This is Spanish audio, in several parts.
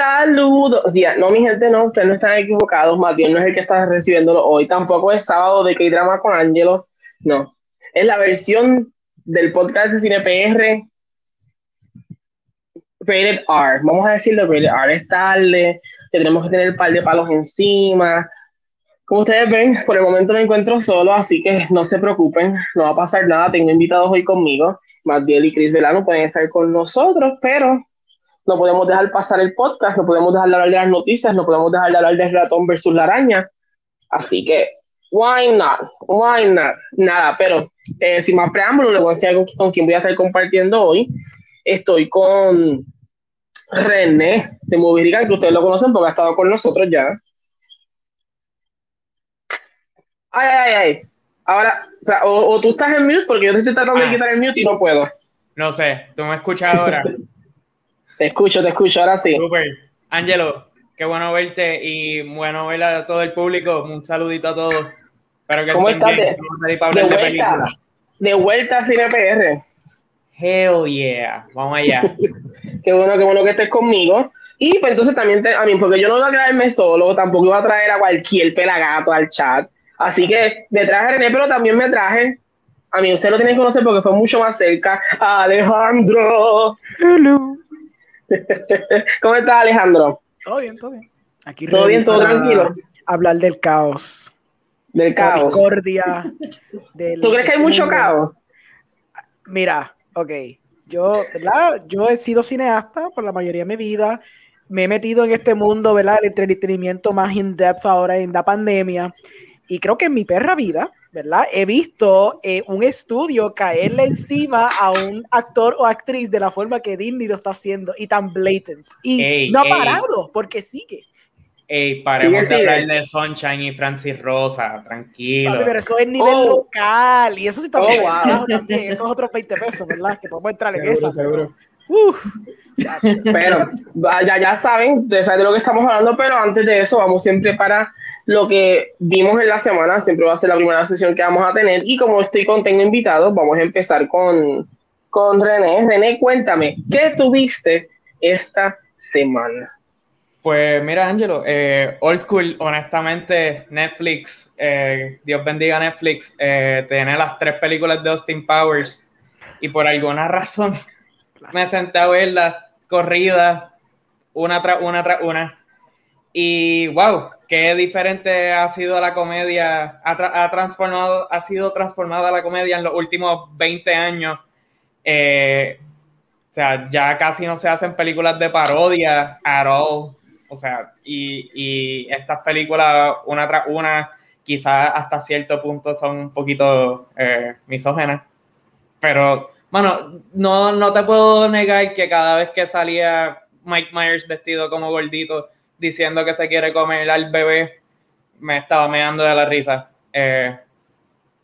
Saludos. No, mi gente, no, ustedes no están equivocados. Más no es el que está recibiéndolo hoy. Tampoco es sábado de que drama con Angelo. No. Es la versión del podcast de Cine PR Rated R. Vamos a decirlo, Rated R. Es tarde, tenemos que tener un par de palos encima. Como ustedes ven, por el momento me encuentro solo, así que no se preocupen, no va a pasar nada. Tengo invitados hoy conmigo. Matiel y Chris Velano pueden estar con nosotros, pero no podemos dejar pasar el podcast, no podemos dejar de hablar de las noticias, no podemos dejar de hablar del ratón versus la araña. Así que, why not? Why not? Nada, pero eh, sin más preámbulos, les voy a decir con, con quién voy a estar compartiendo hoy. Estoy con René de Movirica, que ustedes lo conocen porque ha estado con nosotros ya. Ay, ay, ay. Ahora, o, o, tú estás en mute porque yo te estoy tratando ah. de quitar el mute y no puedo. No sé, tú me escuchas ahora. te escucho, te escucho, ahora sí. Super. Ángelo, qué bueno verte y bueno ver a todo el público. Un saludito a todos. ¿Cómo estás? De, de, vuelta, de vuelta a Cine PR. Hell yeah, vamos allá. qué bueno, qué bueno que estés conmigo. Y pues entonces también, a mí, porque yo no iba a quedarme solo, tampoco iba a traer a cualquier pelagato al chat. Así que me traje René, pero también me traje, a mí usted lo tiene que conocer porque fue mucho más cerca, Alejandro. Hello. ¿Cómo estás, Alejandro? Todo bien, todo bien. Aquí todo bien, todo tranquilo. Hablar del caos. Del caos. Discordia. Del, ¿Tú crees que hay mucho caos? Mira, ok. Yo, ¿verdad? Yo he sido cineasta por la mayoría de mi vida. Me he metido en este mundo, ¿verdad? El entretenimiento más in-depth ahora en la pandemia. Y creo que en mi perra vida, ¿verdad? He visto eh, un estudio caerle encima a un actor o actriz de la forma que Disney lo está haciendo y tan blatant. Y no ha parado porque sigue. Ey, paremos de hablar de Sunshine y Francis Rosa, tranquilo. pero eso es nivel oh. local y eso sí está oh, wow. también. Esos otros 20 pesos, ¿verdad? Que podemos entrar en eso. Seguro. Uf. Pero ya, ya saben, de, de lo que estamos hablando, pero antes de eso, vamos siempre para lo que vimos en la semana, siempre va a ser la primera sesión que vamos a tener. Y como estoy con tengo invitados, vamos a empezar con, con René. René, cuéntame, ¿qué tuviste esta semana? Pues mira, Angelo, eh, old school, honestamente, Netflix, eh, Dios bendiga Netflix, eh, tiene las tres películas de Austin Powers y por alguna razón me senté a ver las corridas una tras una tras una y wow, qué diferente ha sido la comedia, ha, transformado, ha sido transformada la comedia en los últimos 20 años. Eh, o sea, ya casi no se hacen películas de parodia at all. O sea, y, y estas películas, una tras una, quizás hasta cierto punto son un poquito eh, misógenas. Pero, bueno, no, no te puedo negar que cada vez que salía Mike Myers vestido como gordito, diciendo que se quiere comer al bebé, me estaba meando de la risa. Eh,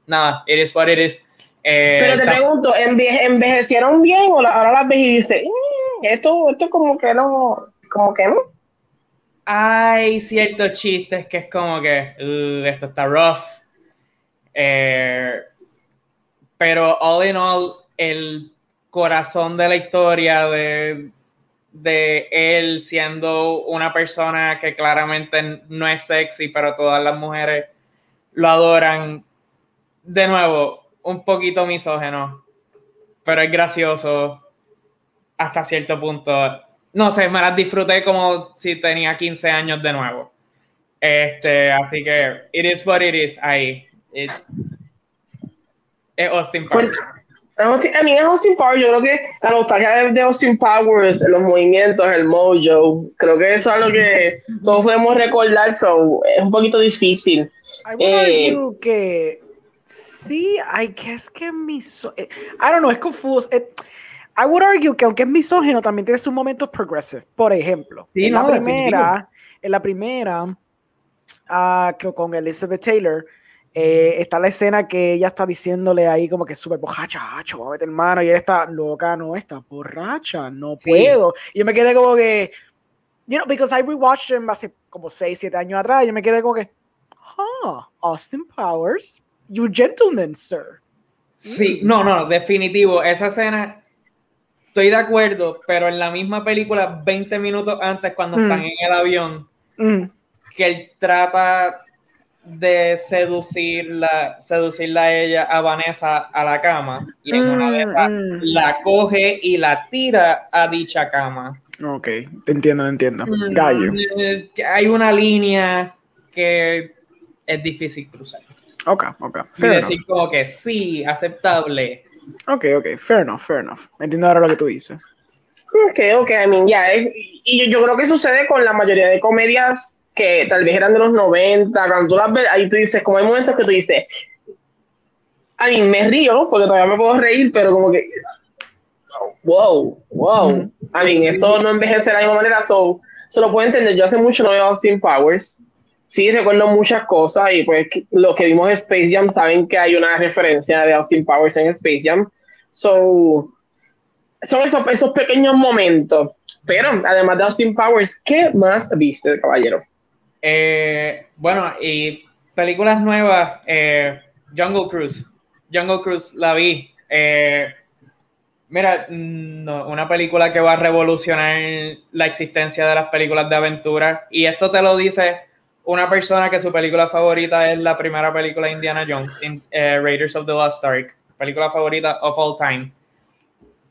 nada, it is what it is. Eh, Pero te pregunto, ¿envejecieron bien o ahora las ves y dices, mm, esto, esto como que no, como que no? Hay ciertos chistes que es como que, uh, esto está rough. Eh, pero all in all, el corazón de la historia de, de él siendo una persona que claramente no es sexy, pero todas las mujeres lo adoran. De nuevo, un poquito misógeno, pero es gracioso hasta cierto punto. No sé, me las disfruté como si tenía 15 años de nuevo. Este, así que it is what it is ahí. es Austin Powers. A mí es Austin Powers, yo creo que la nostalgia de Austin Powers, los movimientos, el mojo, creo que eso es algo que todos podemos recordar, so, es un poquito difícil. I would eh, argue que sí, I guess que miso eh, I don't know, es confuso. Eh, I would argue que aunque es misógino, también tiene sus momentos progressive. Por ejemplo, en, la primera, en la primera, uh, creo con Elizabeth Taylor, eh, está la escena que ella está diciéndole ahí como que súper borracha, hacho, a meter mano, y él está loca, no, está borracha, no puedo. Y yo me quedé como que, you know, because I rewatched him hace como 6, 7 años atrás, y yo me quedé como que, ah, Austin Powers, you gentleman, sir. Sí, no, no, definitivo, esa escena, estoy de acuerdo, pero en la misma película, 20 minutos antes, cuando están mm. en el avión, mm. que él trata de seducirla, seducirla a ella, a Vanessa, a la cama, y en una de mm, la coge y la tira a dicha cama. Ok, te entiendo, te entiendo. Gallo. Hay una línea que es difícil cruzar. Ok, ok. y decir como que sí, aceptable. Ok, ok, fair enough, fair enough. Entiendo ahora lo que tú dices. Ok, ok, I mean, ya, y yo, creo que sucede con la mayoría de comedias que tal vez eran de los 90, cuando tú las ves, ahí tú dices, como hay momentos que tú dices, a mí me río, porque todavía me puedo reír, pero como que, wow, wow, a mí esto no envejece de la misma manera, so, se lo puedo entender, yo hace mucho no veo Austin Powers, sí recuerdo muchas cosas y pues los que vimos Space Jam saben que hay una referencia de Austin Powers en Space Jam. So, son esos, esos pequeños momentos. Pero además de Austin Powers, ¿qué más viste, caballero? Eh, bueno, y películas nuevas, eh, Jungle Cruise. Jungle Cruise la vi. Eh, mira, una película que va a revolucionar la existencia de las películas de aventura. Y esto te lo dice una persona que su película favorita es la primera película de Indiana Jones, Raiders of the Lost Ark, película favorita of all time.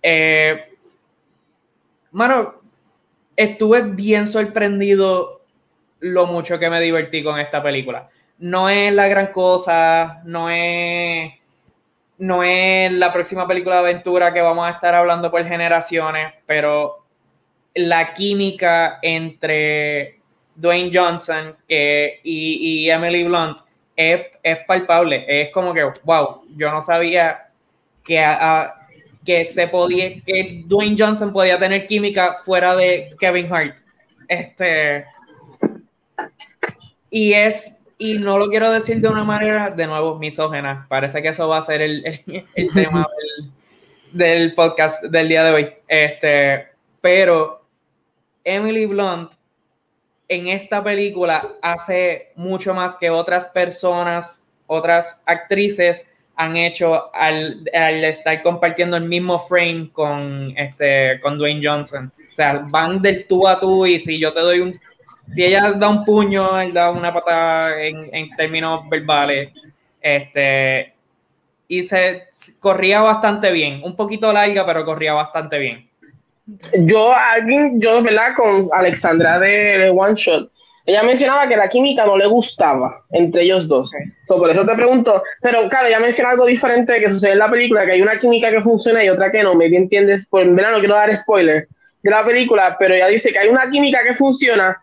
Eh, mano, estuve bien sorprendido lo mucho que me divertí con esta película. No es la gran cosa, no es, no es la próxima película de aventura que vamos a estar hablando por generaciones, pero la química entre Dwayne Johnson que, y, Emily Blunt es, palpable. Es como que, wow, yo no sabía que, que se podía, que Dwayne Johnson podía tener química fuera de Kevin Hart. Este. Y es, y no lo quiero decir de una manera, de nuevo, misógena. Parece que eso va a ser el, tema del, del, podcast del día de hoy. Este, pero Emily Blunt en esta película hace mucho más que otras personas, otras actrices han hecho al, estar compartiendo el mismo frame con, este, con Dwayne Johnson. O sea, van del tú a tú y si yo te doy un... Si ella da un puño, él da una patada en, en términos verbales. Este, y se corría bastante bien. Un poquito larga, pero corría bastante bien. Yo, alguien, yo, ¿verdad? Con Alexandra de, One Shot, ella mencionaba que la química no le gustaba entre ellos dos. por eso te pregunto, pero claro, ella menciona algo diferente que sucede en la película, que hay una química que funciona y otra que no. Me entiendes, por verdad no quiero dar spoiler de la película, pero ella dice que hay una química que funciona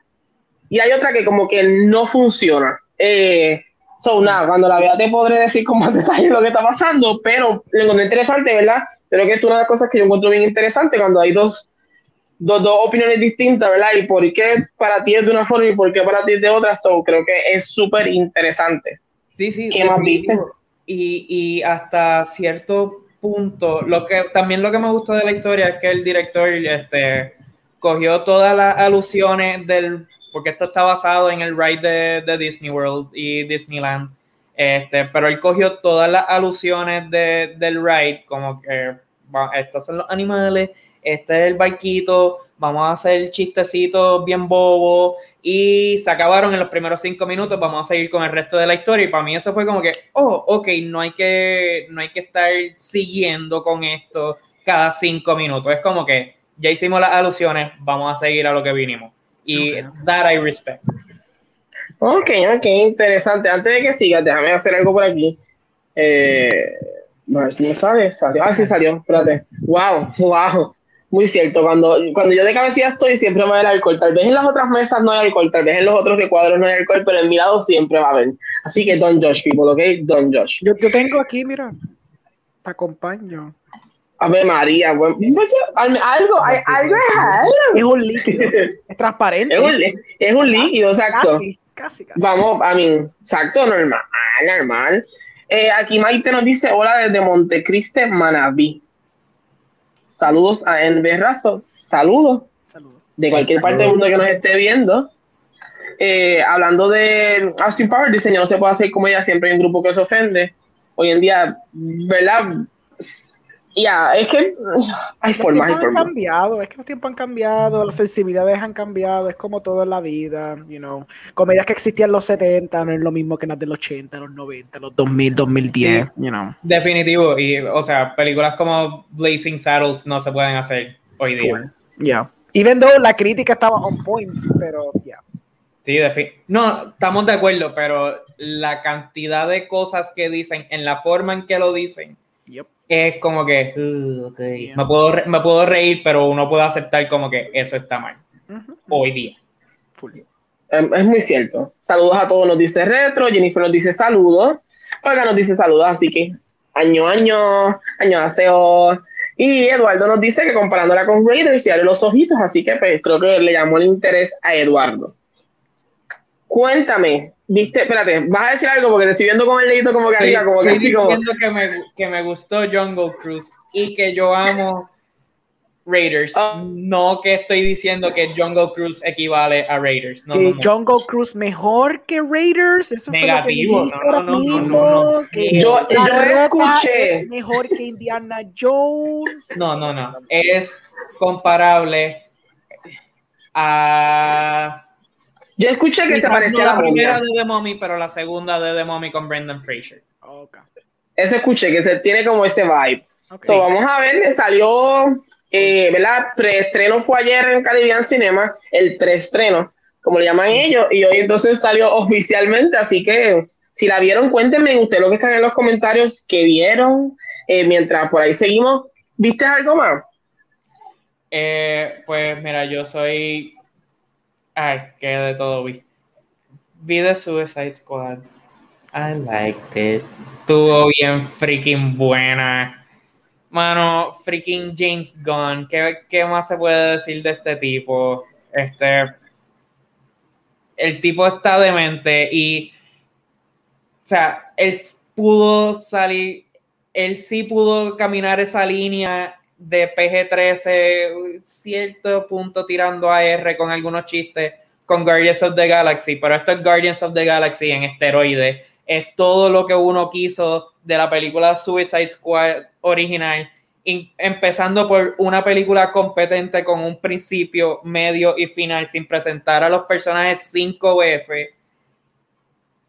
y hay otra que como que no funciona. Eh, So, nada, cuando la vea te podré decir con más detalle lo que está pasando, pero lo encontré interesante, ¿verdad? Creo que es una de las cosas que yo encuentro bien interesante cuando hay dos, dos, dos opiniones distintas, ¿verdad? Y por qué para ti es de una forma y por qué para ti es de otra, so, creo que es súper interesante. Sí, sí. ¿Qué más viste? Y, y hasta cierto punto, lo que también lo que me gustó de la historia es que el director este, cogió todas las alusiones del porque esto está basado en el ride de, Disney World y Disneyland. Este, pero él cogió todas las alusiones del ride, como que estos son los animales, este es el barquito, vamos a hacer chistecitos bien bobos y se acabaron en los primeros cinco minutos, vamos a seguir con el resto de la historia y para mí eso fue como que, oh, ok, no hay que, no hay que estar siguiendo con esto cada cinco minutos, es como que ya hicimos las alusiones, vamos a seguir a lo que vinimos y that I respect. Ok, ok, interesante. Antes de que sigas, déjame hacer algo por aquí. Eh, a ver si me sale. Salió. Ah, sí salió. Espérate. Wow, wow. Muy cierto. Cuando, cuando yo de cabecilla estoy, siempre va a haber alcohol. Tal vez en las otras mesas no hay alcohol, tal vez en los otros recuadros no hay alcohol, pero en mi lado siempre va a haber. Así que don't judge people, ¿ok? Don't judge. Yo, yo tengo aquí, mira. Te acompaño. Ave María, bueno, pues, algo, algo, algo es un líquido, es transparente. Es un, líquido, exacto. Casi, casi, casi. Vamos, a mí, exacto, normal, normal. Eh, aquí Maite nos dice, hola desde Montecriste, Manabí. Saludos a NB Razos, saludos. Saludos. De cualquier parte del mundo que nos esté viendo. Eh, hablando de Austin Power, diseño no se puede hacer como ella, siempre hay un grupo que se ofende. Hoy en día, ¿verdad? Ya, es que hay formas, hay formas. Han cambiado, es que los tiempos han cambiado, las sensibilidades han cambiado, es como todo en la vida, you know. Comedias que existían en los 70 no es lo mismo que las del 80, los 90, los 2000, 2010, you know. Definitivo, y o sea, películas como Blazing Saddles no se pueden hacer hoy día. Ya. Yeah. Even though la crítica estaba on point, pero ya. Sí, no, estamos de acuerdo, pero la cantidad de cosas que dicen, en la forma en que lo dicen, es como que me, puedo me puedo reír, pero uno puede aceptar como que eso está mal hoy día. Em, es muy cierto. Saludos a todos, nos dice Retro, Jennifer nos dice saludos, Olga nos dice saludos, así que año, año, año, aseo. Y Eduardo nos dice que comparándola con Raiders y abre los ojitos, así que pues, creo que le llamó el interés a Eduardo. Cuéntame, viste, espérate, vas a decir algo porque te estoy viendo con el dedito como que arriba, como que estoy diciendo que me, que me gustó Jungle Cruise y que yo amo Raiders. Ah. No que estoy diciendo que Jungle Cruise equivale a Raiders. No, que Jungle Cruise mejor que Raiders. Eso Negativo. no, no, no, no, yo, yo escuché. Es mejor que Indiana Jones. No, no, no. Es comparable a yo escuché que se parecía a la primera de The Mummy, pero la segunda de The Mummy con Brendan Fraser. Okay. Eso escuché, que se tiene como ese vibe. Okay. vamos a ver, salió, eh, ¿verdad? Preestreno fue ayer en Caribbean Cinema, el preestreno, como le llaman ellos, y hoy entonces salió oficialmente, así que si la vieron, cuéntenme usted lo que están en los comentarios que vieron, eh, mientras por ahí seguimos. ¿Viste algo más? Eh, pues mira, yo soy Ay, que de todo vi. Vi The Suicide Squad. I liked it. Estuvo bien freaking buena. Mano, freaking James Gunn. ¿Qué, ¿Qué, más se puede decir de este tipo? Este. El tipo está demente y. O sea, él pudo salir. Él sí pudo caminar esa línea de PG-13, cierto punto tirando a R con algunos chistes con Guardians of the Galaxy, pero esto es Guardians of the Galaxy en esteroide. Es todo lo que uno quiso de la película Suicide Squad original, empezando por una película competente con un principio, medio y final, sin presentar a los personajes cinco veces.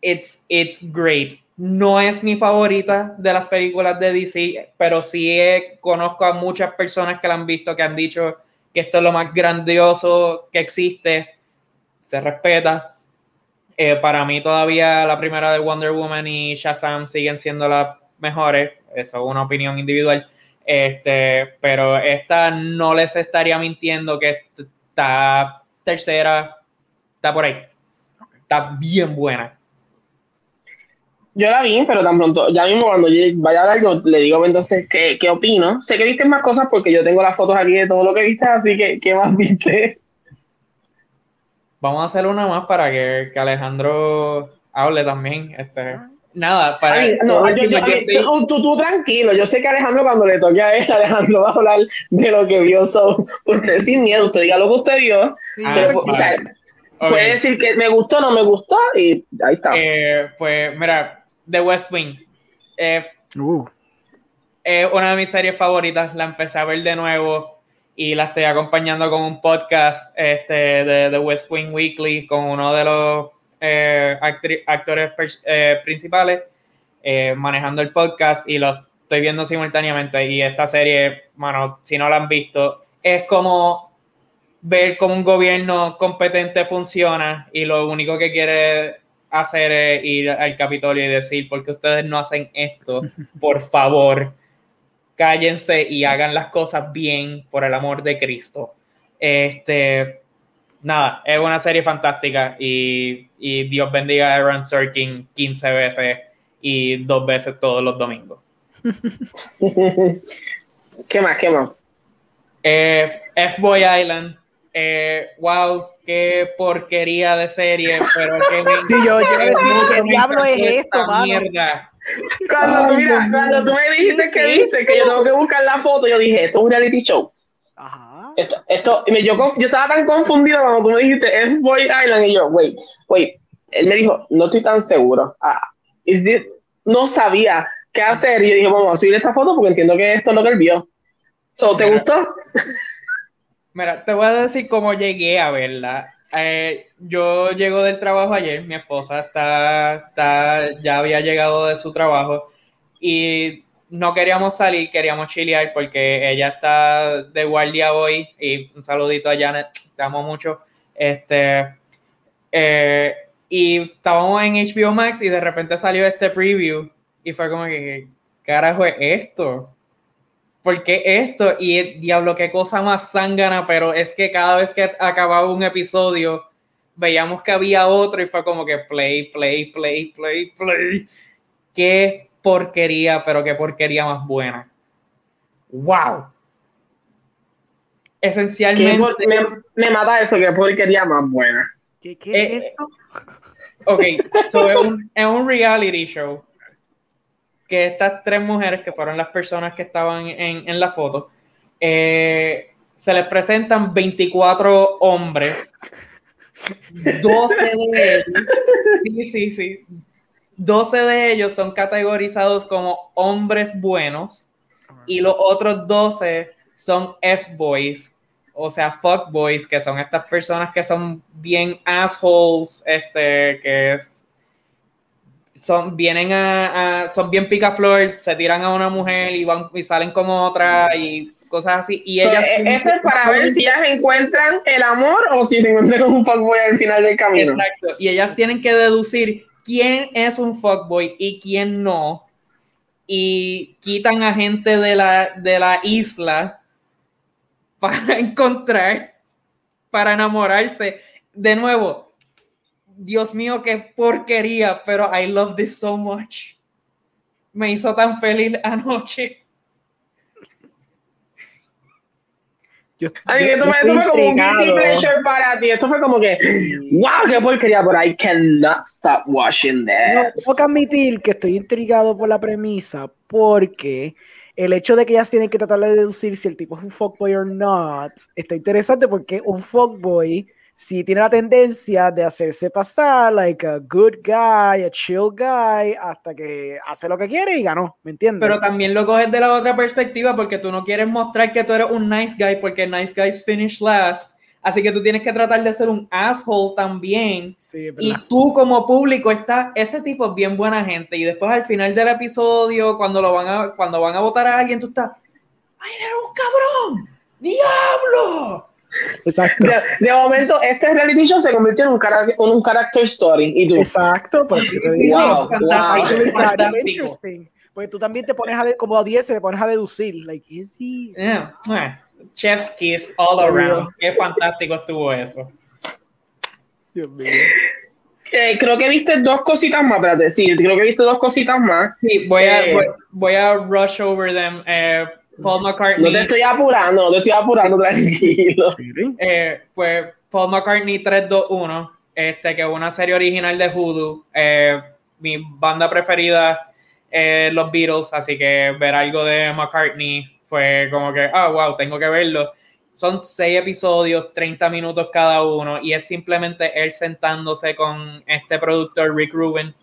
It's, it's great. No es mi favorita de las películas de DC, pero sí conozco a muchas personas que la han visto que han dicho que esto es lo más grandioso que existe. Se respeta. Eh, para mí todavía la primera de Wonder Woman y Shazam siguen siendo las mejores. Eso es una opinión individual. Este, pero esta no les estaría mintiendo que está tercera, está por ahí. Está bien buena. Yo la vi, pero tan pronto, ya mismo cuando vaya a hablar, yo le digo entonces qué, qué opino. Sé que viste más cosas porque yo tengo las fotos aquí de todo lo que viste, así que ¿qué más viste? Vamos a hacer una más para que, que Alejandro hable también. Este, nada, para. tú, tú, tranquilo, yo sé que Alejandro, cuando le toque a él, Alejandro va a hablar de lo que vio. usted sin miedo, usted diga lo que usted vio. Ah, puede decir que me gustó, no me gustó, y ahí está. Eh, pues mira, The West Wing. Eh, uh. una de mis series favoritas. La empecé a ver de nuevo y la estoy acompañando con un podcast este, de The West Wing Weekly con uno de los eh, actores eh, principales manejando el podcast y lo estoy viendo simultáneamente. Y esta serie, bueno, si no la han visto, es como ver cómo un gobierno competente funciona y lo único que quiere hacer es ir al Capitolio y decir, ¿por qué ustedes no hacen esto? Por favor, cállense y hagan las cosas bien por el amor de Cristo. Este, nada, es una serie fantástica y, Dios bendiga a Aaron Sorkin 15 veces y dos veces todos los domingos. ¿Qué más? ¿Qué más? Eh, F-Boy Island. Eh, wow, qué porquería de serie, pero que me Sí, yo, yo decir, ¿qué diablo es esto, mano? Mierda. Cuando, tú, mira, cuando tú me dijiste que dice que yo tengo que buscar la foto, yo dije, esto es un reality show. Ajá. Esto, esto yo, yo estaba tan confundido cuando tú me dijiste, es Boy Island, y yo, wait, wait. Él me dijo, no estoy tan seguro. Ah, no sabía ¿qué hacer? Y yo dije, vamos a subir esta foto porque entiendo que esto es lo que él vio. So, ¿Te gustó? Mira, te voy a decir cómo llegué a verla. Eh, yo llego del trabajo ayer, mi esposa está, está, ya había llegado de su trabajo y no queríamos salir, queríamos chilear porque ella está de guardia hoy y un saludito a Janet, te amo mucho. Este, eh, y estábamos en HBO Max y de repente salió este preview y fue como que, ¿qué carajo es esto? ¿Por qué esto? Y diablo, qué cosa más zángana, pero es que cada vez que acababa un episodio, veíamos que había otro y fue como que play, play, play, play, play. Qué porquería, pero qué porquería más buena. ¡Wow! Esencialmente. Me, mata eso, qué porquería más buena. ¿Qué, qué es eh, esto? Ok, so es, un, es un reality show que estas tres mujeres, que fueron las personas que estaban en, en la foto, eh, se les presentan 24 hombres, 12 de ellos, sí, sí, sí, 12 de ellos son categorizados como hombres buenos y los otros 12 son F-boys, o sea, fuckboys, que son estas personas que son bien assholes, este, que son, vienen a, son bien picaflor, se tiran a una mujer y van y salen con otra y cosas así. Y ellas, e-, esto es para ver si ellas encuentran el amor o si se encuentran con un fuckboy al final del camino. Exacto. Y ellas tienen que deducir quién es un fuckboy y quién no. Y quitan a gente de la, de la isla para encontrar, para enamorarse. De nuevo, Dios mío, qué porquería, pero I love this so much. Me hizo tan feliz anoche. Yo, esto, fue como un pleasure para ti. Esto fue como que, wow, qué porquería, pero I cannot stop watching this. No, tengo que admitir que estoy intrigado por la premisa porque el hecho de que ellas tienen que tratar de deducir si el tipo es un fuckboy o not está interesante porque un fuckboy sí tiene la tendencia de hacerse pasar like a good guy, a chill guy, hasta que hace lo que quiere y ganó, ¿me entiendes? Pero también lo coges de la otra perspectiva porque tú no quieres mostrar que tú eres un nice guy porque nice guys finish last Así que tú tienes que tratar de ser un asshole también. y tú como público estás, ese tipo es bien buena gente. Y después al final del episodio, cuando, lo van, a, cuando van a votar a alguien, tú estás, ¡ay, eres un cabrón! ¡Diablo! Exacto. De, momento, este reality show se convirtió en un, en un character story. ¿y tú? Exacto, pues te digo. Wow, wow. Interesting. Porque tú también te pones a, como a 10, te pones a deducir. Like, is he? Yeah. Chef's kiss all around. Qué fantástico estuvo eso. Dios mío. Eh, creo que viste dos cositas más, para decir. Creo que viste dos cositas más. Sí, voy, a, eh, voy, a rush over them. Eh, Paul McCartney. No te estoy apurando, no te estoy apurando, tranquilo. pues Paul McCartney 321, este, que es una serie original de Voodoo. mi banda preferida, los Beatles, así que ver algo de McCartney fue como que, ah, wow, tengo que verlo. Son seis episodios, 30 minutos cada uno, y es simplemente él sentándose con este productor, Rick Rubin,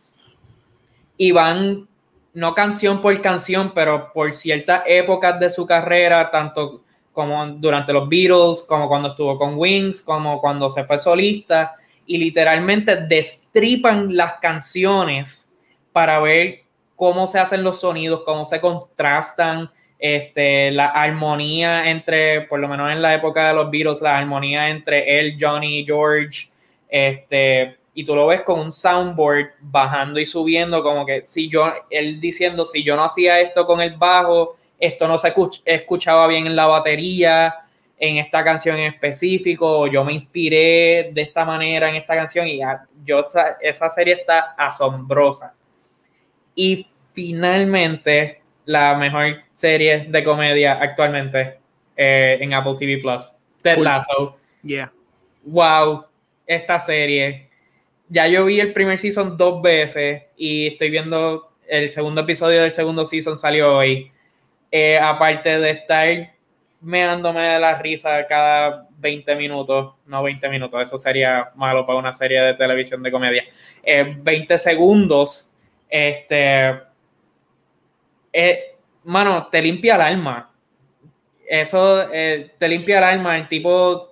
y van, no canción por canción, pero por ciertas épocas de su carrera, tanto como durante los Beatles, como cuando estuvo con Wings, como cuando se fue solista, y literalmente destripan las canciones para ver cómo se hacen los sonidos, cómo se contrastan, este, la armonía entre, por lo menos en la época de los Beatles, la armonía entre él, Johnny George, este, y tú lo ves con un soundboard bajando y subiendo, como que si yo, él diciendo, si yo no hacía esto con el bajo, esto no se escuchaba bien en la batería, en esta canción en específico, yo me inspiré de esta manera en esta canción y yo, esa serie está asombrosa. Y finalmente, la mejor serie de comedia actualmente eh, en Apple TV Plus. Ted Lasso. Yeah. Wow, esta serie. Ya yo vi el primer season dos veces y estoy viendo el segundo episodio del segundo season salió hoy. Eh, aparte de estar meándome de la risa cada 20 minutos, no 20 minutos, eso sería malo para una serie de televisión de comedia. 20 eh, segundos, este eh, mano, te limpia el alma. Eso eh, te limpia el alma. El tipo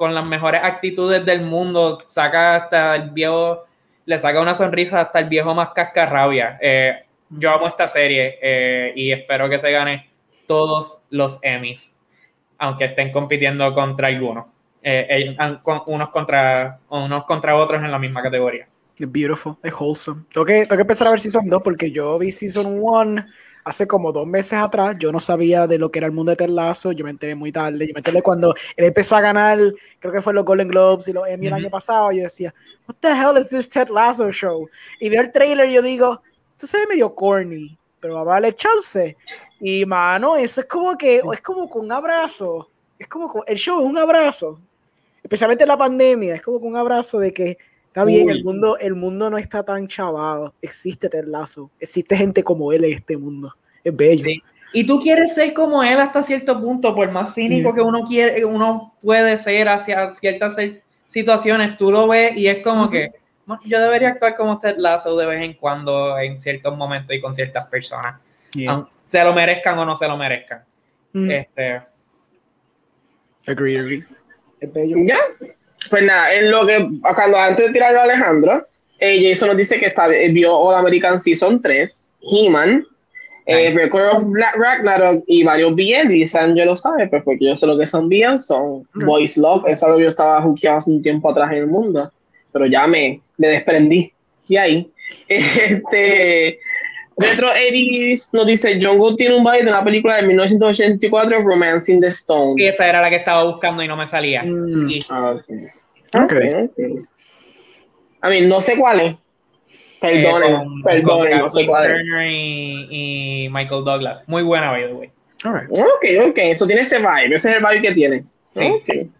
con las mejores actitudes del mundo saca hasta el viejo, le saca una sonrisa hasta el viejo más cascarrabia. Eh, yo amo esta serie eh, y espero que se gane todos los Emmys, aunque estén compitiendo contra algunos. unos, contra, unos contra otros en la misma categoría. Es beautiful, es wholesome. Tengo que, tengo que empezar a ver Season 2 porque yo vi Season 1 hace como dos meses atrás. Yo no sabía de lo que era el mundo de Ted Lasso. Yo me enteré muy tarde. Yo me enteré cuando él empezó a ganar, creo que fue los Golden Globes y los Emmy el año pasado. Yo decía, What the hell is this Ted Lasso show? Y veo el trailer y yo digo, esto se ve medio corny, pero va a darle chance. Y mano, eso es como que, es como con un abrazo. Es como con, el show es un abrazo. Especialmente la pandemia, es como con un abrazo de que Está bien, el mundo, el mundo no está tan chavado. Existe Terlazo. Existe gente como él en este mundo. Es bello. Y tú quieres ser como él hasta cierto punto, por más cínico que uno quiere, uno puede ser hacia ciertas situaciones, tú lo ves y es como que yo debería actuar como Ted Lasso de vez en cuando, en ciertos momentos y con ciertas personas, se lo merezcan o no se lo merezcan. Este. Agree, agree. Es bello. Pues nada, en lo que, cuando antes de tirarlo a Alejandro, eh, Jason nos dice que está, vio All American Season 3, He-Man, eh, Record of Ragnarok y varios BL, y yo lo sabe, pues porque yo sé lo que son BL, son Boys Love, eso es lo que yo estaba jukeado hace un tiempo atrás en el mundo, pero ya me, me desprendí, y ahí, este, Retro 80 nos dice, John Good tiene un baile de una película de 1984, Romancing the Stone. Esa era la que estaba buscando y no me salía. Mm. Sí. Ah, okay. A mí, no sé cuál es. Perdonen, eh, perdonen, no sé cuál Turner y, y, Michael Douglas. Muy buena, by the way. Ok, ok, eso tiene ese vibe, ese es el vibe que tiene. Sí.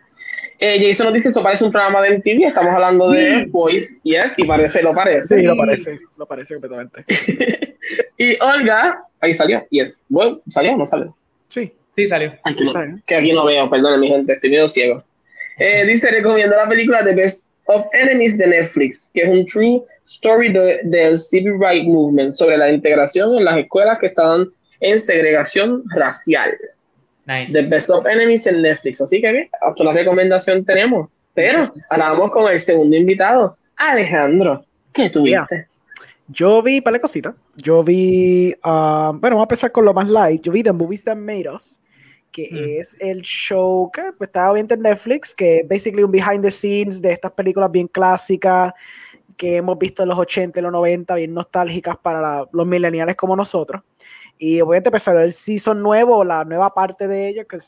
Eh, Jason nos dice, eso parece un programa de MTV, estamos hablando de Boys, yes, y parece, lo parece. Sí, lo parece, lo parece completamente. y Olga, ahí salió, yes. Bueno, ¿Salió o no salió? Sí. Sí, salió. Aquí que aquí no veo, perdón, mi gente, estoy medio ciego. Eh, dice, recomiendo la película The Best of Enemies de Netflix, que es un true story del Civil Rights Movement sobre la integración en las escuelas que estaban en segregación racial. The Best of Enemies en Netflix. Así que bien, hasta la recomendación tenemos. Pero ahora vamos con el segundo invitado, Alejandro. ¿Qué tuviste? Yo vi para cositas. Yo vi, um, bueno, vamos a empezar con lo más light. Yo vi The Movies That Made Us, que mm. es el show que pues, está bien en Netflix, que es basically un behind the scenes de estas películas bien clásicas que hemos visto en los 80 y los 90, bien nostálgicas para los millennials como nosotros. Y obviamente empezar el season nuevo, la nueva parte de ellos, que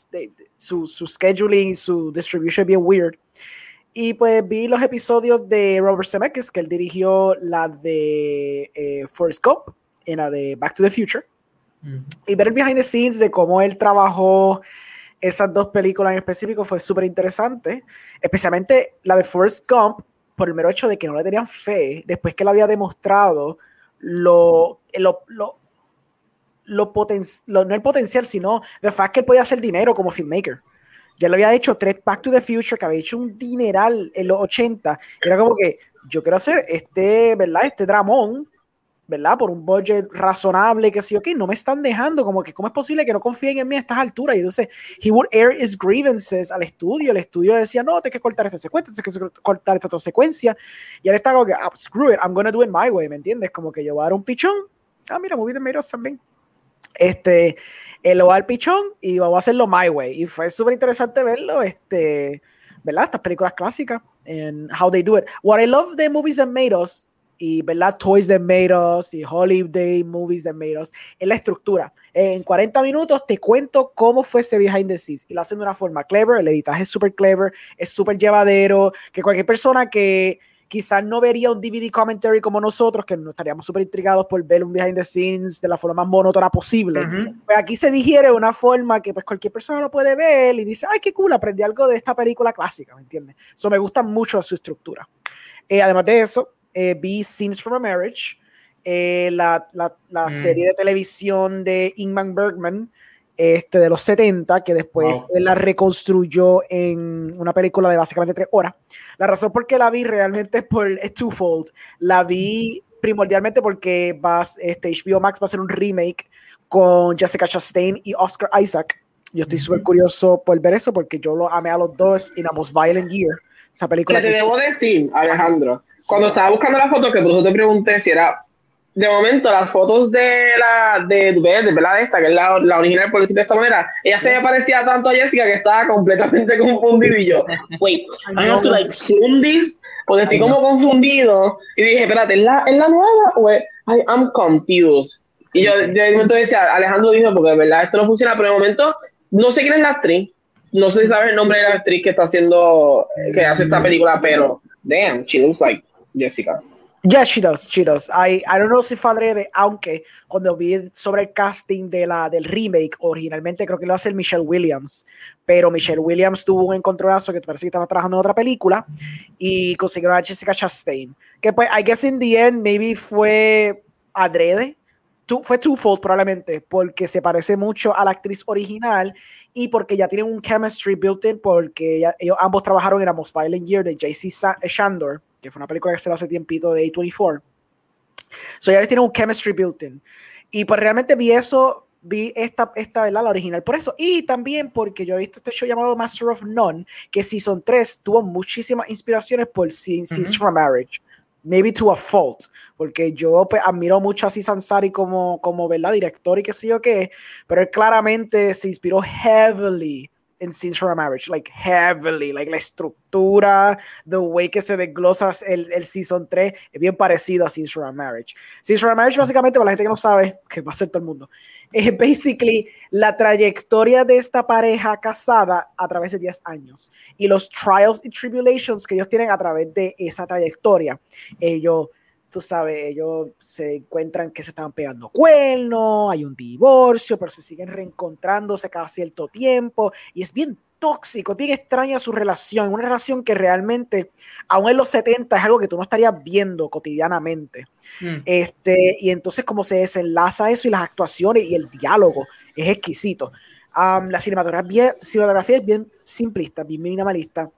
su, su scheduling y su distribution es bien weird. Y pues vi los episodios de Robert Zemeckis, que él dirigió la de eh, Forrest Gump y la de Back to the Future. Y ver el behind the scenes de cómo él trabajó esas dos películas en específico fue súper interesante. Especialmente la de Forrest Gump, por el mero hecho de que no le tenían fe, después que él había demostrado lo, lo, lo lo, no el potencial, sino el fact que él podía hacer dinero como filmmaker. Ya lo había hecho tres Back to the Future, que había hecho un dineral en los 80. Era como que yo quiero hacer este, ¿verdad? Este dramón, ¿verdad? Por un budget razonable, que sí, ok, no me están dejando, como que, ¿cómo es posible que no confíen en mí a estas alturas? Y entonces, he would air his grievances al estudio. El estudio decía, no, tienes que cortar esta secuencia, tienes que cortar esta otra secuencia. Y él está como que, ah, screw it, I'm gonna do it my way, ¿me entiendes? Como que yo voy a dar un pichón. Ah, mira, movie de Meros también este, él lo va al pichón y vamos a hacerlo my way. Y fue súper interesante verlo, este, ¿verdad? Estas películas clásicas and how they do it. What I love the movies that made us y, ¿verdad? Toys that made us y Holiday movies that made us es la estructura. En 40 minutos te cuento cómo fue ese behind the scenes y lo hacen de una forma clever, el editaje es súper clever, es súper llevadero, que cualquier persona que quizás no vería un DVD commentary como nosotros, que estaríamos súper intrigados por ver un behind the scenes de la forma más monótona posible. Pues aquí se digiere de una forma que pues cualquier persona lo puede ver y dice, ay, qué cool, aprendí algo de esta película clásica, ¿me entiendes? Eso me gusta mucho su estructura. Eh, además de eso, eh, vi Scenes from a Marriage, eh, la, la, la mm. serie de televisión de Ingmar Bergman, este, de los 70, que después él la reconstruyó en una película de básicamente tres horas. La razón por qué la vi realmente es por es twofold. La vi primordialmente porque vas, este, HBO Max va a hacer un remake con Jessica Chastain y Oscar Isaac. Yo estoy súper curioso por ver eso porque yo lo amé a los dos in a most violent year. Esa película. te debo decir, Alejandro, cuando estaba buscando la foto, que por eso te pregunté si era. De momento, las fotos de la de, de, ¿verdad? Esta, que es la, la original, por decirlo de esta manera, ella se me parecía tanto a Jessica que estaba completamente confundido. Y yo, wait, I have to like zoom this, porque estoy como confundido. Y dije, espérate, ¿es la, ¿es la nueva o es, I am confused? Y yo de momento decía, Alejandro dijo, porque de verdad esto no funciona, pero de momento no sé quién es la actriz, no sé si sabes el nombre de la actriz que está haciendo, que hace esta película, pero damn, she looks like Jessica. Yeah, she does, she does. I, I don't know si fue de, aunque cuando vi sobre el casting de la, del remake, originalmente creo que lo hace Michelle Williams, pero Michelle Williams tuvo un encontronazo que parece que estaba trabajando en otra película y consiguió a Jessica Chastain, que pues, I guess in the end, maybe fue adrede, fue twofold probablemente, porque se parece mucho a la actriz original y porque ya tienen un chemistry built in, porque ellos ambos trabajaron en A Most Violent Year de JC Shandor, que fue una película que se hace tiempito de A24. So ya tienen un chemistry built in. Y pues realmente vi eso, vi esta, esta ¿verdad? la original por eso. Y también porque yo he visto este show llamado Master of None, que Season 3 tuvo muchísimas inspiraciones por Scenes from Marriage maybe to a fault, porque yo pues, admiro mucho a Sansari como, como ¿verdad? director y qué sé yo qué, pero él claramente se inspiró heavily en Scenes from a Marriage, like heavily, like la estructura, the way que se desglosa el, el Season 3 es bien parecido a Scenes from a Marriage. Scenes from a Marriage básicamente, para la gente que no sabe, que va a ser todo el mundo, es basically la trayectoria de esta pareja casada a través de 10 años y los trials y tribulations que ellos tienen a través de esa trayectoria. Ellos, tú sabes, ellos se encuentran que se estaban pegando cuernos, hay un divorcio, pero se siguen reencontrándose cada cierto tiempo y es bien tóxico, es bien extraña su relación, una relación que realmente, aún en los 70, es algo que tú no estarías viendo cotidianamente. Mm. Este, y entonces, como se desenlaza eso y las actuaciones y el diálogo es exquisito. la cinematografía, cinematografía es bien simplista, bien minimalista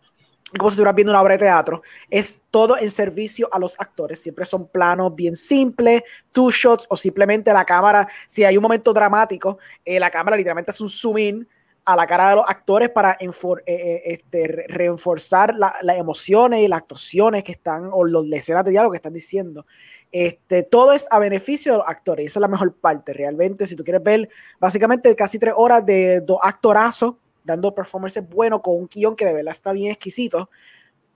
como si estuvieras viendo una obra de teatro, es todo en servicio a los actores. Siempre son planos bien simples, two shots o simplemente la cámara, si hay un momento dramático, eh, la cámara literalmente es un zoom in a la cara de los actores para eh, eh, este, reforzar las emociones y las actuaciones que están, o las escenas de diálogo que están diciendo. Este, todo es a beneficio de los actores, esa es la mejor parte, realmente. Si tú quieres ver, básicamente casi tres horas de dos actorazos dando performances buenos con un guion que de verdad está bien exquisito.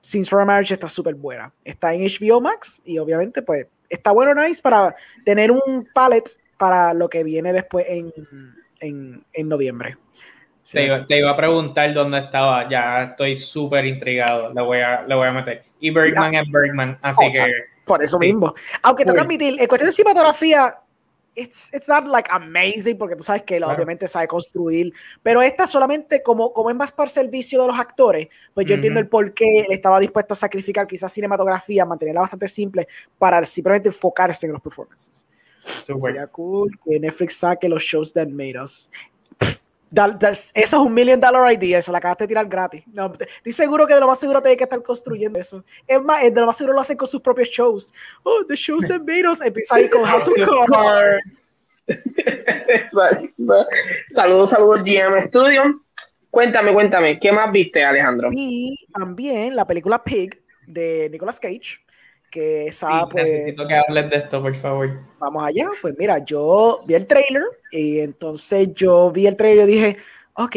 Since for a Marriage está súper buena. Está en HBO Max y obviamente, pues, está bueno, nice para tener un palette para lo que viene después en, en, en noviembre. Te, iba, a preguntar dónde estaba, ya estoy súper intrigado, le voy, a, voy a meter. Y Bergman es Bergman, así que... por eso mismo. Aunque tengo que admitir, en cuestión de cinematografía, it's, it's not like amazing, porque tú sabes que él obviamente sabe construir, pero esta solamente como, como es más por servicio de los actores, pues yo entiendo el por qué él estaba dispuesto a sacrificar quizás cinematografía, mantenerla bastante simple para simplemente enfocarse en los performances. Sería cool que Netflix saque los shows that made us eso es un million dollar idea, eso la acabaste de tirar gratis. No, estoy seguro que de lo más seguro tiene que estar construyendo eso. Es más, de lo más seguro lo hacen con sus propios shows. Oh, the shows that made us. Empieza ahí con House of Cards. saludos, saludos, GM Studio. Cuéntame, cuéntame, ¿qué más viste, Alejandro? Y también la película Pig de Nicolas Cage que esa pues necesito que hables de esto por favor. Vamos allá pues mira yo vi el trailer y entonces yo vi el trailer y dije ok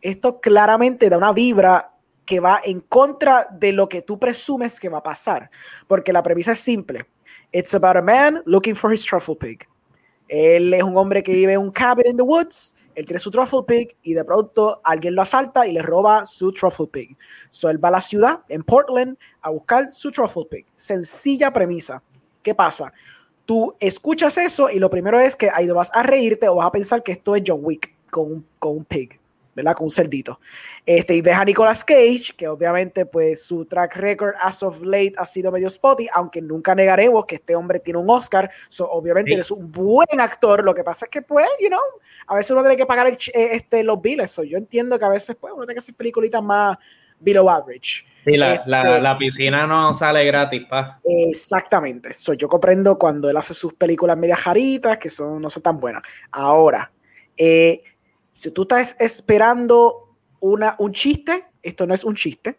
esto claramente da una vibra que va en contra de lo que tú presumes que va a pasar porque la premisa es simple. It's about a man looking for his truffle pig él es un hombre que vive en un cabin in the woods, él tiene su truffle pig y de pronto alguien lo asalta y le roba su truffle pig. So él va a la ciudad, en Portland, a buscar su truffle pig. Sencilla premisa. ¿Qué pasa? Tú escuchas eso y lo primero es que ahí vas a reírte o vas a pensar que esto es John Wick con con un pig. ¿Verdad? Con un cerdito. Este, y ves a Nicolas Cage, que obviamente pues su track record as of late ha sido medio spotty, aunque nunca negaremos que este hombre tiene un Oscar, so, obviamente es un buen actor, lo que pasa es que pues, you know, a veces uno tiene que pagar eh, este, los biles, so, yo entiendo que a veces pues uno tiene que hacer peliculitas más, below average. Sí, la, este, la, piscina no sale gratis, pa. Exactamente. So, yo comprendo cuando él hace sus películas medias jaritas, que son, no son tan buenas. Ahora, eh, si tú estás esperando una, un chiste, esto no es un chiste.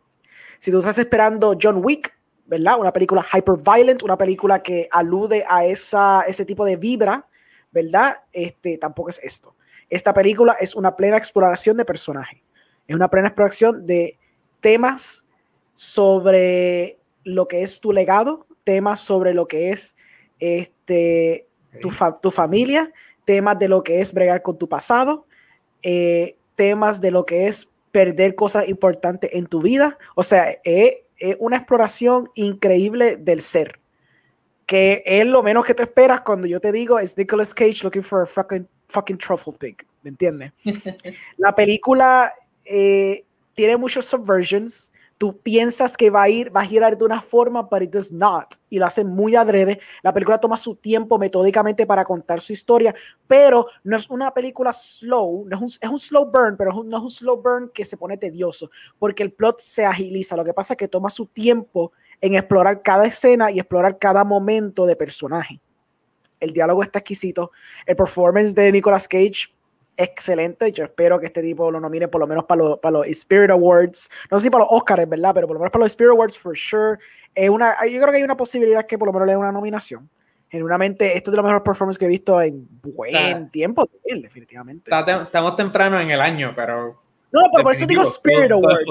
Si tú estás esperando John Wick, ¿verdad? Una película hyper violent, una película que alude a esa, ese tipo de vibra, ¿verdad? Este, tampoco es esto. Esta película es una plena exploración de personaje. Es una plena exploración de temas sobre lo que es tu legado, temas sobre lo que es este, tu, tu familia, temas de lo que es bregar con tu pasado, eh, temas de lo que es perder cosas importantes en tu vida. O sea, es, una exploración increíble del ser. Que es lo menos que te esperas cuando yo te digo es Nicolas Cage looking for a fucking, fucking truffle pig. ¿Me entiendes? La película eh, tiene muchos subversions tú piensas que va a ir, va a girar de una forma, but it does not. Y lo hace muy adrede. La película toma su tiempo metódicamente para contar su historia, pero no es una película slow, no es, un, es un slow burn, pero no es un slow burn que se pone tedioso, porque el plot se agiliza. Lo que pasa es que toma su tiempo en explorar cada escena y explorar cada momento de personaje. El diálogo está exquisito. El performance de Nicolas Cage excelente. Yo espero que este tipo lo nomine por lo menos para, los, para los Spirit Awards. No sé si para los Oscars, ¿verdad? Pero por lo menos para los Spirit Awards, for sure. Es una, yo creo que hay una posibilidad que por lo menos le dé una nominación. Genuinamente, esto es de los mejores performances que he visto en buen tiempo, definitivamente. estamos temprano en el año, pero no, pero por eso digo Spirit Awards.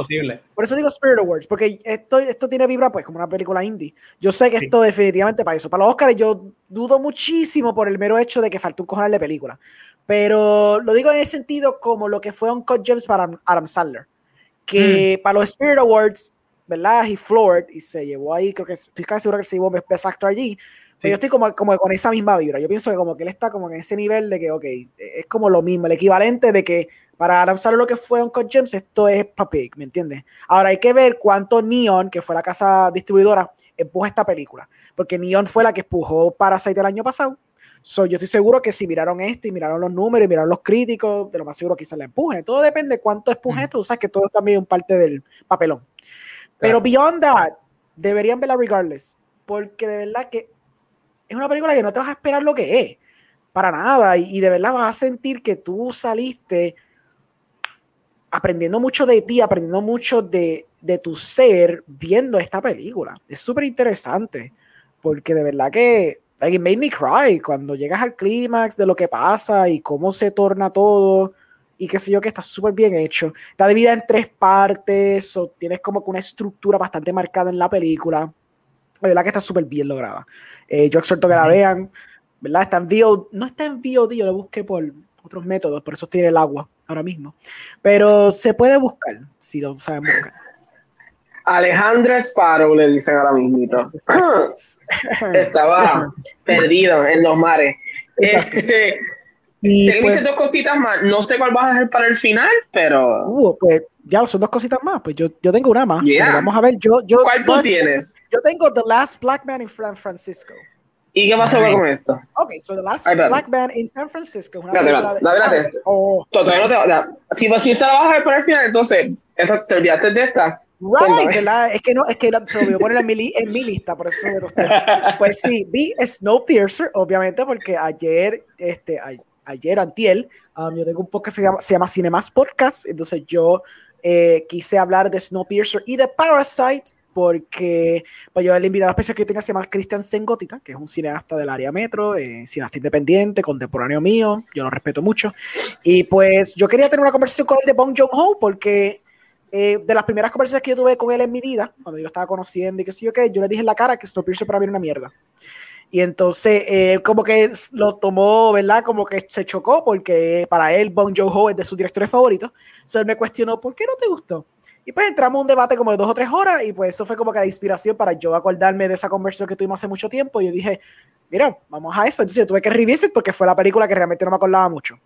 por eso digo Spirit Awards, porque esto, esto tiene vibra pues como una película indie. Yo sé que esto definitivamente para eso. Para los Oscars yo dudo muchísimo por el mero hecho de que falta un cojonal de película. Pero lo digo en el sentido como lo que fue Uncut Gems para Adam Sandler. Que mm. para los Spirit Awards, ¿verdad? He floored y se llevó ahí, creo que estoy casi seguro que se llevó Best Actor allí. Pero yo estoy como, como con esa misma vibra. Yo pienso que como que él está como en ese nivel de que, ok, es como lo mismo, el equivalente de que para lanzar lo que fue Uncut Gems, esto es Papig, ¿me entiendes? Ahora hay que ver cuánto Neon, que fue la casa distribuidora, empuja esta película. Porque Neon fue la que empujó Parasite el año pasado. So, yo estoy seguro que si miraron esto y miraron los números y miraron los críticos, de lo más seguro quizás la empuje. Todo depende de cuánto empuje esto. Tú sabes que todo es también parte del papelón. Pero beyond that, deberían verla regardless. Porque de verdad que es una película que no te vas a esperar lo que es. Para nada. Y, de verdad vas a sentir que tú saliste aprendiendo mucho de ti, aprendiendo mucho de, de tu ser viendo esta película. Es súper interesante. Porque de verdad que like, it made me cry cuando llegas al clímax de lo que pasa y cómo se torna todo y qué sé yo, que está súper bien hecho. Está dividida en tres partes, o tienes como que una estructura bastante marcada en la película. La verdad que está súper bien lograda. Eh, yo exhorto que la vean, ¿verdad? Está en VOD, no está en VOD, yo lo busqué por otros métodos, por eso tiene el agua ahora mismo. Pero se puede buscar, si lo saben buscar. Alejandro Sparrow le dicen ahora mismito. Estaba perdido en los mares. Este, y pues, dos cositas más. No sé cuál vas a hacer para el final, pero. Uh, pues ya son dos cositas más. Pues yo, yo tengo una más. Vamos a ver. Yo, yo, ¿Cuál tú tienes? Yo tengo The Last Black Man in San Francisco. ¿Y qué pasa con esto? Ok, so The Last Black Man in San Francisco. Una espérate, espérate, de... oh. No te... Si, si esta la vas a ver para el final, entonces, ¿te olvidaste de esta? Right, Es que no, es que se a poner en mi, en mi lista, por eso me usted. Pues sí, vi Snowpiercer, obviamente, porque ayer, este, ayer, antiel, um, yo tengo un podcast que se llama, se llama Cinemas Podcast, entonces yo eh, quise hablar de Snowpiercer y de Parasite, porque pues yo el invitado especial que tenía se llama Christian Sengotita, que es un cineasta del área metro, eh, cineasta independiente, contemporáneo mío, yo lo respeto mucho, y pues yo quería tener una conversación con él de Bong Joon-ho, porque eh, de las primeras conversaciones que yo tuve con él en mi vida, cuando yo lo estaba conociendo y qué sé yo qué, yo le dije en la cara que Snowpiercer para mí era una mierda. Y entonces él eh, como que lo tomó, ¿verdad? Como que se chocó porque para él Bong Joon-ho es de sus directores favoritos. Entonces él me cuestionó, ¿por qué no te gustó? Y pues entramos a un debate como de dos o tres horas y pues eso fue como que la inspiración para yo acordarme de esa conversación que tuvimos hace mucho tiempo. Y yo dije, mira, vamos a eso. Entonces yo tuve que revisit porque fue la película que realmente no me acordaba mucho.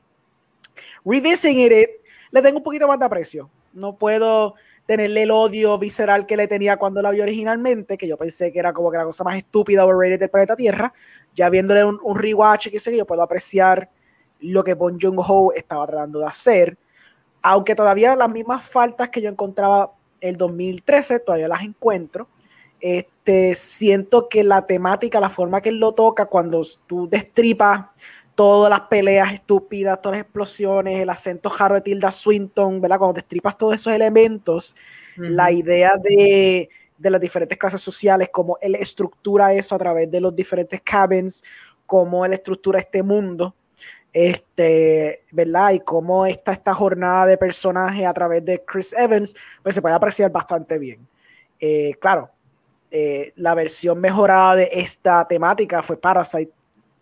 Revisiting it, le tengo un poquito más de aprecio no puedo tenerle el odio visceral que le tenía cuando la vi originalmente, que yo pensé que era como que la cosa más estúpida overrated del planeta Tierra. Ya viéndole un, un rewatch que sé yo puedo apreciar lo que Bon Joon-ho estaba tratando de hacer, aunque todavía las mismas faltas que yo encontraba el 2013, todavía las encuentro. Este, siento que la temática, la forma que él lo toca, cuando tú destripas todas las peleas estúpidas, todas las explosiones, el acento jarro de Tilda Swinton, ¿verdad? Cuando destripas todos esos elementos, la idea de, de, las diferentes clases sociales, cómo él estructura eso a través de los diferentes cabins, cómo él estructura este mundo, este, ¿verdad? Y cómo está esta jornada de personaje a través de Chris Evans, pues se puede apreciar bastante bien. Eh, claro, eh, la versión mejorada de esta temática fue Parasite,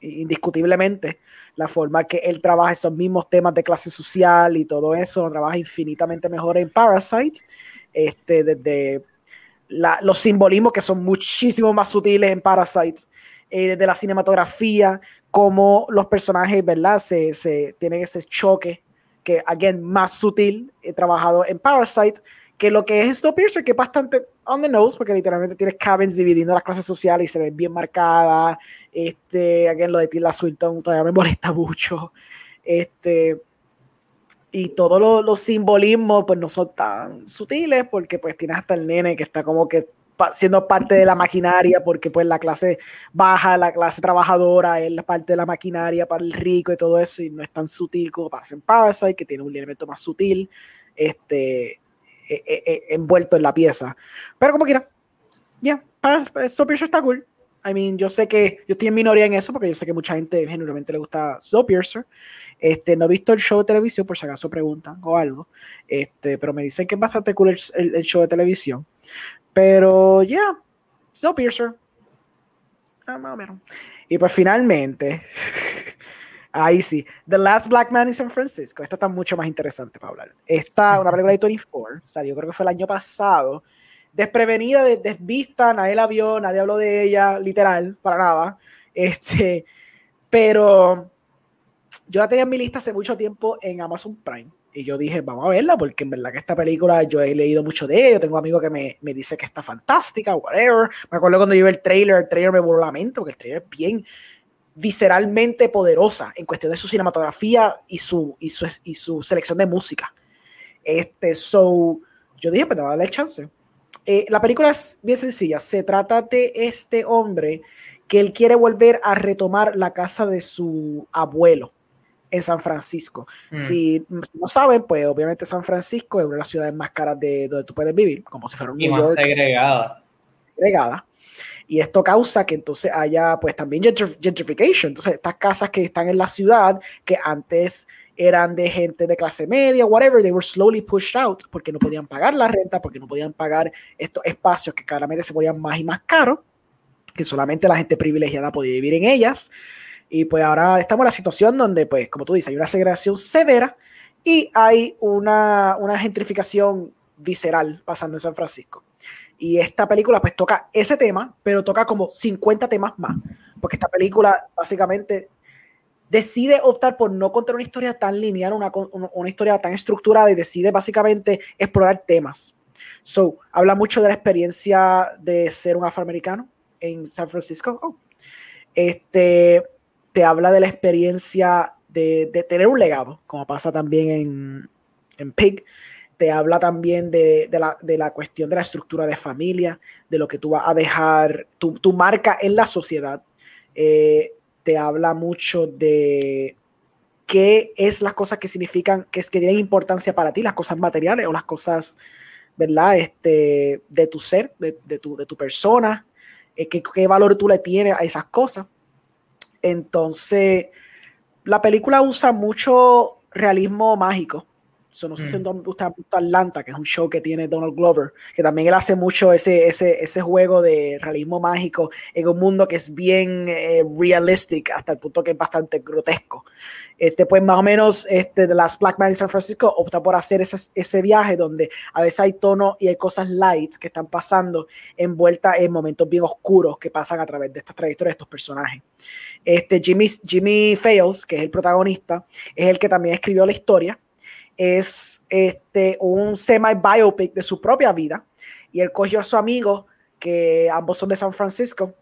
indiscutiblemente. La forma que él trabaja esos mismos temas de clase social y todo eso, lo trabaja infinitamente mejor en Parasite. Este, desde los simbolismos que son muchísimo más sutiles en Parasite, eh, desde la cinematografía, como los personajes, ¿verdad? Se, se tienen ese choque que, again, más sutil, he trabajado en Parasite que lo que es Snowpiercer, que es bastante on the nose, porque literalmente tienes cabins dividiendo las clases sociales y se ven bien marcadas. Este, again, lo de Tilda Swinton todavía me molesta mucho. Este, y todos los, simbolismos, pues no son tan sutiles, porque pues tienes hasta el nene que está como que siendo parte de la maquinaria, porque pues la clase baja, la clase trabajadora es la parte de la maquinaria para el rico y todo eso, y no es tan sutil como pasa en Parasite, que tiene un elemento más sutil. Este, eh, eh, eh, envuelto en la pieza. Pero como quiera, ya, yeah, Snowpiercer está cool. I mean, yo sé que yo estoy en minoría en eso porque yo sé que mucha gente genuinamente le gusta Snowpiercer. Este, no he visto el show de televisión, por si acaso preguntan o algo. Este, pero me dicen que es bastante cool el, show de televisión. Pero ya, yeah, Snowpiercer. Ah, más o menos. Y pues finalmente, Ahí sí. The Last Black Man in San Francisco. Esta está mucho más interesante para hablar. Esta, una película de 24, salió creo que fue el año pasado. Desprevenida, desvista, nadie la vio, nadie habló de ella, literal, para nada. Este, pero yo la tenía en mi lista hace mucho tiempo en Amazon Prime. Y yo dije, vamos a verla, porque en verdad que esta película yo he leído mucho de ella. Tengo amigos que me, me dice que está fantástica, whatever. Me acuerdo cuando yo vi el trailer, el trailer me voló la mente, porque el trailer es bien, visceralmente poderosa en cuestión de su cinematografía y su, y su, y su selección de música. Este, so, yo dije, pues te voy a darle chance. Eh, la película es bien sencilla. Se trata de este hombre que él quiere volver a retomar la casa de su abuelo en San Francisco. Mm. Si no saben, pues obviamente San Francisco es una de las ciudades más caras de donde tú puedes vivir, como si fuera un y más segregada. Segregada. Y esto causa que entonces haya pues también gentrification. Entonces estas casas que están en la ciudad, que antes eran de gente de clase media, whatever, they were slowly pushed out porque no podían pagar la renta, porque no podían pagar estos espacios que claramente se ponían más y más caros, que solamente la gente privilegiada podía vivir en ellas. Y pues ahora estamos en la situación donde, pues, como tú dices, hay una segregación severa y hay una, una gentrificación visceral pasando en San Francisco. Y esta película pues toca ese tema, pero toca como 50 temas más, porque esta película básicamente decide optar por no contar una historia tan lineal, una, una historia tan estructurada y decide básicamente explorar temas. So, habla mucho de la experiencia de ser un afroamericano en San Francisco. Oh. Este, te habla de la experiencia de, de, tener un legado, como pasa también en, en Pig te habla también de, la, cuestión de la estructura de familia, de lo que tú vas a dejar, tu, marca en la sociedad. Eh, te habla mucho de qué es las cosas que significan, que, es, que tienen importancia para ti, las cosas materiales o las cosas, ¿verdad? Este, de tu ser, de, tu, de tu persona, eh, qué, qué valor tú le tienes a esas cosas. Entonces, la película usa mucho realismo mágico So, no sé si mm. usted ha visto Atlanta, que es un show que tiene Donald Glover, que también él hace mucho ese, ese, ese juego de realismo mágico en un mundo que es bien eh, realistic, hasta el punto que es bastante grotesco. Este, pues más o menos este, The Last Black Man in San Francisco opta por hacer ese, ese viaje donde a veces hay tono y hay cosas lights que están pasando envueltas en momentos bien oscuros que pasan a través de estas trayectorias de estos personajes. Este, Jimmy, Jimmy Fails, que es el protagonista, es el que también escribió la historia es este, un semi-biopic de su propia vida y él cogió a su amigo que ambos son de San Francisco.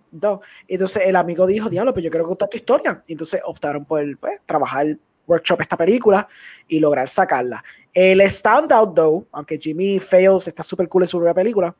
Entonces el amigo dijo, diablo, pero yo quiero contar tu historia. Entonces optaron por pues, trabajar workshop esta película y lograr sacarla. El standout, though, aunque Jimmy Fails está súper cool en su propia película,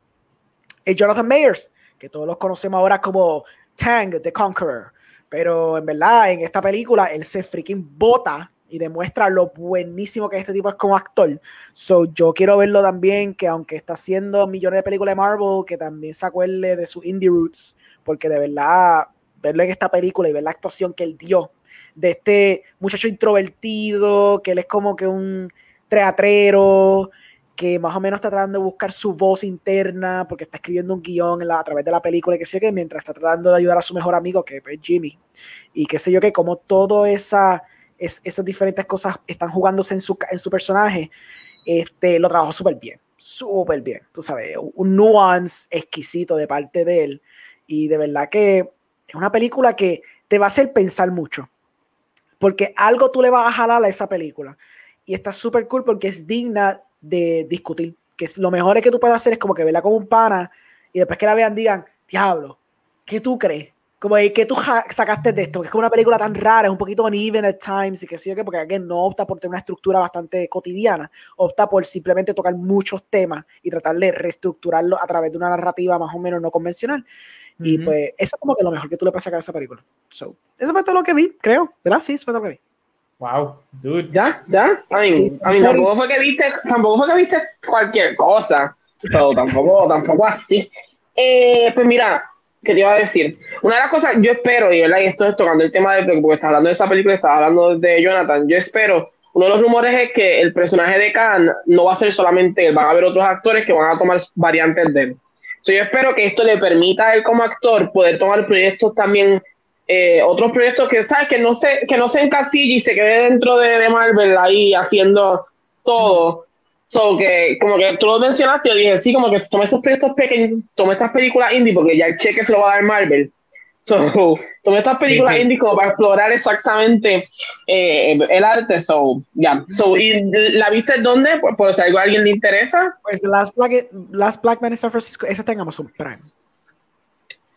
es Jonathan Mayers, que todos los conocemos ahora como Tang, The Conqueror. Pero en verdad, en esta película, él se freaking bota y demuestra lo buenísimo que este tipo es como actor. So, yo quiero verlo también, que aunque está haciendo millones de películas de Marvel, que también se acuerde de su indie roots, porque de verdad, verlo en esta película y ver la actuación que él dio de este muchacho introvertido, que él es como que un teatrero, que más o menos está tratando de buscar su voz interna porque está escribiendo un guion a través de la película y que sé que mientras está tratando de ayudar a su mejor amigo que es Jimmy y qué sé yo que como todo esa es, esas diferentes cosas están jugándose en su, en su personaje este lo trabajó súper bien súper bien tú sabes un nuance exquisito de parte de él y de verdad que es una película que te va a hacer pensar mucho porque algo tú le vas a jalar a esa película y está súper cool porque es digna de discutir. Que lo mejor es que tú puedes hacer es como que verla como un pana y después que la vean digan, diablo, ¿qué tú crees? Como que tú sacaste de esto, que es como una película tan rara, es un poquito uneven at times y que sí, que porque alguien no opta por tener una estructura bastante cotidiana, opta por simplemente tocar muchos temas y tratar de reestructurarlo a través de una narrativa más o menos no convencional. Y pues eso es como que lo mejor que tú le puedes sacar a esa película. So, eso fue todo lo que vi, creo, ¿verdad? Sí, eso fue todo lo que vi. Wow, dude. Ya, ya. A mí, tampoco fue que viste, tampoco fue que viste cualquier cosa. Pero tampoco, tampoco así. Eh, pues mira, ¿qué te iba a decir? Una de las cosas, yo espero, y, ¿verdad? y esto es tocando el tema de, porque estás hablando de esa película, estás hablando de Jonathan, yo espero, uno de los rumores es que el personaje de Khan no va a ser solamente él, van a haber otros actores que van a tomar variantes de él. So, yo espero que esto le permita a él como actor poder tomar proyectos también eh, otros proyectos que sabes que no se que no se encasille y se quede dentro de, de Marvel ahí haciendo todo so que como que tú lo mencionaste yo dije sí como que toma esos proyectos pequeños toma estas películas indie porque ya el cheque se lo va a dar Marvel. So toma estas películas indie como para explorar exactamente eh, el arte so ya. So y la viste dónde por, por si algo a alguien le interesa. Pues Last Black Last Black Man in San Francisco esa está en Amazon Prime.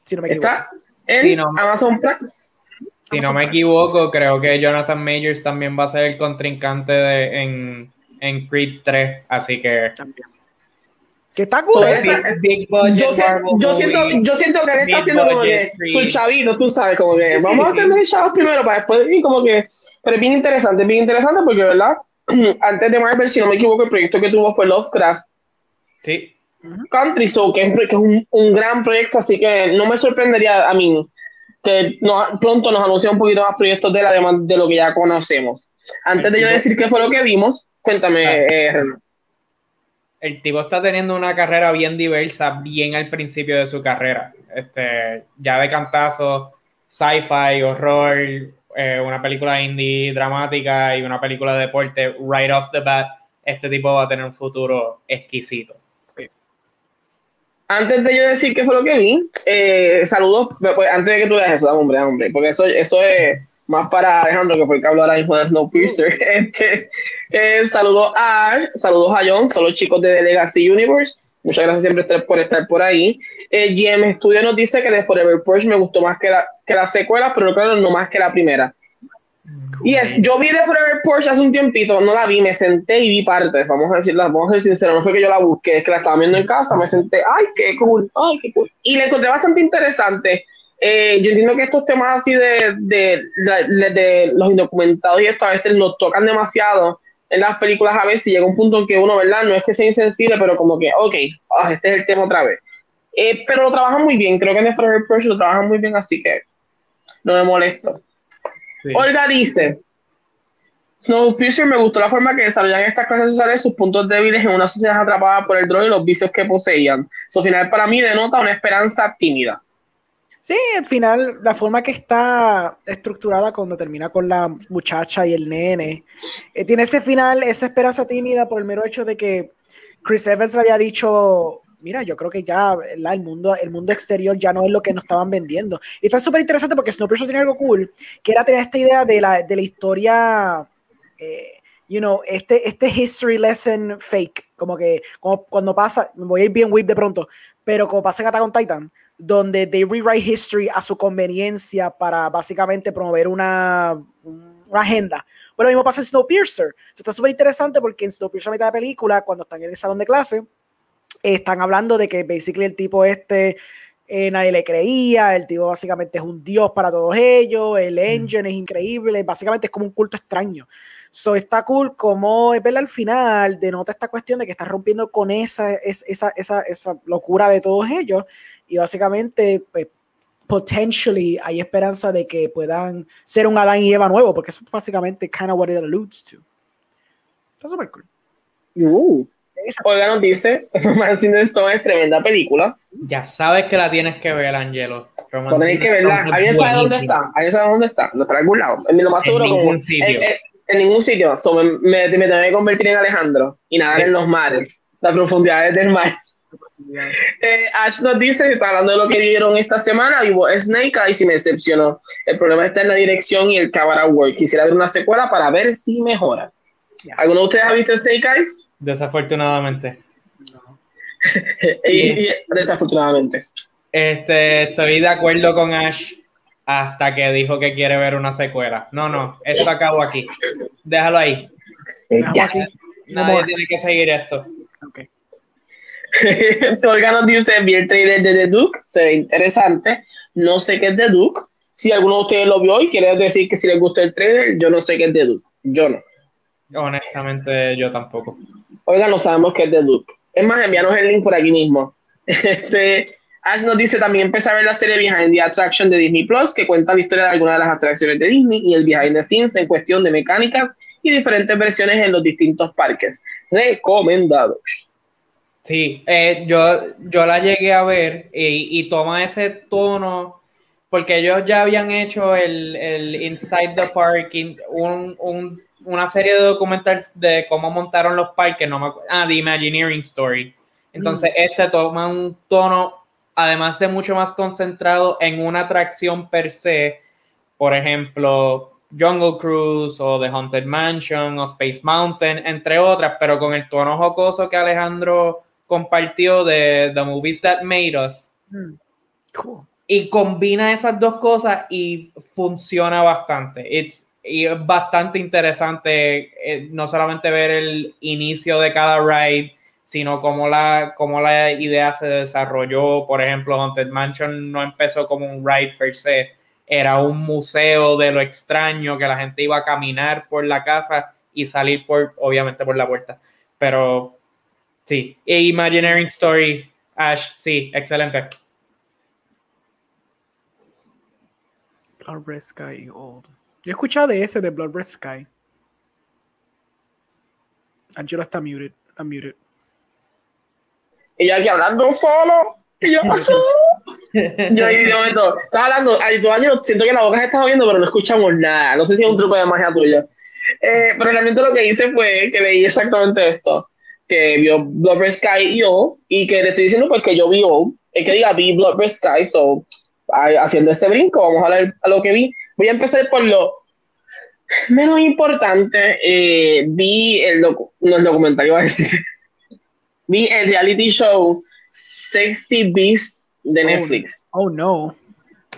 Si no me equivoco. ¿Está? si no, Amazon Prime. Si no me equivoco, creo que Jonathan Majors también va a ser el contrincante de, en, en Creed 3, así que... Que está cool. big budget yo, yo, siento, yo siento que él está haciendo como que su chavito, tú sabes, como que vamos a hacer los chavos primero para después y como que... Pero es bien interesante, es bien interesante porque, ¿verdad? Antes de Marvel, si no me equivoco, el proyecto que tuvo fue Lovecraft. Sí. Country Soul, que es, un, un, gran proyecto, así que no me sorprendería a mí que no, pronto nos anuncie un poquito más proyectos de la demanda de lo que ya conocemos. Antes de yo decir qué fue lo que vimos, cuéntame, eh, El tipo está teniendo una carrera bien diversa, bien al principio de su carrera. Este, ya de cantazo, sci-fi, horror, eh, una película indie dramática y una película de deporte, right off the bat, este tipo va a tener un futuro exquisito. Antes de yo decir qué fue lo que vi, eh, saludos, pues, antes de que tú veas eso, hombre, hombre, porque eso, eso es más para Alejandro, que fue el que habló ahora mismo de Snowpiercer. Este, eh, saludos a saludos a John, son los chicos de Legacy Universe. Muchas gracias siempre por estar por ahí. Eh, GM Studio nos dice que de Forever Porsche me gustó más que la, que la secuela, pero claro, no más que la primera. Y es, yo vi The Forever Porsche hace un tiempito, no la vi, me senté y vi partes, vamos a decirlo, vamos a ser sinceros, no fue que yo la busqué, es que la estaba viendo en casa, me senté, ay, qué cool, ay, qué cool. Y la encontré bastante interesante. Eh, yo entiendo que estos temas así de, de, de, los indocumentados y esto a veces nos tocan demasiado en las películas a veces y llega un punto en que uno, ¿verdad? No es que sea insensible, pero como que, ok, ah, este es el tema otra vez. Eh, pero lo trabajan muy bien, creo que en The Forever Porsche lo trabajan muy bien, así que no me molesto. Olga dice, Snowpiercer me gustó la forma que desarrollan estas clases sociales sus puntos débiles en una sociedad atrapada por el droga y los vicios que poseían. Su final para mí denota una esperanza tímida. Sí, al final, la forma que está estructurada cuando termina con la muchacha y el nene, eh, tiene ese final, esa esperanza tímida por el mero hecho de que Chris Evans le había dicho mira, yo creo que ya el, mundo, el mundo exterior ya no es lo que nos estaban vendiendo. Y está súper interesante porque Snowpiercer tiene algo cool, que era tener esta idea de la, de la historia, eh, you know, este, este history lesson fake, como que cuando pasa, me voy a ir bien whip de pronto, pero como pasa en Attack Titan, donde they rewrite history a su conveniencia para básicamente promover una, agenda. Pues lo mismo pasa en Snowpiercer. Eso está súper interesante porque en Snowpiercer, a mitad de película, cuando están en el salón de clase, están hablando de que basically el tipo este eh, nadie le creía, el tipo básicamente es un dios para todos ellos, el engine es increíble, básicamente es como un culto extraño. So está cool como es verla al final, denota esta cuestión de que está rompiendo con esa, esa, esa, esa locura de todos ellos y básicamente pues, potentially hay esperanza de que puedan ser un Adán y Eva nuevo, porque eso es básicamente kind of what it alludes to. Está súper cool. Uh. Oiga nos dice, Romancing the Stone es tremenda película. Ya sabes que la tienes que ver, Angelo. Tienes que verla. ¿Alguien sabe dónde está? ¿Alguien sabe dónde está? Lo está en algún lado. En lo más seguro. En ningún sitio. En, ningún sitio. me, me, tengo que convertir en Alejandro y nadar en los mares. Las profundidades del mar. Eh, Ash nos dice, está hablando de lo que vieron esta semana, y Snake Eyes y me decepcionó. El problema está en la dirección y el camera work. Quisiera ver una secuela para ver si mejora. ¿Alguno de ustedes ha visto Snake Eyes? Desafortunadamente. desafortunadamente. Este, estoy de acuerdo con Ash hasta que dijo que quiere ver una secuela. No, no, esto acabó aquí. Déjalo ahí. Nadie tiene que seguir esto. Okay. Olga nos dice, vi el trailer de The Duke, se ve interesante. No sé qué es The Duke. Si alguno de ustedes lo vio y quiere decir que si les gusta el trailer, yo no sé qué es The Duke. Yo no. Honestamente, yo tampoco. Oiga, no sabemos qué es The Duke. Es más, envíanos el link por aquí mismo. Este, Ash nos dice también empezar a ver la serie Behind the Attraction de Disney Plus, que cuenta la historia de algunas de las atracciones de Disney y el behind the scenes en cuestión de mecánicas y diferentes versiones en los distintos parques. Recomendado. Sí, eh, yo, yo la llegué a ver y, toma ese tono, porque ellos ya habían hecho el, el Inside the Park, un, un, una serie de documentales de cómo montaron los parques, no me ah, The Imagineering Story. Entonces, mm. este toma un tono, además de mucho más concentrado en una atracción per se, por ejemplo, Jungle Cruise o The Haunted Mansion o Space Mountain, entre otras, pero con el tono jocoso que Alejandro compartió de The Movies That Made Us. Mm, y combina esas dos cosas y funciona bastante. It's, y es bastante interesante eh, no solamente ver el inicio de cada ride, sino cómo la, cómo la idea se desarrolló. Por ejemplo, Haunted Mansion no empezó como un ride per se, era un museo de lo extraño que la gente iba a caminar por la casa y salir por, obviamente, por la puerta. Pero Sí, Imagineering Story, Ash, sí, excelente. Blood Red Sky Old. Yo he escuchado de ese de Blood Red Sky. Angelo está muted, está muted. Y yo aquí hablando solo. Y yo, yo ahí de momento, estaba hablando, ahí tu año, siento que la boca se está moviendo, pero no escuchamos nada. No sé si es un truco de magia tuya. Eh, pero realmente lo que hice fue que leí exactamente esto que vio Blood Sky y yo, y que le estoy diciendo pues que yo vi es que diga vi Blood Sky, so, haciendo este brinco, vamos a ver a lo que vi. Voy a empezar por lo menos importante, eh, vi el, docu no, el documentario, a decir, vi el reality show Sexy Beast de oh, Netflix. Oh, no.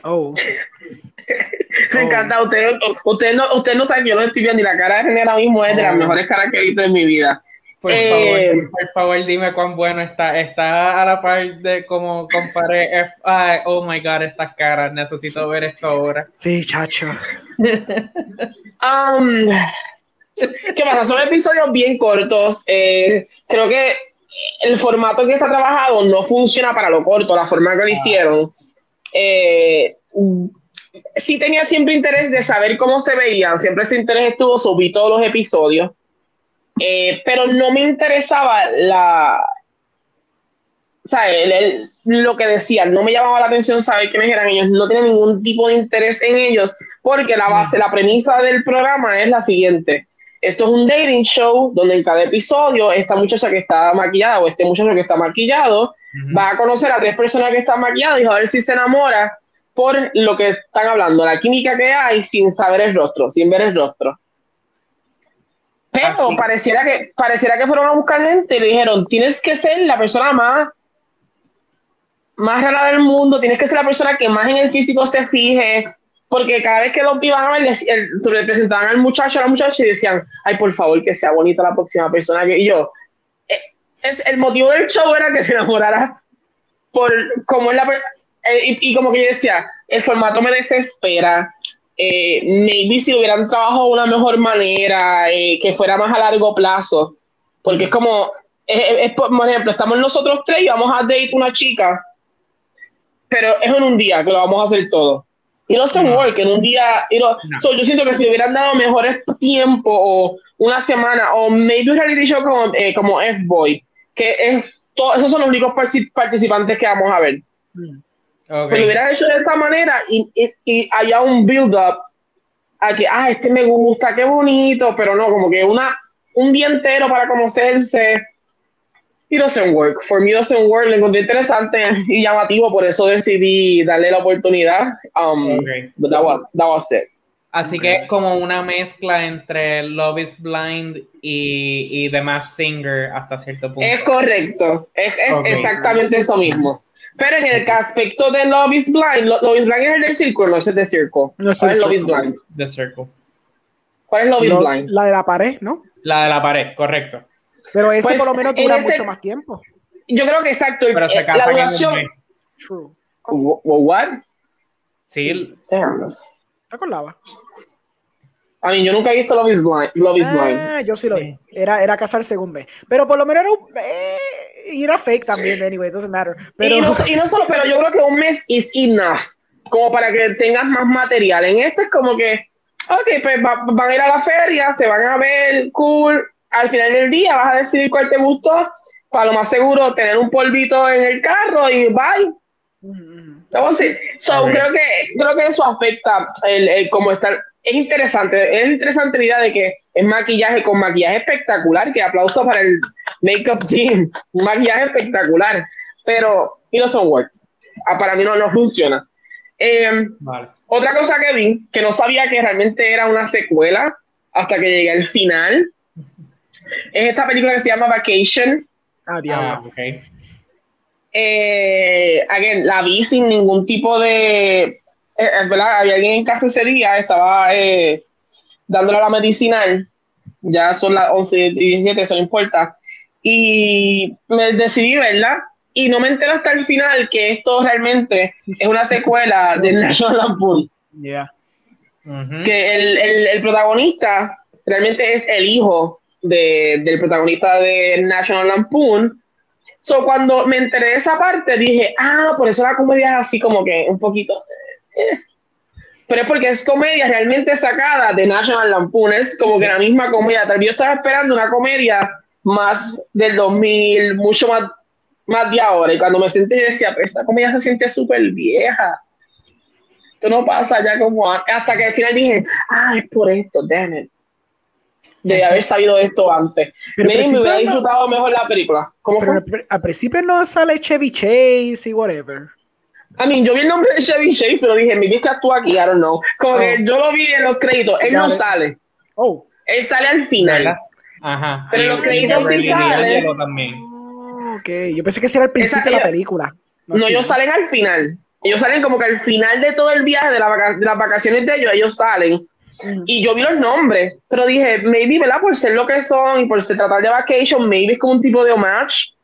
Oh. Me encanta. Usted, usted, no, usted no sabe que yo no estoy viendo y la cara de ahora mismo es de las oh. mejores caras que he visto en mi vida. Por, favor, eh, por favor, dime cuán bueno está. Está a la par de como comparé. oh my god, estas caras. Necesito ver esto ahora. Sí, chacho. um, ¿Qué pasa? Son episodios bien cortos. Eh, creo que el formato que está trabajado no funciona para lo corto, la forma que lo ah. hicieron. Eh, sí tenía siempre interés de saber cómo se veían. Siempre ese interés estuvo, subí todos los episodios. Eh, pero no me interesaba la, o sea, lo que decían, no me llamaba la atención saber quiénes eran ellos, no tenía ningún tipo de interés en ellos, porque la base, la premisa del programa es la siguiente. Esto es un dating show donde en cada episodio esta muchacha que está maquillada o este muchacho que está maquillado va a conocer a tres personas que están maquilladas y a ver si se enamora por lo que están hablando, la química que hay sin saber el rostro, sin ver el rostro. Pero pareciera que, pareciera que fueron a buscar gente y le dijeron, tienes que ser la persona más, más rara del mundo, tienes que ser la persona que más en el físico se fije. porque cada vez que los iban a ver, le presentaban al muchacho, a la muchacha y decían, ay, por favor, que sea bonita la próxima persona. Y yo, eh, es, el motivo del show era que se enamorara por como es la eh, y, como que yo decía, el formato me desespera. Eh, maybe si lo hubieran trabajado de una mejor manera, eh, que fuera más a largo plazo, porque es como, es, por ejemplo, estamos nosotros tres y vamos a date una chica, pero es en un día que lo vamos a hacer todo. Y no se work en un día. yo siento que si le hubieran dado mejores tiempo o una semana o maybe un reality show como, como F-Boy, que es todo, esos son los únicos participantes que vamos a ver. Mm. Pero lo hubieras hecho de esa manera y, y, haya un build-up a que, ah, este me gusta, qué bonito, pero no, como que una, un día entero para conocerse. It doesn't work. For me, doesn't work. Lo encontré interesante y llamativo, por eso decidí darle la oportunidad. Um, that, was, that was it. Así que como una mezcla entre Love is Blind y, y The Masked Singer hasta cierto punto. Es correcto, es, es exactamente eso mismo. Pero en el aspecto de Love is Blind, Love is Blind es el del círculo, no es el del circo. No es el Love is Blind? The Circle. ¿Cuál es Love is Blind? La de la pared, ¿no? La de la pared, correcto. Pero ese pues, por lo menos dura mucho más tiempo. Yo creo que exacto. Pero se eh, la duración. True. What? Sí. Está con lava. I mean, yo nunca he visto Love is Blind. Love is ah, yo sí lo vi. Era, era casar según vez. Pero por lo menos era, eh, era fake también, anyway, it doesn't matter. Pero... Y, no, y no solo, pero yo creo que un mes is enough. Como para que tengas más material. En este es como que, ok, pues van a ir a la feria, se van a ver cool. Al final del día vas a decidir cuál te gustó. Para lo más seguro, tener un polvito en el carro y bye. Entonces, so, creo, que, creo que eso afecta el, el cómo estar es interesante, es interesante la idea de que es maquillaje con maquillaje espectacular, que aplauso para el makeup team, un maquillaje espectacular, pero y no son work. Ah, para mí no, no funciona. Em, otra cosa que vi, que no sabía que realmente era una secuela hasta que llegué al final, es esta película que se llama Vacation. Ah, diablo. Ah, okay. Eh, again, la vi sin ningún tipo de eh, ¿verdad? Había alguien en casa ese día, estaba eh, dándole la medicinal, ya son las 11 y 17, eso no importa, y me decidí verla, y no me entero hasta el final que esto realmente es una secuela de National Lampoon. Que el, el, el, protagonista realmente es el hijo de, del protagonista de National Lampoon. So, cuando me enteré de esa parte, dije, ah, por eso la comedia es así como que un poquito pero es porque es comedia realmente sacada de National Lampoon, es como que la misma comedia. Tal vez yo estaba esperando una comedia más del 2000, mucho más, más de ahora. Y cuando me senté, yo decía, pero esta comedia se siente súper vieja. Esto no pasa ya como hasta que al final dije, ah, es por esto, damn it. De haber sabido esto antes. Pero me, me hubiera disfrutado mejor la película. ¿Cómo pero Al principio no sale Chevy Chase y whatever. I mean, yo vi el nombre de Chevy Chase, pero dije, mi vista actúa aquí, I don't know. Como que oh. yo lo vi en los créditos, él no sale. Oh. Él sale al final. Ajá. Pero los créditos sí salen. Ok, yo pensé que ese era el principio de la película. No, ellos salen al final. Ellos salen como que al final de todo el viaje, de, las vacaciones de ellos, ellos salen. Y yo vi los nombres, pero dije, maybe, ¿verdad? Por ser lo que son y por se tratar de vacation, maybe es como un tipo de homage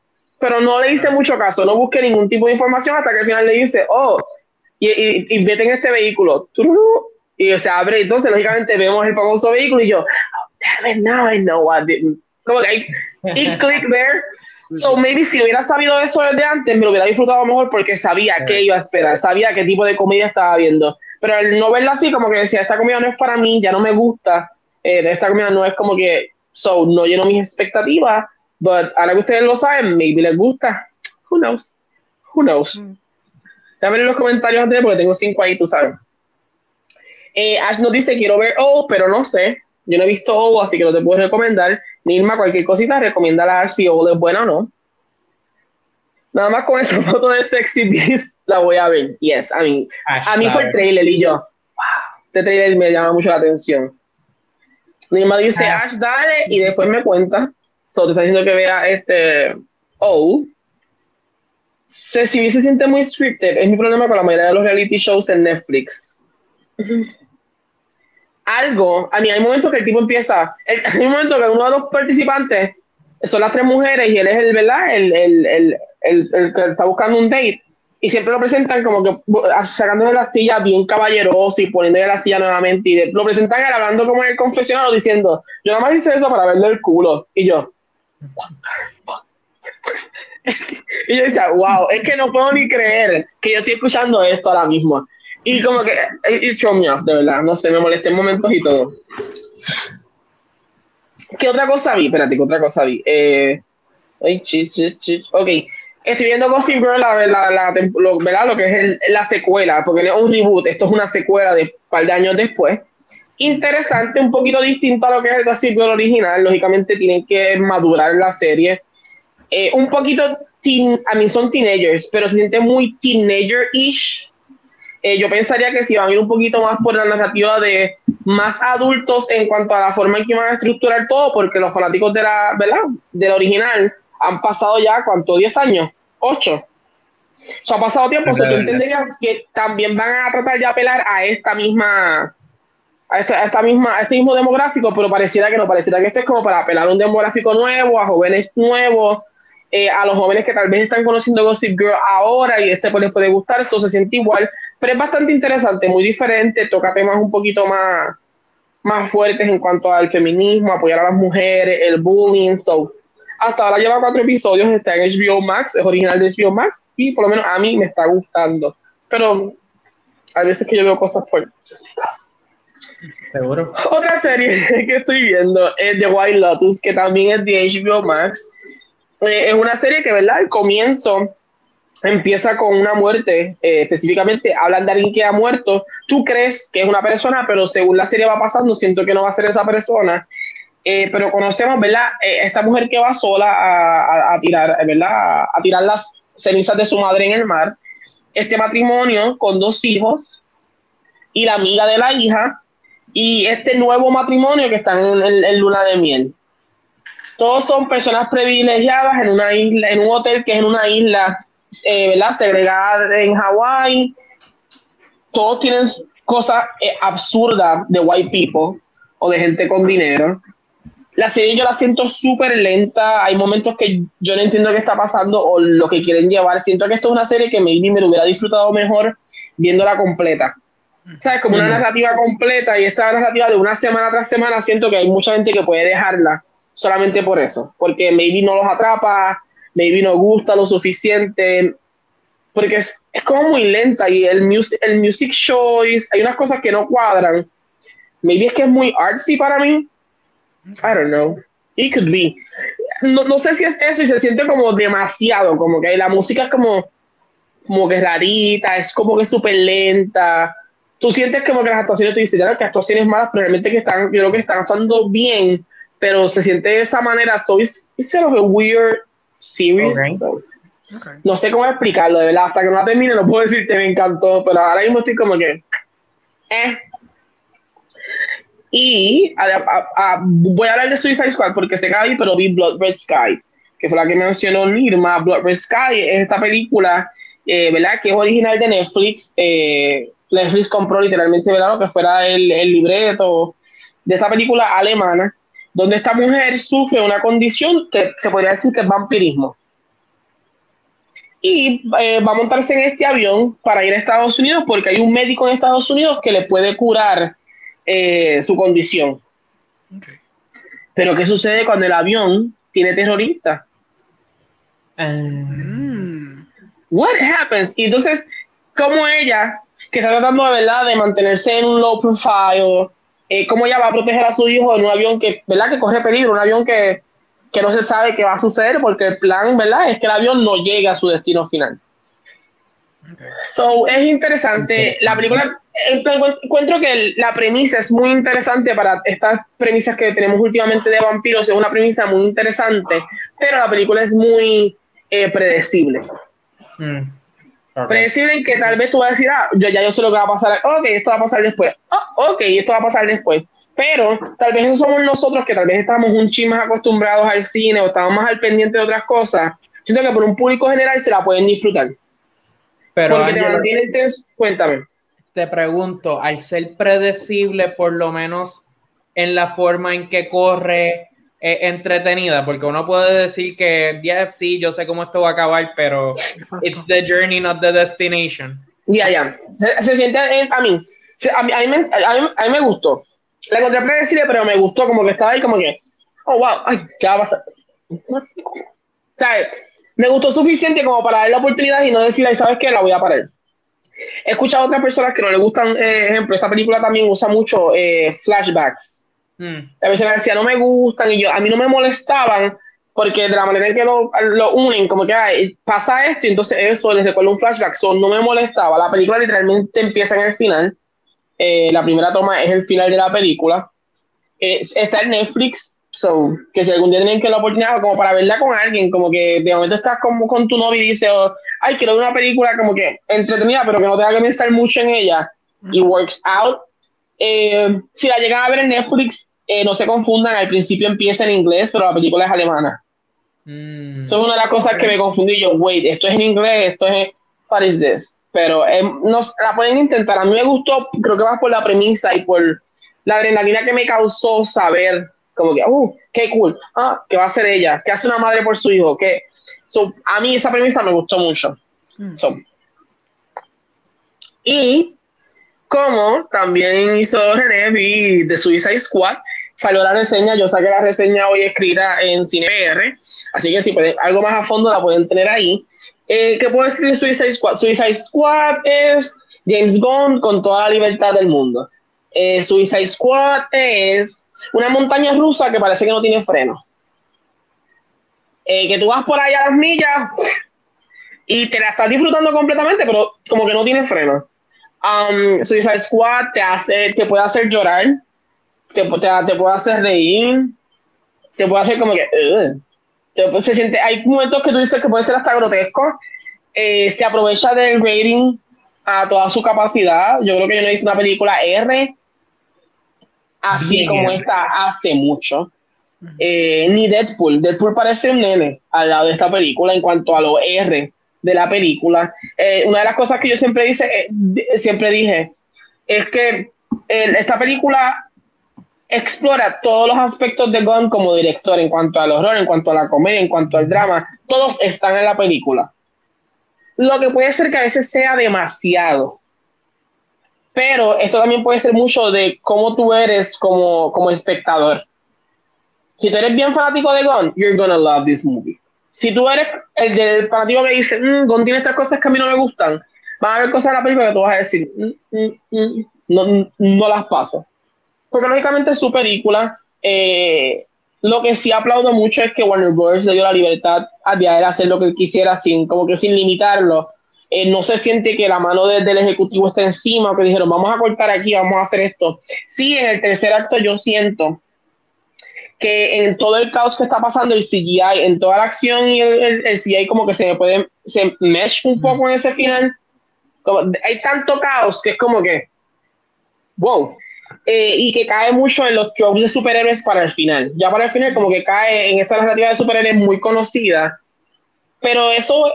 pero no le hice mucho caso, no busqué ningún tipo de información hasta que al final le dice, oh, y, y, vete en este vehículo, y se abre, entonces lógicamente vemos el famoso vehículo y yo, damn it, now I know what didn't. Como que y click there. So maybe si hubiera sabido eso desde antes, me lo hubiera disfrutado mejor porque sabía qué iba a esperar, sabía qué tipo de comida estaba viendo. Pero al no verla así, como que decía, esta comida no es para mí, ya no me gusta, eh, esta comida no es como que, so, no lleno mis expectativas, But ahora que ustedes lo saben, maybe les gusta. Who knows? Who knows? Mm. Déjame en los comentarios antes porque tengo cinco ahí, tú sabes. Eh, Ash nos dice, quiero ver O, pero no sé. Yo no he visto O, así que no te puedo recomendar. Nilma, cualquier cosita, recomienda a si O es buena o no. Nada más con esa foto de Sexy Beast la voy a ver. Yes, I mean, a mí fue el trailer y yo, wow, este trailer me llama mucho la atención. Nilma dice, ah. Ash, dale, y después me cuenta. So, te está diciendo que vea este Oh. Si se siente muy scripted. Es mi problema con la mayoría de los reality shows en Netflix. Algo, a mí hay momentos que el tipo empieza, hay un momento que uno de los participantes son las tres mujeres y él es el, ¿verdad? El, el, el, el, que está buscando un date y siempre lo presentan como que sacándole la silla bien caballeroso y poniéndole la silla nuevamente y lo presentan hablando como en el confesionario diciendo, yo nada más hice eso para verle el culo y yo y yo decía, wow, es que no puedo ni creer que yo estoy escuchando esto ahora mismo. Y como que, it show me off, de verdad, no sé, me molesté en momentos y todo. ¿Qué otra cosa vi? Espérate, ¿qué otra cosa vi? Eh, ay, Ok, estoy viendo Gossip Girl, la, la, la, ¿verdad? lo que es la secuela, porque es un reboot, esto es una secuela de un par de años después. Interesante, un poquito distinto a lo que es el Gossip Girl original, lógicamente tienen que madurar la serie. Eh, un poquito, teen, a mí son teenagers, pero se siente muy teenager-ish eh, yo pensaría que si van a ir un poquito más por la narrativa de más adultos en cuanto a la forma en que van a estructurar todo, porque los fanáticos de la, ¿verdad? Del original han pasado ya, ¿cuánto? ¿10 años? ¿8? O sea, ha pasado tiempo, o sea, tú entenderías que también van a tratar de apelar a esta misma, a esta, misma, a este mismo demográfico, pero pareciera que no, pareciera que esto es como para apelar a un demográfico nuevo, a jóvenes nuevos, eh, a los jóvenes que tal vez están conociendo Gossip Girl ahora y este pues les puede gustar, eso se siente igual, pero es bastante interesante, muy diferente, toca temas un poquito más, más fuertes en cuanto al feminismo, apoyar a las mujeres, el bullying, so. Hasta ahora lleva cuatro episodios, está en HBO Max, es original de HBO Max, y por lo menos a mí me está gustando. Pero hay veces que yo veo cosas por Seguro. Otra serie que estoy viendo es The White Lotus, que también es de HBO Max. Eh, es una serie que, ¿verdad? Al comienzo empieza con una muerte, eh, específicamente hablan de alguien que ha muerto, tú crees que es una persona, pero según la serie va pasando, siento que no va a ser esa persona. Eh, pero conocemos, ¿verdad? Eh, esta mujer que va sola a, a, tirar, ¿verdad? A, tirar las cenizas de su madre en el mar. Este matrimonio con dos hijos y la amiga de la hija y este nuevo matrimonio que están en, en, en luna de miel. Todos son personas privilegiadas en una isla, en un hotel que es en una isla eh, ¿verdad? Segregada en Hawái. Todos tienen cosas eh, absurdas de white people o de gente con dinero. La serie yo la siento súper lenta. Hay momentos que yo no entiendo qué está pasando o lo que quieren llevar. Siento que esto es una serie que maybe me lo hubiera disfrutado mejor viéndola completa. ¿Sabes? Como una narrativa completa y esta narrativa de una semana tras semana, siento que hay mucha gente que puede dejarla solamente por eso, porque maybe no los atrapa, maybe no gusta lo suficiente, porque es, es como muy lenta y el music, el music choice, hay unas cosas que no cuadran. Maybe es que es muy artsy para mí. I don't know. It could be. No, no sé si es eso y se siente como demasiado, como que la música es como, como que rarita, es como que súper lenta. Tú sientes como que las actuaciones, tú dices, ya que actuaciones malas, pero realmente que están, yo creo que están actuando bien, pero se siente de esa manera. So it's, it's a weird series. No sé cómo explicarlo, de verdad. Hasta que no la termine, no puedo decirte me encantó, pero ahora mismo estoy como que. Eh. Y voy a hablar de Suicide Squad porque sé que hay, pero vi Blood Red Sky, que fue la que mencionó Nirma. Blood Red Sky es esta película, eh, ¿verdad? Que es original de Netflix. Eh, Netflix compró literalmente, ¿verdad? Lo que fuera el, el libreto de esta película alemana donde esta mujer sufre una condición que se podría decir que es vampirismo. Y eh, va a montarse en este avión para ir a Estados Unidos porque hay un médico en Estados Unidos que le puede curar eh, su condición. Pero ¿qué sucede cuando el avión tiene terroristas? Um. What happens? Y entonces, como ella, que está tratando de verdad de mantenerse en un low profile, eh, cómo ella va a proteger a su hijo en un avión que, ¿verdad? que corre peligro, un avión que, que no se sabe qué va a suceder, porque el plan ¿verdad? es que el avión no llegue a su destino final. So, es interesante. La película, encuentro que la premisa es muy interesante para estas premisas que tenemos últimamente de vampiros. Es una premisa muy interesante, pero la película es muy eh, predecible. Mm. Okay. Predecible en que tal vez tú vas a decir, ah, yo ya yo sé lo que va a pasar, ok, esto va a pasar después, oh, ok, esto va a pasar después. Pero tal vez no somos nosotros que tal vez estamos un ching más acostumbrados al cine o estamos más al pendiente de otras cosas. Siento que por un público general se la pueden disfrutar. Pero Porque te mantienen tenso, cuéntame. te pregunto, al ser predecible por lo menos en la forma en que corre, entretenida, porque uno puede decir que, yeah, sí, yo sé cómo esto va a acabar, pero it's the journey, not the destination. Ya, ya. Se, siente eh, a mí, a mí, a mí, a mí, me gustó. La encontré predecible, pero me gustó como que estaba ahí como que, oh, wow, ay, ¿qué va a pasar? O sea, me gustó suficiente como para dar la oportunidad y no decir, ay, ¿sabes qué? La voy a parar. He escuchado a otras personas que no le gustan, eh, ejemplo, esta película también usa mucho eh, flashbacks. Mm. La persona decía, no me gustan, y yo, a mí no me molestaban, porque de la manera en que lo, lo unen, como que pasa esto, y entonces eso les recuerda un flashback, so, no me molestaba. La película literalmente empieza en el final. Eh, la primera toma es el final de la película. está en Netflix, So, que si algún día tienen que la oportunidad, como para verla con alguien, como que de momento estás como con tu novio y dices, oh, ay, quiero ver una película como que entretenida, pero que no tenga que pensar mucho en ella, y works out. Eh, si la llegan a ver en Netflix, eh, no se confundan, al principio empieza en inglés, pero la película es alemana. Mm. Eso es una de las cosas que me confundí yo, wait, esto es en inglés, esto es, what is this? Pero eh, la pueden intentar, a mí me gustó, creo que más por la premisa y por la adrenalina que me causó saber como que, uh, qué cool, ah, ¿qué va a hacer ella? ¿Qué hace una madre por su hijo? ¿Qué? So, a mí esa premisa me gustó mucho. Mm. y como también hizo René de Suicide Squad, salió la reseña, yo saqué la reseña hoy escrita en CinePR, así que si pueden, algo más a fondo la pueden tener ahí. Eh, ¿Qué puedo decir de Suicide Squad? Suicide Squad es James Bond con toda la libertad del mundo. Eh, Suicide Squad es una montaña rusa que parece que no tiene freno. Eh, que tú vas por ahí a las millas y te la estás disfrutando completamente, pero como que no tiene freno. Um, Suicide Squad te hace, te puede hacer llorar, te, te, te puede hacer reír, te puede hacer como que se siente, hay momentos que tú dices que puede ser hasta grotesco. Eh, se aprovecha del rating a toda su capacidad. Yo creo que yo no he visto una película R así como esta hace mucho. Eh, ni Deadpool. Deadpool parece un nene al lado de esta película en cuanto a lo R de la película. Eh, una de las cosas que yo siempre, dice, eh, siempre dije es que esta película explora todos los aspectos de Gunn como director en cuanto al horror, en cuanto a la comedia, en cuanto al drama. Todos están en la película. Lo que puede ser que a veces sea demasiado pero esto también puede ser mucho de cómo tú eres como, como espectador. Si tú eres bien fanático de Gon, you're gonna love this movie. Si tú eres el del fanático que dice, mmm, Gon tiene estas cosas que a mí no me gustan, van a haber cosas en la película que tú vas a decir, mm, mm, mm, no, no las paso. Porque lógicamente su película. Eh, lo que sí aplaudo mucho es que Warner Bros. le dio la libertad a de hacer lo que él quisiera sin, como que sin limitarlo eh, no se siente que la mano del ejecutivo está encima, que dijeron, vamos a cortar aquí, vamos a hacer esto. Sí, en el tercer acto yo siento que en todo el caos que está pasando, el CGI, en toda la acción y el, el, CGI como que se me puede, se mesh un poco en ese final. hay tanto caos que es como que, wow. Eh, y que cae mucho en los tropes de superhéroes para el final. Ya para el final como que cae en esta narrativa de superhéroes muy conocida. Pero eso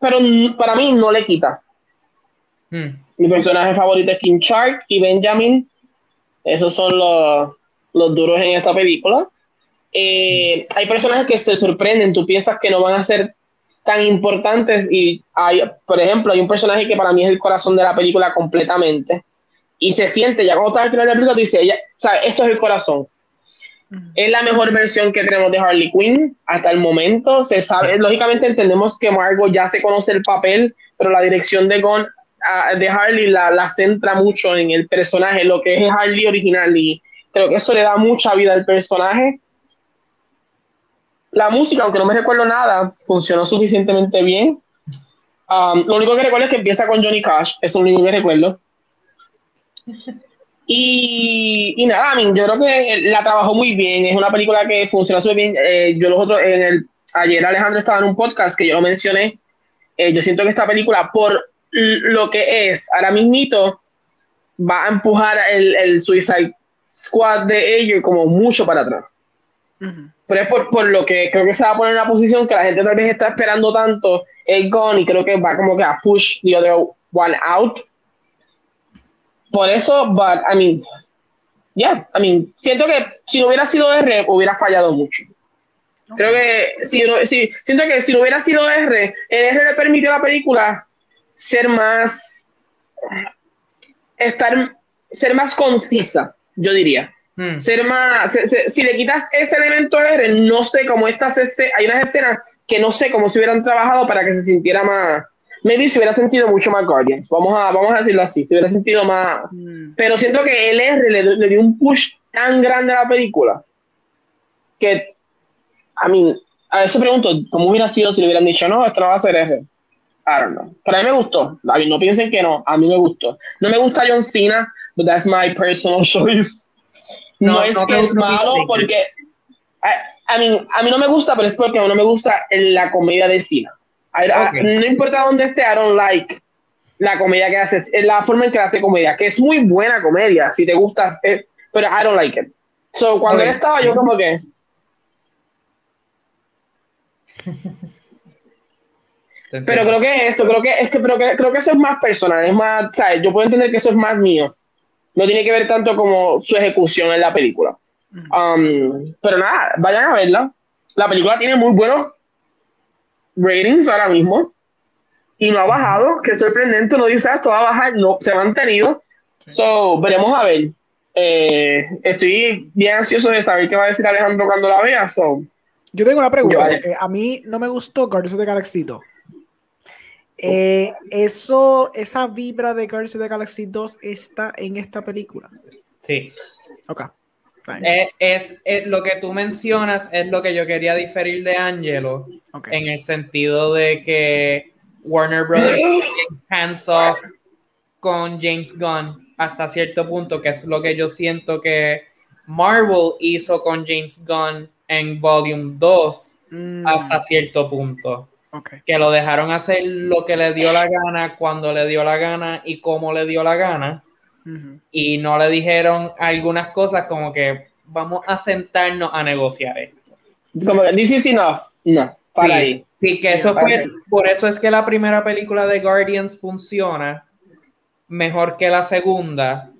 pero para mí no le quita. Hmm. Mi personaje favorito es King Shark y Benjamin. Esos son los, los duros en esta película. Eh, hay personajes que se sorprenden, tú piensas que no van a ser tan importantes y hay, por ejemplo, hay un personaje que para mí es el corazón de la película completamente y se siente, ya cuando está al final de la película, dice, ella, esto es el corazón. Es la mejor versión que tenemos de Harley Quinn hasta el momento. Se sabe, lógicamente entendemos que Margot ya se conoce el papel, pero la dirección de Gon de Harley la, la, centra mucho en el personaje, lo que es Harley original, y creo que eso le da mucha vida al personaje. La música, aunque no me recuerdo nada, funcionó suficientemente bien. Um, lo único que recuerdo es que empieza con Johnny Cash, es lo único que recuerdo. Y, y nada, yo creo que la trabajó muy bien. Es una película que funciona súper bien. Eh, yo los otros, en el, ayer Alejandro estaba en un podcast que yo lo mencioné. Eh, yo siento que esta película, por lo que es ahora mismito, va a empujar el, el Suicide Squad de ellos como mucho para atrás. Pero es por, por, lo que creo que se va a poner en una posición que la gente tal vez está esperando tanto el Gone y creo que va como que a push the other one out por eso, but, I mean, yeah, I mean, siento que si no hubiera sido R, hubiera fallado mucho. Creo que si, no, si, siento que si no hubiera sido R, el R le permitió a la película ser más, estar, ser más concisa, yo diría. Hmm. Ser más, si le quitas ese elemento R, no sé cómo estas, este, hay unas escenas que no sé cómo se hubieran trabajado para que se sintiera más, maybe se hubiera sentido mucho más Guardians, vamos a, vamos a decirlo así, se hubiera sentido más, hmm. pero siento que el R le, le, dio un push tan grande a la película que, a mí, a veces pregunto, ¿cómo hubiera sido si le hubieran dicho, no, esto no va a ser R? I don't know. Pero a mí me gustó. A mí, no piensen que no. A mí me gustó. No me gusta John Cena, but that's my personal choice. No, es que es malo porque. A, mí, a mí no me gusta, pero es porque no me gusta la comedia de Cena. no importa dónde esté, I don't like la comedia que hace. Es la forma en que hace comedia, que es muy buena comedia, si te gusta, pero I don't like it. So, cuando él estaba, yo como que. Pero creo que eso, creo que es que, pero que, creo que eso es más personal, es más, ¿sabes? Yo puedo entender que eso es más mío. No tiene que ver tanto como su ejecución en la película. Um, pero nada, vayan a verla. La película tiene muy buenos ratings ahora mismo y no ha bajado, que es sorprendente, no dice esto va a bajar, no, se ha mantenido. So, veremos a ver. Eh, estoy bien ansioso de saber qué va a decir Alejandro cuando la vea. So. Yo tengo una pregunta, porque a mí no me gustó Guardians of the Galaxy 2. Eh, eso, esa vibra de Guardians of the Galaxy 2 está en esta película. Sí. Ok. Eh, es, lo que tú mencionas es lo que yo quería diferir de Angelo en el sentido de que Warner Brothers hands off con James Gunn hasta cierto punto, que es lo que yo siento que Marvel hizo con James Gunn en Volume 2 mm. hasta cierto punto. Que lo dejaron hacer lo que le dio la gana, cuando le dio la gana y cómo le dio la gana. Y no le dijeron algunas cosas como que vamos a sentarnos a negociar esto. Como que this is enough. No, para sí, ahí. Sí, que eso fue, por eso es que la primera película de Guardians funciona mejor que la segunda.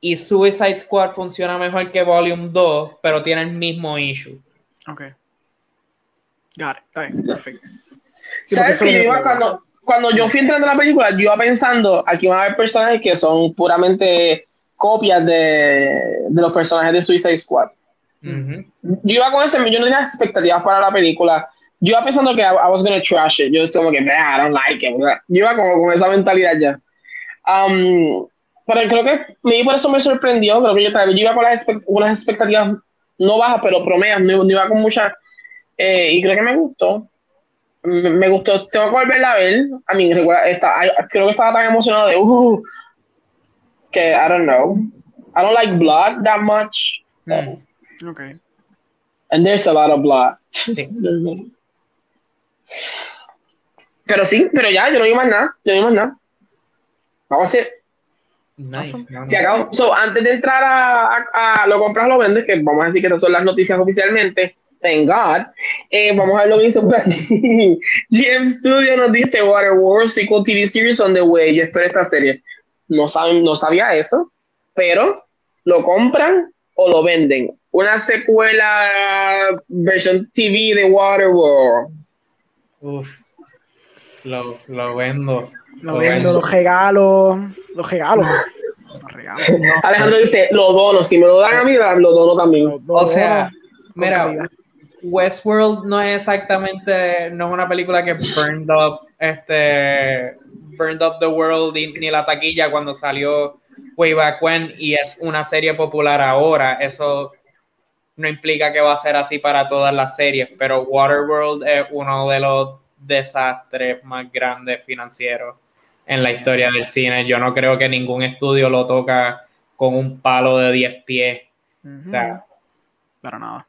Y Suicide Squad funciona mejor que Volume 2, pero tiene el mismo issue. Ok. Got it. Está bien, perfecto. ¿Sabes que yo iba cuando, cuando yo fui entrando a la película, yo iba pensando, aquí van a haber personajes que son puramente copias de, de los personajes de Suicide Squad. Yo iba con ese, yo no tenía expectativas para la película. Yo iba pensando que I, was gonna trash it. Yo estaba como que, I don't like it. Yo iba como con esa mentalidad ya. Um, pero creo que me por eso me sorprendió. Creo que yo, yo iba con las, unas expectativas no bajas, pero promedias. No, no iba con mucha eh, y creo que me gustó. Me, gustó. Tengo que volverla a ver. A mí, está, creo que estaba tan emocionado de, uh, que I don't know. I don't like blood that much. So. Mm. Okay. And there's a lot of blood. Sí. pero sí, pero ya, yo no digo más nada. Yo no digo más nada. Vamos a hacer. Nice. Se acabó. So, antes de entrar a, a, a, lo compras, lo vendes, que vamos a decir que estas son las noticias oficialmente thank God. Eh, vamos a ver lo que hizo por aquí. GM Studio nos dice Waterworld sequel TV series on the way. Yo espero esta serie. No, saben, no sabía eso, pero lo compran o lo venden. Una secuela versión TV de Waterworld. Uf, lo, lo vendo. Lo, vendo, los regalos. Los regalos. Los regalos. Alejandro dice, lo dono. Si me lo dan a mí, lo dono también. o sea, mira, Westworld no es exactamente, no es una película que burned up, este, burned up the world ni la taquilla cuando salió way back when y es una serie popular ahora. Eso no implica que va a ser así para todas las series, pero Waterworld es uno de los desastres más grandes financieros en la historia del cine. Yo no creo que ningún estudio lo toca con un palo de 10 pies. Para nada.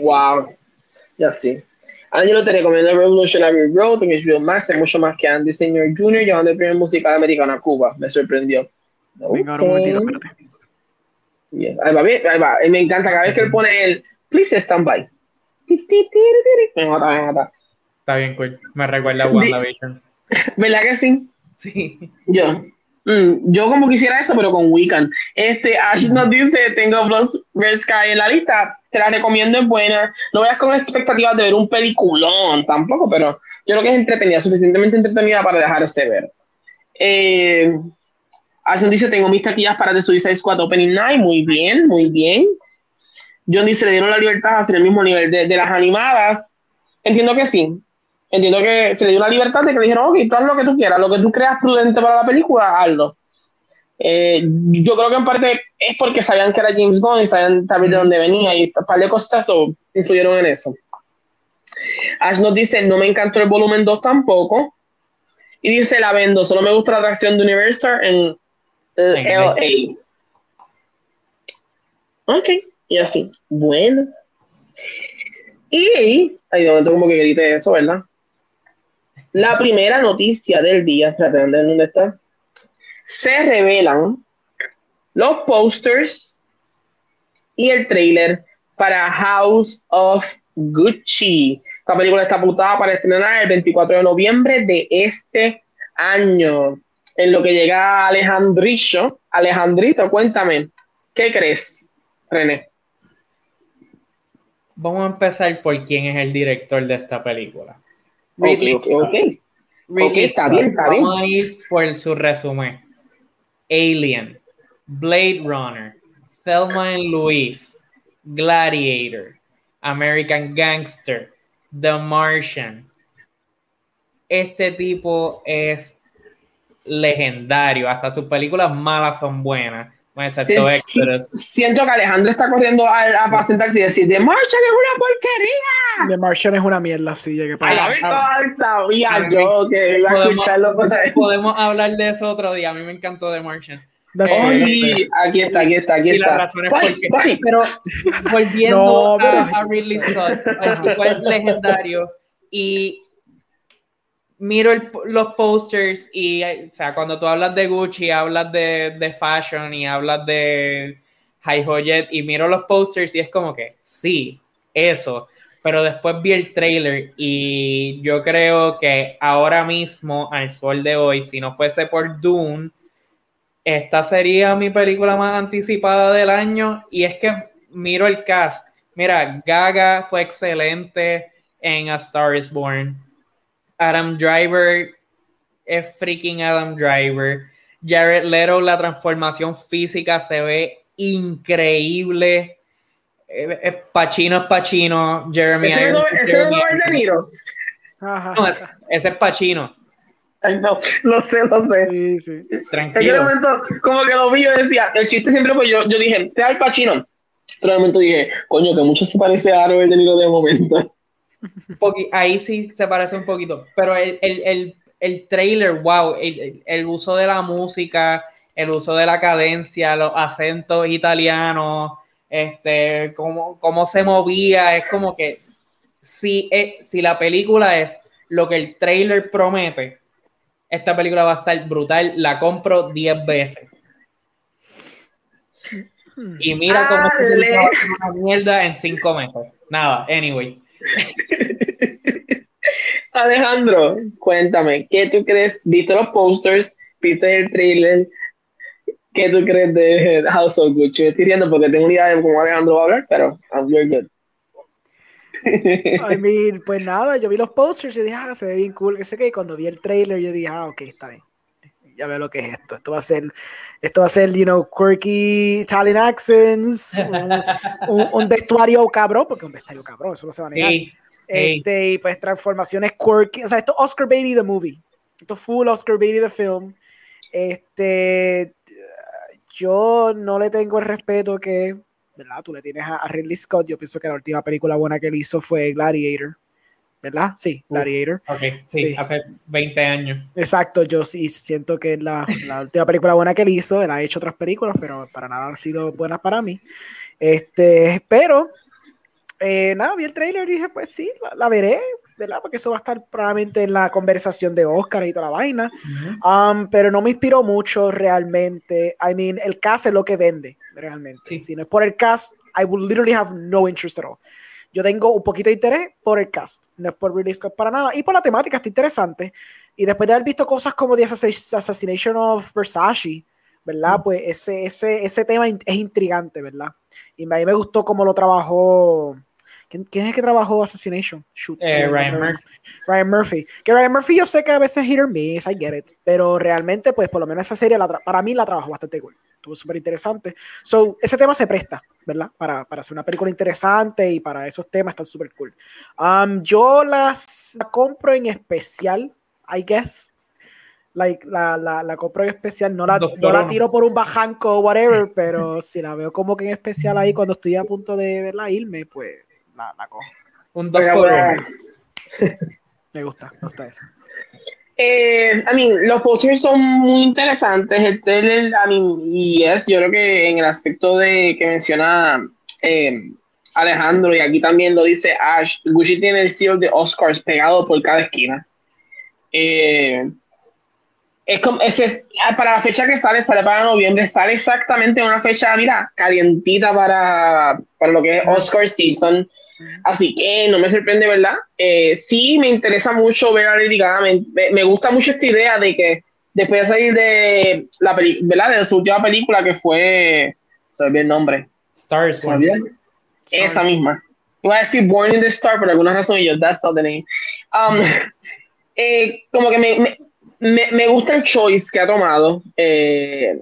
Wow, ya sí. Angelo te recomiendo Revolutionary Road en HBO Max, es mucho más que Andy Senior Jr. llevando el primer musical americano a Cuba. Me sorprendió. Venga, ahora un momentito, espérate. Ahí va, ahí va. Me encanta cada vez que él pone el Please stand by. Me mata, me mata. Está bien, cool. Me recuerda a WandaVision. ¿Verdad que sí? Sí. Yo. Mm, yo como quisiera eso, pero con Weekend. Este, Ash nos dice, tengo Plus Red Sky en la lista, te la recomiendo, es buena. No vayas con expectativas de ver un peliculón tampoco, pero yo creo que es entretenida, suficientemente entretenida para dejarse ver. Eh, Ash nos dice, tengo mis taquillas para The Suicide Squad Opening Night, muy bien, muy bien. John dice, le dieron la libertad a hacer el mismo nivel de, de las animadas. Entiendo que sí, entiendo que se le dio la libertad de que le dijeron, ok, tú haz lo que tú quieras, lo que tú creas prudente para la película, hazlo. Eh, yo creo que en parte es porque sabían que era James Bond y sabían también de dónde venía y un par de cosas influyeron en eso. Ash nos dice, no me encantó el volumen 2 tampoco. Y dice, la vendo, solo me gusta la atracción de Universal en LA. Ok, y así. Bueno. Y, ahí momento como que grite eso, ¿verdad? La primera noticia del día, espérate, ¿dónde está? Se revelan los posters y el trailer para House of Gucci. Esta película está apuntada para estrenar el 24 de noviembre de este año. En lo que llega Alejandrito, Alejandrito, cuéntame, ¿qué crees, René? Vamos a empezar por quién es el director de esta película. Ridley okay, está bien, está bien. Vamos a ir por su resumen. Alien, Blade Runner, Thelma and Louise, Gladiator, American Gangster, The Martian. Este tipo es legendario. Hasta sus películas malas son buenas. Siento que Alejandro está corriendo a, a sentarse y decir: The Martian es una porquería. The Martian es una mierda, sí, llegué para sabía yo que iba a escucharlo por ahí. Podemos hablar de eso otro día. A mí me encantó The Martian. aquí está, aquí está, aquí está. Las Pero volviendo a, a, Ridley Scott, el es legendario y miro los posters y, o sea, cuando tú hablas de Gucci, hablas de, de fashion y hablas de High Jet y miro los posters y es como que, sí, eso. Pero después vi el trailer y yo creo que ahora mismo, al sol de hoy, si no fuese por Dune, esta sería mi película más anticipada del año. Y es que miro el cast. Mira, Gaga fue excelente en A Star is Born. Adam Driver es freaking Adam Driver. Jared Leto, la transformación física se ve increíble. Eh, eh, Pacino es Pacino. Jeremy ¿Ese Irons. ¿Ese es De Niro? No, ese, ese, es Pacino. Ay, no, lo sé, lo sé. Sí, sí. Tranquilo. En aquel momento, como que lo vi, yo decía, el chiste siempre fue yo, yo dije, te da el Pacino. Pero de momento dije, coño, que mucho se parece a Robert De Niro de momento ahí sí se parece un poquito, pero el, el, el, el trailer, wow, el, uso de la música, el uso de la cadencia, los acentos italianos, este, cómo, cómo se movía, es como que si, eh, si la película es lo que el trailer promete, esta película va a estar brutal, la compro 10 veces. Y mira cómo se una mierda en 5 meses. Nada, anyways. Alejandro, cuéntame, ¿qué tú crees? ¿Viste los posters? ¿Viste el trailer? ¿Qué tú crees de House of Gucci? Estoy riendo porque tengo una idea de cómo Alejandro va a hablar, pero I'm very good. I mean, pues nada, yo vi los posters y dije, ah, se ve bien cool, que sé que cuando vi el trailer yo dije, ah, ok, está bien. Ya veo lo que es esto. Esto va a ser, esto va a ser, you know, quirky Italian accents, un, un, vestuario cabrón, porque un vestuario cabrón, eso no se va a negar. Este, y pues transformaciones quirky. O sea, esto es Oscar Beatty the movie. Esto es full Oscar Beatty the film. Este, yo no le tengo el respeto que, ¿verdad? Tú le tienes a, Ridley Scott. Yo pienso que la última película buena que él hizo fue Gladiator. ¿Verdad? Sí, Gladiator. Ok, sí, hace 20 años. Exacto, yo sí siento que es la, la, última película buena que él hizo. Él ha hecho otras películas, pero para nada han sido buenas para mí. Este, pero eh, nada, vi el trailer y dije, pues sí, la, veré, ¿verdad? Porque eso va a estar probablemente en la conversación de Oscar y toda la vaina. Um, pero no me inspiró mucho realmente. I mean, el cast es lo que vende, realmente. Si no es por el cast, I would literally have no interest at all. Yo tengo un poquito de interés por el cast, no es por Ridley Scott para nada, y por la temática, está interesante. Y después de haber visto cosas como The Assassination of Versace, ¿verdad? Mm. Pues ese, ese, ese tema es intrigante, ¿verdad? Y a mí me gustó cómo lo trabajó. ¿Quién, es el que trabajó Assassination? Eh, Ryan Murphy. Ryan Murphy. Que Ryan Murphy yo sé que a veces hit or miss, I get it. Pero realmente, pues por lo menos esa serie para mí la trabajó bastante cool. Estuvo súper interesante. So, ese tema se presta, ¿verdad? Para, para, hacer una película interesante y para esos temas están súper cool. Um, yo las la compro en especial, I guess. Like, la, la, la compro en especial, no la, no la tiro por un bajanco o whatever, pero si la veo como que en especial ahí cuando estoy a punto de verla irme, pues la, la cojo. Un dos por Me gusta, me gusta eso. Eh, I mean, los posters son muy interesantes. El trailer, I mean, y es, yo creo que en el aspecto de que menciona eh, Alejandro, y aquí también lo dice Ash, Gucci tiene el seal de Oscars pegado por cada esquina. Eh, es como, es, ah, para la fecha que sale, sale para noviembre, sale exactamente una fecha, mira, calientita para, para lo que es Oscar season. Así que no me sorprende, ¿verdad? Eh, sí, me interesa mucho ver a Lady Gaga. Me, gusta mucho esta idea de que después de salir de la película, De su última película que fue. Se el nombre. Stars Esa misma. Iba a decir Born in the Star por alguna razón y yo, that's not the name. Um, eh, como que me, me, me, gusta el choice que ha tomado. Eh,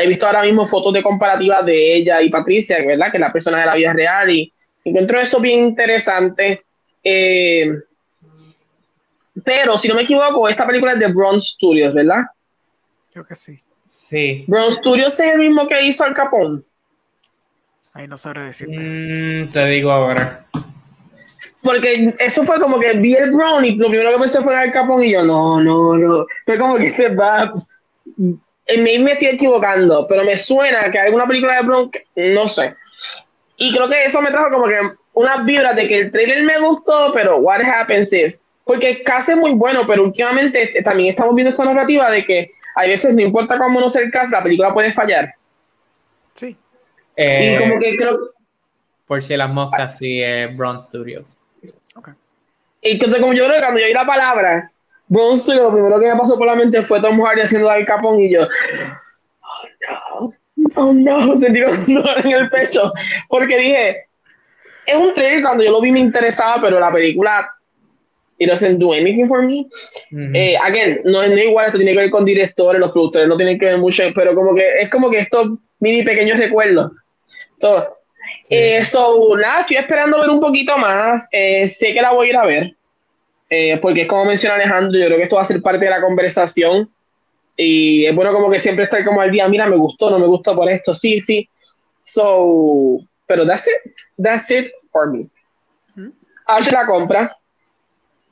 he visto ahora mismo fotos de comparativas de ella y Patricia, ¿verdad? Que es la persona de la vida real y Encuentro eso bien interesante. Eh, pero, si no me equivoco, esta película es de Bronze Studios, ¿verdad? Creo que sí. Sí. Bronze Studios es el mismo que hizo Al Capón. Ahí no sabré decirte. Mm, te digo ahora. Porque eso fue como que vi el Brown y lo primero que pensé fue Al Capón y yo, no, no, no. Fue como que se va. Me estoy equivocando, pero me suena que hay alguna película de Brown, no sé. Y creo que eso me trajo como que unas vibras de que el trailer me gustó, pero what happens if? Porque casi es muy bueno, pero últimamente este, también estamos viendo esta narrativa de que a veces no importa cómo no sea el caso, la película puede fallar. Sí. Eh, y como que creo... Por si las moscas, sí, eh, Bronze Studios. Okay. Y entonces como yo creo que cuando yo oí la palabra Bronze Studios, lo primero que me pasó por la mente fue Tom Hardy haciendo Al Capón y yo... Oh, no oh no, sentí un dolor en el pecho, porque dije, es un trailer cuando yo lo vi me interesaba, pero la película it doesn't do anything for me. Eh, again, no es igual, esto tiene que ver con directores, los productores no tienen que ver mucho, pero como que es como que estos mini pequeños recuerdos. Todo. Eh, nada, estoy esperando ver un poquito más. Eh, sé que la voy a ir a ver, porque es como menciona Alejandro, yo creo que esto va a ser parte de la conversación. Y es bueno como que siempre estar como al día, mira, me gustó, no me gustó por esto, sí, sí. So, pero that's it, that's it for me. Hace la compra.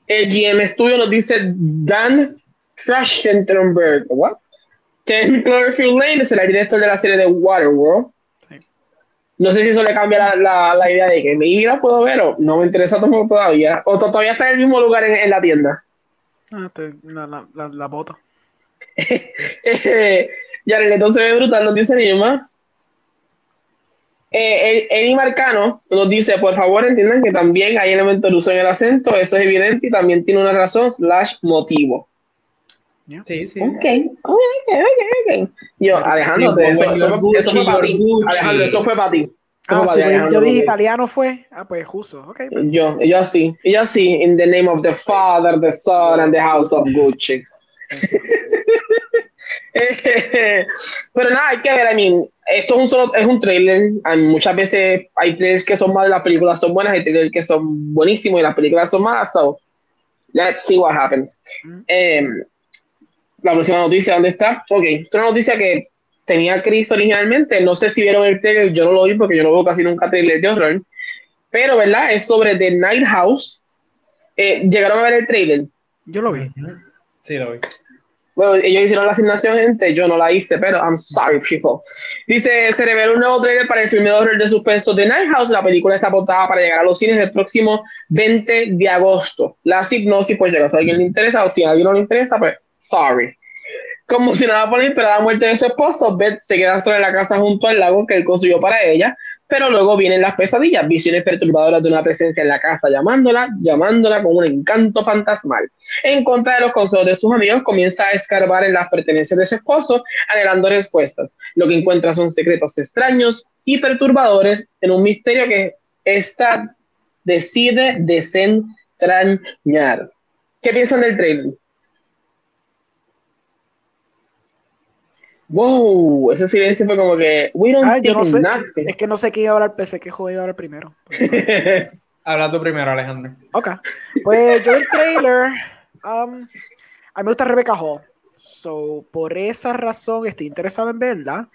El GM Studio nos dice Dan Trachtenberg, what? Ten Cloverfield Lane es el director de la serie de Waterworld. No sé si eso le cambia la, la, idea de que maybe la puedo ver o no me interesa todavía. O todavía está en el mismo lugar en, en la tienda. Ah, te, la, la, la, la bota. ya el entonces ve brutal, nos dice Nima. Eh, Eddie Marcano nos dice, por favor entiendan que también hay elementos de uso en el acento, eso es evidente y también tiene una razón slash motivo. Sí, sí. Ok, ok, ok, ok. Yo, Alejandro, eso, fue para ti. Alejandro, eso fue para ti. Ah, sí, pues, yo dije italiano fue. Ah, pues justo. Okay, pues. Yo, yo así, yo así, in the name of the Father, the Son, and the House of Gucci. Pero nada, hay que ver, I mean, esto es un solo, es un trailer. Muchas veces hay trailers que son malos, las películas son buenas, hay trailers que son buenísimos y las películas son malas. So, let's see what happens. Em, la próxima noticia, ¿dónde está? Ok, otra noticia que tenía Chris originalmente, no sé si vieron el trailer, yo no lo vi porque yo no veo casi nunca trailer de horror, pero ¿verdad? Es sobre The Night House. Eh, ¿Llegaron a ver el trailer? Yo lo vi. Sí, lo vi. Bueno, ellos hicieron la asignación, gente, yo no la hice, pero I'm sorry, people. Dice, se revela un nuevo trailer para el filme de horror de suspenso de Night House. La película está apuntada para llegar a los cines el próximo 20 de agosto. La hipnosis, pues llega, si a alguien le interesa o si a alguien no le interesa, pues sorry. Como si nada por la inesperada muerte de su esposo, Beth se queda sola en la casa junto al lago que él construyó para ella. Pero luego vienen las pesadillas, visiones perturbadoras de una presencia en la casa llamándola, llamándola con un encanto fantasmal. En contra de los consejos de sus amigos, comienza a escarbar en las pertenencias de su esposo, anhelando respuestas. Lo que encuentra son secretos extraños y perturbadores en un misterio que ésta decide desentrañar. ¿Qué piensan del trailer? Wow, ese silencio fue como que. We don't ah, yo no sé. Es que no sé qué iba a hablar, pensé que juego iba a hablar primero. Habla tú primero, Alejandro. Ok. Pues yo el trailer. Um, a mí me gusta Rebecca Hall. So, por esa razón estoy interesado en verla.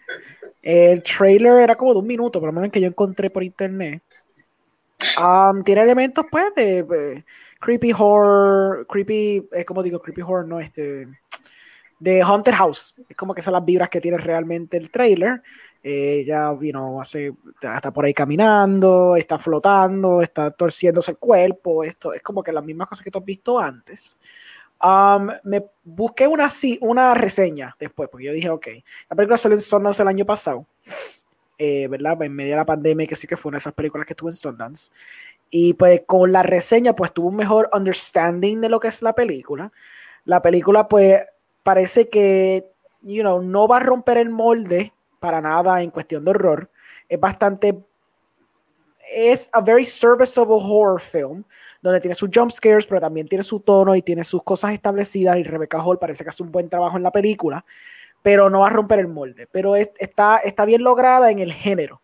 El trailer era como de un minuto, por lo menos que yo encontré por internet. Um, tiene elementos, pues, de, creepy horror, creepy, es como digo, creepy horror, no, este, de Haunted House. Es como que son las vibras que tiene realmente el trailer. Eh, ya, you hace, está por ahí caminando, está flotando, está torciéndose el cuerpo. Esto es como que las mismas cosas que tú has visto antes. Um, me busqué una, una reseña después, porque yo dije, ok, la película salió en Sundance el año pasado, eh, ¿verdad? En medio de la pandemia, que sí que fue una de esas películas que estuvo en Sundance. Y pues con la reseña, pues tuvo un mejor understanding de lo que es la película. La película, pues parece que, you know, no va a romper el molde para nada en cuestión de horror. Es bastante, es a very serviceable horror film, donde tiene sus jump scares, pero también tiene su tono y tiene sus cosas establecidas. Y Rebecca Hall parece que hace un buen trabajo en la película, pero no va a romper el molde. Pero está, está bien lograda en el género.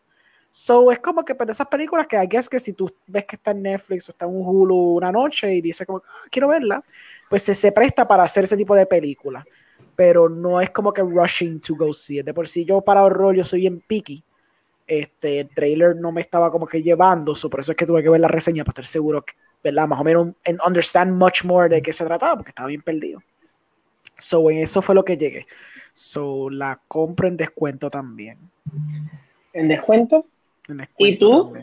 So es como que para esas películas que I guess que si tú ves que está en Netflix o está en un Hulu una noche y dices como ah, quiero verla, pues se, se, presta para hacer ese tipo de película. Pero no es como que rushing to go see it. De por sí yo para horror yo soy bien picky. Este, el trailer no me estaba como que llevando, so por eso es que tuve que ver la reseña para estar seguro que, ¿verdad? Más o menos en understand much more de qué se trataba, porque estaba bien perdido. So en eso fue lo que llegué. So la compro en descuento también. ¿En descuento? ¿Y tú?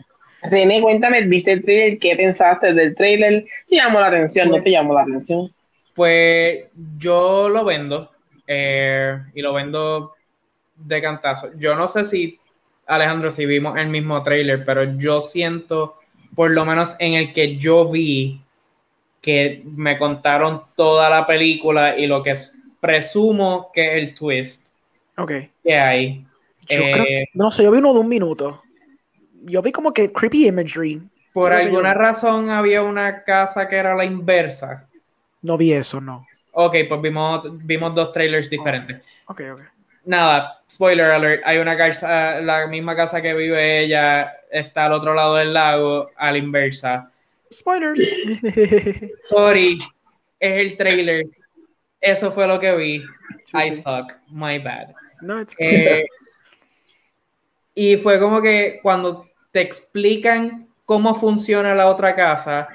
René, cuéntame, ¿viste el trailer? ¿Qué pensaste del trailer? ¿Te llamó la atención? ¿No te llamó la atención? Pues yo lo vendo eh, y lo vendo de cantazo. Yo no sé si, Alejandro, si vimos el mismo trailer, pero yo siento, por lo menos en el que yo vi, que me contaron toda la película y lo que presumo que es el twist Ok. que hay. Eh, no sé, yo vi uno de un minuto yo vi como que creepy imagery. Por alguna razón había una casa que era la inversa. No vi eso, no. Ok, pues vimos, vimos dos trailers diferentes. Ok, ok. Nada, spoiler alert, hay una casa, la misma casa que vive ella está al otro lado del lago, a la inversa. Spoilers. Sorry, es el trailer. Eso fue lo que vi. I suck, my bad. No, it's eh, y fue como que cuando te explican cómo funciona la otra casa,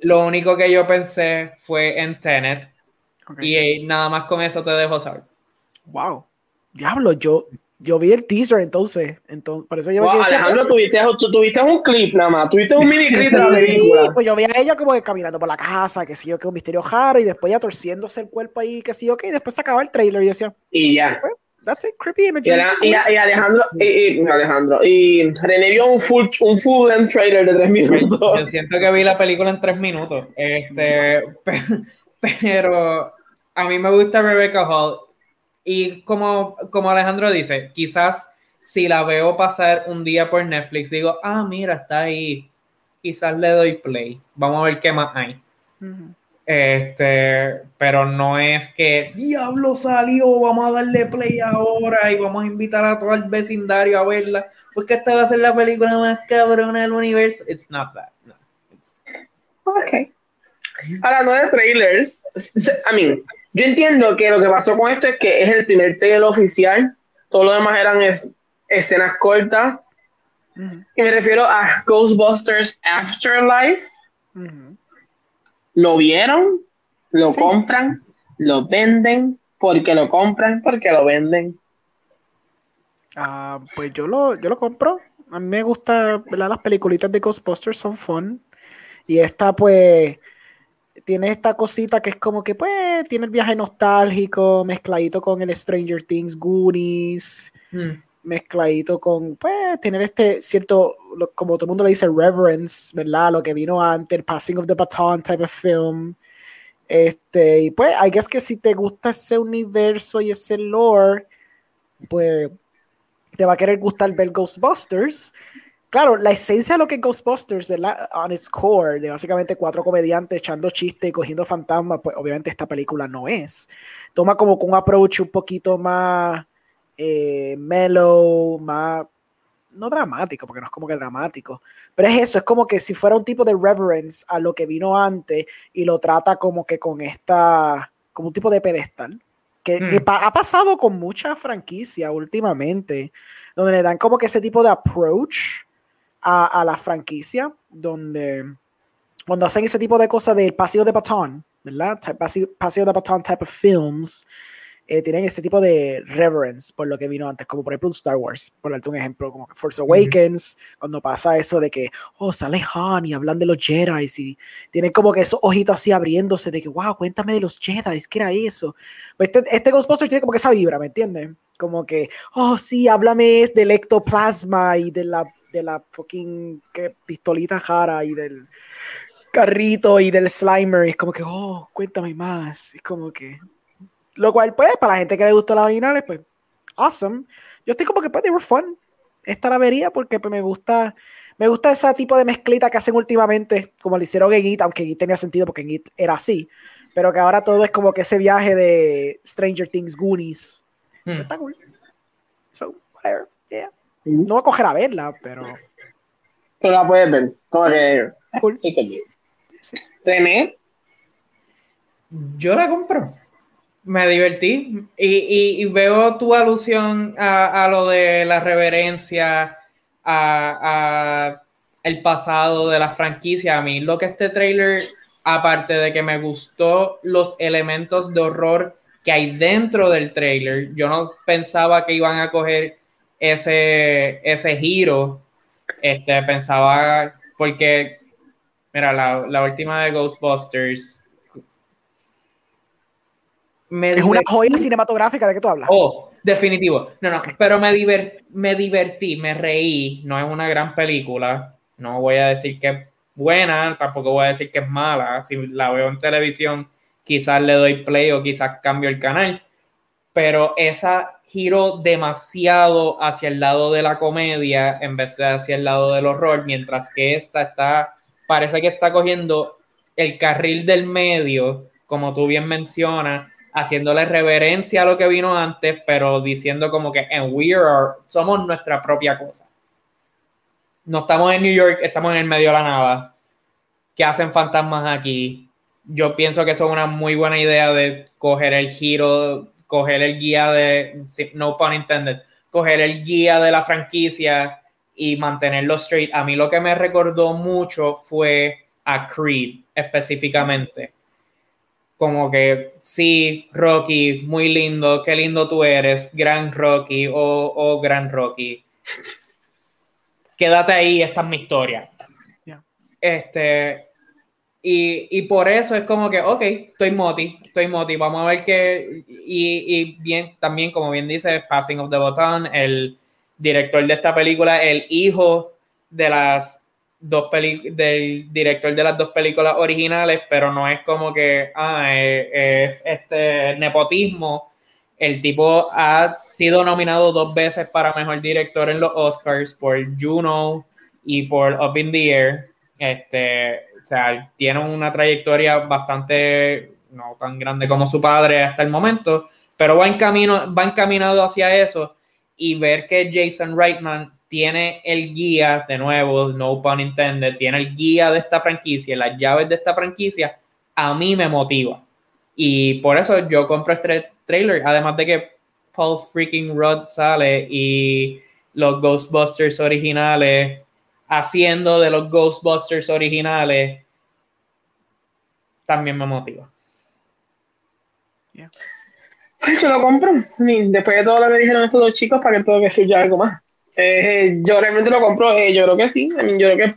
lo único que yo pensé fue en Tenet. Y nada más con eso te dejo saber. Wow. Diablo, yo, yo vi el teaser entonces. entonces por eso yo wow, Alejandro, tuviste, tuviste un clip nada más. Tuviste un mini clip de la película. Pues yo vi a ella como caminando por la casa, que sí yo, que un misterio raro, y después ya torciéndose el cuerpo ahí, que sí yo, que y después se acaba el trailer y decía. Y ya. Pues, that's it, creepy image. Y, y, Alejandro, y, Alejandro, y René vio un full, un full length trailer de tres minutos. Yo siento que vi la película en tres minutos. Este, pero a mí me gusta Rebecca Hall. Y como, como Alejandro dice, quizás si la veo pasar un día por Netflix, digo, ah, mira, está ahí. Quizás le doy play. Vamos a ver qué más hay. Este, pero no es que diablo salió, vamos a darle play ahora y vamos a invitar a todo el vecindario a verla, porque esta va a ser la película más cabrona del universo. It's not that. No. Ok. Hablando de trailers, I mean, yo entiendo que lo que pasó con esto es que es el primer trailer oficial, todo lo demás eran escenas cortas. Y me refiero a Ghostbusters Afterlife lo vieron, lo compran, lo venden, porque lo compran, porque lo venden. Ah, pues yo lo, yo lo compro. A mí me gusta, Las peliculitas de Ghostbusters son fun. Y esta, pues, tiene esta cosita que es como que, pues, tiene el viaje nostálgico mezcladito con el Stranger Things, Goonies. Hmm. Mezcladito con, pues, tener este cierto, como todo el mundo le dice, reverence, ¿verdad? Lo que vino antes, el passing of the baton type of film. Este, y pues, I guess que si te gusta ese universo y ese lore, pues te va a querer gustar ver Ghostbusters. Claro, la esencia de lo que es Ghostbusters, ¿verdad? On its core, de básicamente cuatro comediantes echando chistes y cogiendo fantasmas, pues obviamente esta película no es. Toma como un approach un poquito más eh, mellow, más no dramático, porque no es como que dramático, pero es eso, es como que si fuera un tipo de reverence a lo que vino antes y lo trata como que con esta, como un tipo de pedestal, que, hmm. ha pasado con muchas franquicias últimamente, donde le dan como que ese tipo de approach a, la franquicia, donde cuando hacen ese tipo de cosas del pasillo de batón, ¿verdad? Pasillo de batón type of films, eh, tienen ese tipo de reverence por lo que vino antes, como por ejemplo Star Wars, por darte un ejemplo, como Force Awakens, cuando pasa eso de que, oh, sale Han y hablan de los Jedi y tienen como que esos ojitos así abriéndose de que, wow, cuéntame de los Jedi, ¿qué era eso? Pues este, este Ghostbusters tiene como que esa vibra, ¿me entiendes? Como que, oh, sí, háblame del ectoplasma y de la, de la fucking ¿qué? pistolita jara y del carrito y del Slimer, y es como que, oh, cuéntame más, es como que lo cual, pues, para la gente que le gustó las originales, pues, awesome. Yo estoy como que, pues, they were fun. Esta la vería porque pues, me gusta me gusta ese tipo de mezclita que hacen últimamente, como lo hicieron en It, aunque It tenía sentido porque en It era así, pero que ahora todo es como que ese viaje de Stranger Things Goonies. Hmm. Está cool. So, whatever, yeah. No voy a coger a verla, pero... Pero la puedes ver, como que... Cool. Sí. Yo la compro me divertí y, veo tu alusión a, lo de la reverencia a, el pasado de la franquicia. A mí lo que este trailer, aparte de que me gustó los elementos de horror que hay dentro del trailer, yo no pensaba que iban a coger ese, ese giro. Este, pensaba, porque, mira, la, la última de Ghostbusters, es una joya cinematográfica de que tú hablas. Oh, definitivo. No, no, pero me, me divertí, me reí. No es una gran película. No voy a decir que es buena, tampoco voy a decir que es mala. Si la veo en televisión, quizás le doy play o quizás cambio el canal. Pero esa giro demasiado hacia el lado de la comedia en vez de hacia el lado del horror, mientras que esta está, parece que está cogiendo el carril del medio, como tú bien mencionas, haciéndole reverencia a lo que vino antes, pero diciendo como que en we are, somos nuestra propia cosa. No estamos en New York, estamos en el medio de la nada. ¿Qué hacen fantasmas aquí? Yo pienso que eso es una muy buena idea de coger el giro, coger el guía de, no pun intended, coger el guía de la franquicia y mantenerlo straight. A mí lo que me recordó mucho fue a Creed específicamente como que sí, Rocky, muy lindo, qué lindo tú eres, gran Rocky o, oh, gran Rocky. Quédate ahí, esta es mi historia. Este, y, y, por eso es como que, ok, estoy moti, estoy moti, vamos a ver qué, y, y, bien, también como bien dice, Passing of the Button, el director de esta película, el hijo de las dos del director de las dos películas originales, pero no es como que ah, eh, es, este nepotismo. El tipo ha sido nominado dos veces para mejor director en los Oscars por Juno y por Up in the Air. Este, o sea, tiene una trayectoria bastante no tan grande como su padre hasta el momento, pero va en camino, va encaminado hacia eso y ver que Jason Reitman tiene el guía, de nuevo, no pun intended, tiene el guía de esta franquicia, las llaves de esta franquicia, a mí me motiva. Y por eso yo compro este trailer, además de que Paul freaking Rudd sale y los Ghostbusters originales, haciendo de los Ghostbusters originales, también me motiva. Pues yo lo compro. Después de todo lo que dijeron estos dos chicos, ¿para que tengo que decir ya algo más? Eh, yo realmente lo compro, eh, yo creo que sí. yo creo que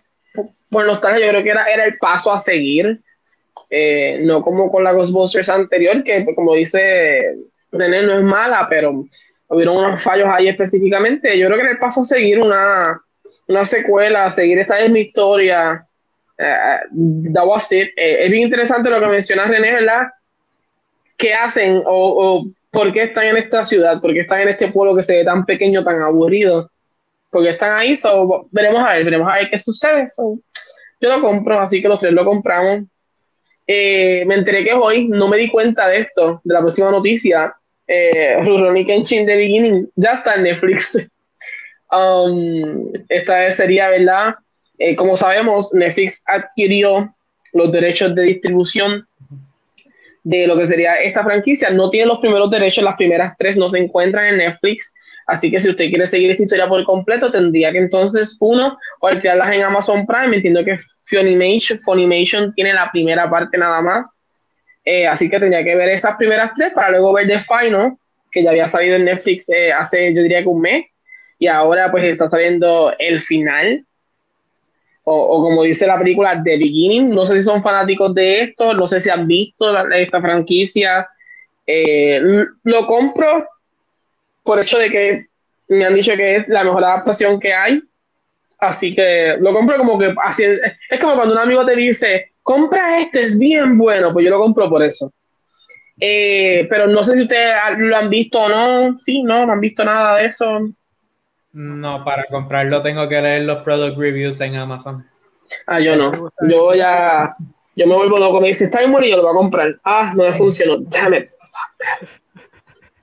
por nostalgia, yo creo que era, era el paso a seguir. Eh, no como con la Ghostbusters anterior, que como dice René, no es mala, pero hubieron unos fallos ahí específicamente. Yo creo que en el paso a seguir una, una secuela, seguir esta es mi historia, uh, that was it. Eh, es bien interesante lo que menciona René, ¿verdad? ¿Qué hacen o, o, por qué están en esta ciudad? ¿Por qué están en este pueblo que se ve tan pequeño, tan aburrido? Porque están ahí, so, veremos a ver, veremos a ver qué sucede. yo lo compro, así que los tres lo compramos. Eh, me enteré que hoy no me di cuenta de esto, de la próxima noticia. Eh, Rurouni Kenshin de Beginning ya está en Netflix. um, esta sería, ¿verdad? Eh, como sabemos, Netflix adquirió los derechos de distribución de lo que sería esta franquicia. No tiene los primeros derechos, las primeras tres no se encuentran en Netflix. Así que si usted quiere seguir esta historia por completo, tendría que entonces, uno, o alquilarlas en Amazon Prime. Entiendo que Funimation, Funimation tiene la primera parte nada más. Eh, así que tendría que ver esas primeras tres para luego ver The Final, que ya había salido en Netflix eh, hace, yo diría que un mes. Y ahora pues está saliendo el final. O, como dice la película The Beginning. No sé si son fanáticos de esto, no sé si han visto esta franquicia. Eh, lo compro por hecho de que me han dicho que es la mejor adaptación que hay. Así que lo compro como que así es, como cuando un amigo te dice, compra este, es bien bueno, pues yo lo compro por eso. Eh, pero no sé si ustedes lo han visto o no. Sí, no, no han visto nada de eso. No, para comprarlo tengo que leer los product reviews en Amazon. Ah, yo no. Yo ya, yo me vuelvo loco. Me dice, está bien bueno y yo lo voy a comprar. Ah, no me funcionó. Damn it.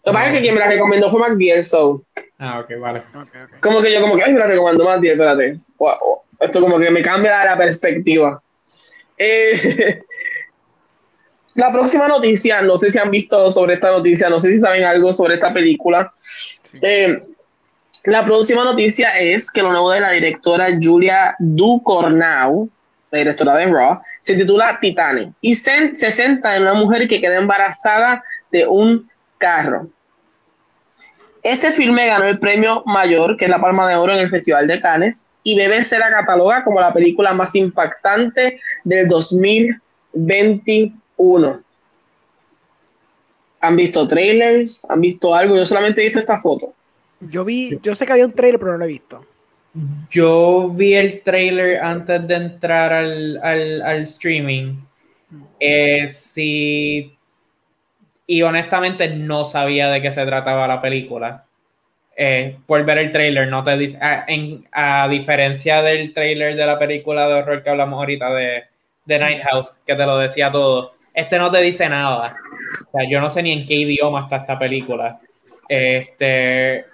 Lo que pasa es que quien me la recomendó fue McDiel, so. Ah, ok, vale. Como que yo, como que, ay, me la recomendó McDiel, espérate. Esto como que me cambia la perspectiva. Eh, la próxima noticia, no sé si han visto sobre esta noticia, no sé si saben algo sobre esta película. Eh, la próxima noticia es que lo nuevo de la directora Julia Ducornau, la directora de Raw, se titula Titanic y se, se centra en una mujer que queda embarazada de un carro. Este filme ganó el premio mayor, que es la Palma de Oro en el Festival de Cannes, y debe ser catalogada como la película más impactante del 2021. ¿Han visto trailers? ¿Han visto algo? Yo solamente he visto esta foto. Yo vi, yo sé que había un trailer, pero no lo he visto. Yo vi el trailer antes de entrar al, al, streaming. Eh, si y honestamente no sabía de qué se trataba la película. Eh, por ver el trailer, no te dice, a, en, a, diferencia del trailer de la película de horror que hablamos ahorita de, de Night House, que te lo decía todo, este no te dice nada. O sea, yo no sé ni en qué idioma está esta película. Este,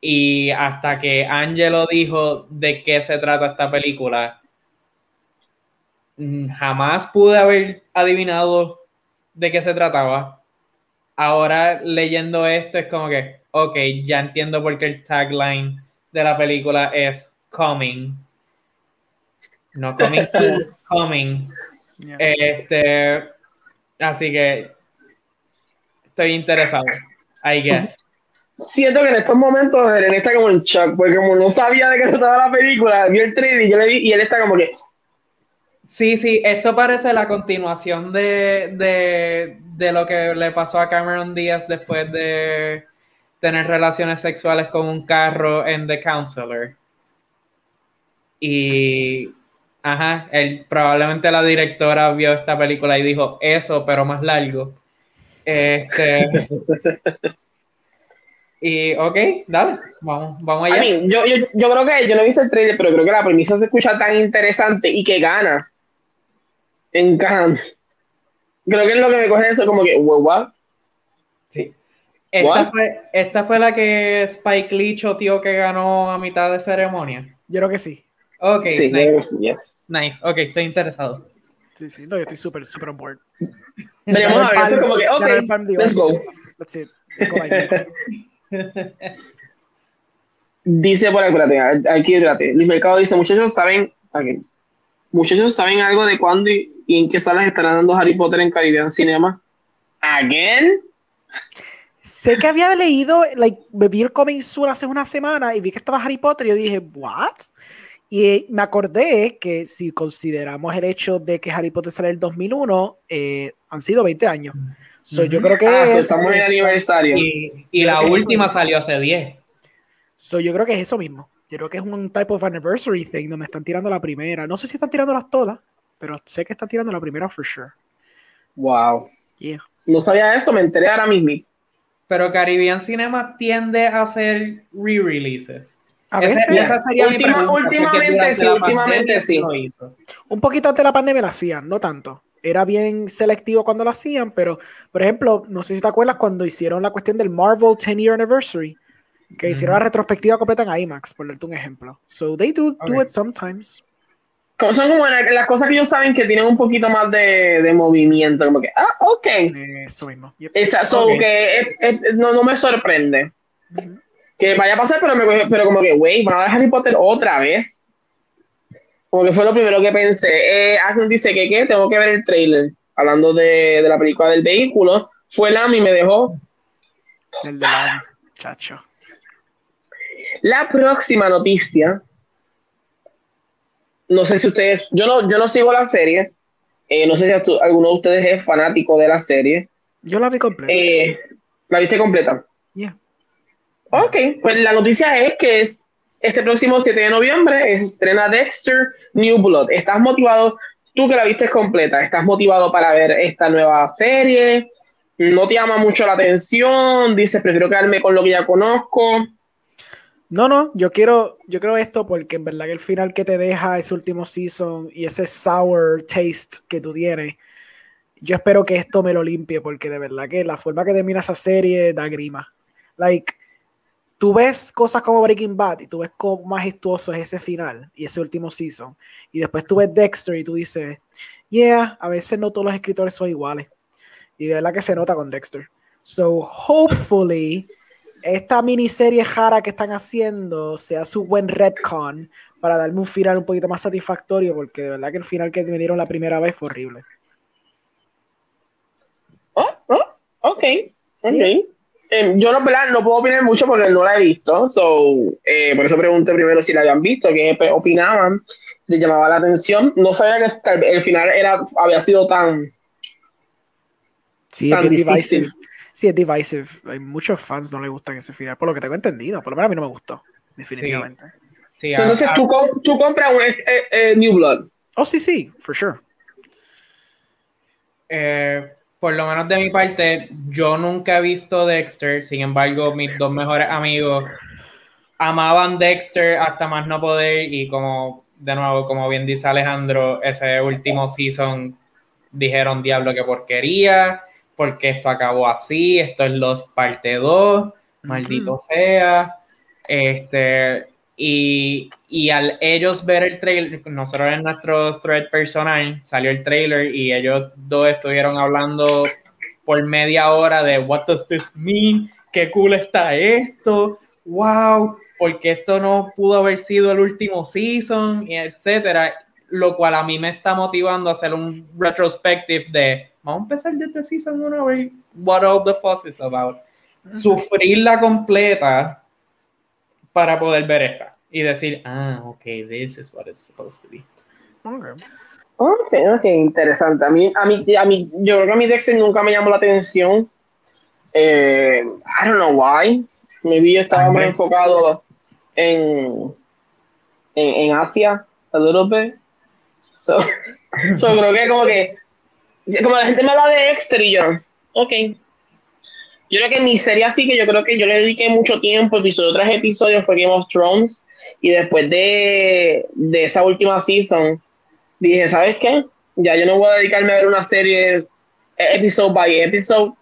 y hasta que Angelo dijo de qué se trata esta película, mm, jamás pude haber adivinado de qué se trataba ahora leyendo esto es como que, ok, ya entiendo por qué el tagline de la película es coming. No coming, coming. Este, así que estoy interesado, I guess. Siento que en estos momentos Eren está como en shock, porque como no sabía de qué se trataba la película, vio el trailer y yo le vi y él está como que, Sí, sí, esto parece la continuación de, lo que le pasó a Cameron Díaz después de tener relaciones sexuales con un carro en The Counselor. Y, ajá, él, probablemente la directora vio esta película y dijo eso, pero más largo. Este. y, ok, dale, vamos, vamos allá. yo, yo, yo creo que, yo no he visto el trailer, pero creo que la premisa se escucha tan interesante y que gana encajan. Creo que es lo que me coge eso, como que, wow, Sí. Esta fue, esta fue, la que Spike Lee tío que ganó a mitad de ceremonia. Yo creo que sí. Ok, nice. nice. Ok, estoy interesado. Sí, sí, no, yo estoy súper, súper on board. Veremos a ver, esto como que, ok, let's go. That's it. That's all I Dice por aquí, aquí, espérate. Luis Mercado dice, muchachos, ¿saben? Okay. Muchachos, ¿saben algo de cuándo y, ¿Y en qué salas estarán dando Harry Potter en Caribbean Cinema? ¿Again? Sé que había leído, like, me vi el coming soon hace una semana y vi que estaba Harry Potter y yo dije, ¿what? Y me acordé que si consideramos el hecho de que Harry Potter sale en el 2001, eh, han sido 20 años. So, yo creo que Ah, es, estamos en aniversario. Y, la última es. salió hace 10. so, yo creo que es eso mismo. Yo creo que es un type of anniversary thing donde están tirando la primera. No sé si están tirándolas todas, pero sé que están tirando la primera for sure. Wow. Yeah. No sabía eso, me enteré ahora mismo. Pero Caribbean Cinema tiende a hacer re-releases. A Ese- veces, esa sería mi Última- pregunta, porque últimamente sí, últimamente sí. lo hizo. un poquito antes de la pandemia la hacían, no tanto. Era bien selectivo cuando lo hacían, pero, por ejemplo, no sé si te acuerdas cuando hicieron la cuestión del Marvel 10 Year Anniversary, que hicieron la retrospectiva completa en IMAX, por darte un ejemplo. So they do, do it sometimes. Como- Son como la- las cosas que ellos saben que tienen un poquito más de, de movimiento, como que, ah, ok. Eso mismo. Yep. Esa, so que es- es- no, no me sorprende que vaya a pasar, pero, me, cogió- pero como que, wey, van a dar Harry Potter otra vez. Como que fue lo primero que pensé. Eh, dice que, ¿qué? Tengo que ver el trailer. Hablando de, de la película del vehículo. Fue la y me dejó. El de la chacho. La próxima noticia. No sé si ustedes. Yo no, yo no sigo la serie. Eh, no sé si alguno de ustedes es fanático de la serie. Yo la vi completa. Eh, ¿La viste completa? Yeah. Ok, pues la noticia es que es este próximo 7 de noviembre se estrena Dexter New Blood. ¿Estás motivado? Tú que la viste completa, ¿estás motivado para ver esta nueva serie? ¿No te llama mucho la atención? Dices, prefiero quedarme con lo que ya conozco. No, no, yo quiero, yo quiero esto porque en verdad que el final que te deja ese último season y ese sour taste que tú tienes, yo espero que esto me lo limpie porque de verdad que la forma que termina esa serie da grima. Like, tú ves cosas como Breaking Bad y tú ves cómo majestuoso es ese final y ese último season. Y después tú ves Dexter y tú dices, yeah, a veces no todos los escritores son iguales. Y de verdad que se nota con Dexter. So, hopefully, esta miniserie jara que están haciendo sea su buen retcon para darme un final un poquito más satisfactorio, porque de verdad que el final que me dieron la primera vez fue horrible. Oh, oh, ok, ok. Yeah. Eh, yo no, puedo opinar mucho porque no la he visto, so, eh, por eso pregunté primero si la habían visto, qué pe- opinaban, si les llamaba la atención. No sabía que el final era, había sido tan... Sí, Tan difícil. divisive. Sí, es divisive. Hay muchos fans no les gustan ese final, por lo que tengo entendido. Por lo menos a mí no me gustó, definitivamente. Sí, So, a- entonces a- tú, com- tú compras un eh, eh, New Blood. Oh, sí, sí, for sure. eh, por lo menos de mi parte, yo nunca he visto Dexter, sin embargo, mis dos mejores amigos amaban Dexter hasta más no poder y como, de nuevo, como bien dice Alejandro, ese último season dijeron, diablo, qué porquería, porque esto acabó así, esto es Lost parte 2, maldito sea, este, y, y al ellos ver el trailer, nosotros en nuestro thread personal salió el trailer y ellos dos estuvieron hablando por media hora de what does this mean, qué cool está esto, wow, porque esto no pudo haber sido el último season, etcétera, lo cual a mí me está motivando a hacer un retrospective de vamos a empezar desde season 1 a ver what all the fuss is about. Sufrirla completa para poder ver esta y decir, ah, ok, this is what it's supposed to be. Ok, ok, interesante. A mí, a mí, a mí, yo creo que a mí Dexter nunca me llamó la atención. Eh, I don't know why. Maybe yo estaba más enfocado en, en, en Asia, a little bit. So, so creo que como que, como la gente me habla de Dexter y yo, ok. Yo creo que mi serie así que yo creo que yo le dediqué mucho tiempo, episodio tras episodio, fue Game of Thrones. Y después de, de esa última season, dije, ¿sabes qué? Ya yo no voy a dedicarme a ver una serie episode by episode,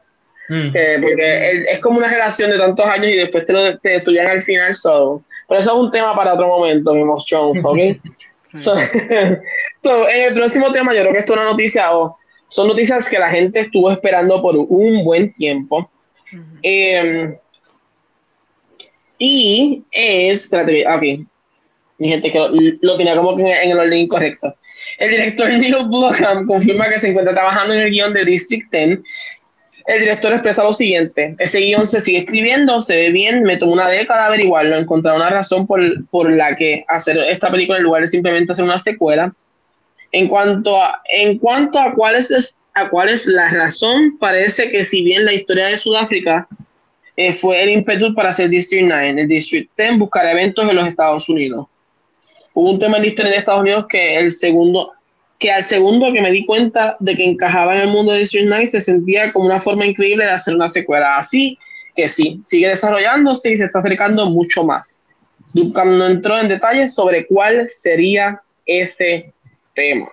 Mm. que- porque es como una relación de tantos años y después te lo te destruyen al final. So. Pero eso es un tema para otro momento, Game of Thrones, ¿ok? So, so, en el próximo tema, yo creo que esto es una noticia, o son noticias que la gente estuvo esperando por un buen tiempo. Eh, y es, espérate, aquí, mi gente que lo, lo tenía como que en, el orden incorrecto. El director Neil Blomkamp confirma que se encuentra trabajando en el guion de District 10 el director expresa lo siguiente, ese guion se sigue escribiendo, se ve bien, me tomó una década averiguarlo, encontrar una razón por, por, la que hacer esta película en lugar de simplemente hacer una secuela. En cuanto a, en cuanto a cuál es, a cuál es la razón, parece que si bien la historia de Sudáfrica eh, fue el ímpetu para hacer District 9, el District 10 buscar eventos en los Estados Unidos. Hubo un tema en la historia de Estados Unidos que el segundo que al segundo que me di cuenta de que encajaba en el mundo de District 9 se sentía como una forma increíble de hacer una secuela. Así que sí, sigue desarrollándose y se está acercando mucho más. Duncan no entró en detalles sobre cuál sería ese tema.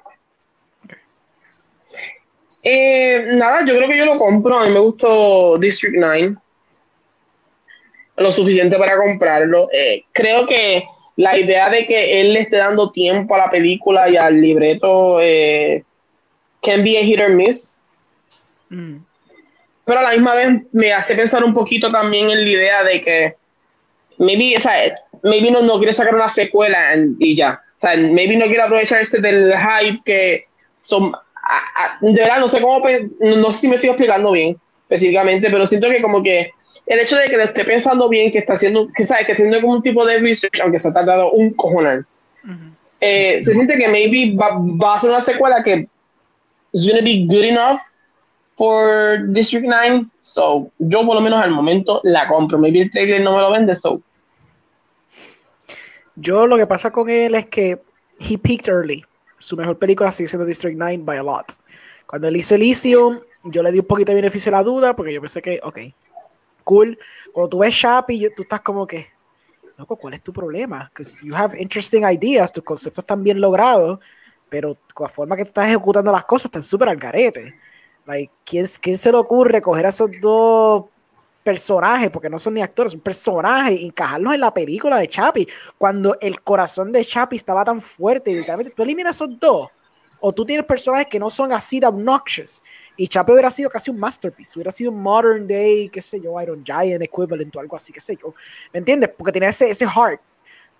Eh, nada, yo creo que yo lo compro. A mí me gustó District 9. Lo suficiente para comprarlo. Eh, creo que la idea de que él le esté dando tiempo a la película y al libreto eh, can be a hit or miss. Mm. Pero a la misma vez me hace pensar un poquito también en la idea de que maybe, o sea, maybe no, no quiere sacar una secuela y ya. O sea, maybe no quiere aprovecharse del hype que son. de verdad, no sé cómo. No sé si me estoy explicando bien específicamente, pero siento que como que el hecho de que lo esté pensando bien, que está haciendo, que sabe, que haciendo como un tipo de research, aunque se ha tardado un cojonal, eh, se siente que maybe va, va, a ser una secuela que is gonna be good enough for District 9, so yo por lo menos al momento la compro, maybe el trailer no me lo vende, so. Yo lo que pasa con él es que he peaked early. Su mejor película sigue siendo District 9 by a lot. Cuando él hizo Elysium, yo le di un poquito de beneficio a la duda porque yo pensé que, ok, cool. Cuando tú ves Shapi, tú estás como que, loco, ¿cuál es tu problema? Because you have interesting ideas, tus conceptos están bien logrados, pero la forma que estás ejecutando las cosas están súper al garete. Like, ¿quién, ¿quién, se le ocurre coger a esos dos personajes, porque no son ni actores, son personajes, encajarlos en la película de Chapi, cuando el corazón de Chapi estaba tan fuerte, y literalmente tú eliminas esos dos, o tú tienes personajes que no son así de obnoxious, y Chape hubiera sido casi un masterpiece, hubiera sido un modern day, qué sé yo, Iron Giant equivalent o algo así, qué sé yo. ¿Me entiendes? Porque tiene ese, ese heart.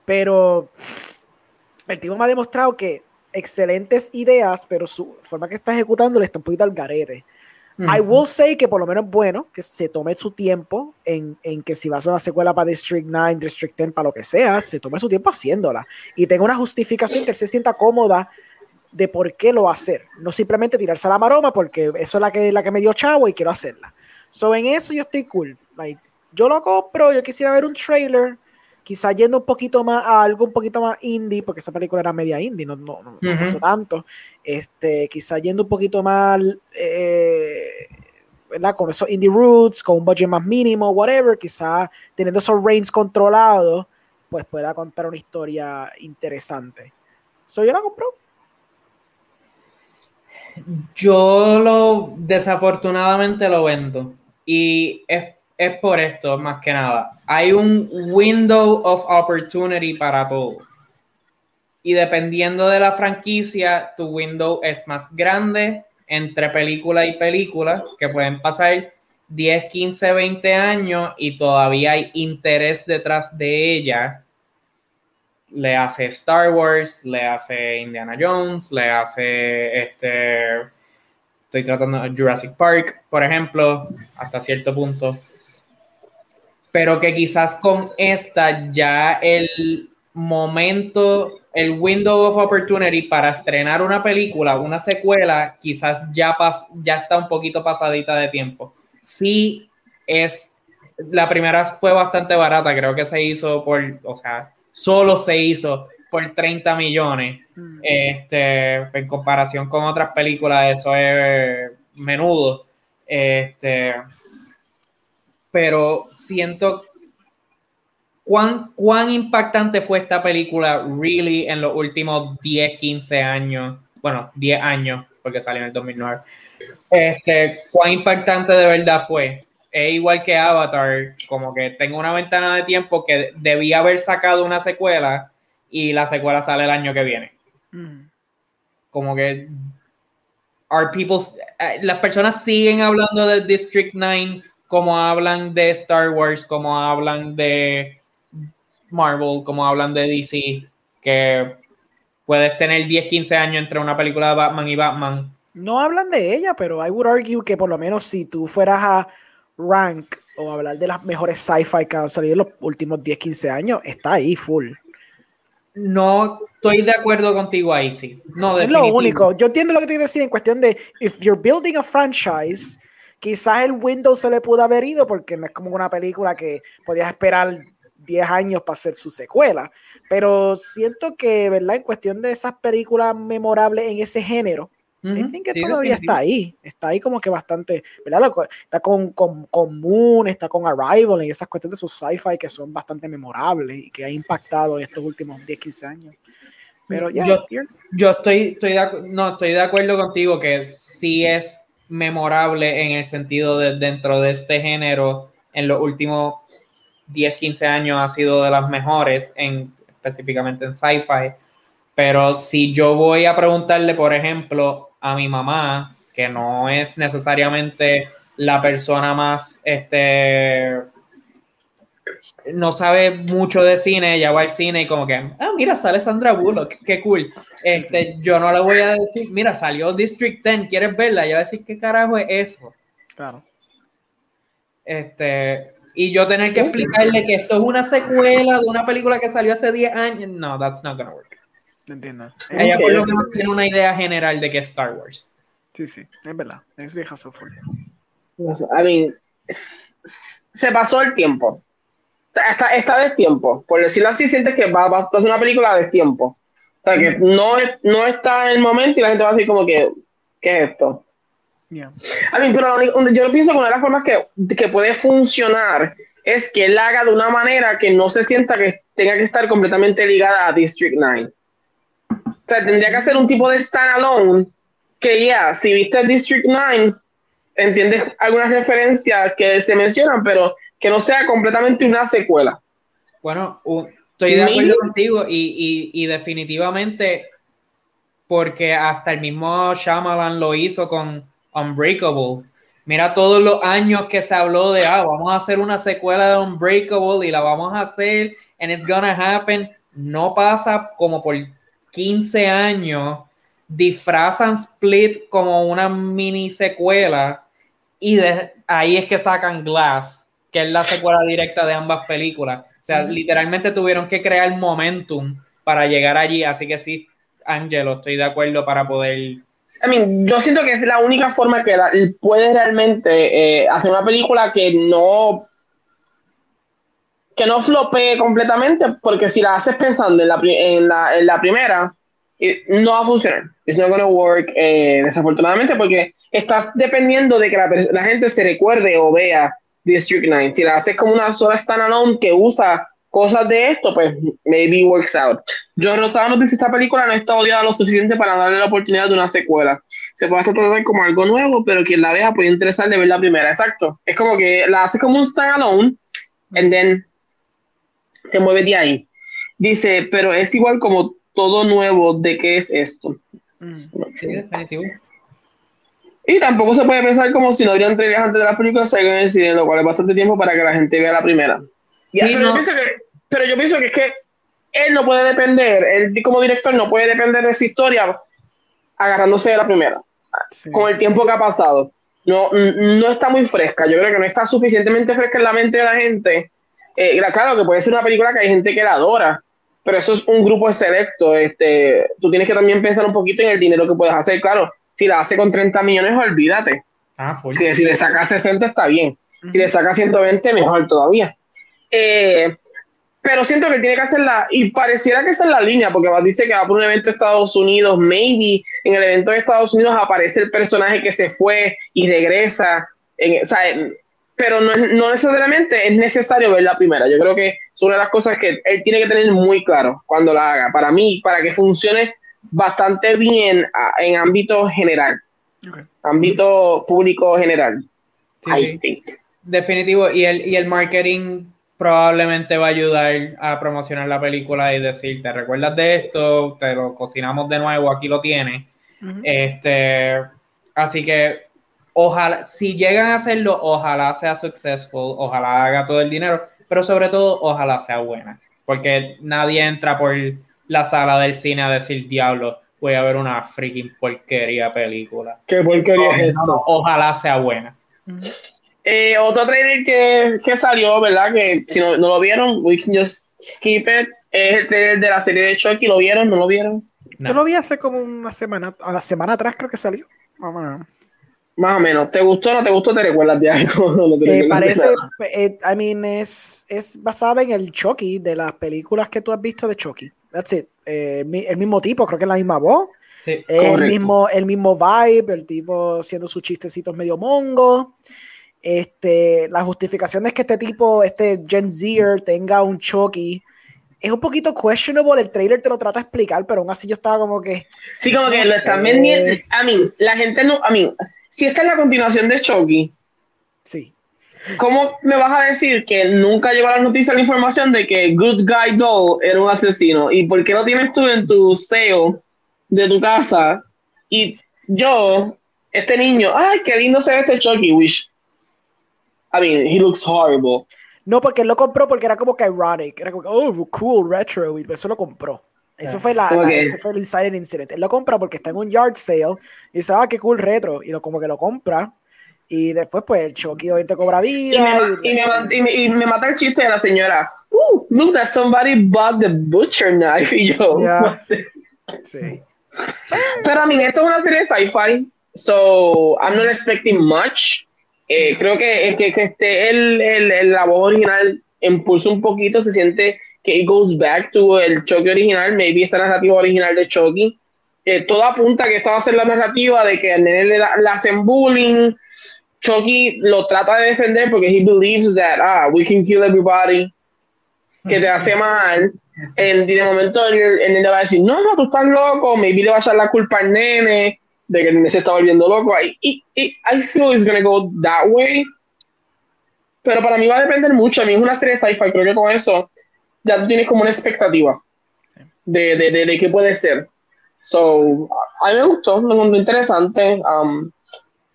Pero el tipo me ha demostrado que excelentes ideas, pero su forma que está ejecutando le está un poquito al garete. I will say que por lo menos bueno que se tome su tiempo en, en, que si va a hacer una secuela para District 9, District 10, para lo que sea, se tome su tiempo haciéndola y tenga una justificación que él se sienta cómoda de por qué lo va a hacer. No simplemente tirarse a la maroma porque eso es la que, la que me dio chavo y quiero hacerla. So, en eso yo estoy cool. yo lo compro, yo quisiera ver un trailer, quizá yendo un poquito más a algo un poquito más indie, porque esa película era media indie, no, no, no, tanto. Este, quizá yendo un poquito más, eh, ¿verdad? Con esos indie roots, con un budget más mínimo, whatever, quizá teniendo esos reins controlados, pues pueda contar una historia interesante. So, yo la compro. Yo lo desafortunadamente lo vendo y es, es, por esto más que nada. Hay un window of opportunity para todo. Y dependiendo de la franquicia, tu window es más grande entre película y película, que pueden pasar 10, 15, 20 años y todavía hay interés detrás de ella le hace Star Wars, le hace Indiana Jones, le hace este. Estoy tratando Jurassic Park, por ejemplo, hasta cierto punto. Pero que quizás con esta ya el momento, el window of opportunity para estrenar una película, una secuela, quizás ya, ya está un poquito pasadita de tiempo. Sí, es. La primera fue bastante barata, creo que se hizo por, o sea, solo se hizo por 30 millones. Mm. Este, en comparación con otras películas, eso es menudo. Este, pero siento cuán, cuán impactante fue esta película really en los últimos 10, 15 años. Bueno, 10 años, porque salió en el 2009. Este, cuán impactante de verdad fue es igual que Avatar, como que tengo una ventana de tiempo que debía haber sacado una secuela y la secuela sale el año que viene. Mm. Como que are people, eh, las personas siguen hablando de District 9 como hablan de Star Wars, como hablan de Marvel, como hablan de DC, que puedes tener 10, 15 años entre una película de Batman y Batman No hablan de ella, pero I would argue que por lo menos si tú fueras a rank o hablar de las mejores sci-fi que han salido en los últimos 10, 15 años, está ahí full. No estoy de acuerdo contigo ahí, sí. No, es lo único. Yo entiendo lo que te quiero decir en cuestión de if you're building a franchise, quizás el Windows se le pudo haber ido porque no es como una película que podías esperar 10 años para hacer su secuela. Pero siento que, ¿verdad? En cuestión de esas películas memorables en ese género, uh que todavía está ahí. Está ahí como que bastante, ¿verdad? Está con, con, con, Moon, está con Arrival y esas cuestiones de sus sci-fi que son bastante memorables y que ha impactado en estos últimos 10, 15 años. Pero ya, yo, yo, estoy, estoy, de, no, estoy de acuerdo contigo que sí es memorable en el sentido de dentro de este género en los últimos 10, 15 años ha sido de las mejores en específicamente en sci-fi. Pero si yo voy a preguntarle, por ejemplo, a mi mamá, que no es necesariamente la persona más, este, no sabe mucho de cine, ella va al cine y como que, ah, mira, sale Sandra Bullock, qué cool. Este, yo no le voy a decir, mira, salió District 10, ¿quieres verla? Yo voy a decir, ¿qué carajo es eso? Claro. Este, y yo tener que explicarle que esto es una secuela de una película que salió hace 10 años, no, that's not gonna work. Entiendo. Ella por lo menos tiene una idea general de que es Star Wars. Sí, sí, es verdad. Es de I mean, se pasó el tiempo. Está, está de tiempo. Por decirlo así, sientes que va, va, a ser una película de tiempo. O sea, que no, no está en el momento y la gente va a decir como que, ¿qué es esto? Yeah. I pero yo pienso que una de las formas que, que puede funcionar es que él haga de una manera que no se sienta que tenga que estar completamente ligada a District 9. O sea, tendría que hacer un tipo de standalone que ya, si viste District 9, entiendes algunas referencias que se mencionan, pero que no sea completamente una secuela. Bueno, estoy de acuerdo contigo y, y, y, definitivamente porque hasta el mismo Shyamalan lo hizo con Unbreakable. Mira todos los años que se habló de, ah, vamos a hacer una secuela de Unbreakable y la vamos a hacer and it's gonna happen. No pasa como por 15 años, disfrazan Split como una mini secuela y de ahí es que sacan Glass, que es la secuela directa de ambas películas. O sea, literalmente tuvieron que crear momentum para llegar allí, así que sí, Angelo, estoy de acuerdo para poder... I mean, yo siento que es la única forma que puedes realmente eh, hacer una película que no que no flopee completamente, porque si la haces pensando en la, en la, en la primera, no va a funcionar. It's not gonna work, eh, desafortunadamente, porque estás dependiendo de que la, la, gente se recuerde o vea District 9. Si la haces como una sola standalone que usa cosas de esto, pues maybe works out. John Rosado nos dice esta película no está odiada lo suficiente para darle la oportunidad de una secuela. Se puede tratar como algo nuevo, pero quien la vea puede interesarle ver la primera. Exacto. Es como que la hace como un standalone, and then se mueve de ahí. Dice, pero es igual como todo nuevo de qué es esto. Mm. Sí, definitivo. Y tampoco se puede pensar como si no habrían entregas antes de las películas en el cine, lo cual es bastante tiempo para que la gente vea la primera. Sí, pero, yo pienso que, pero yo pienso que es que él no puede depender, él como director no puede depender de su historia agarrándose de la primera, con el tiempo que ha pasado. No, no está muy fresca, yo creo que no está suficientemente fresca en la mente de la gente. Eh, claro que puede ser una película que hay gente que la adora, pero eso es un grupo selecto. Este, tú tienes que también pensar un poquito en el dinero que puedes hacer. Claro, si la hace con 30 millones, olvídate. Ah, si le saca 60 está bien. Si le saca 120, mejor todavía. Eh, pero siento que tiene que hacerla, y pareciera que está en la línea, porque dice que va por un evento de Estados Unidos, maybe en el evento de Estados Unidos aparece el personaje que se fue y regresa. En, o sea, pero no, no, necesariamente es necesario ver la primera. Yo creo que es una de las cosas que él tiene que tener muy claro cuando la haga. Para mí, para que funcione bastante bien en ámbito general, ámbito público general. Sí, Definitivo. Y el, y el marketing probablemente va a ayudar a promocionar la película y decir, ¿te recuerdas de esto? Te lo cocinamos de nuevo, aquí lo tienes. Este, así que ojalá, si llegan a hacerlo, ojalá sea successful, ojalá haga todo el dinero, pero sobre todo, ojalá sea buena, porque nadie entra por la sala del cine a decir, diablo, voy a ver una freaking porquería película. ¿Qué porquería es esto? Ojalá sea buena. Eh, otro trailer que, que, salió, ¿verdad? Que si no, no, lo vieron, we can just skip it. Es el trailer de la serie de Chucky. ¿Lo vieron? ¿No lo vieron? Yo lo vi hace como una semana, a la semana atrás creo que salió. Más o menos. ¿Te gustó o no te gustó? ¿Te recuerdas de algo? No te parece, eh, I mean, es, es basada en el Chucky de las películas que tú has visto de Chucky. That's it. Eh, el mismo tipo, creo que es la misma voz. Sí, el, mismo, el mismo vibe, el tipo haciendo sus chistecitos medio mongo. Este, la justificación es que este tipo, este Gen Zer, tenga un Chucky. Es un poquito questionable, el trailer te lo trata de explicar, pero aún así yo estaba como que. Sí, como que lo están vendiendo. A mí, la gente no. A mí, si esta es la continuación de Chucky. Sí. ¿Cómo me vas a decir que nunca llegó a la noticia la información de que Good Guy Doll era un asesino? ¿Y por qué lo tienes tú en tu SEO de tu casa? Y yo, este niño, ay, qué lindo se ve este Chucky, wish. I mean, he looks horrible. No, porque él lo compró porque era como que ironic. Era como, oh, cool, retro. Y eso lo compró. Eso fue, la, ese fue el insider incident. Él lo compra porque está en un yard sale y dice, ah, qué cool retro. Y lo como que lo compra y después, pues, el Chucky te cobra vida. Y me, y, me, mata el chiste de la señora. Uh, look that somebody bought the butcher knife. Y yo. sí. Pero a mí, esto es una serie de sci-fi. So, I'm not expecting much. Eh, creo que, que, que esté el, el, la voz original impulsa un poquito. Se siente que it goes back to el Chucky original. Maybe esa narrativa original de Chucky. Eh, todo apunta que esta va a ser la narrativa de que al nene le, le hacen bullying Chucky lo trata de defender porque he believes that, ah, we can kill everybody, que te hace mal. y de momento el, nene va a decir, no, no, tú estás loco, maybe le va a echar la culpa al nene de que el nene se está volviendo loco. Y, y, I feel it's gonna go that way. Pero para mí va a depender mucho. A mí es una serie de sci-fi, creo que con eso ya tú tienes como una expectativa de, de, de, de qué puede ser. So, a mí me gustó, me gustó interesante. Um,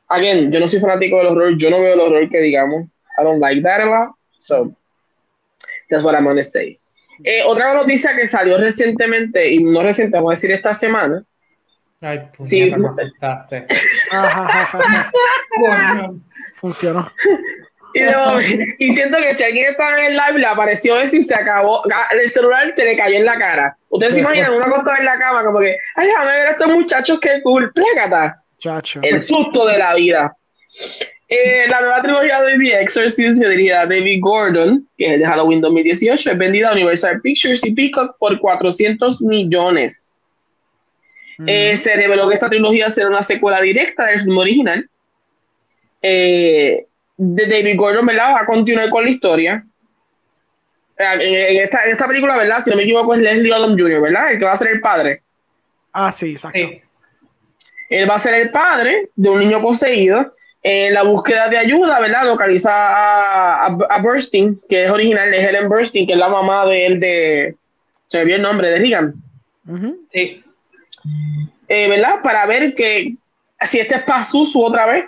again, yo no soy fanático del horror, yo no veo el horror que digamos. I don't like that a lot. So, that's what I'm gonna say. Eh, otra noticia que salió recientemente, y no reciente, vamos a decir esta semana. Ay, pues sí, me aceptaste. Funcionó. Y, siento que si alguien estaba en el live, le apareció eso y se acabó. El celular se le cayó en la cara. Ustedes se imaginan uno acostado en la cama, como que, ay, déjame ver a estos muchachos que cool, plégata. El susto de la vida. Eh, la nueva trilogía de The Exorcist, dirigida a David Gordon, que es de Halloween 2018, es vendida a Universal Pictures y Peacock por 400 millones. Eh, se reveló que esta trilogía será una secuela directa del film original. Eh, de David Gordon, ¿verdad? Va a continuar con la historia. En esta, en esta, película, ¿verdad? Si no me equivoco, es Leslie Odom Jr., ¿verdad? El que va a ser el padre. Ah, sí, exacto. Él va a ser el padre de un niño poseído. En la búsqueda de ayuda, ¿verdad? Localiza a, a, Burstyn, que es original de Helen Burstyn, que es la mamá de él de. Se me vio el nombre, de Regan. Sí. Eh, ¿Verdad? Para ver que si este es Pazuzu otra vez.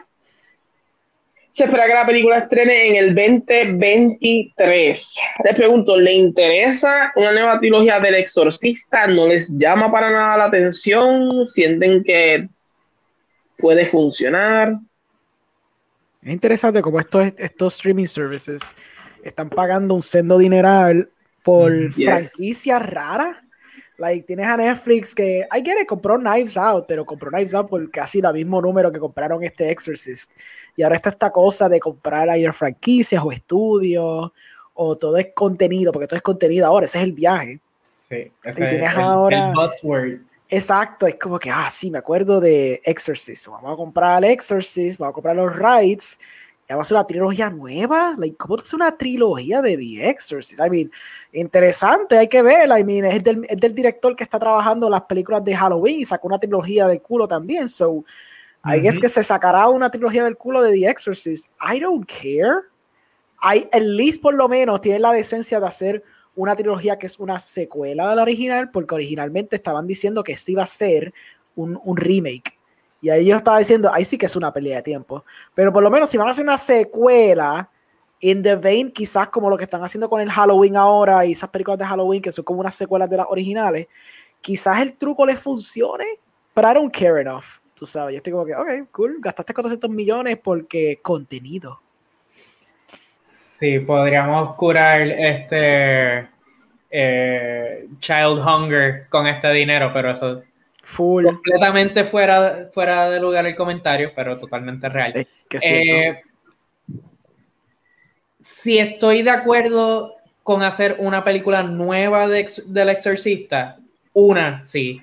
Se espera que la película estrene en el 2023. Les pregunto, ¿le interesa una nueva trilogía del exorcista? ¿No les llama para nada la atención? ¿Sienten que puede funcionar. Es interesante como estos, estos streaming services están pagando un sendo dineral por mm, franquicias raras. Like, tienes a Netflix que, I get it, compró Knives Out, pero compró Knives Out por casi el mismo número que compraron este Exorcist. Y ahora está esta cosa de comprar ahí franquicias o estudios, o todo es contenido, porque todo es contenido ahora, ese es el viaje. Sí, ese y tienes ahora, el buzzword. Exacto, es como que, ah, sí, me acuerdo de Exorcist. Vamos a comprar el Exorcist, vamos a comprar los rights, y vamos a hacer una trilogía nueva. Like, ¿Cómo es una trilogía de The Exorcist? I mean, interesante, hay que ver. I mean, es del, es del director que está trabajando las películas de Halloween y sacó una trilogía del culo también. So, I guess que se sacará una trilogía del culo de The Exorcist. I don't care. I, at least por lo menos tiene la decencia de hacer una trilogía que es una secuela de la original, porque originalmente estaban diciendo que sí iba a ser un, un remake. Y ahí yo estaba diciendo, ahí sí que es una pelea de tiempo. Pero por lo menos si van a hacer una secuela, in the vein, quizás como lo que están haciendo con el Halloween ahora y esas películas de Halloween que son como unas secuelas de las originales, quizás el truco les funcione. Pero I don't care enough, tú sabes. Yo estoy como que, ok, cool, gastaste 400 millones porque contenido. Sí, podríamos curar este eh, child hunger con este dinero, pero eso Full. completamente fuera, fuera de lugar el comentario, pero totalmente real. Es que Eh, si estoy de acuerdo con hacer una película nueva de del exorcista, una sí,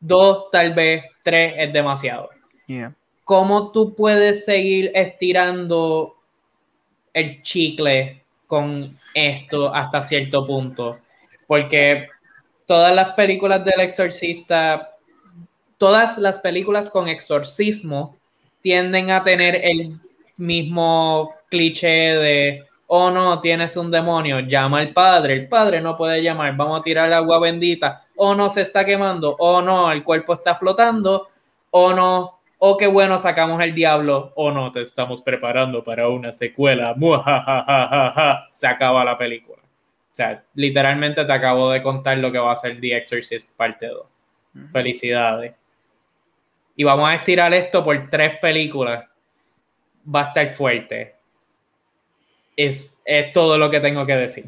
dos tal vez, tres es demasiado. Yeah. ¿Cómo tú puedes seguir estirando el chicle con esto hasta cierto punto? Porque todas las películas del exorcista, todas las películas con exorcismo tienden a tener el mismo cliché de, oh no, tienes un demonio, llama al padre, el padre no puede llamar, vamos a tirar agua bendita, oh no, se está quemando, oh no, el cuerpo está flotando, oh no, oh qué bueno, sacamos el diablo, oh no, te estamos preparando para una secuela, muajajajaja, se acaba la película. O sea, literalmente te acabo de contar lo que va a ser The Exorcist parte 2. Felicidades. Y vamos a estirar esto por tres películas. Va a estar fuerte. Es, es todo lo que tengo que decir.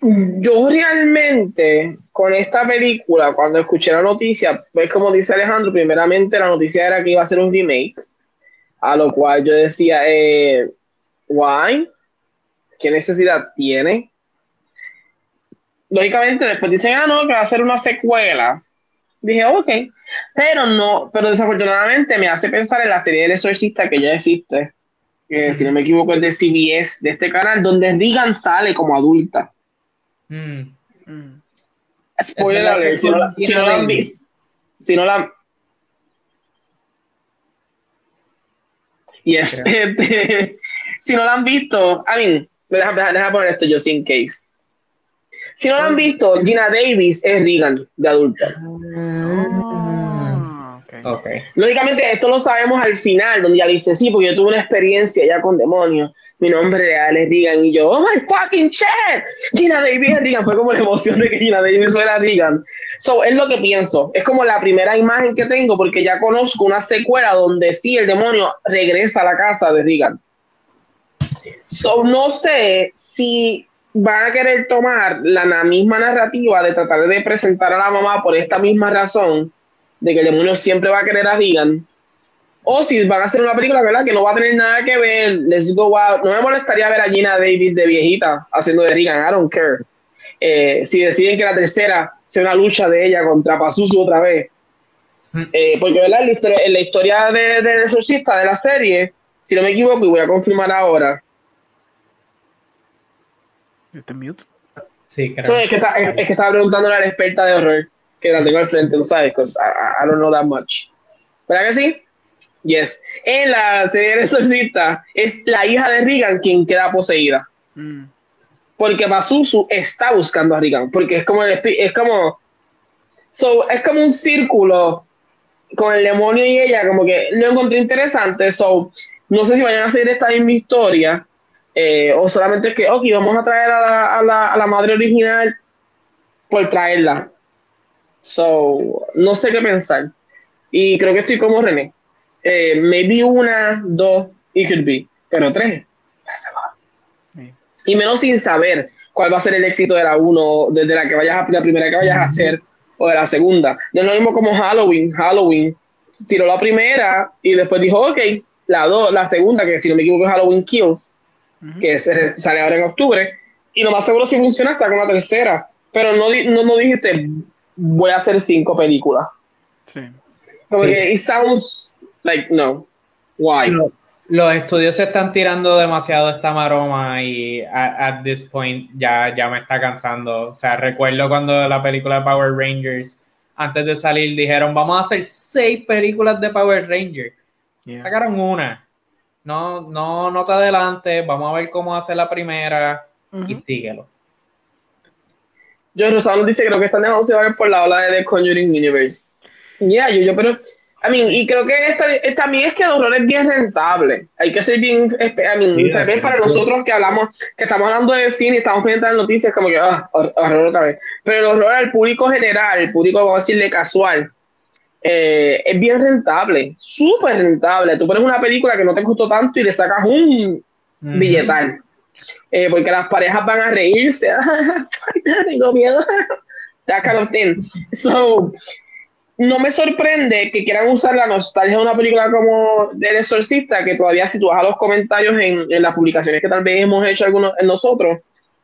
Yo realmente, con esta película, cuando escuché la noticia, pues como dice Alejandro, primeramente la noticia era que iba a ser un remake, a lo cual yo decía, eh, ¿why? ¿Qué necesidad tiene? Lógicamente, después dicen, ah, no, que va a ser una secuela. Dije, ok, pero no, pero desafortunadamente me hace pensar en la serie del exorcista que ya existe, que si no me equivoco es de CBS, de este canal, donde Regan sale como adulta. Mm. Mm. Spoiler alert, si no, la- si no la han visto, si no la y es, este, si no la han visto, I mean, deja, deja, deja poner esto just in case. Si no la han visto, Gina Davis es Regan de adulta. Ah, ok. Ok. Lógicamente, esto lo sabemos al final, donde ya le dice, sí, porque yo tuve una experiencia ya con demonios. Mi nombre real es Regan. Y yo, oh my fucking shit, Gina Davis es Regan. Fue como la emoción de que Gina Davis fuera Regan. So, es lo que pienso. Es como la primera imagen que tengo, porque ya conozco una secuela donde sí, el demonio regresa a la casa de Regan. So, no sé si van a querer tomar la, misma narrativa de tratar de presentar a la mamá por esta misma razón de que el demonio siempre va a querer a Regan. O si van a hacer una película, ¿verdad? Que no va a tener nada que ver. Let's go out. No me molestaría ver a Gina Davis de viejita haciendo de Regan. I don't care. Eh, si deciden que la tercera sea una lucha de ella contra Pazuzu otra vez. Eh, porque, ¿verdad? En la historia, en la historia de, exorcista de la serie, si no me equivoco, y voy a confirmar ahora. ¿Este mute? Sí, creo. So, es, que está- es- es que estaba preguntándole a la experta de horror, que la tengo al frente, no sabes, because I, I- don't know that much. ¿Verdad que sí? Yes. En la serie del exorcista es la hija de Regan quien queda poseída. Mm. Porque Pazuzu está buscando a Regan. Porque es como el es como. So, es como un círculo con el demonio y ella, como que lo encontré interesante. So, no sé si vayan a hacer esta misma historia. Eh, o solamente es que, ok, vamos a traer a la, a la, a la madre original por traerla. So, no sé qué pensar. Y creo que estoy como René. Eh, maybe una, dos, it could be. Pero tres. Sí. Y menos sin saber cuál va a ser el éxito de la uno, desde la que vayas a la primera que vayas a hacer o de la segunda. No es lo mismo como Halloween. Halloween tiró la primera y después dijo, ok, la dos, la segunda, que si no me equivoco es Halloween Kills, Que se- sale ahora en octubre. Y lo más seguro si funciona saca una tercera. Pero no, no, no dijiste, voy a hacer cinco películas. Sí. Como Sí. que it sounds like, no. Why? Lo- Los estudios se están tirando demasiado esta maroma y a- at, this point ya, ya me está cansando. O sea, recuerdo cuando la película de Power Rangers, antes de salir, dijeron, vamos a hacer seis películas de Power Rangers. Yeah. Sacaron una. No, no, no te adelantes, vamos a ver cómo hace la primera y síguelo. Yo Rosado nos dice creo que están dejando llevar por la ola de The Conjuring Universe. Yeah, yo, yo, pero, I mean, y creo que esta, esta- también es que el horror es bien rentable. Hay que ser bien, este, I mean, tal vez para nosotros que hablamos, que estamos hablando de cine y estamos de las noticias, como que, ah, hor- horror otra vez. Pero el horror al público general, el público, vamos a decirle casual, eh, es bien rentable, súper rentable. Tú pones una película que no te costó tanto y le sacas un billetal. Eh, porque las parejas van a reírse. Tengo miedo. That kind of thing. So, no me sorprende que quieran usar la nostalgia de una película como El Exorcista, que todavía si tú vas a los comentarios en, en las publicaciones que tal vez hemos hecho algunos en nosotros,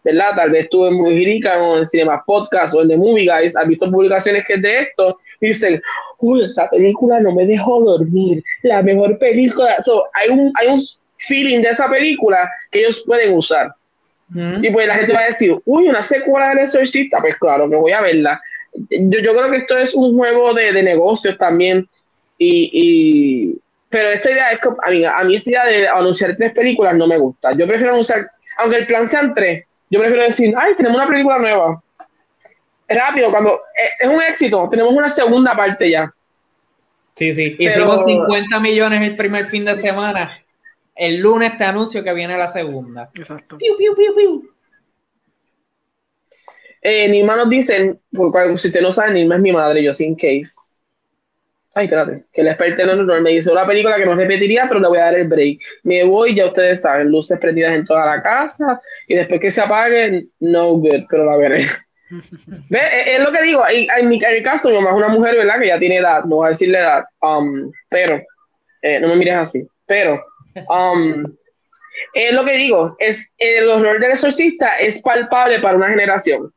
¿verdad? Tal vez tú en Movie o en Cinema Podcast o en The Movie Guys has visto publicaciones que es de esto y dicen, uy, esa película no me dejó dormir, la mejor película. So, hay, un, hay un feeling de esa película que ellos pueden usar. Y pues la gente va a decir, uy, una secuela del Exorcista, pues claro que voy a verla. Yo, yo creo que esto es un juego de, de negocios también. Y, y, pero esta idea es que, a mí, a mí esta idea de anunciar tres películas no me gusta. Yo prefiero anunciar, aunque el plan sean tres, yo prefiero decir, ay, tenemos una película nueva. Rápido, cuando eh, es un éxito, tenemos una segunda parte ya. Sí, sí. Hicimos 50 millones el primer fin de semana. El lunes te anuncio que viene la segunda. Exacto. Piu, piu, piu, piu. Eh, Nima nos dicen, si usted no sabe, Nima es mi madre, yo sin case. Ay, espérate, que el experto en horror me dice una película que no repetiría, pero le voy a dar el break. Me voy, ya ustedes saben, luces prendidas en toda la casa y después que se apague, no good, pero la veré. ¿Ve? Es, lo que digo, en, mi caso, mi mamá es una mujer, ¿verdad? Que ya tiene edad, no voy a decirle edad, um, pero, eh, no me mires así, pero, um, es lo que digo, es el horror del exorcista es palpable para una generación.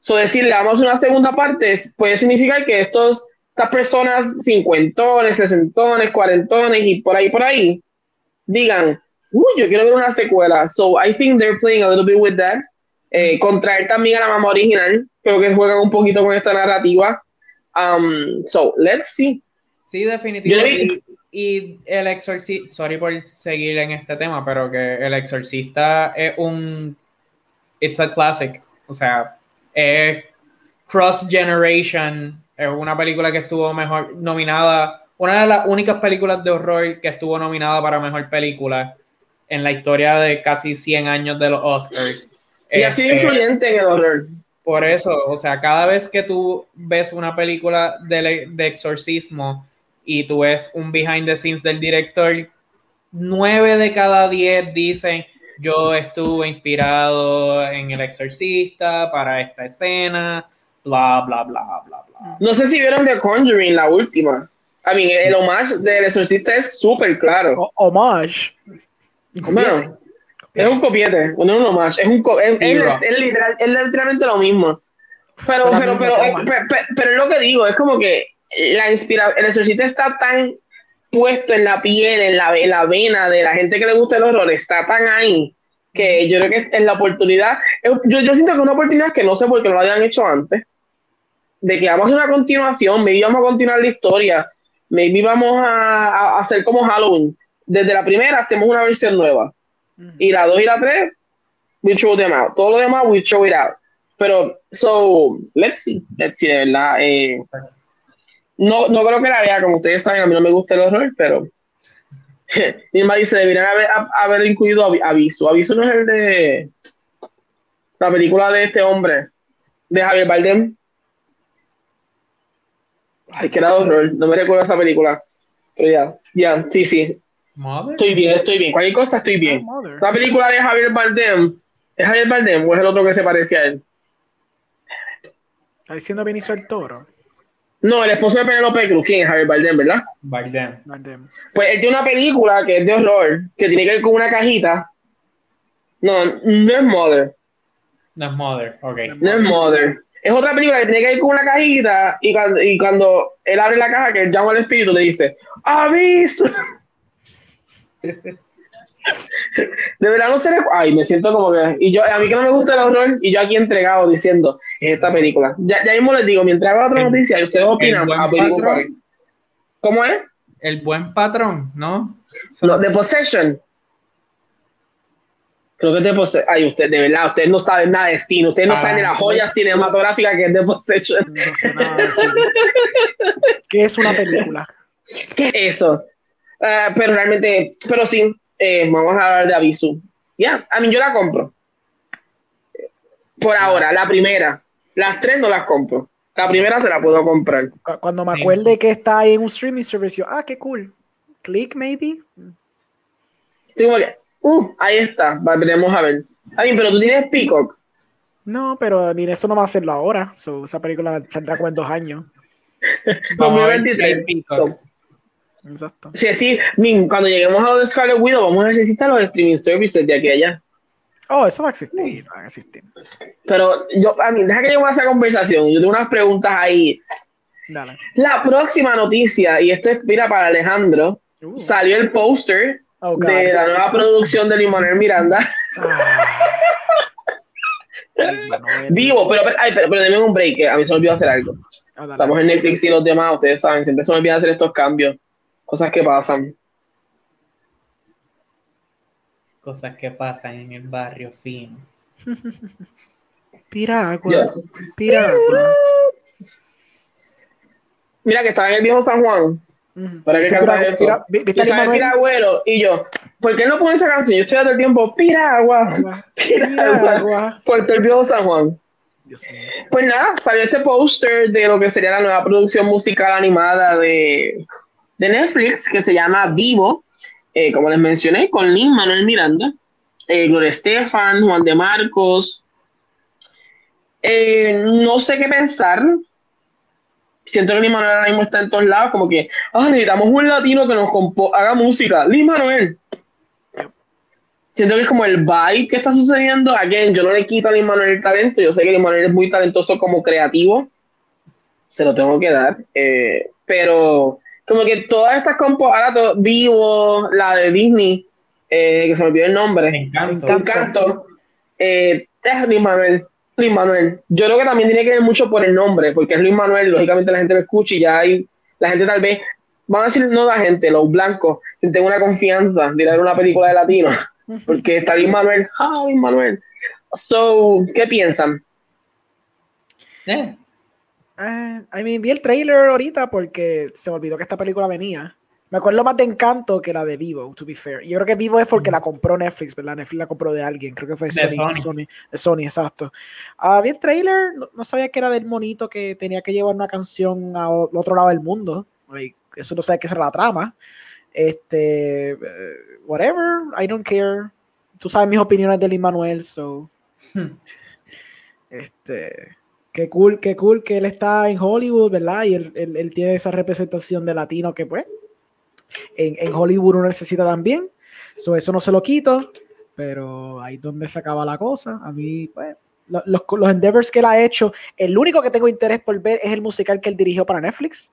So decirle, vamos a una segunda parte puede significar que estos estas personas cincuentones, sesentones, cuarentones y por ahí, por ahí, digan, uy, yo quiero ver una secuela. So I think they're playing a little bit with that. Eh, contraer también a la mamá original, creo que juegan un poquito con esta narrativa. Um, so, let's see. Sí, definitivamente. Y, el exorcista, sorry por seguir en este tema, pero que el exorcista es un, it's a classic, o sea, es cross generation es una película que estuvo mejor nominada, una de las únicas películas de horror que estuvo nominada para mejor película en la historia de casi 100 años de los Oscars. Y ha sido este, influyente en el horror. Por eso, o sea, cada vez que tú ves una película de, de exorcismo y tú ves un behind the scenes del director, nueve de cada diez dicen yo estuve inspirado en El Exorcista para esta escena, bla, bla, bla, bla, bla. No sé si vieron The Conjuring, la última. A mí, el homage del exorcista es súper claro. homage. Bueno, es un copiete, no es un homage, es un es, es, literal, es, literalmente lo mismo. Pero, pero, pero, eh, pero, pero, es lo que digo, es como que la inspira el exorcista está tan puesto en la piel, en la, en la vena de la gente que le gusta el horror, está tan ahí que yo creo que es la oportunidad. Yo, yo siento que es una oportunidad que no sé por qué no lo habían hecho antes de que vamos a hacer una continuación, maybe vamos a continuar la historia, maybe vamos a, a hacer como Halloween. Desde la primera hacemos una versión nueva. Y la dos y la tres, we show them out. Todo lo demás, we show it out. Pero, so, let's see, let's see, de verdad. Eh, no, no creo que la vea, como ustedes saben, a mí no me gusta el horror, pero Irma dice, deberían haber, haber incluido Aviso. Aviso no es el de la película de este hombre, de Javier Bardem. Ay, que era horror. No me recuerdo esa película. Pero ya, ya, sí, sí. Estoy bien, estoy bien. Cualquier cosa estoy bien. La película de Javier Bardem. ¿Es Javier Bardem o es el otro que se parece a él? ¿Está diciendo Benicio el Toro? No, el esposo de Penelope Cruz, ¿quién es Javier Bardem, verdad? Bardem. Bardem. Pues él tiene una película que es de horror, que tiene que ver con una cajita. No, no es Mother. No es Mother, ok. No es Mother. Es otra película que tiene que ir con una cajita y cuando, y cuando él abre la caja, que él llama al espíritu, le dice, ¡aviso! De verdad no sé. Ay, me siento como que. Y yo, a mí que no me gusta el horror, y yo aquí entregado diciendo, es esta película. Ya, ya mismo les digo, mientras hago otra noticia, y ustedes opinan, a ¿Cómo es? El buen patrón, ¿no? No, The Possession. Creo que es The Possession. Ay, usted, de verdad, ustedes no saben nada de destino. Ustedes no saben de la joya cinematográfica que es The Possession. No sé nada de ¿Qué es una película? ¿Qué es eso? Uh, pero realmente, pero sí, eh, vamos a hablar de aviso. Ya, a mí yo la compro. Por ahora, la primera. Las tres no las compro. La primera se la puedo comprar. Cuando me acuerde que está ahí en un streaming service, ah, qué cool. Click, maybe. Tengo que, uh, ahí está, veremos a ver. Ay, pero tú tienes Peacock. No, pero mira, eso no va a hacerlo ahora. esa película saldrá como en dos años. 2023. Exacto. Sí, sí, cuando lleguemos a lo de Scarlet Widow, vamos a necesitar los streaming services de aquí a allá. Oh, eso va a existir, va a existir. Pero yo, a mí, deja que yo a esa conversación. Yo tengo unas preguntas ahí. Dale. La próxima noticia, y esto es, mira, para Alejandro, uh. salió el póster oh, de la nueva producción de Miranda. Ah. Vivo, pero, ay, pero, pero, denme un break, a mí se me olvidó hacer algo. Oh, Estamos en Netflix y los demás, ustedes saben, siempre se me olvida hacer estos cambios. Cosas que pasan. cosas que pasan en el barrio fino. Piragua, Piragua. Mira que estaba en el viejo San Juan. Para que cantara eso. Piragüero y yo, ¿por qué no pones esa canción? Yo estoy dando el tiempo, Piragua, Piragua, por el viejo San Juan. Pues nada, salió este póster de lo que sería la nueva producción musical animada de, de Netflix que se llama Vivo eh, como les mencioné, con Lin Manuel Miranda, eh, Gloria Estefan, Juan de Marcos. Eh, no sé qué pensar. Siento que Lin Manuel ahora mismo está en todos lados, como que ah, necesitamos un latino que nos haga música. Lin Manuel. Siento que es como el vibe que está sucediendo. Again, yo no le quito a Lin Manuel el talento. Yo sé que Lin Manuel es muy talentoso como creativo. Se lo tengo que dar. pero como que todas estas compo, ahora vivo, la de Disney, eh, que se me olvidó el nombre, Encanto, Encanto eh, es Luis Manuel, Luis Manuel. Yo creo que también tiene que ver mucho por el nombre, porque es Luis Manuel, lógicamente la gente lo escucha y ya hay, la gente tal vez, van a decir no la gente, los blancos, sienten una confianza de ir a ver una película de latino, porque está Luis Manuel, ah, Luis Manuel. So, ¿qué piensan? Eh, Uh, I mean, vi el trailer ahorita porque se me olvidó que esta película venía. Me acuerdo más de Encanto que la de Vivo, to be fair. Yo creo que Vivo es porque la compró Netflix, ¿verdad? Netflix la compró de alguien, creo que fue Sony, Sony. Sony, exacto. Uh, vi el trailer, no, sabía que era del monito que tenía que llevar una canción al otro lado del mundo. eso no sé qué será la trama. Este, uh, whatever, I don't care. Tú sabes mis opiniones de Lin Manuel, so. este qué cool, qué cool que él está en Hollywood, ¿verdad? Y él, tiene esa representación de latino que pues en, Hollywood uno necesita también. eso no se lo quito, pero ahí donde se acaba la cosa. A mí, pues, los, los, endeavors que él ha hecho, el único que tengo interés por ver es el musical que él dirigió para Netflix.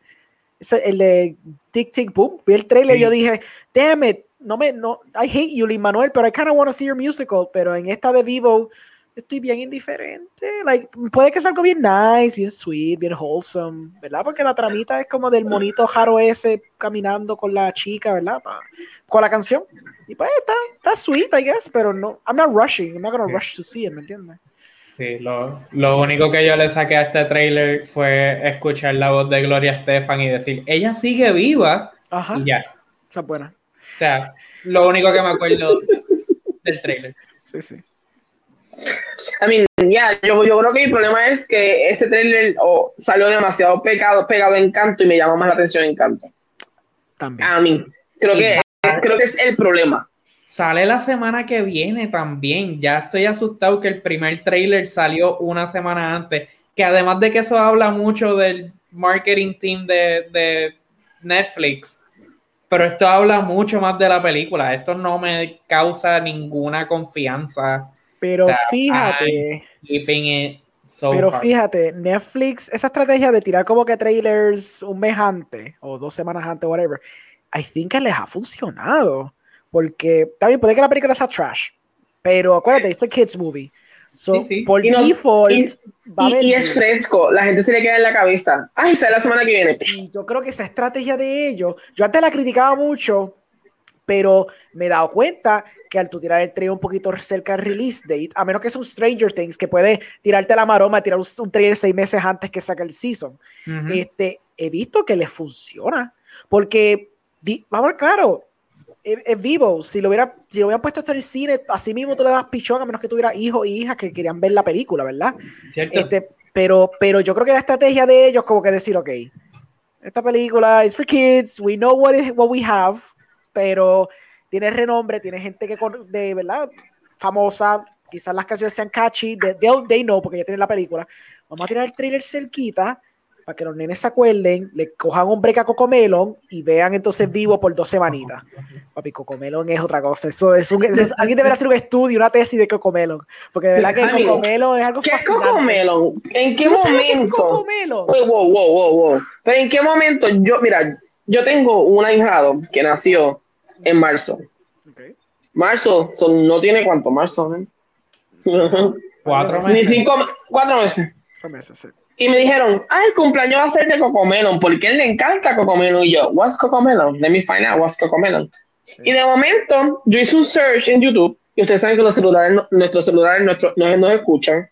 Es el de Tic Tic Boom. Vi el trailer y yo dije, damn it, no me, no, I hate you, Lin Manuel, pero I kind of want to see your musical. Pero en esta de Vivo, estoy bien indiferente. Like, puede que sea algo bien nice, bien sweet, bien wholesome, ¿verdad? Porque la tramita es como del monito jaro ese caminando con la chica, ¿verdad? con la canción. Y pues está, está sweet, I guess, pero no, I'm not rushing, I'm not gonna rush to see it, ¿me entiendes? Sí, lo, lo, único que yo le saqué a este trailer fue escuchar la voz de Gloria Estefan y decir, ella sigue viva. Ajá. Y ya. Esa buena. O sea, lo único que me acuerdo del trailer. Sí, sí. I mean, ya, yo, yo, creo que mi problema es que este trailer oh, salió demasiado pegado, pegado en canto y me llama más la atención en canto. También. A mí. Creo que, creo que es el problema. Sale la semana que viene también. Ya estoy asustado que el primer trailer salió una semana antes. Que además de que eso habla mucho del marketing team de, de Netflix, pero esto habla mucho más de la película. Esto no me causa ninguna confianza pero fíjate. pero fíjate, Netflix, esa estrategia de tirar como que trailers un mes antes o dos semanas antes, whatever, I think que les ha funcionado. Porque también puede que la película sea trash, pero acuérdate, es a kids movie. So, por default, y, es fresco, la gente se le queda en la cabeza. Ay, sale la semana que viene. Y yo creo que esa estrategia de ellos, yo antes la criticaba mucho pero me he dado cuenta que al tú tirar el trailer un poquito cerca del release date, a menos que sea un Stranger Things, que puede tirarte la maroma, tirar un, trailer seis meses antes que saque el season, este, he visto que le funciona, porque, vamos a ver, claro, es, vivo, si lo, hubiera, si lo hubieran puesto hasta el cine, así mismo tú le das pichón, a menos que tuviera hijos e hijas que querían ver la película, ¿verdad? Este, Pero, pero yo creo que la estrategia de ellos como que decir, ok, esta película es for kids, we know what, is, what we have, pero tiene renombre, tiene gente que de verdad famosa, quizás las canciones sean catchy, they, they know porque ya tienen la película. Vamos a tirar el trailer cerquita para que los nenes se acuerden, le cojan un break a Cocomelon y vean entonces vivo por dos semanitas. Papi, Cocomelon es otra cosa. Eso es un, alguien debería hacer un estudio, una tesis de Cocomelon. Porque de verdad que Cocomelon es algo ¿Qué es Cocomelon? ¿En qué momento? Cocomelon? Wow, wow, wow, wow. Pero en qué momento yo, mira, yo tengo un ahijado que nació en marzo. Marzo, son, no tiene cuánto, marzo, ¿eh? Cuatro meses. Cinco, cuatro meses. Cuatro meses, sí. Y me dijeron, ah, el cumpleaños va a ser de Cocomelon, porque él le encanta Cocomelon. Y yo, what's Cocomelon? Let me find out what's Cocomelon. Y de momento, yo hice un search en YouTube, y ustedes saben que los celulares, nuestros celulares nuestro, no nos escuchan.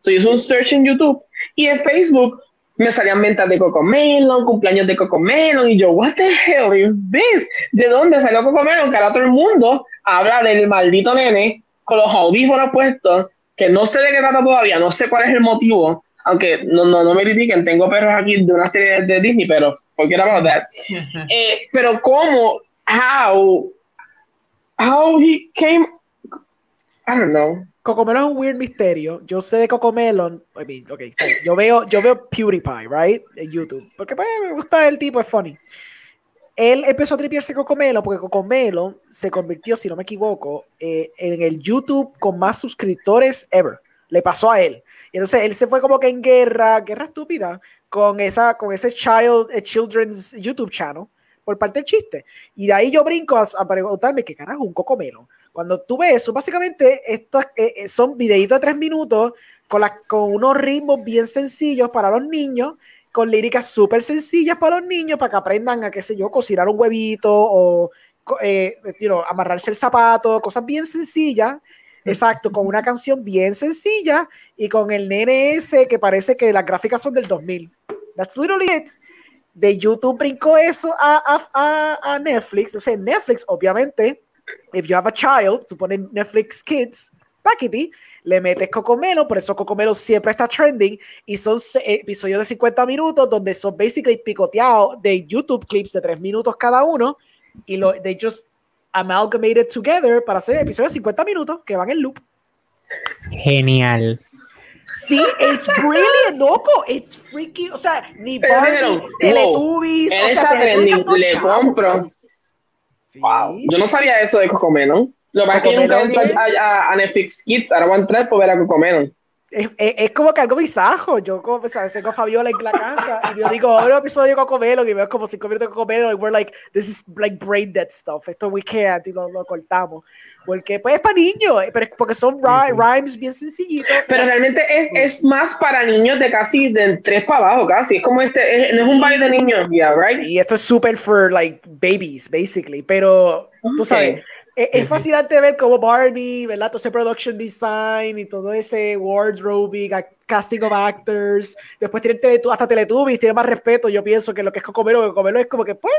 So hice un search en YouTube, y en Facebook me salían ventas de Cocomelon, cumpleaños de Cocomelon, y yo, what the hell is this? ¿De dónde salió Cocomelon? Que ahora todo el mundo habla del maldito nene con los audífonos puestos, que no sé de qué trata todavía, no sé cuál es el motivo, aunque no, no, no me critiquen, tengo perros aquí de una serie de Disney, pero forget about that. eh, pero cómo, how, how he came, I don't know. Cocomelon es un weird misterio. Yo sé de Cocomelon. I mean, okay, yo veo, yo veo PewDiePie, right? En YouTube. Porque pues, me gusta el tipo, es funny. Él empezó a tripearse Cocomelon porque Cocomelon se convirtió, si no me equivoco, eh, en el YouTube con más suscriptores ever. Le pasó a él. Y entonces él se fue como que en guerra, guerra estúpida, con, esa, con ese child, eh, children's YouTube channel, por parte del chiste. Y de ahí yo brinco a, preguntarme qué carajo un cocomelo. Cuando tú ves eso, básicamente estos eh, eh, son videitos de tres minutos con, con unos ritmos bien sencillos para los niños, con líricas súper sencillas para los niños, para que aprendan a, qué sé yo, cocinar un huevito o amarrarse el zapato, cosas bien sencillas Exacto, con una canción bien sencilla y con el nene ese que parece que las gráficas son del 2000. That's literally it. De YouTube brincó eso a, a, a, Netflix. O sea, Netflix, obviamente, if you have a child, supone Netflix Kids, paquete, le metes Cocomelo, por eso Cocomelo siempre está trending y son episodios de 50 minutos donde son basically picoteados de YouTube clips de 3 minutos cada uno y lo, they just amalgamated together para hacer episodios de 50 minutos que van en loop. Genial. Sí, it's brilliant, loco. It's freaky. O sea, ni Barbie, Teletubbies. o sea, trending, le compro. Wow. Yo no sabía eso de Cocomelon. Lo que que nunca entré a, a, Netflix Kids. Ahora voy a entrar por ver a Cocomelon es, es, como que algo bisajo. Yo como, ¿sabes? tengo a Fabiola en la casa y yo digo, un episodio de Cocomelo y veo como cinco minutos de Cocomelo y we're like, this is like brain dead stuff. Esto we can't y lo, lo cortamos. Porque pues es para niños, pero porque son rhymes bien sencillitos. Pero realmente es, es, más para niños de casi de tres para abajo, casi. Es como este, es, no es un baile de niños, yeah, right? Y esto es súper for like babies, basically. Pero, tú sabes, es, es, fascinante ver cómo Barney, ¿verdad? Todo ese production design y todo ese wardrobe, casting of actors. Después tiene hasta Teletubbies, tiene más respeto, yo pienso, que lo que es Cocomelo. Cocomelo es como que, pues,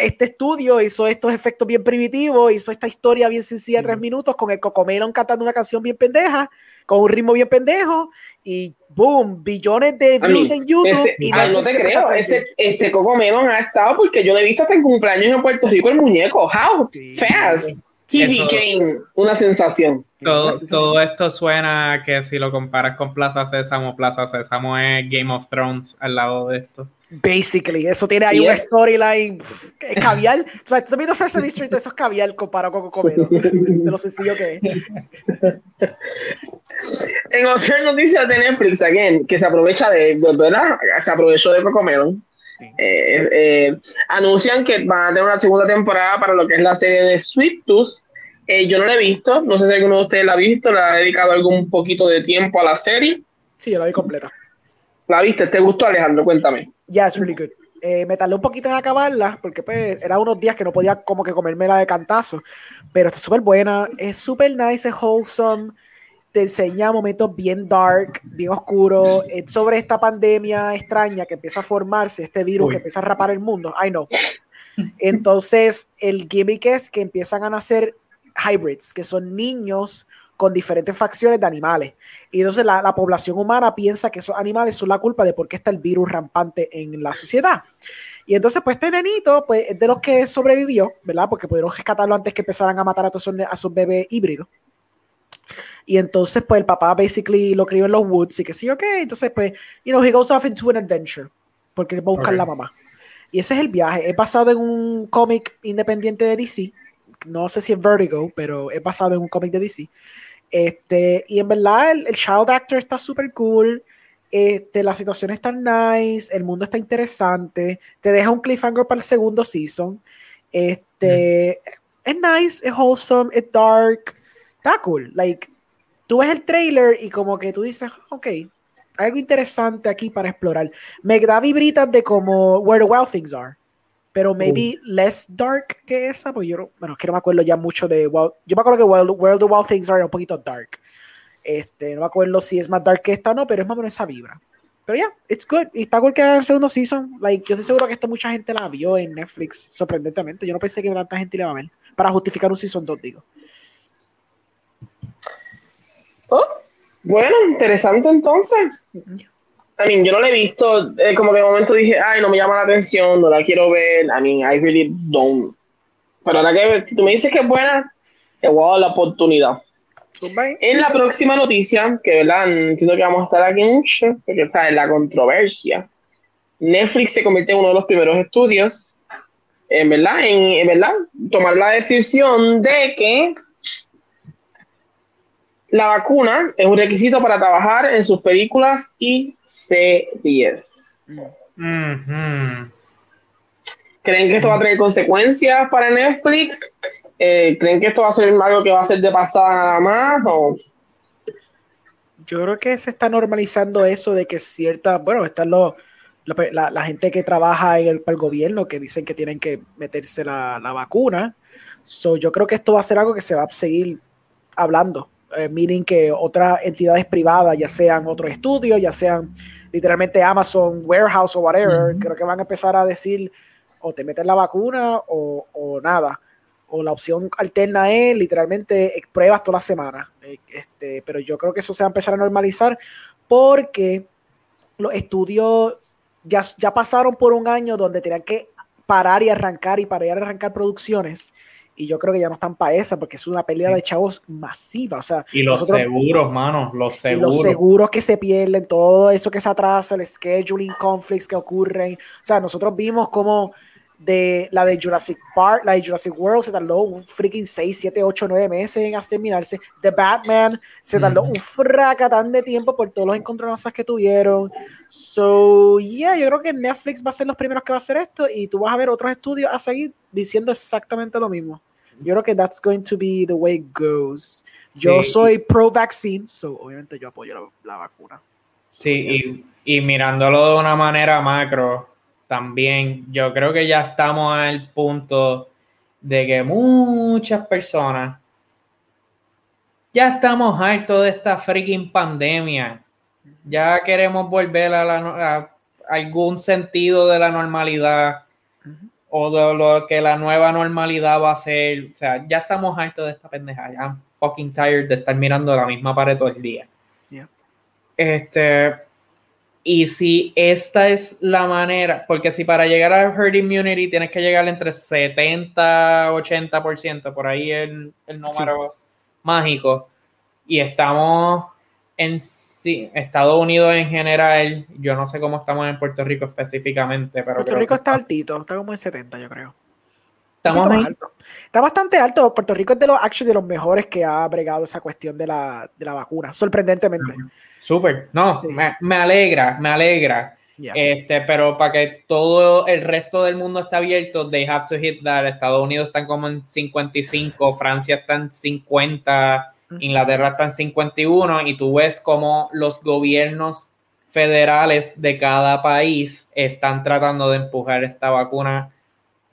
este estudio hizo estos efectos bien primitivos, hizo esta historia bien sencilla de tres minutos con el Cocomelo cantando una canción bien pendeja, con un ritmo bien pendejo y boom, billones de views en YouTube. y no, te creo, ese, ese Cocomelon ha estado porque yo lo he visto hasta en cumpleaños en Puerto Rico el muñeco. How fast he became una sensación. Todo, todo, esto suena que si lo comparas con Plaza Sésamo, Plaza Sésamo es Game of Thrones al lado de esto. Basically, eso tiene ahí una storyline caviar. o sea, tú viendo Sesame Street, eso es caviar comparado con Cocomelon, de lo sencillo que es. En otra noticia de Netflix, again, que se aprovecha de, ¿verdad? Se aprovechó de Cocomelon. Eh, eh, anuncian que van a tener una segunda temporada para lo que es la serie de Sweet Tooth. Eh, yo no la he visto, no sé si alguno de ustedes la ha visto, le ha dedicado algún poquito de tiempo a la serie. Sí, yo la vi completa. ¿La viste? ¿Te gustó, Alejandro? Cuéntame. Yeah, it's really good. me tardé un poquito en acabarla porque pues, era unos días que no podía como que comérmela de cantazo, pero está súper buena, es súper nice, es wholesome, te enseña momentos bien dark, bien oscuros, sobre esta pandemia extraña que empieza a formarse, este virus que empieza a rapar el mundo. I know. Entonces, el gimmick es que empiezan a nacer hybrids, que son niños con diferentes facciones de animales. Y entonces la, la, población humana piensa que esos animales son la culpa de por qué está el virus rampante en la sociedad. Y entonces, pues este nenito, pues es de los que sobrevivió, ¿verdad? Porque pudieron rescatarlo antes que empezaran a matar a todos esos, a esos bebés híbridos. Y entonces, pues el papá basically lo crió en los woods y que sí, ok. Entonces, pues, you know, he goes off into an adventure porque él va a buscar la mamá. Y ese es el viaje. Es basado en un cómic independiente de DC. No sé si es Vertigo, pero es basado en un cómic de DC. Este, y en verdad, el, child actor está súper cool. Este, la situación está nice, el mundo está interesante, te deja un cliffhanger para el segundo season. Este, es nice, es wholesome, es dark, está cool. Like, tú ves el trailer y como que tú dices, ok, hay algo interesante aquí para explorar. Me da vibritas de como Where the Wild Things Are, pero maybe less dark que esa, pues yo no, bueno, que no me acuerdo ya mucho de Wild, yo me acuerdo que Where the Wild Things Are era un poquito dark. Este, no me acuerdo si es más dark que esta o no, pero es más o menos esa vibra. Pero ya, yeah, it's good. Y está cool que el segundo season. Like, yo estoy seguro que esto mucha gente la vio en Netflix, sorprendentemente. Yo no pensé que tanta gente le iba a ver. Para justificar un season 2, digo. Oh, bueno, interesante entonces. I mean, yo no la he visto, eh, como que de momento dije, ay, no me llama la atención, no la quiero ver. I mean, I really don't. Pero ahora que si tú me dices que es buena, te voy a dar la oportunidad. En la próxima noticia, que verdad, entiendo que vamos a estar aquí mucho, porque está en la controversia. Netflix se convierte en uno de los primeros estudios, en verdad, en, verdad, tomar la decisión de que la vacuna es un requisito para trabajar en sus películas y series. ¿Creen que esto va a tener consecuencias para Netflix? Eh, ¿Creen que esto va a ser algo que va a ser de pasada nada más? O? Yo creo que se está normalizando eso de que cierta, bueno, están los, la, gente que trabaja en el, para el gobierno que dicen que tienen que meterse la, la vacuna. So, yo creo que esto va a ser algo que se va a seguir hablando. Eh, meaning que otras entidades privadas, ya sean otros estudios, ya sean literalmente Amazon Warehouse o whatever, creo que van a empezar a decir o te meten la vacuna o, o nada o la opción alterna es literalmente pruebas toda la semana. Eh, este, pero yo creo que eso se va a empezar a normalizar porque los estudios ya, ya pasaron por un año donde tenían que parar y arrancar y parar y arrancar producciones. Y yo creo que ya no están para esa porque es una pelea de chavos masiva. O sea, y los seguros, mano, los seguros. los seguros que se pierden, todo eso que se atrasa, el scheduling conflicts que ocurren. O sea, nosotros vimos cómo de la de Jurassic Park, la de Jurassic World se tardó un freaking 6, 7, 8, 9 meses en terminarse. The Batman se tardó un fracatán de tiempo por todos los encontronazos que tuvieron. So, yeah, yo creo que Netflix va a ser los primeros que va a hacer esto y tú vas a ver otros estudios a seguir diciendo exactamente lo mismo. Yo creo que that's going to be the way it goes. Yo soy pro vaccine, so obviamente yo apoyo la, vacuna. Sí, y, y mirándolo de una manera macro, también yo creo que ya estamos al punto de que muchas personas ya estamos hartos de esta freaking pandemia. Ya queremos volver a, la, algún sentido de la normalidad o de lo que la nueva normalidad va a ser. O sea, ya estamos hartos de esta pendeja. Ya I'm fucking tired de estar mirando la misma pared todo el día. Este, y si esta es la manera, porque si para llegar a herd immunity tienes que llegar entre 70, 80%, por ahí el, el número mágico, y estamos en sí, Estados Unidos en general, yo no sé cómo estamos en Puerto Rico específicamente, pero... Puerto Rico está altito, está como en 70 yo creo. Estamos alto. Está bastante alto. Puerto Rico es de los actually, de los mejores que ha bregado esa cuestión de la, de la vacuna, sorprendentemente. Súper. No, me, me, alegra, me alegra. Este, pero para que todo el resto del mundo esté abierto, they have to hit that. Estados Unidos están como en 55, Francia está en 50, Inglaterra está en 51, y tú ves como los gobiernos federales de cada país están tratando de empujar esta vacuna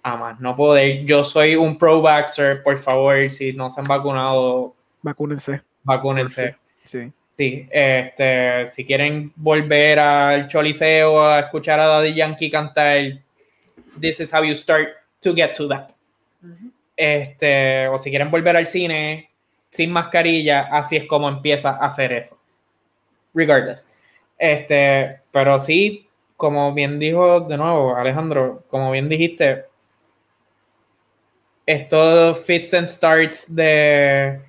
a más no poder. Yo soy un pro vaxxer, por favor, si no se han vacunado, vacúnense. Vacúnense. Sí. Sí, este, si quieren volver al choliseo a escuchar a Daddy Yankee cantar, this is how you start to get to that. Este, o si quieren volver al cine, sin mascarilla, así es como empieza a hacer eso. Regardless. Este, pero sí, como bien dijo de nuevo Alejandro, como bien dijiste, esto fits and starts de,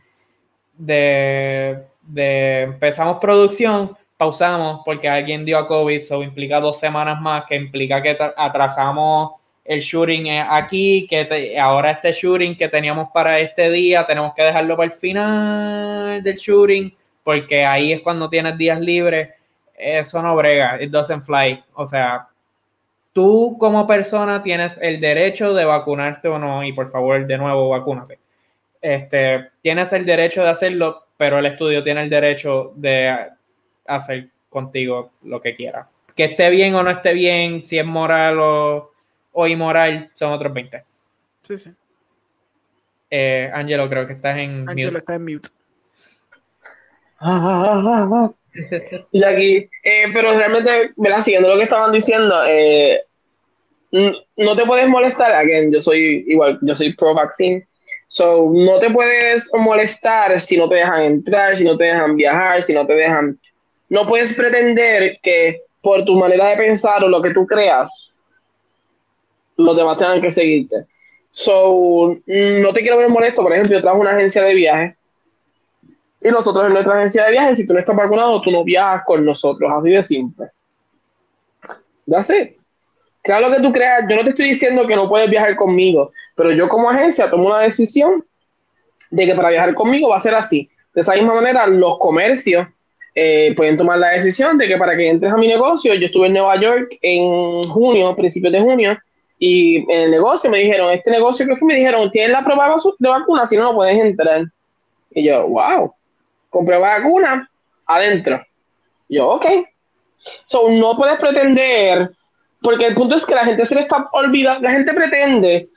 de, de empezamos producción, pausamos porque alguien dio a COVID, eso implica dos semanas más, que implica que atrasamos el shooting aquí, que ahora este shooting que teníamos para este día, tenemos que dejarlo para el final del shooting, porque ahí es cuando tienes días libres. Eso no brega, it doesn't fly. O sea, tú como persona tienes el derecho de vacunarte o no, y por favor, de nuevo, vacúnate. Este, tienes el derecho de hacerlo, pero el estudio tiene el derecho de hacer contigo lo que quiera. Que esté bien o no esté bien, si es moral o o inmoral son otros 20. Sí, sí. Eh, Angelo, creo que estás en Angelo está en mute. y aquí, eh, pero realmente, siguiendo lo que estaban diciendo, eh, no te puedes molestar, again, yo soy igual, yo soy pro vaccine, so no te puedes molestar si no te dejan entrar, si no te dejan viajar, si no te dejan, no puedes pretender que por tu manera de pensar o lo que tú creas, los demás tengan que seguirte. So, no te quiero ver molesto, por ejemplo, yo trabajo en una agencia de viajes y nosotros en nuestra agencia de viajes, si tú no estás vacunado, tú no viajas con nosotros, así de simple. Ya sé. Claro que tú creas, yo no te estoy diciendo que no puedes viajar conmigo, pero yo como agencia tomo una decisión de que para viajar conmigo va a ser así. De esa misma manera, los comercios eh, pueden tomar la decisión de que para que entres a mi negocio, yo estuve en Nueva York en junio, principios de junio, y en el negocio me dijeron, este negocio que fue, me dijeron, tienes la prueba de vacuna, si no, no puedes entrar. Y yo, wow, de vacuna, adentro. yo, ok. So, no puedes pretender, porque el punto es que la gente se le está olvidando, la gente pretende,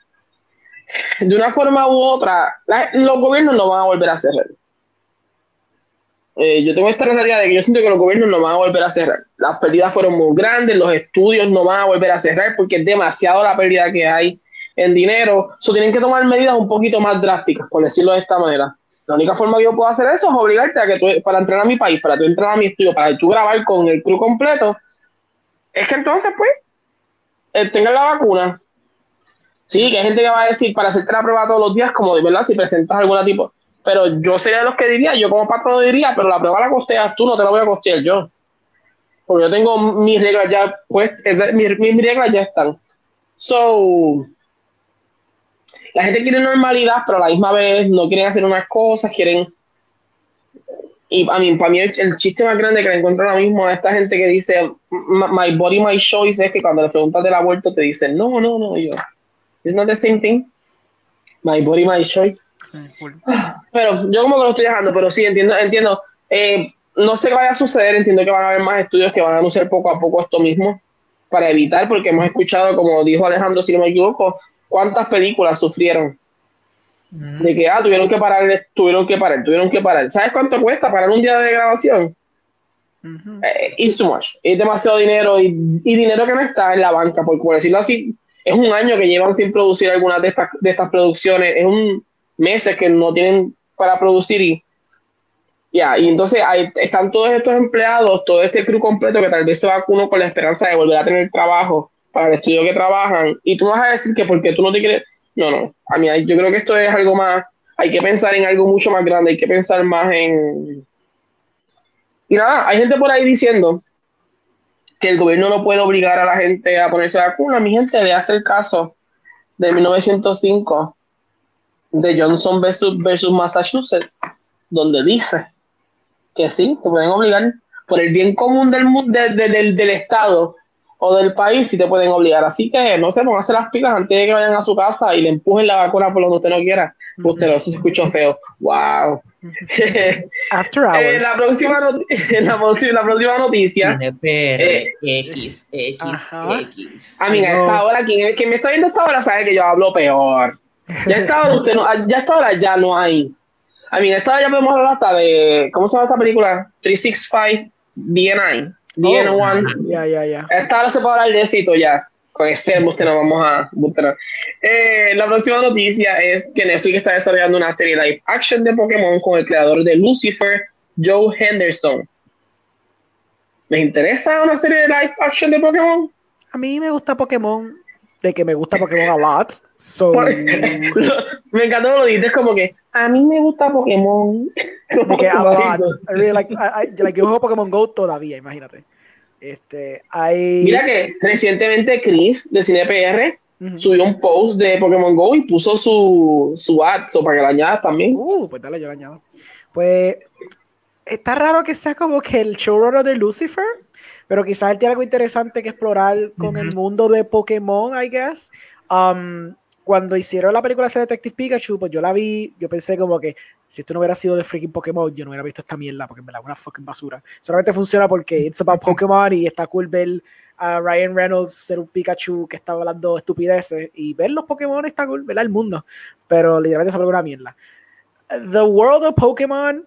de una forma u otra, los gobiernos no van a volver a cerrar. Eh, yo tengo esta realidad de que yo siento que los gobiernos no van a volver a cerrar. Las pérdidas fueron muy grandes, los estudios no van a volver a cerrar porque es demasiado la pérdida que hay en dinero. So, tienen que tomar medidas un poquito más drásticas, por decirlo de esta manera. La única forma que yo puedo hacer eso es obligarte a que tú, para entrar a mi país, para tú entrar a mi estudio, para tú grabar con el crew completo, es que entonces, pues, eh, tengan la vacuna. Sí, que hay gente que va a decir para hacerte la prueba todos los días, como de verdad, si presentas algún tipo pero yo sería de los que diría, yo como patrón diría, pero la prueba la costeas tú, no te la voy a costear yo. Porque yo tengo mis reglas ya, pues, mis, mis reglas ya están. So, la gente quiere normalidad, pero a la misma vez no quieren hacer unas cosas, quieren... Y a mí, para mí el, chiste más grande que encuentro ahora mismo a esta gente que dice my body, my choice es que cuando le preguntas del aborto te dicen no, no, no, yo, it's not the same thing. My body, my choice. Pero yo como que lo estoy dejando, pero sí, entiendo, entiendo. Eh, no sé qué vaya a suceder, entiendo que van a haber más estudios que van a anunciar poco a poco esto mismo para evitar, porque hemos escuchado, como dijo Alejandro, si no me equivoco, cuántas películas sufrieron mm. de que, ah, tuvieron que parar, tuvieron que parar, tuvieron que parar. ¿Sabes cuánto cuesta parar un día de grabación? Eh, it's too much. Es demasiado dinero y, dinero que no está en la banca, por decirlo así, es un año que llevan sin producir algunas de estas, de estas producciones, es un meses que no tienen para producir y ya, y entonces ahí están todos estos empleados, todo este crew completo que tal vez se vacunó con la esperanza de volver a tener trabajo para el estudio que trabajan y tú vas a decir que porque tú no te quieres, no, no, a mí yo creo que esto es algo más, hay que pensar en algo mucho más grande, hay que pensar más en... Y nada, hay gente por ahí diciendo que el gobierno no puede obligar a la gente a ponerse vacuna, mi gente le hace el caso de 1905 de Johnson versus, Massachusetts, donde dice que sí, te pueden obligar por el bien común del, del, del Estado o del país, si te pueden obligar. Así que no se pongan a hacer las pilas antes de que vayan a su casa y le empujen la vacuna por donde usted no quiera. Usted no, se escuchó feo. ¡Wow! After hours. Eh, la, próxima la, próxima, la próxima noticia. Eh, X, X, X. A mí, a esta hora, quien, quien me está viendo esta hora sabe que yo hablo peor. Ya está ahora, usted no, ya está ahora ya no hay. A mí, esta hora ya podemos hablar hasta de. ¿Cómo se llama esta película? 365 DN9. DN1. Ya, ya, ya. Esta hora se puede hablar de éxito ya. con este usted no vamos a eh, la próxima noticia es que Netflix está desarrollando una serie live action de Pokémon con el creador de Lucifer, Joe Henderson. ¿Les interesa una serie de live action de Pokémon? A mí me gusta Pokémon, de que me gusta Pokémon a lot. me encantó lo dices como que a mí me gusta Pokémon. de que a lot. like, yo juego Pokémon Go todavía, imagínate. Este, hay... Mira que recientemente Chris de CinePR subió un post de Pokémon Go y puso su, su ad, para que la añadas también. Uh, pues dale, yo la añado. Pues está raro que sea como que el showrunner de Lucifer, pero quizás él tiene algo interesante que explorar con el mundo de Pokémon, I guess. Um, cuando hicieron la película de Detective Pikachu, pues yo la vi, yo pensé como que si esto no hubiera sido de freaking Pokémon, yo no hubiera visto esta mierda porque me la una fucking basura. Solamente funciona porque it's about Pokémon y está cool ver a Ryan Reynolds ser un Pikachu que está hablando estupideces y ver los Pokémon está cool, ver el mundo, pero literalmente película una mierda. The World of Pokémon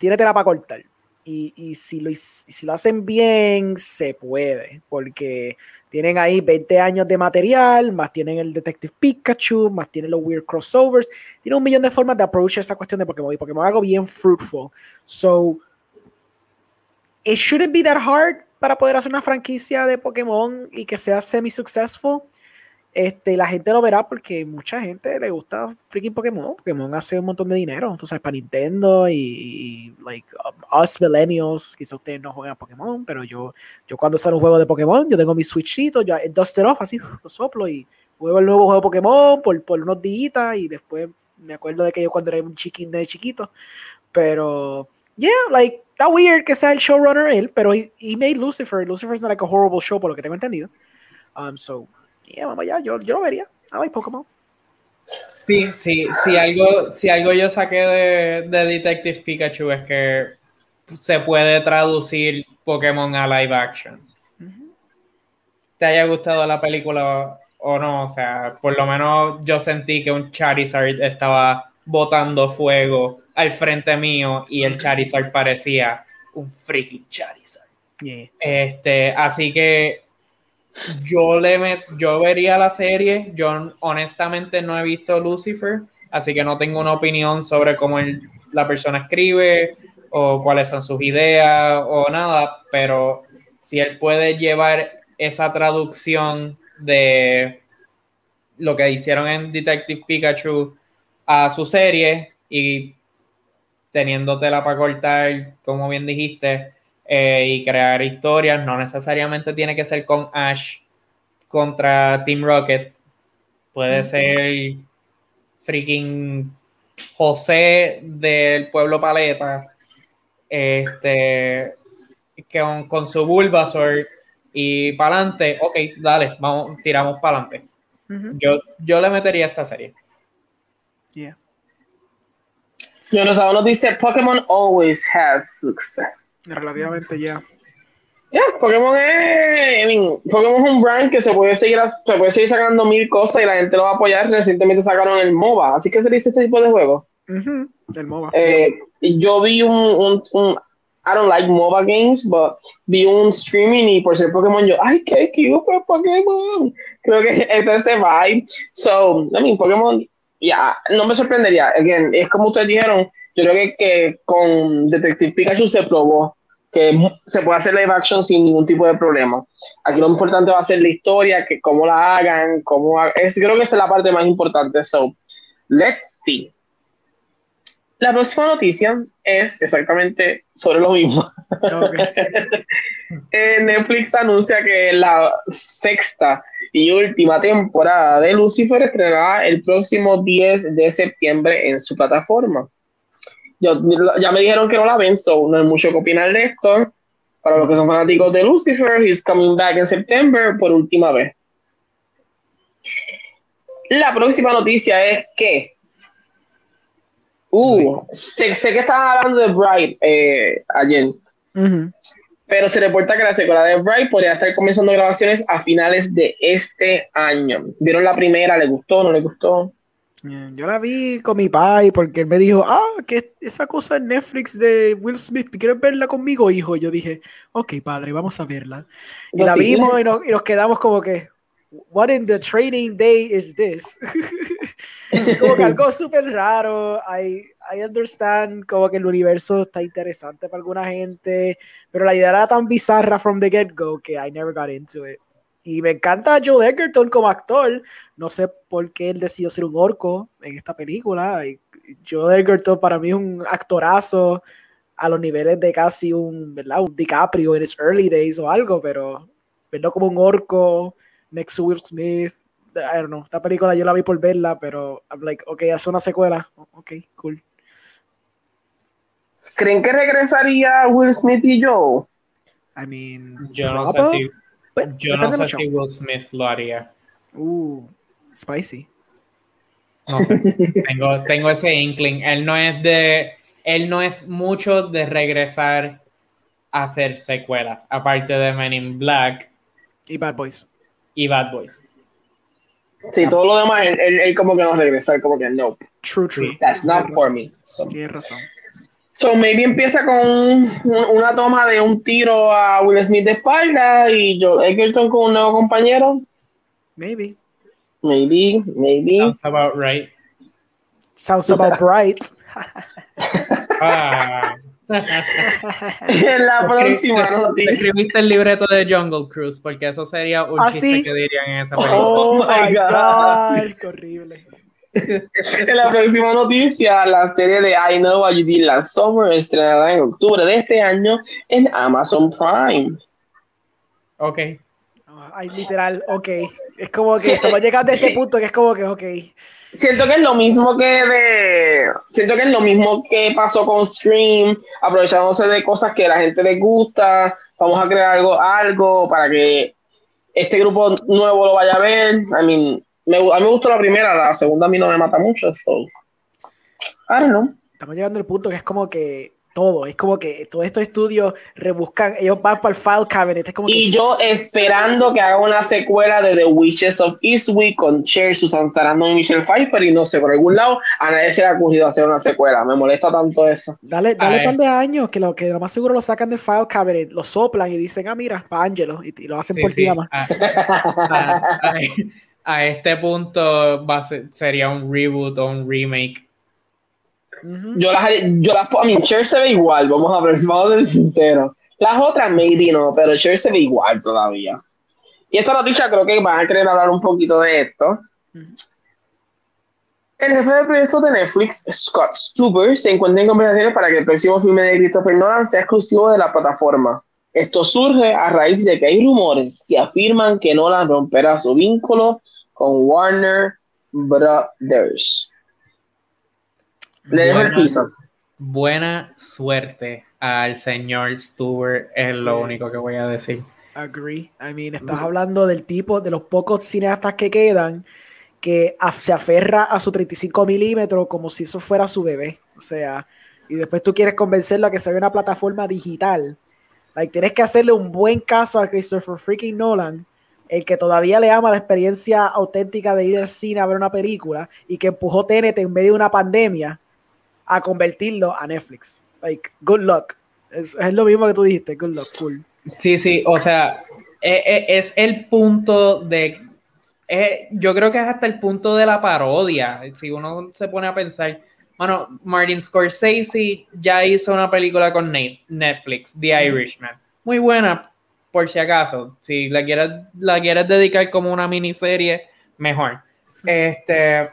tiene tela para cortar. Y, y si, lo, si lo hacen bien, se puede, porque tienen ahí 20 años de material, más tienen el Detective Pikachu, más tienen los weird crossovers. Tienen un millón de formas de approach esa cuestión de Pokémon y Pokémon algo bien fruitful. So, it shouldn't be that hard para poder hacer una franquicia de Pokémon y que sea semi-successful este, la gente lo verá porque mucha gente le gusta freaking Pokémon. Pokémon hace un montón de dinero, entonces para Nintendo y, like um, us millennials, quizás ustedes no juegan Pokémon, pero yo, yo cuando sale un juego de Pokémon, yo tengo mi Switchito, yo dust it off, así lo soplo y juego el nuevo juego de Pokémon por, por unos días y después me acuerdo de que yo cuando era un chiquín de chiquito, pero yeah, like está weird que sea el showrunner él, pero he, made Lucifer. Lucifer is not like a horrible show por lo que tengo entendido. Um, so vamos allá, yo, yo lo vería. I like Pokémon. Sí, sí, si algo, si algo yo saqué de, de, Detective Pikachu es que se puede traducir Pokémon a live action. ¿Te haya gustado la película o no? O sea, por lo menos yo sentí que un Charizard estaba botando fuego al frente mío y el Charizard parecía un freaking Charizard. Este, así que yo, le yo vería la serie. Yo honestamente no he visto Lucifer, así que no tengo una opinión sobre cómo la persona escribe o cuáles son sus ideas o nada, pero si él puede llevar esa traducción de lo que hicieron en Detective Pikachu a su serie y teniéndotela para cortar, como bien dijiste, eh, y crear historias. No necesariamente tiene que ser con Ash contra Team Rocket. Puede ser freaking José del pueblo Paleta. Este con, con su Bulbasaur y para adelante, ok, dale, vamos, tiramos para adelante. yo, yo le metería esta serie. Yeah. Yo nos dice Pokémon always has success. Relativamente ya. Ya, Pokémon es, Pokémon es un brand que se puede seguir se puede seguir sacando mil cosas y la gente lo va a apoyar. Recientemente sacaron el MOBA, así que se dice este tipo de juego. El MOBA. Eh, yo vi un, un, un, I don't like MOBA games, but vi un streaming y por ser Pokémon yo, ay, qué cute Pokémon. Creo que es ese vibe. So, I mean, Pokémon, ya, no me sorprendería. Again, es como ustedes dijeron, yo creo que, que con Detective Pikachu se probó que se puede hacer live action sin ningún tipo de problema. Aquí lo importante va a ser la historia, que cómo la hagan, cómo es, creo que esa es la parte más importante. So, let's see. La próxima noticia es exactamente sobre lo mismo. Eh, Netflix anuncia que la sexta y última temporada de Lucifer estrenará el próximo 10 de septiembre en su plataforma ya me dijeron que no la ven, so no hay mucho que opinar de esto. Para los que son fanáticos de Lucifer, he's coming back in September por última vez. La próxima noticia es que. Uh, sé, que estaban hablando de Bright eh, ayer. Pero se reporta que la secuela de Bright podría estar comenzando grabaciones a finales de este año. ¿Vieron la primera? ¿Le gustó? ¿No le gustó? Yo la vi con mi pai porque él me dijo, ah, que esa cosa en Netflix de Will Smith, ¿quieres verla conmigo, hijo? Yo dije, ok, padre, vamos a verla. Y la vimos y nos, quedamos como que, what in the training day is this? como que algo súper raro. I, I understand como que el universo está interesante para alguna gente, pero la idea era tan bizarra from the get-go que I never got into it. Y me encanta Joel Edgerton como actor. No sé por qué él decidió ser un orco en esta película. Joel Edgerton para mí es un actorazo a los niveles de casi un, ¿verdad? un DiCaprio en his early days o algo, pero verlo como un orco next to Will Smith, I don't know, esta película yo la vi por verla, pero I'm like, ok, hace una secuela, ok, cool. ¿Creen que regresaría Will Smith y Joe? I mean, yo no sé si yo no sé si Will Smith lo haría. Uh, spicy. No sé. tengo, tengo ese inkling. Él no es de. Él no es mucho de regresar a hacer secuelas. Aparte de Men in Black. Y Bad Boys. Y Bad Boys. Sí, todo lo demás, él, él, como que no regresa, como que no. True, true. That's not for me. So. Tienes razón. So maybe empieza con una toma de un tiro a Will Smith de espalda y Joe Egerton con un nuevo compañero. Maybe. Maybe, maybe. Sounds about right. Sounds about bright. ah. en la próxima noticia. Escribiste el libreto de Jungle Cruise porque eso sería un ¿Ah, chiste ¿sí? que dirían en esa oh película. Oh my god, qué horrible en la próxima noticia, la serie de I Know What You Did Last Summer estrenará en octubre de este año en Amazon Prime. Ok. Ay, literal, ok. Es como que estamos llegando a este punto que es como que, ok. Siento que es lo mismo que de. Siento que es lo mismo que pasó con Stream, aprovechándose de cosas que a la gente le gusta. Vamos a crear algo, algo para que este grupo nuevo lo vaya a ver. I mean, me, a mí me gustó la primera, la segunda a mí no me mata mucho. So. I don't know. Estamos llegando al punto que es como que todo, es como que todos estos estudios rebuscan, ellos van para el file cabinet. Es como y yo esperando que haga una secuela de The Witches of Eastwick con Cher, Susan Sarandon y Michelle Pfeiffer, y no sé, por algún lado a nadie se le ha ocurrido hacer una secuela. Me molesta tanto eso. Dale, dale un par de años, que lo, que lo más seguro lo sacan del file cabinet, lo soplan y dicen, ah, mira, para Angelo, y, lo hacen por ti nada más. A este punto va sería un reboot o un remake. Yo las, yo las, a mí, Cher se ve igual, vamos a ver, vamos a ser sinceros. Las otras, maybe no, pero Cher se ve igual todavía. Y esta noticia creo que van a querer hablar un poquito de esto. El jefe de proyecto de Netflix, Scott Stuber, se encuentra en conversaciones para que el próximo filme de Christopher Nolan sea exclusivo de la plataforma. Esto surge a raíz de que hay rumores que afirman que Nolan romperá su vínculo con Warner Brothers. Le buena, el Buena suerte al señor Stewart, es lo único que voy a decir. Agree. I mean, estás hablando del tipo, de los pocos cineastas que quedan, que se aferra a su 35 milímetros como si eso fuera su bebé. O sea, y después tú quieres convencerlo a que se vea una plataforma digital. Like, tienes que hacerle un buen caso a Christopher freaking Nolan el que todavía le ama la experiencia auténtica de ir al cine a ver una película y que empujó TNT en medio de una pandemia a convertirlo a Netflix. Like, good luck. Es, lo mismo que tú dijiste, good luck, cool. Sí, sí, o sea, e, e, es, el punto de... yo creo que es hasta el punto de la parodia, si uno se pone a pensar. Bueno, Martin Scorsese ya hizo una película con Netflix, The Irishman. Muy buena, por si acaso. Si la quieres, la dedicar como una miniserie, mejor. Este.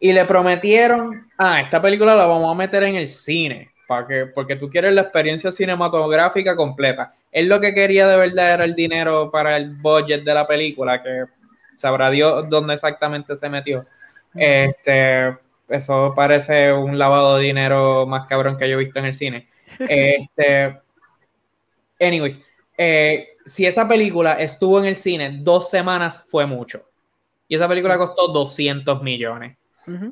Y le prometieron, ah, esta película la vamos a meter en el cine, para que, porque tú quieres la experiencia cinematográfica completa. Él lo que quería de verdad era el dinero para el budget de la película, que sabrá Dios dónde exactamente se metió. Este, eso parece un lavado de dinero más cabrón que yo he visto en el cine. Este, Anyways, eh, si esa película estuvo en el cine dos semanas, fue mucho. Y esa película costó 200 millones.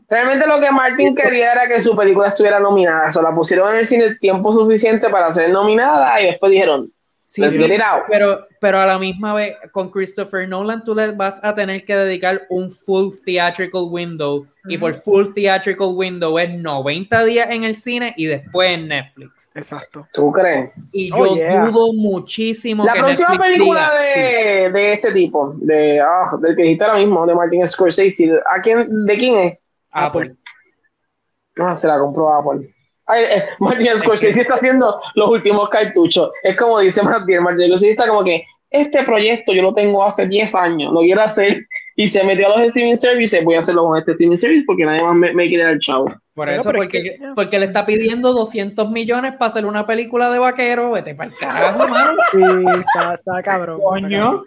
Realmente lo que Martin quería era que su película estuviera nominada. O sea, la pusieron en el cine tiempo suficiente para ser nominada y después dijeron, Sí, sí, pero, pero a la misma vez, con Christopher Nolan, tú le vas a tener que dedicar un full theatrical window. Y por full theatrical window es 90 días en el cine y después en Netflix. Exacto. ¿Tú crees? Y oh, yo dudo muchísimo. La próxima película de, de, este tipo, de, ah, del que dijiste ahora mismo, de Martin Scorsese, ¿a quién, ¿de quién es? Apple. No, se la compró Apple. Eh, Martin Scorsese está haciendo los últimos cartuchos. Es como dice Martin, Martin Scorsese está como que este proyecto yo lo tengo hace 10 años, lo quiero hacer y se metió a los streaming services, voy a hacerlo con este streaming service porque nadie más me, quiere dar chavo. Por eso, porque, porque, le está pidiendo 200 millones para hacer una película de vaquero, vete para el carajo, mano. Sí, está, está cabrón. Coño.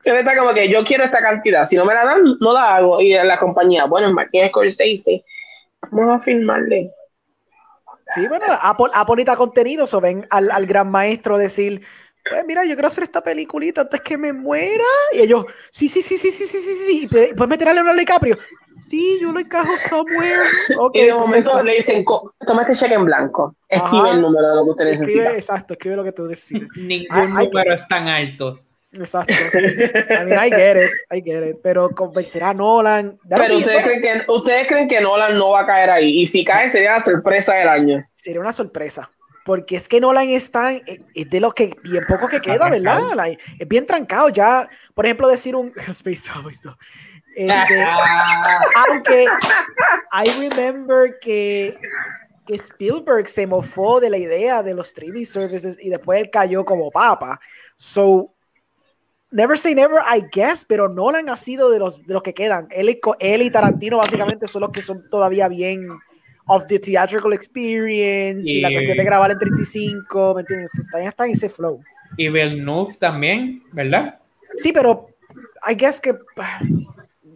Se está como que yo quiero esta cantidad, si no me la dan, no la hago. Y la compañía, bueno, Martin Scorsese Vamos a filmarle. Sí, bueno, Apple, Apple contenido, o ven al, al, gran maestro decir, pues mira, yo quiero hacer esta peliculita antes que me muera. Y ellos, sí, sí, sí, sí, sí, sí, sí, sí. Y puedes meter a Leonardo DiCaprio. Sí, yo lo encajo somewhere. Okay, y de momento le dicen, toma este cheque en blanco. Escribe el número de lo que usted necesita. Exacto, escribe lo que tú necesitas. Ningún número es tan alto. Exacto. I mean, I get it, I get it. Pero convencerá a Nolan. Pero ustedes creen, que, ustedes creen que Nolan no va a caer ahí. Y si cae, sería la sorpresa del año. Sería una sorpresa. Porque es que Nolan está es de lo que bien poco que queda, ¿verdad? es bien trancado. Ya, por ejemplo, decir un Space este, aunque I remember que, que Spielberg se mofó de la idea de los streaming services y después él cayó como papa. So, Never Say Never, I guess, pero Nolan ha sido de los, de los que quedan. Él y, él y Tarantino básicamente son los que son todavía bien of the theatrical experience y, la cuestión de grabar en 35, ¿me entiendes? Todavía está en ese flow. Y Villeneuve también, ¿verdad? Sí, pero I guess que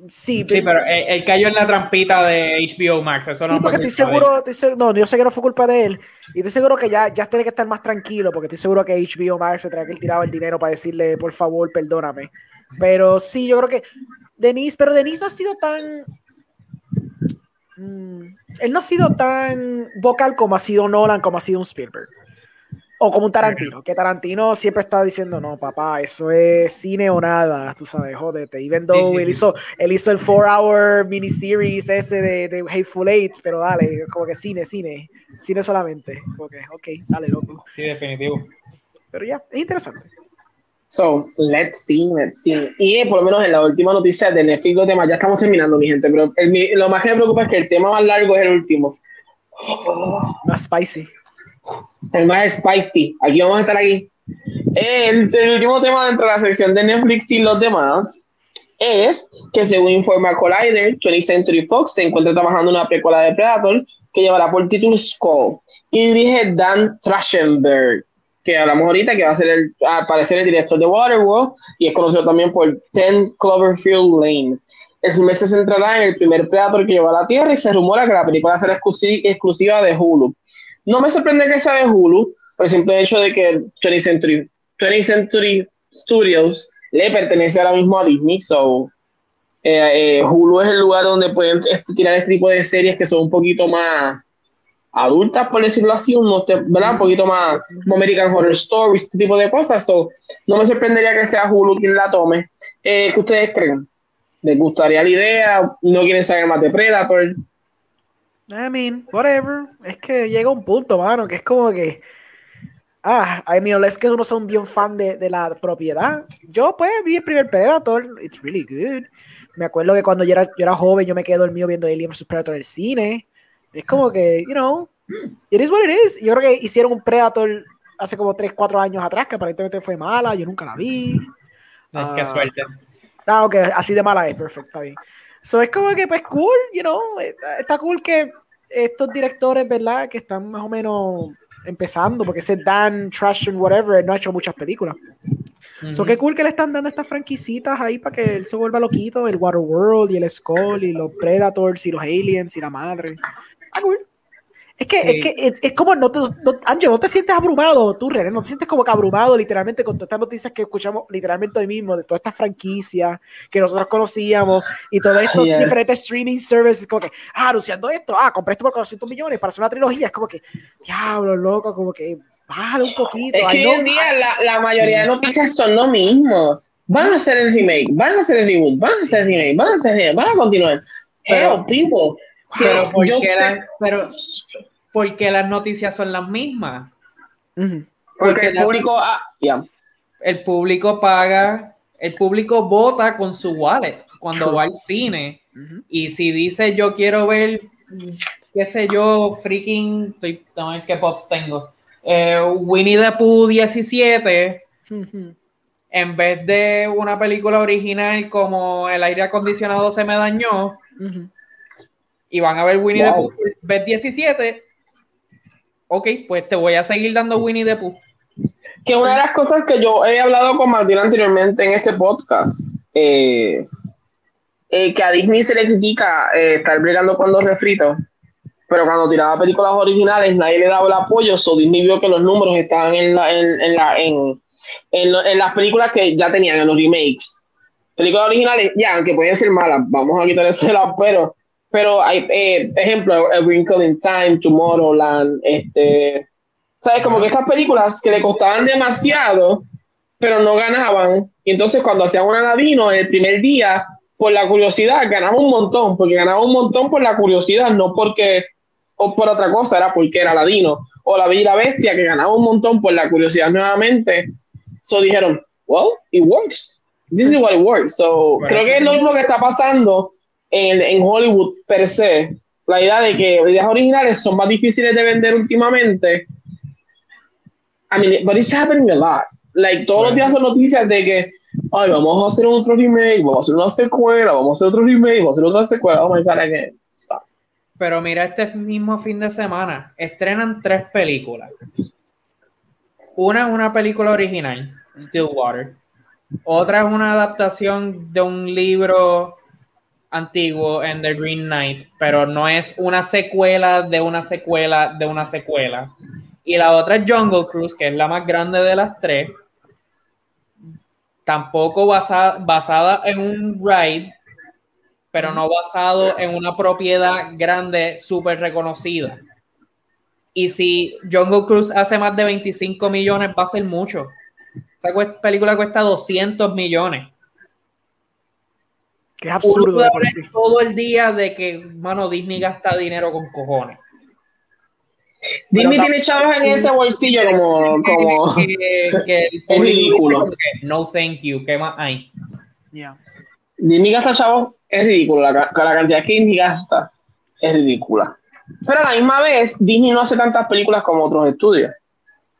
Sí, pero él, cayó en la trampita de HBO Max. Eso no sí, porque estoy seguro, no, yo sé que no fue culpa de él. Y estoy seguro que ya, ya tiene que estar más tranquilo, porque estoy seguro que HBO Max se trae que él tiraba el dinero para decirle, por favor, perdóname. Pero sí, yo creo que Denise, pero Denise no ha sido tan. Mm, él no ha sido tan vocal como ha sido Nolan, como ha sido un Spielberg. O como un Tarantino, que Tarantino siempre está diciendo, no, papá, eso es cine o nada, tú sabes, jódete. Even though él, Hizo, él hizo el 4-hour miniseries ese de, de, Hateful Eight, pero dale, como que cine, cine, cine solamente. Como que, ok, dale, loco. Sí, definitivo. Pero ya, es interesante. So, let's see, let's see. Y por lo menos en la última noticia de Netflix, los temas, ya estamos terminando, mi gente, pero lo más que me preocupa es que el tema más largo es el último. Más spicy el más spicy. Aquí vamos a estar aquí. El, último tema dentro de la sección de Netflix y los demás es que según informa Collider, 20th Century Fox se encuentra trabajando en una precuela de Predator que llevará por título Skull y dirige Dan Trachtenberg, que hablamos ahorita, que va a ser el, aparecer el director de Waterworld y es conocido también por Ten Cloverfield Lane. El mes se centrará en el primer Predator que lleva a la Tierra y se rumora que la película será exclusiva de Hulu. No me sorprende que sea de Hulu, por el simple hecho de que 20th Century, 20 Century Studios le pertenece ahora mismo a Disney, so eh, eh, Hulu es el lugar donde pueden tirar este tipo de series que son un poquito más adultas, por decirlo así, un, ¿verdad? un poquito más American Horror Stories, este tipo de cosas. So, no me sorprendería que sea Hulu quien la tome. Eh, ¿Qué ustedes creen? ¿Les gustaría la idea? ¿No quieren saber más de Predator? I mean, whatever. Es que llega un punto, mano, que es como que. Ah, I mean, es que uno sea un bien fan de, de, la propiedad. Yo, pues, vi el primer Predator. It's really good. Me acuerdo que cuando yo era, yo era joven, yo me quedé dormido viendo Alien vs Predator en el cine. Es como que, you know, it is what it is. Yo creo que hicieron un Predator hace como 3, 4 años atrás, que aparentemente fue mala. Yo nunca la vi. qué suerte. Ah, ok, así de mala es, perfecto, está bien. So es como que, pues, cool, you know, está cool que estos directores, ¿verdad? Que están más o menos empezando, porque ese Dan Trash and whatever, no ha hecho muchas películas. So qué cool que le están dando estas franquicitas ahí para que él se vuelva loquito, el Waterworld y el Skull y los Predators y los Aliens y la madre. Ah, cool. Es que, es, que es, como, no te, no, no te sientes abrumado, tú, René, no te sientes como que abrumado literalmente con todas estas noticias que escuchamos literalmente hoy mismo, de todas estas franquicias que nosotros conocíamos y todos estos diferentes streaming services, como que, ah, anunciando esto, ah, compré esto por 400 millones para hacer una trilogía, es como que, diablo, loco, como que, bájale un poquito. Es que hoy en día la, la, mayoría de noticias son lo mismo. Van a hacer el remake, van a hacer el reboot, van a hacer el remake, van a hacer el remake, van a continuar. Pero, people, pero, pero, porque las noticias son las mismas. Porque, el público, ah, el público paga, el público vota con su wallet cuando va al cine. Y si dice yo quiero ver, qué sé yo, freaking, estoy, a ver qué pops tengo. Eh, Winnie the Pooh 17, en vez de una película original como El aire acondicionado se me dañó, y van a ver Winnie the Pooh, ves 17, ok, pues te voy a seguir dando Winnie the Pooh. Que una de las cosas que yo he hablado con Martín anteriormente en este podcast, eh, eh, que a Disney se le critica eh, estar brigando con dos refritos, pero cuando tiraba películas originales nadie le daba el apoyo, so Disney vio que los números estaban en, la, en, la, en, en, las películas que ya tenían, en los remakes. Películas originales, ya, aunque pueden ser malas, vamos a quitar ese lado, pero pero hay, eh, ejemplo, A Wrinkle in Time, Tomorrowland, este, ¿sabes? Como que estas películas que le costaban demasiado, pero no ganaban. Y entonces cuando hacían un Aladino el primer día, por la curiosidad, ganaba un montón, porque ganaba un montón por la curiosidad, no porque, o por otra cosa, era porque era Aladino. O La Bella Bestia, que ganaba un montón por la curiosidad nuevamente. So dijeron, well, it works. This is what it works. So creo que es lo mismo que está pasando en, en, Hollywood per se, la idea de que ideas originales son más difíciles de vender últimamente. I mean, but it's happening a lot. Like, todos los días son noticias de que, ay, vamos a hacer otro remake, vamos a hacer una secuela, vamos a hacer otro remake, vamos a hacer otra secuela. Oh my God, again. Stop. Pero mira, este mismo fin de semana estrenan tres películas. Una es una película original, Stillwater. Otra es una adaptación de un libro antiguo en The Green Knight, pero no es una secuela de una secuela de una secuela. Y la otra es Jungle Cruise, que es la más grande de las tres. Tampoco basada, basada en un ride, pero no basado en una propiedad grande, súper reconocida. Y si Jungle Cruise hace más de 25 millones, va a ser mucho. Esa película cuesta 200 millones. Que es absurdo de todo el día de que, mano, Disney gasta dinero con cojones. Disney tiene chavos en ese bolsillo como, como que, es ridículo. No thank you, ¿qué más hay? Disney gasta chavos, es ridículo, la, la cantidad que Disney gasta es ridícula. Pero a la misma vez, Disney no hace tantas películas como otros estudios.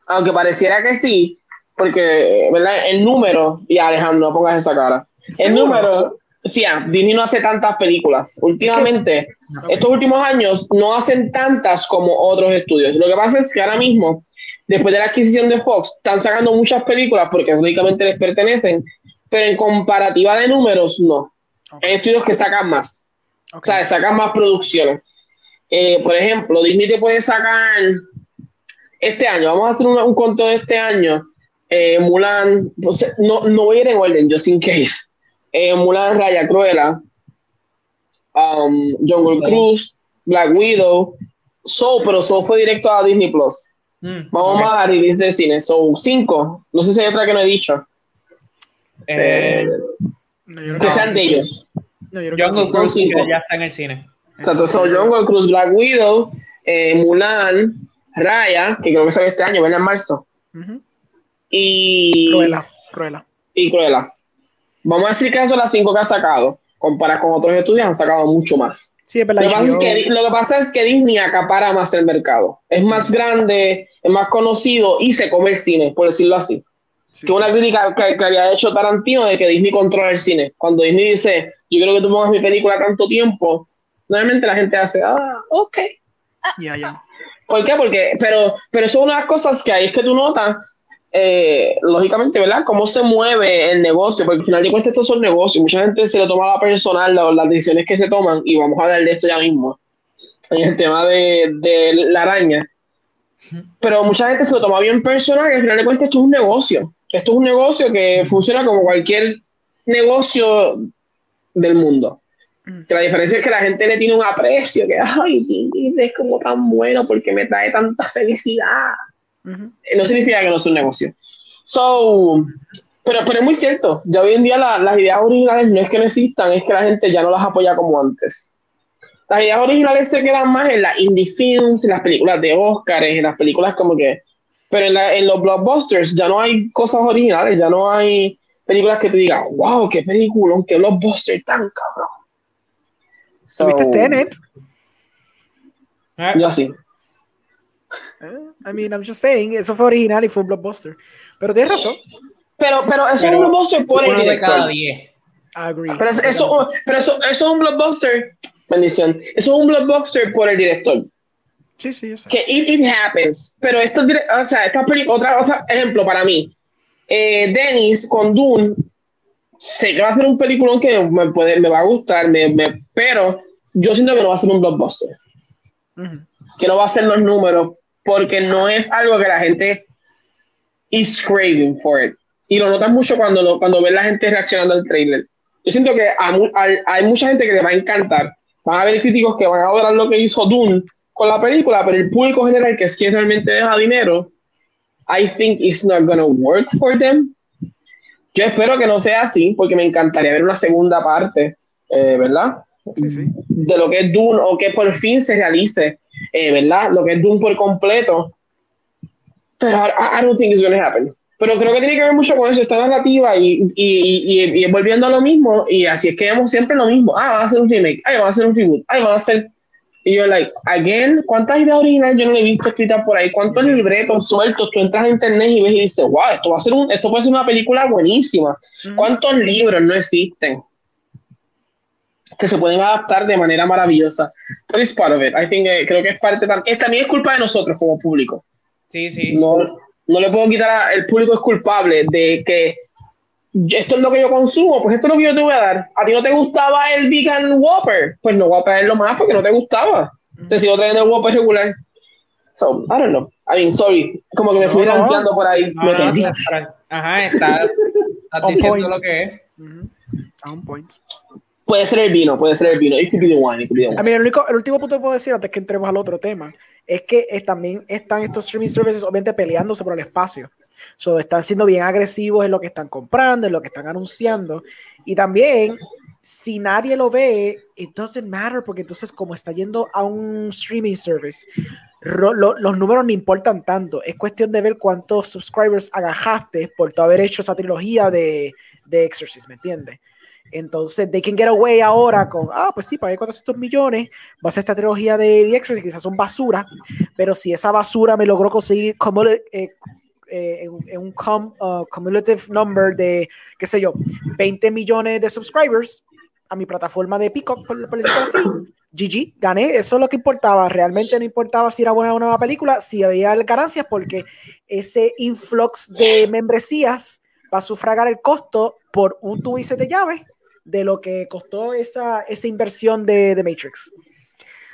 Aunque pareciera que sí, porque, ¿verdad? El número, y Alejandro, no pongas esa cara. El número, Sí, ah, Disney no hace tantas películas. Últimamente, estos últimos años no hacen tantas como otros estudios. Lo que pasa es que ahora mismo, después de la adquisición de Fox, están sacando muchas películas porque únicamente les pertenecen, pero en comparativa de números, no. Hay estudios que sacan más. O sea, sacan más producciones. Eh, por ejemplo, Disney te puede sacar este año, vamos a hacer un, un de este año. Eh, Mulan, no, no voy a ir en orden, just in case eh, Mulan Raya Cruella, um, Jungle Cruise, Black Widow, Soul, pero Soul fue directo a Disney Plus. Mm, Vamos a dar release de cine. Soul 5. No sé si hay otra que no he dicho. Eh, que sean de ellos. Jungle Cruise ya está en el cine. Exacto, son Jungle Cruise, Black Widow, eh, Mulan, Raya, que creo que sale este año, viene en marzo. Y. Cruella. Cruella. Y Cruella. Vamos a decir que eso son las cinco que ha sacado. Comparado con otros estudios, han sacado mucho más. Sí, es verdad. Lo, que pasa es que, Disney acapara más el mercado. Es más grande, es más conocido y se come el cine, por decirlo así. que una crítica que, había hecho Tarantino de que Disney controla el cine. Cuando Disney dice, yo creo que tú pongas mi película tanto tiempo, normalmente la gente hace, ah, ok. Ya, ya. ¿Por qué? Porque, pero, pero eso es una de las cosas que ahí es que tú notas eh, lógicamente, ¿verdad? Cómo se mueve el negocio, porque al final de cuentas estos son negocios, mucha gente se le toma la personal las decisiones que se toman, y vamos a hablar de esto ya mismo. en el tema de, de la araña. Pero mucha gente se lo toma bien personal y al final de cuentas esto es un negocio. Esto es un negocio que funciona como cualquier negocio del mundo. Que la diferencia es que la gente le tiene un aprecio, que ay, es como tan bueno porque me trae tanta felicidad. No significa que no sea un negocio. So, pero, pero es muy cierto, ya hoy en día las ideas originales no es que no existan, es que la gente ya no las apoya como antes. Las ideas originales se quedan más en las indie films, en las películas de Oscar, en las películas como que... Pero en, en los blockbusters ya no hay cosas originales, ya no hay películas que te digan, wow, qué película, qué blockbuster tan cabrón. So, ¿Viste Tenet? Yo sí. I mean, I'm just saying, eso fue original y fue un blockbuster. Pero tienes razón. Pero, pero eso es un blockbuster por el director. Cada Agree. Pero, eso, eso, pero eso, eso, es un blockbuster, bendición, eso es un blockbuster por el director. Sí, sí, eso. Que it, it happens. Pero esto, o sea, esta película, otra, otra ejemplo para mí. Eh, Dennis con Dune, sé que va a ser un película que me, puede, me va a gustar, me, me, pero yo siento que no va a ser un blockbuster. Uh -huh. Que no va a ser los números, porque no es algo que la gente is craving for it. Y lo notas mucho cuando, lo, cuando ves la gente reaccionando al trailer. Yo siento que a, a, hay mucha gente que le va a encantar. Van a haber críticos que van a adorar lo que hizo Dune con la película, pero el público general, que es quien realmente deja dinero, I think it's not gonna work for them. Yo espero que no sea así, porque me encantaría ver una segunda parte, eh, ¿verdad? Sí, sí. De lo que es Dune, o que por fin se realice, eh, ¿verdad? Lo que es Dune por completo. Pero I, I don't think it's gonna happen. Pero creo que tiene que ver mucho con eso, esta narrativa y, y, y, y, volviendo a lo mismo, y así es que vemos siempre lo mismo. Ah, van a hacer un remake, ah, van a hacer un reboot, ah, van a hacer. Y yo, like, again, ¿cuántas ideas originales yo no he visto escritas por ahí? ¿Cuántos libretos sueltos tú entras a internet y ves y dices, wow, esto, va a ser un, esto puede ser una película buenísima? ¿Cuántos libros no existen que se pueden adaptar de manera maravillosa? But it's part of it. I think, eh, creo que es parte también. También es culpa de nosotros como público. Sí, sí. No, no le puedo quitar a, el público es culpable de que esto es lo que yo consumo, pues esto es lo que yo te voy a dar. ¿A ti no te gustaba el vegan Whopper? Pues no voy a traerlo más porque no te gustaba. Te sigo trayendo el Whopper regular. So, I don't know. I mean, sorry. Como que me fui no, no. por ahí. No, no, ajá, está, está diciendo lo que es. Uh -huh. On point. Puede ser el vino, puede ser el vino. It could be the wine, it could be the wine. A mí, el, único, el último punto que puedo decir antes que entremos al otro tema es que es, también están estos streaming services obviamente peleándose por el espacio. So, están siendo bien agresivos en lo que están comprando, en lo que están anunciando. Y también, si nadie lo ve, it doesn't matter, porque entonces, como está yendo a un streaming service, lo, lo, los números no importan tanto. Es cuestión de ver cuántos subscribers agajaste por tu haber hecho esa trilogía de, de Exorcist, ¿me entiendes? Entonces, they can get away ahora con, ah, pues sí, pagué 400 millones, va a ser esta trilogía de The Exorcist, quizás son basura, pero si esa basura me logró conseguir como, eh, eh, en, un uh, cumulative number de, qué sé yo, 20 millones de subscribers a mi plataforma de Peacock, por, por decirlo así, GG, gané, eso es lo que importaba, realmente no importaba si era buena o la película, si había ganancias, porque ese influx de membresías va a sufragar el costo por un tubo de llaves de lo que costó esa, esa inversión de, de Matrix.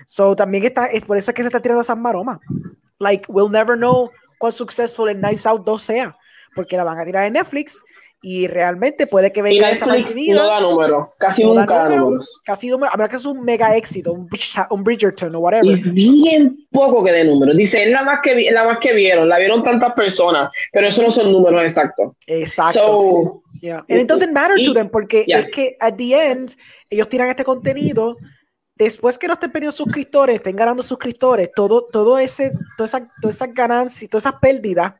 So también está, es por eso es que se está tirando esas maromas. Like, we'll never know cuán successful el Knives Out 2 sea, porque la van a tirar en Netflix y realmente puede que venga esa no da número, casi no nunca da números. Casi número, a menos que es un mega éxito, un, un Bridgerton o whatever. Es bien poco que dé números. Dice, es la más que, la más que vieron, la vieron tantas personas, pero eso no son números exactos. Exacto. So, Yeah. And it doesn't matter to them porque yeah. es que at the end ellos tiran este contenido después que no estén perdiendo suscriptores, estén ganando suscriptores, todo, todo ese, todas esas toda esa ganancias, todas esas pérdidas,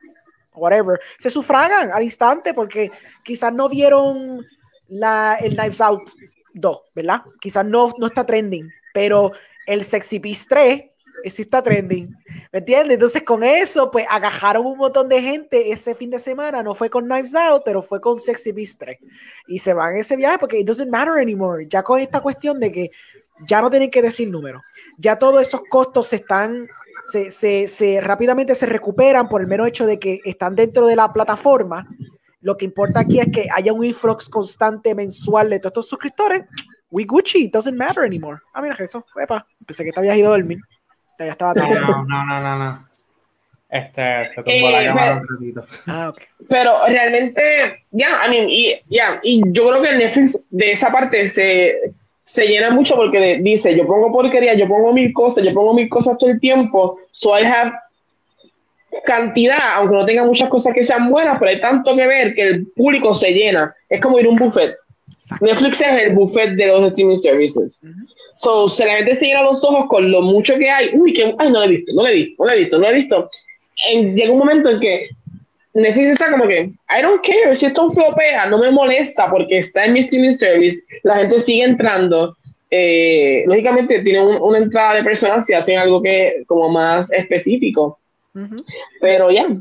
whatever, se sufragan al instante porque quizás no vieron la, el Knives Out 2, ¿verdad? Quizás no, no está trending, pero el Sexy Beast 3 sí está trending. ¿Me entiendes? Entonces con eso, pues agajaron un montón de gente ese fin de semana. No fue con Knives Out, pero fue con Sexy Beast 3. Y se van ese viaje porque it doesn't matter anymore. Ya con esta cuestión de que ya no tienen que decir números. Ya todos esos costos se están, se, se, se rápidamente se recuperan por el mero hecho de que están dentro de la plataforma. Lo que importa aquí es que haya un influx constante mensual de todos estos suscriptores we Gucci, doesn't matter anymore. Ah, mira eso, epa, pensé que te habías ido a dormir. Ya estaba no, no, no, no, no. Este, se tumbó la eh, cámara un ratito. Ah, okay. Pero realmente, ya, I mean, y, yeah, y yo creo que el Netflix de esa parte se, se llena mucho porque dice, yo pongo porquería, yo pongo mil cosas, yo pongo mil cosas todo el tiempo, so I have cantidad, aunque no tenga muchas cosas que sean buenas, pero hay tanto que ver que el público se llena. Es como ir a un buffet. Netflix es el buffet de los streaming services. So, se la gente se llena los ojos con lo mucho que hay. Uy, que, ay, no lo he visto, no lo he visto, no lo he visto, no lo he visto. llega un momento en que Netflix está como que, I don't care, si esto flopea, no me molesta porque está en mi streaming service, la gente sigue entrando. Eh, lógicamente tiene una entrada de personas si hacen algo que como más específico. Pero ya, yeah.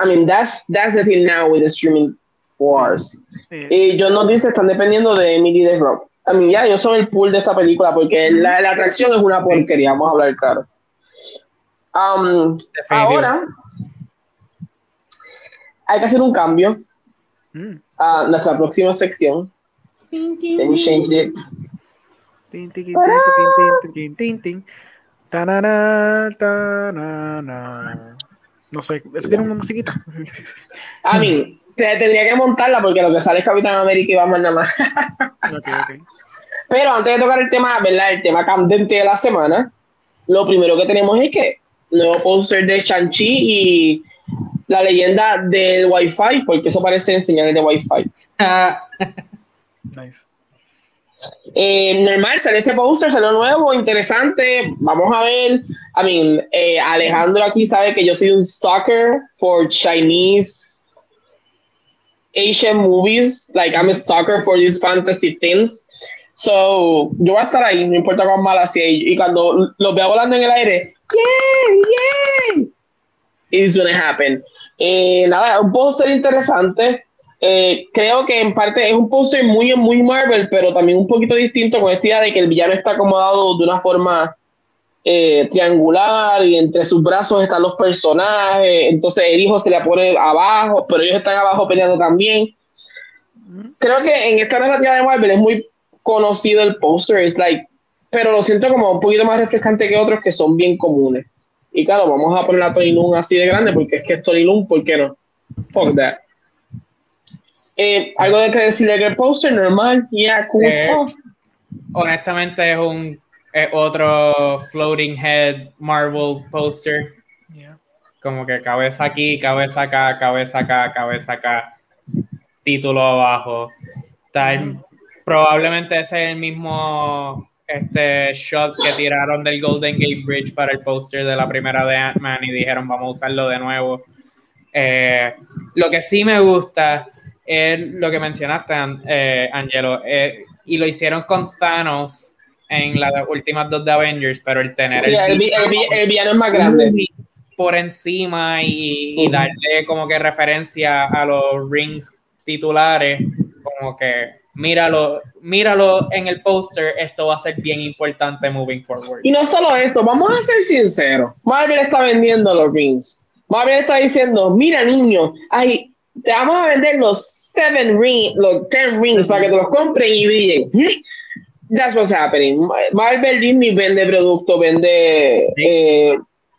I mean, that's, that's the thing now with the streaming wars. Y John nos dice, están dependiendo de Emily de Rock. A mí ya, yo soy el pool de esta película porque la, la atracción es una porquería, vamos a hablar claro. Um, ahora, hay que hacer un cambio mm. a nuestra próxima sección. Let me change it. No sé, eso tiene una musiquita. A mí, tendría que montarla porque lo que sale es Capitán América y vamos nada más. Pero antes de tocar el tema, ¿verdad? El tema candente de la semana, lo primero que tenemos es que nuevo póster de Shang-Chi y la leyenda del Wi-Fi, porque eso parece señales de Wi-Fi. nice. Eh, normal, sale este póster, salió nuevo, interesante. Vamos a ver. I mean, eh, Alejandro aquí sabe que yo soy un sucker for Chinese Asian movies. Like, I'm a sucker for these fantasy things. So, yo voy a estar ahí, no importa cuán mala sea. Y cuando los vea volando en el aire, yeah, yeah, it's gonna happen. Eh, nada, un póster interesante. Eh, creo que en parte es un póster muy, muy Marvel, pero también un poquito distinto con esta idea de que el villano está acomodado de una forma eh, triangular y entre sus brazos están los personajes, entonces el hijo se le pone abajo, pero ellos están abajo peleando también. Creo que en esta narrativa de Marvel es muy conocido el póster, es like, pero lo siento como un poquito más refrescante que otros que son bien comunes. Y claro, vamos a poner a Tony Loon así de grande porque es que es Tony Loon, ¿por qué no? Fuck that. Eh, algo de que decirle que el poster normal, yeah, cool. Eh, honestamente es un otro floating head Marvel poster. Como que cabeza aquí, cabeza acá, cabeza acá, cabeza acá, título abajo. Tal, probablemente ese es el mismo este shot que tiraron del Golden Gate Bridge para el poster de la primera de Ant-Man y dijeron vamos a usarlo de nuevo. Eh, lo que sí me gusta es lo que mencionaste, eh, Angelo, eh, y lo hicieron con Thanos en las últimas dos de Avengers, pero el tener el, villano es más grande por encima y, darle como que referencia a los rings titulares, como que míralo, míralo en el póster, esto va a ser bien importante moving forward. Y no solo eso, vamos a ser sinceros, Marvel está vendiendo los rings. Marvel está diciendo, mira niño, ay, te vamos a vender los seven rings, los ten rings para que te los compren y brillen. That's what's happening. Marvel Disney vende producto, vende eh,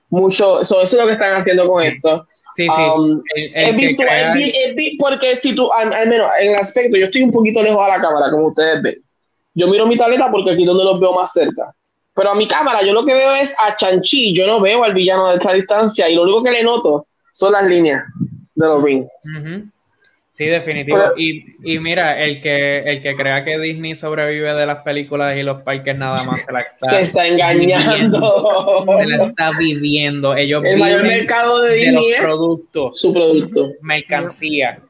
mucho. eso es lo que están haciendo con esto. Sí, sí. Um, es visual, porque si tú, al, menos en el aspecto, yo estoy un poquito lejos a la cámara, como ustedes ven. Yo miro mi tableta porque aquí es donde los veo más cerca. Pero a mi cámara, yo lo que veo es a Chanchi, yo no veo al villano de esta distancia y lo único que le noto son las líneas de los rings. Sí, definitivo. y, y, mira, el que, el que crea que Disney sobrevive de las películas y los parques nada más se la está, se está engañando. se la está viviendo. Ellos el mayor mercado de Disney es su producto. Mercancía.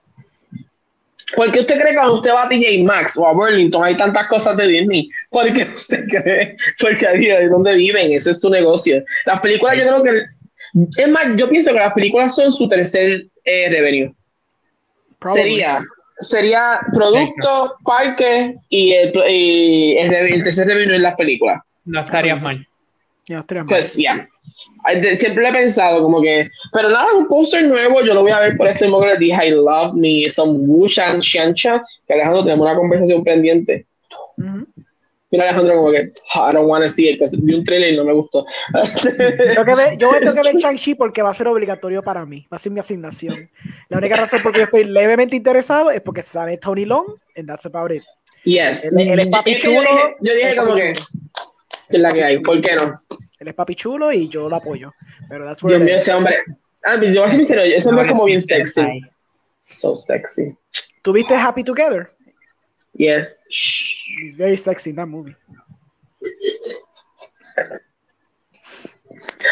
¿Por qué usted cree que cuando usted va a DJ Max o a Burlington hay tantas cosas de Disney? ¿Por qué usted cree? Porque ahí es donde viven, ese es su negocio. Las películas, yo creo que. Es más, yo pienso que las películas son su tercer eh, revenue. Sería, sería producto, parque y el, y el, tercer review en las películas. No estarías mal. No estarías mal. Pues ya. Siempre he pensado como que, pero nada, un póster nuevo, yo lo voy a ver por este modo que les dije, I love me some Wu Shan Xiancha, que Alejandro tenemos una conversación pendiente. Mira Alejandro como que I don't want to see it, vi un trailer y no me gustó. yo, que ve, yo tengo que ver Shang-Chi porque va a ser obligatorio para mí, va a ser mi asignación. La única razón por la que yo estoy levemente interesado es porque sale Tony Long and that's about it. Yes. Él, es papi chulo. Yo dije, como que es la que hay, ¿por qué no? Él es papi chulo y yo lo apoyo. Pero that's Dios mío, ese hombre. Ah, yo voy a ser sincero, ese hombre es como bien sexy. So sexy. ¿Tuviste Happy Together? Yes. He's very sexy in that movie.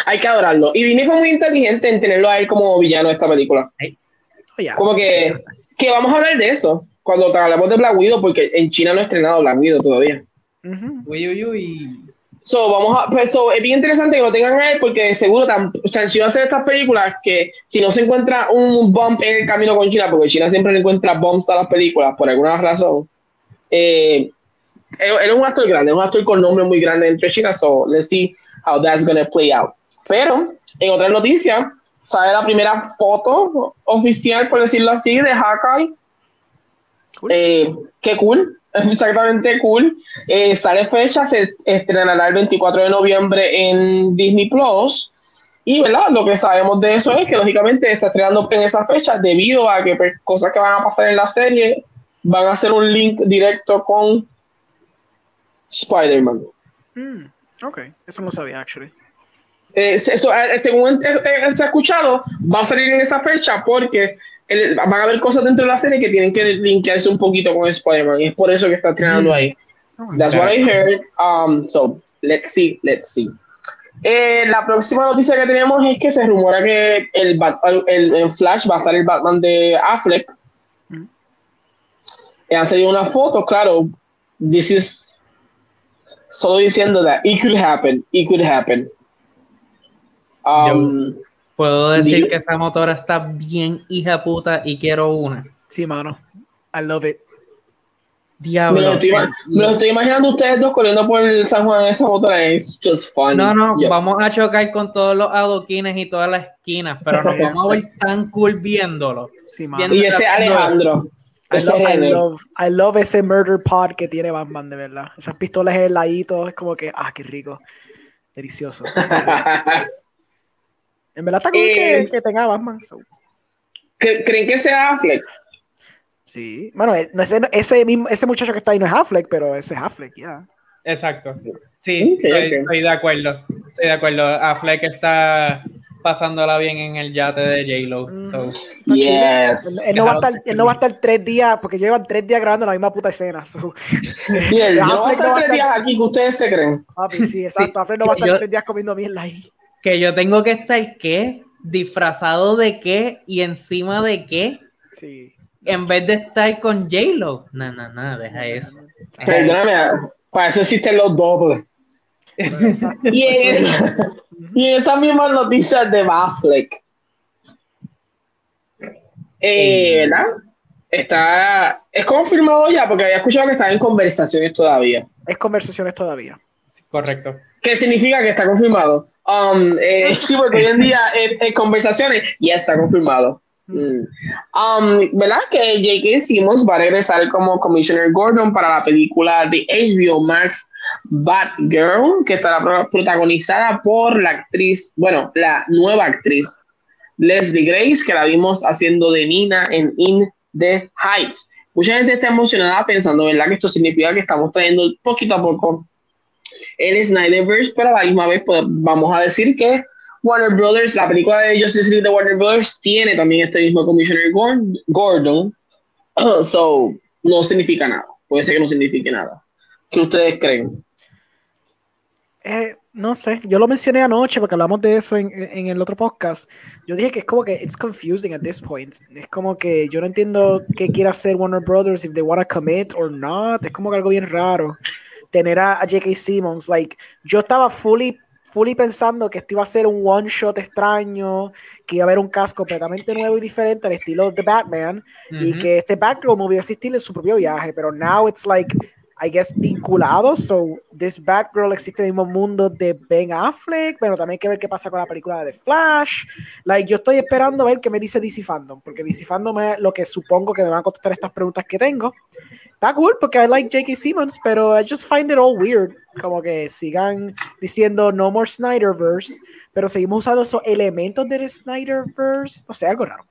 Hay que adorarlo. Y Disney fue muy inteligente en tenerlo a él como villano de esta película. Oh, como que, que vamos a hablar de eso cuando hablamos de Black Widow, porque en China no ha estrenado Black Widow todavía. Uy, uy, uy. So, vamos a, pues, so, es bien interesante que lo tengan a él porque seguro tan, o sea, si va a hacer estas películas que si no se encuentra un bump en el camino con China, porque China siempre le encuentra bumps a las películas por alguna razón, eh, él, es un actor grande, es un actor con nombre muy grande entre China, so let's see how that's gonna play out. Pero, en otra noticia, sale la primera foto oficial, por decirlo así, de Hawkeye. Eh, qué cool, exactamente cool. Eh, sale fecha, se estrenará el 24 de noviembre en Disney Plus. Y ¿verdad? lo que sabemos de eso es que lógicamente está estrenando en esa fecha debido a que pues, cosas que van a pasar en la serie van a hacer un link directo con Spider-Man. Mm, ok, eso no sabía, actually. Eh, eso, eh, según eh, se ha escuchado, va a salir en esa fecha porque van a haber cosas dentro de la serie que tienen que linkearse un poquito con Spider-Man. Y es por eso que está entrenando mm. ahí. Oh, That's what I heard. Um, so, let's see, let's see. la próxima noticia que tenemos es que se rumora que el, el, Flash va a estar el Batman de Affleck. Han salido una foto, claro. This is solo diciendo that it could happen, it could happen. Um, puedo decir que esa motora está bien hija puta y quiero una. Sí, mano. I love it. Diablo. Me lo, estoy, imaginando ustedes dos corriendo por el San Juan en esa motora. Es just fun. No, no, vamos a chocar con todos los adoquines y todas las esquinas, pero nos vamos a ver tan cool viéndolo. Sí, mano. Y ese Alejandro. I love, I, love, ese murder pod que tiene Batman, de verdad. Esas pistolas en el ladito, es como que, ah, qué rico. Delicioso. en verdad está que, eh, que, tenga Batman. ¿Creen que sea Affleck? Sí. Bueno, eh, ese, ese, mismo, ese muchacho que está ahí no es Affleck, pero ese es Affleck, ya. Exacto. Sí, estoy, de acuerdo. Estoy de acuerdo. Affleck está pasándola bien en el yate de J-Lo. Mm. yes. Él, no va a estar, él no va a estar tres días, porque llevan tres días grabando la misma puta escena. Bien, no va a estar tres días aquí que ustedes se creen. Papi, sí, exacto. Sí, no va a estar tres días comiendo mierda ahí. Que yo tengo que estar, ¿qué? ¿Disfrazado de qué? ¿Y encima de qué? Sí. En vez de estar con J-Lo. No, no, no, deja eso. Perdóname, para eso existen los dobles. y, en, y, esa misma noticia de Bafleck, eh, ¿verdad? Está, es confirmado ya, porque había escuchado que estaba en conversaciones todavía. Es conversaciones todavía. correcto. ¿Qué significa que está confirmado? Um, eh, sí, porque hoy en día es, conversaciones, ya está confirmado. Mm. Um, ¿Verdad? Que J.K. Simmons va a regresar como Commissioner Gordon para la película de HBO Max Batgirl, que estará protagonizada por la actriz, bueno, la nueva actriz Leslie Grace, que la vimos haciendo de Nina en In the Heights. Mucha gente está emocionada pensando, ¿verdad? Que esto significa que estamos trayendo poquito a poco el Snyderverse, pero a la misma vez pues, vamos a decir que Warner Brothers, la película de Justice League de Warner Brothers, tiene también este mismo Commissioner Gordon. so, no significa nada. Puede ser que no signifique nada. ¿Qué ustedes creen? Eh, no sé, yo lo mencioné anoche porque hablamos de eso en, el otro podcast. Yo dije que es como que it's confusing at this point. Es como que yo no entiendo qué quiere hacer Warner Brothers, if they want to commit or not. Es como que algo bien raro tener a, J.K. Simmons. Like, yo estaba fully, fully pensando que esto iba a ser un one shot extraño, que iba a haber un casco completamente nuevo y diferente al estilo de Batman y que este Batgirl movie iba a existir en su propio viaje. Pero now it's like I guess, vinculados. So, this Batgirl existe en el mismo mundo de Ben Affleck, pero también hay que ver qué pasa con la película de Flash. Like, yo estoy esperando a ver qué me dice DC Fandom, porque DC Fandom es lo que supongo que me van a contestar estas preguntas que tengo. Está cool porque I like J.K. Simmons, pero I just find it all weird. Como que sigan diciendo no more Snyderverse, pero seguimos usando esos elementos del Snyderverse. No sé, algo raro.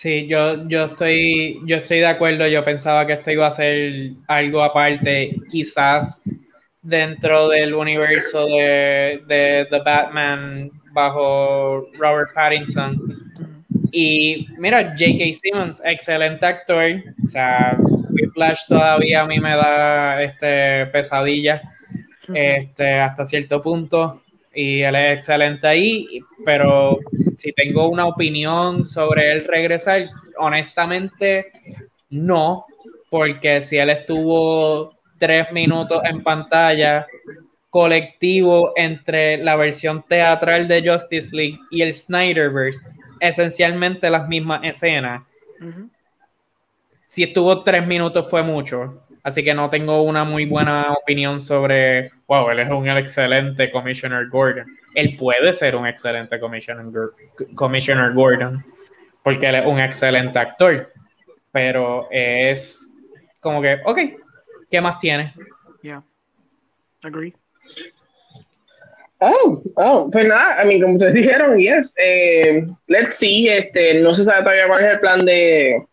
Sí, yo, yo, estoy, yo estoy de acuerdo. Yo pensaba que esto iba a ser algo aparte, quizás dentro del universo de, de The Batman bajo Robert Pattinson. Y mira, J.K. Simmons, excelente actor. O sea, Flash todavía a mí me da este, pesadilla este, hasta cierto punto. Y él es excelente ahí, pero si tengo una opinión sobre él regresar, honestamente no, porque si él estuvo tres minutos en pantalla colectivo entre la versión teatral de Justice League y el Snyderverse, esencialmente las mismas escenas. Si estuvo tres minutos fue mucho, así que no tengo una muy buena opinión sobre, wow, él es un excelente Commissioner Gordon él puede ser un excelente Commissioner, Gordon, porque él es un excelente actor, pero es como que, ok, ¿qué más tiene? Yeah, agree. Oh, oh, pues nada, a mí como ustedes dijeron, yes, eh, let's see, este, no se sabe todavía cuál es el plan de,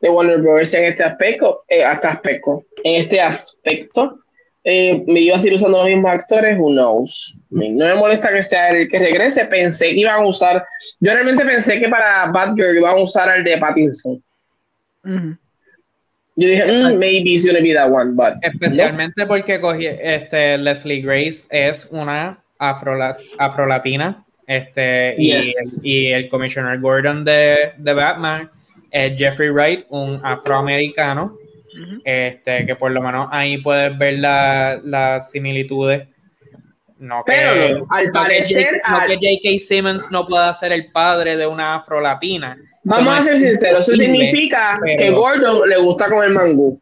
de Warner Bros. en este aspecto, eh, aspecto, en este aspecto, eh, me iba a seguir usando los mismos actores, who knows. No me molesta que sea el que regrese, pensé que iban a usar, yo realmente pensé que para Batgirl iban a usar el de Pattinson. Yo dije, mm, maybe it's gonna be that one, but especialmente porque cogí, este, Leslie Grace es una afro, latina este, y, el, y, el, Commissioner Gordon de, de Batman es Jeffrey Wright, un afroamericano este, que por lo menos ahí puedes ver las similitudes. No que, Pero al parecer. que J.K. Simmons no pueda ser el padre de una afro-latina. Vamos a ser sinceros, eso significa que Gordon le gusta comer mangú.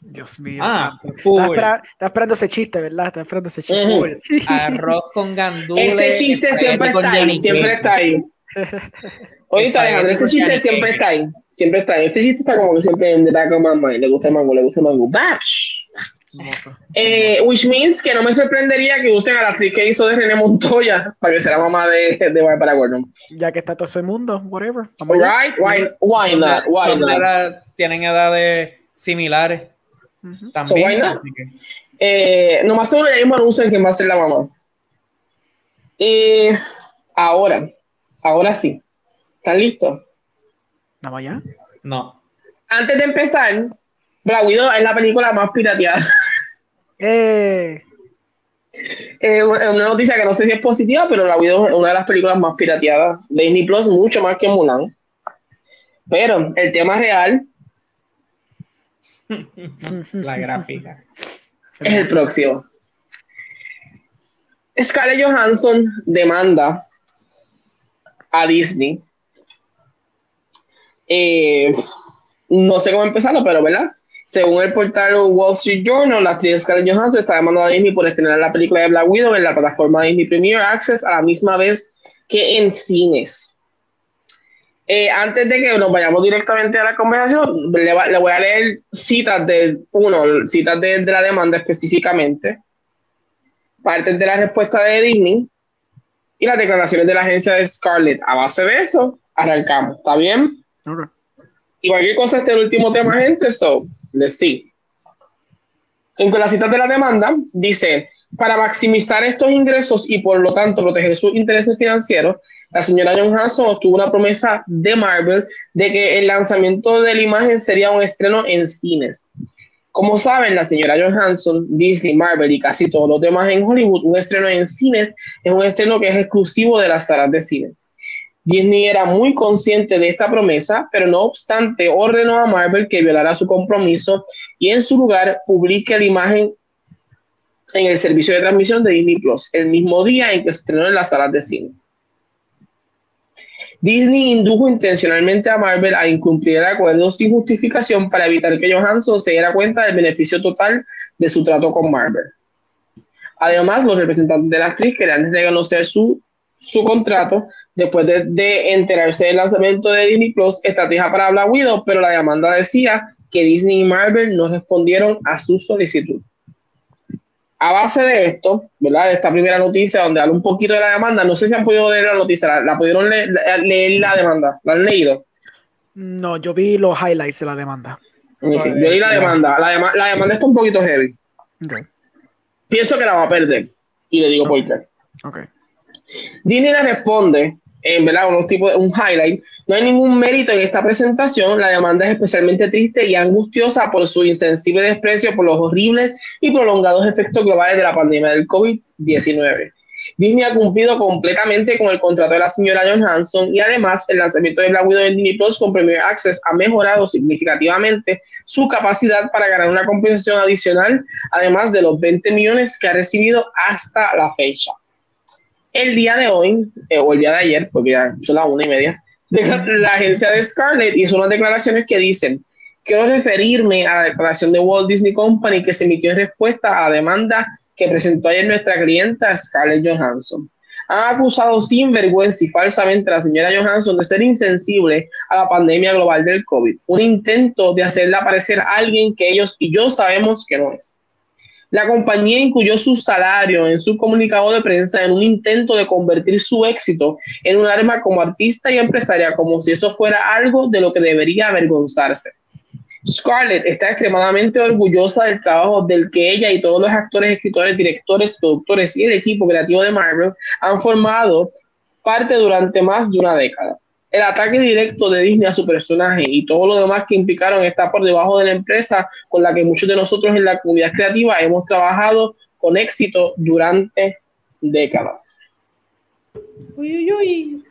Dios mío. Ah, está, esperando ese chiste, ¿verdad? Está esperando ese chiste. Arroz con gandules. Ese chiste siempre está ahí, siempre está ahí. Oye, Alejandro, ese chiste siempre está ahí siempre está, ese chiste está como que siempre en The Back of My le gusta el mango, le gusta el mango. ¡Bash! Eh, which means que no me sorprendería que usen a la actriz que hizo de René Montoya para que sea la mamá de, de Barbara Gordon. Ya que está todo ese mundo, whatever. Right? Why, why not? Why not? tienen edades similares. También. So eh, nomás seguro ya mismo anuncian quién va a ser la mamá. Eh, ahora, ahora sí. ¿Están listos? ¿No ya? No. Antes de empezar, Black Widow es la película más pirateada. Eh. Eh, una noticia que no sé si es positiva, pero Black Widow es una de las películas más pirateadas Disney Plus, mucho más que Mulan. Pero el tema real. la gráfica. Es el próximo. Scarlett Johansson demanda a Disney eh, no sé cómo empezarlo, pero ¿verdad? Según el portal Wall Street Journal, la actriz Scarlett Johansson está demandando a Disney por estrenar la película de Black Widow en la plataforma Disney Premier Access a la misma vez que en cines. Eh, antes de que nos vayamos directamente a la conversación, le, voy a leer citas de, uno, citas de, de la demanda específicamente, partes de la respuesta de Disney y las declaraciones de la agencia de Scarlett. A base de eso, arrancamos. ¿Está bien? Y cualquier cosa, este el último tema, gente, so, let's see. En la cita de la demanda, dice, para maximizar estos ingresos y por lo tanto proteger sus intereses financieros, la señora John Hanson obtuvo una promesa de Marvel de que el lanzamiento de la imagen sería un estreno en cines. Como saben, la señora John Hanson, Disney, Marvel y casi todos los demás en Hollywood, un estreno en cines es un estreno que es exclusivo de las salas de cine. Disney era muy consciente de esta promesa, pero no obstante ordenó a Marvel que violara su compromiso y en su lugar publique la imagen en el servicio de transmisión de Disney Plus, el mismo día en que se estrenó en las salas de cine. Disney indujo intencionalmente a Marvel a incumplir el acuerdo sin justificación para evitar que Johansson se diera cuenta del beneficio total de su trato con Marvel. Además, los representantes de la actriz querían reconocer su, su contrato después de, enterarse del lanzamiento de Disney Plus, estrategia para Black Widow, pero la demanda decía que Disney y Marvel no respondieron a su solicitud. A base de esto, ¿verdad? De esta primera noticia donde habla un poquito de la demanda, no sé si han podido leer la noticia, ¿la, pudieron leer, la demanda? ¿La han leído? No, yo vi los highlights de la demanda. Yo leí la demanda. La, demanda está un poquito heavy. Pienso que la va a perder. Y le digo por qué. Disney le responde en verdad, unos tipo de un highlight. No hay ningún mérito en esta presentación. La demanda es especialmente triste y angustiosa por su insensible desprecio por los horribles y prolongados efectos globales de la pandemia del COVID-19. Disney ha cumplido completamente con el contrato de la señora Johansson y además el lanzamiento de Black Widow en Disney Plus con Premier Access ha mejorado significativamente su capacidad para ganar una compensación adicional, además de los 20 millones que ha recibido hasta la fecha el día de hoy, eh, o el día de ayer, porque ya son las una y media, la, agencia de Scarlett hizo unas declaraciones que dicen, quiero referirme a la declaración de Walt Disney Company que se emitió en respuesta a la demanda que presentó ayer nuestra clienta Scarlett Johansson. Han acusado sin vergüenza y falsamente a la señora Johansson de ser insensible a la pandemia global del COVID, un intento de hacerla parecer alguien que ellos y yo sabemos que no es. La compañía incluyó su salario en su comunicado de prensa en un intento de convertir su éxito en un arma como artista y empresaria, como si eso fuera algo de lo que debería avergonzarse. Scarlett está extremadamente orgullosa del trabajo del que ella y todos los actores, escritores, directores, productores y el equipo creativo de Marvel han formado parte durante más de una década el ataque directo de Disney a su personaje y todo lo demás que implicaron está por debajo de la empresa con la que muchos de nosotros en la comunidad creativa hemos trabajado con éxito durante décadas. Uy, uy, uy.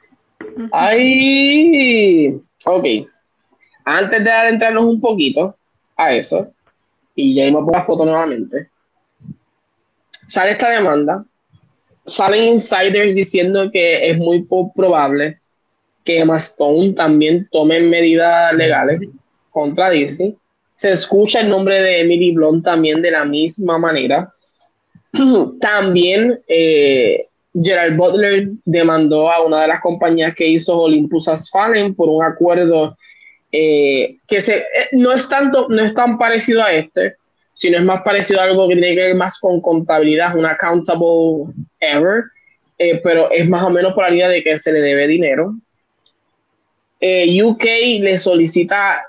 Ay, ok. Antes de adentrarnos un poquito a eso, y ya vamos por la foto nuevamente, sale esta demanda, salen insiders diciendo que es muy probable que Emma Stone también tome medidas legales contra Disney. Se escucha el nombre de Emily Blunt también de la misma manera. también eh, Gerald Butler demandó a una de las compañías que hizo Olympus Fallen por un acuerdo eh, que se, eh, no, es tanto, no es tan parecido a este, sino es más parecido a algo que tiene que ver más con contabilidad, un accountable error, pero es más o menos por la línea de que se le debe dinero eh, UK le solicita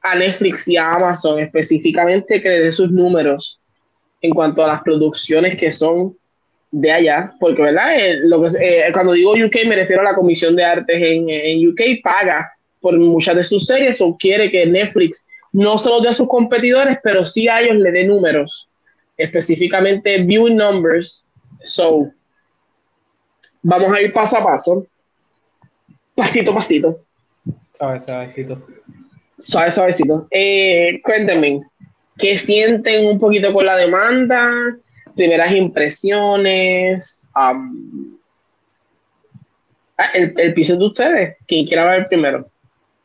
a Netflix y a Amazon específicamente que le dé sus números en cuanto a las producciones que son de allá, porque verdad eh, eh, cuando digo UK me refiero a la Comisión de Artes en, en, UK paga por muchas de sus series o quiere que Netflix no se los dé a sus competidores, pero sí a ellos le dé números, específicamente viewing numbers. So, vamos a ir paso a paso, pasito a pasito. Suave, suavecito. Suave, suavecito. Eh, cuéntenme, ¿qué sienten un poquito con la demanda? Primeras impresiones. Ah, el, piso de ustedes. ¿Quién quiera ver primero?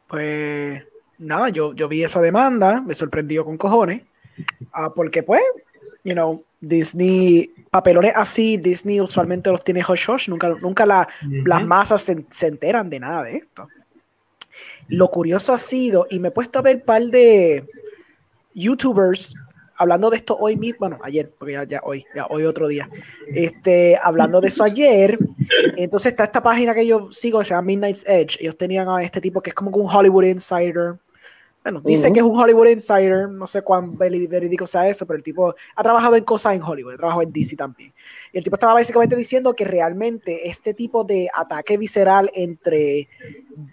Pues nada, yo, yo vi esa demanda, me sorprendió con cojones. Ah, porque, pues, you know, Disney, papelones así, Disney usualmente los tiene hush hush, nunca, nunca las masas se, enteran de nada de esto. Lo curioso ha sido, y me he puesto a ver un par de youtubers hablando de esto hoy mismo, bueno, ayer, porque ya, hoy, ya hoy otro día, este, hablando de eso ayer, entonces está esta página que yo sigo que se llama Midnight's Edge, ellos tenían a este tipo que es como un Hollywood Insider, bueno, dice que es un Hollywood Insider, no sé cuán verídico sea eso, pero el tipo ha trabajado en cosas en Hollywood, ha trabajado en DC también. Y el tipo estaba básicamente diciendo que realmente este tipo de ataque visceral entre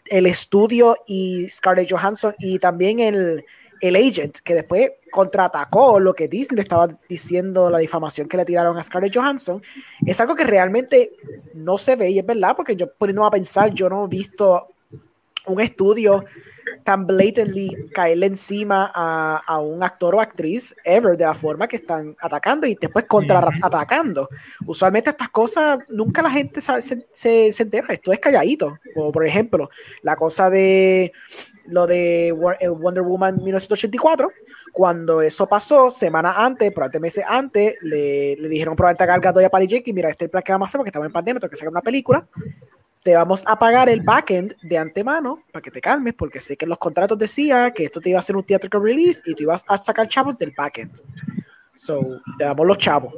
el estudio y Scarlett Johansson y también el, el agent, que después contraatacó lo que Disney le estaba diciendo, la difamación que le tiraron a Scarlett Johansson, es algo que realmente no se ve y es verdad, porque yo poniéndome a pensar, yo no he visto un estudio tan blatantly caerle encima a, a, un actor o actriz ever de la forma que están atacando y después contraatacando. Usualmente estas cosas nunca la gente se, se, se, entera, esto es calladito. Como por ejemplo, la cosa de lo de eh, Wonder Woman 1984, cuando eso pasó, semana antes, probablemente meses antes, le, le dijeron probablemente a Gal Gadot y a Patty Jenkins, mira, este es el plan que vamos a hacer porque estamos en pandemia, tengo que sacar una película te vamos a pagar el backend de antemano para que te calmes, porque sé que en los contratos decía que esto te iba a hacer un theatrical release y tú ibas a sacar chavos del backend. So, te damos los chavos.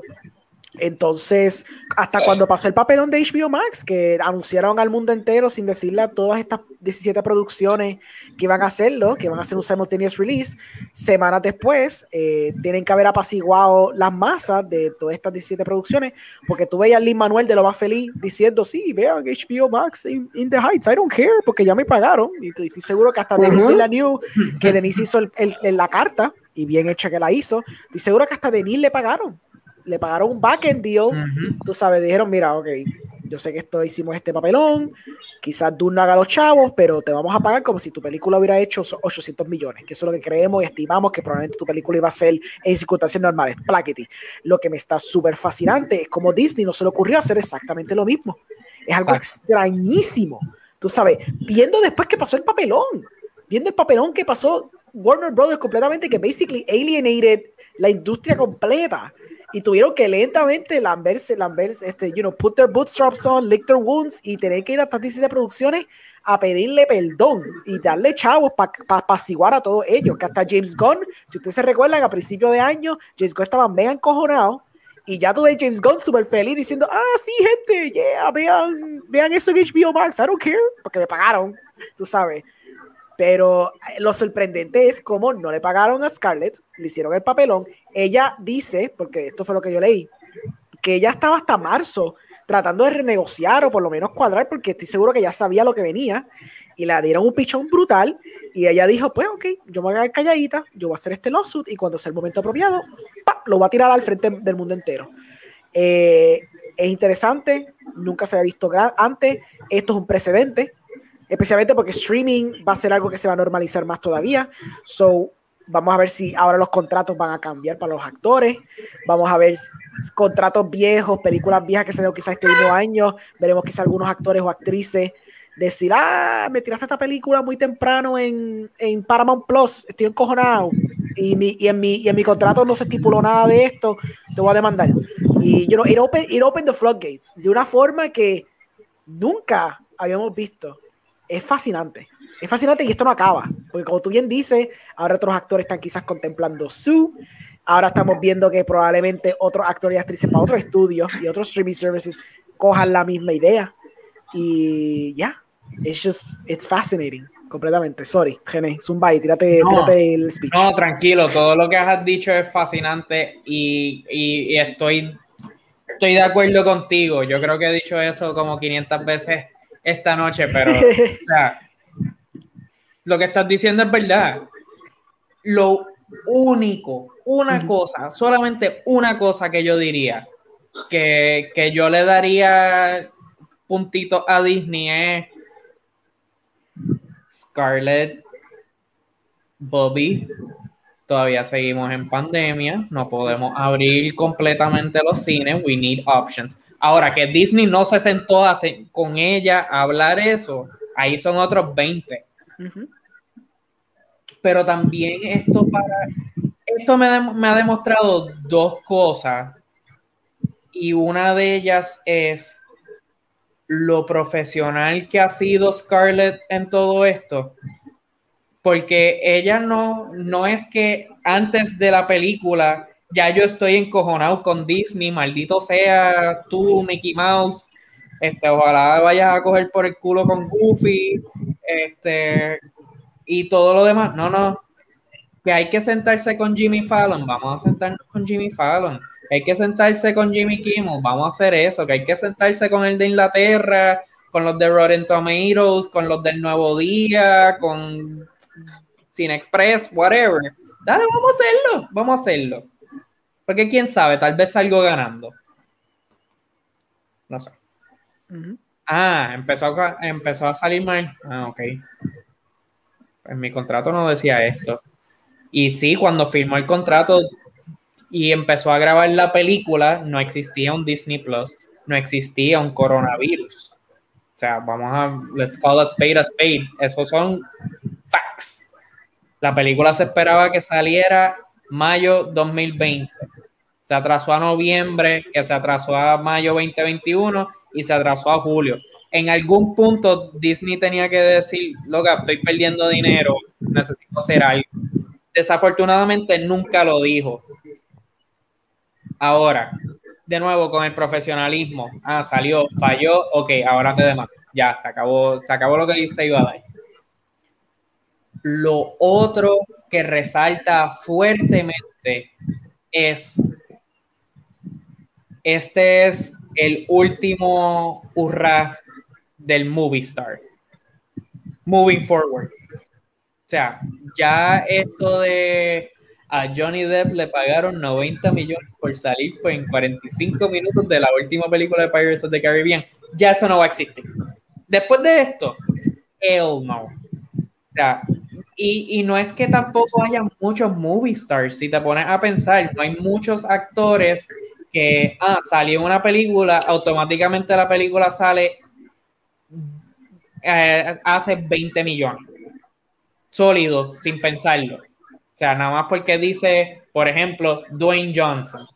Entonces, hasta cuando pasó el papelón de HBO Max, que anunciaron al mundo entero sin decirle a todas estas 17 producciones que iban a hacerlo, que van a hacer un simultaneous release, semanas después eh, tienen que haber apaciguado las masas de todas estas 17 producciones, porque tú veías a Lin Manuel de lo más feliz diciendo, sí, vean HBO Max in, the Heights, I don't care, porque ya me pagaron, y estoy seguro que hasta Denis Villeneuve, que Denis hizo el, la carta, y bien hecha que la hizo, estoy seguro que hasta Denis le pagaron le pagaron un backend deal, tú sabes, dijeron, mira, ok, yo sé que esto hicimos este papelón, quizás tú no haga los chavos, pero te vamos a pagar como si tu película hubiera hecho 800 millones, que eso es lo que creemos y estimamos que probablemente tu película iba a ser en circunstancias normales. Plaquety. Lo que me está súper fascinante es como Disney no se le ocurrió hacer exactamente lo mismo. Es algo extrañísimo. Tú sabes, viendo después que pasó el papelón, viendo el papelón que pasó Warner Brothers completamente, que basically alienated la industria completa y tuvieron que lentamente lamberse, lamberse, este, you know, put their bootstraps on, lick their wounds y tener que ir a estas de producciones a pedirle perdón y darle chavos para pa apaciguar a todos ellos. Que hasta James Gunn, si ustedes se recuerdan, a principio de año, James Gunn estaba mega encojonado y ya tuve James Gunn súper feliz diciendo, ah, sí, gente, yeah, vean, vean eso en HBO Max, I don't care, porque me pagaron, tú sabes. Pero eh, lo sorprendente es cómo no le pagaron a Scarlett, le hicieron el papelón. Ella dice, porque esto fue lo que yo leí, que ella estaba hasta marzo tratando de renegociar o por lo menos cuadrar, porque estoy seguro que ya sabía lo que venía, y le dieron un pichón brutal, y ella dijo, pues ok, yo me voy a quedar calladita, yo voy a hacer este lawsuit, y cuando sea el momento apropiado, lo voy a tirar al frente del mundo entero. Eh, es interesante, nunca se había visto antes, esto es un precedente, especialmente porque streaming va a ser algo que se va a normalizar más todavía. So, vamos a ver si ahora los contratos van a cambiar para los actores. Vamos a ver contratos viejos, películas viejas que salieron quizás este mismo año. Veremos quizás algunos actores o actrices decir, ah, me tiraste esta película muy temprano en, en Paramount Plus, estoy encojonado. Y, mi, y, en mi, y en mi contrato no se estipuló nada de esto, te voy a demandar. Y you know, it opened, it opened the floodgates de una forma que nunca habíamos visto es fascinante. Es fascinante y esto no acaba, porque como tú bien dices, ahora otros actores están quizás contemplando su, ahora estamos viendo que probablemente otros actores y actrices para otros estudios y otros streaming services cojan la misma idea. Y ya, yeah, it's just, it's fascinating, completamente. Sorry, Gene, zumba y tírate, tírate, el speech. No, tranquilo, todo lo que has dicho es fascinante y, y, y estoy, estoy de acuerdo contigo. Yo creo que he dicho eso como 500 veces esta noche, pero lo que estás diciendo es verdad. Lo único, una cosa, solamente una cosa que yo diría que, que yo le daría puntito a Disney es Scarlett, Bobby, todavía seguimos en pandemia, no podemos abrir completamente los cines, we need options. Ahora, que Disney no se sentó con ella a hablar eso, ahí son otros 20. Pero también esto para esto me, ha demostrado dos cosas. Y una de ellas es lo profesional que ha sido Scarlett en todo esto. Porque ella no, no es que antes de la película ya yo estoy encojonado con Disney, maldito sea tú, Mickey Mouse, este, ojalá vayas a coger por el culo con Goofy, este, y todo lo demás. No, no, que hay que sentarse con Jimmy Fallon, vamos a sentarnos con Jimmy Fallon. hay que sentarse con Jimmy Kimmel, vamos a hacer eso. Que hay que sentarse con el de Inglaterra, con los de Rotten Tomatoes, con los del Nuevo Día, con Cine Express, whatever. Dale, vamos a hacerlo, vamos a hacerlo. Porque quién sabe, tal vez salgo ganando. No sé. Ah, empezó a, empezó a salir mal. Ah, ok. en mi contrato no decía esto. Y sí, cuando firmó el contrato y empezó a grabar la película, no existía un Disney Plus, no existía un coronavirus. O sea, vamos a, let's call a spade a spade. Esos son facts. La película se esperaba que saliera mayo 2020. Se atrasó a noviembre, que se atrasó a mayo 2021 y se atrasó a julio. En algún punto Disney tenía que decir, loca, estoy perdiendo dinero, necesito hacer algo. Desafortunadamente nunca lo dijo. Ahora, de nuevo con el profesionalismo. Ah, salió, falló, ok, ahora te demando. Ya, se acabó, se acabó lo que se iba. Lo otro que resalta fuertemente es, este es el último hurra del movie star. Moving forward. O sea, ya esto de a Johnny Depp le pagaron 90 millones por salir pues, en 45 minutos de la última película de Pirates of the Caribbean. Ya eso no va a existir. Después de esto, hell no. O sea, y, y, no es que tampoco haya muchos movie stars. Si te pones a pensar, no hay muchos actores que, ah, salió una película, automáticamente la película sale, eh, hace 20 millones. Sólido, sin pensarlo. O sea, nada más porque dice, por ejemplo, Dwayne Johnson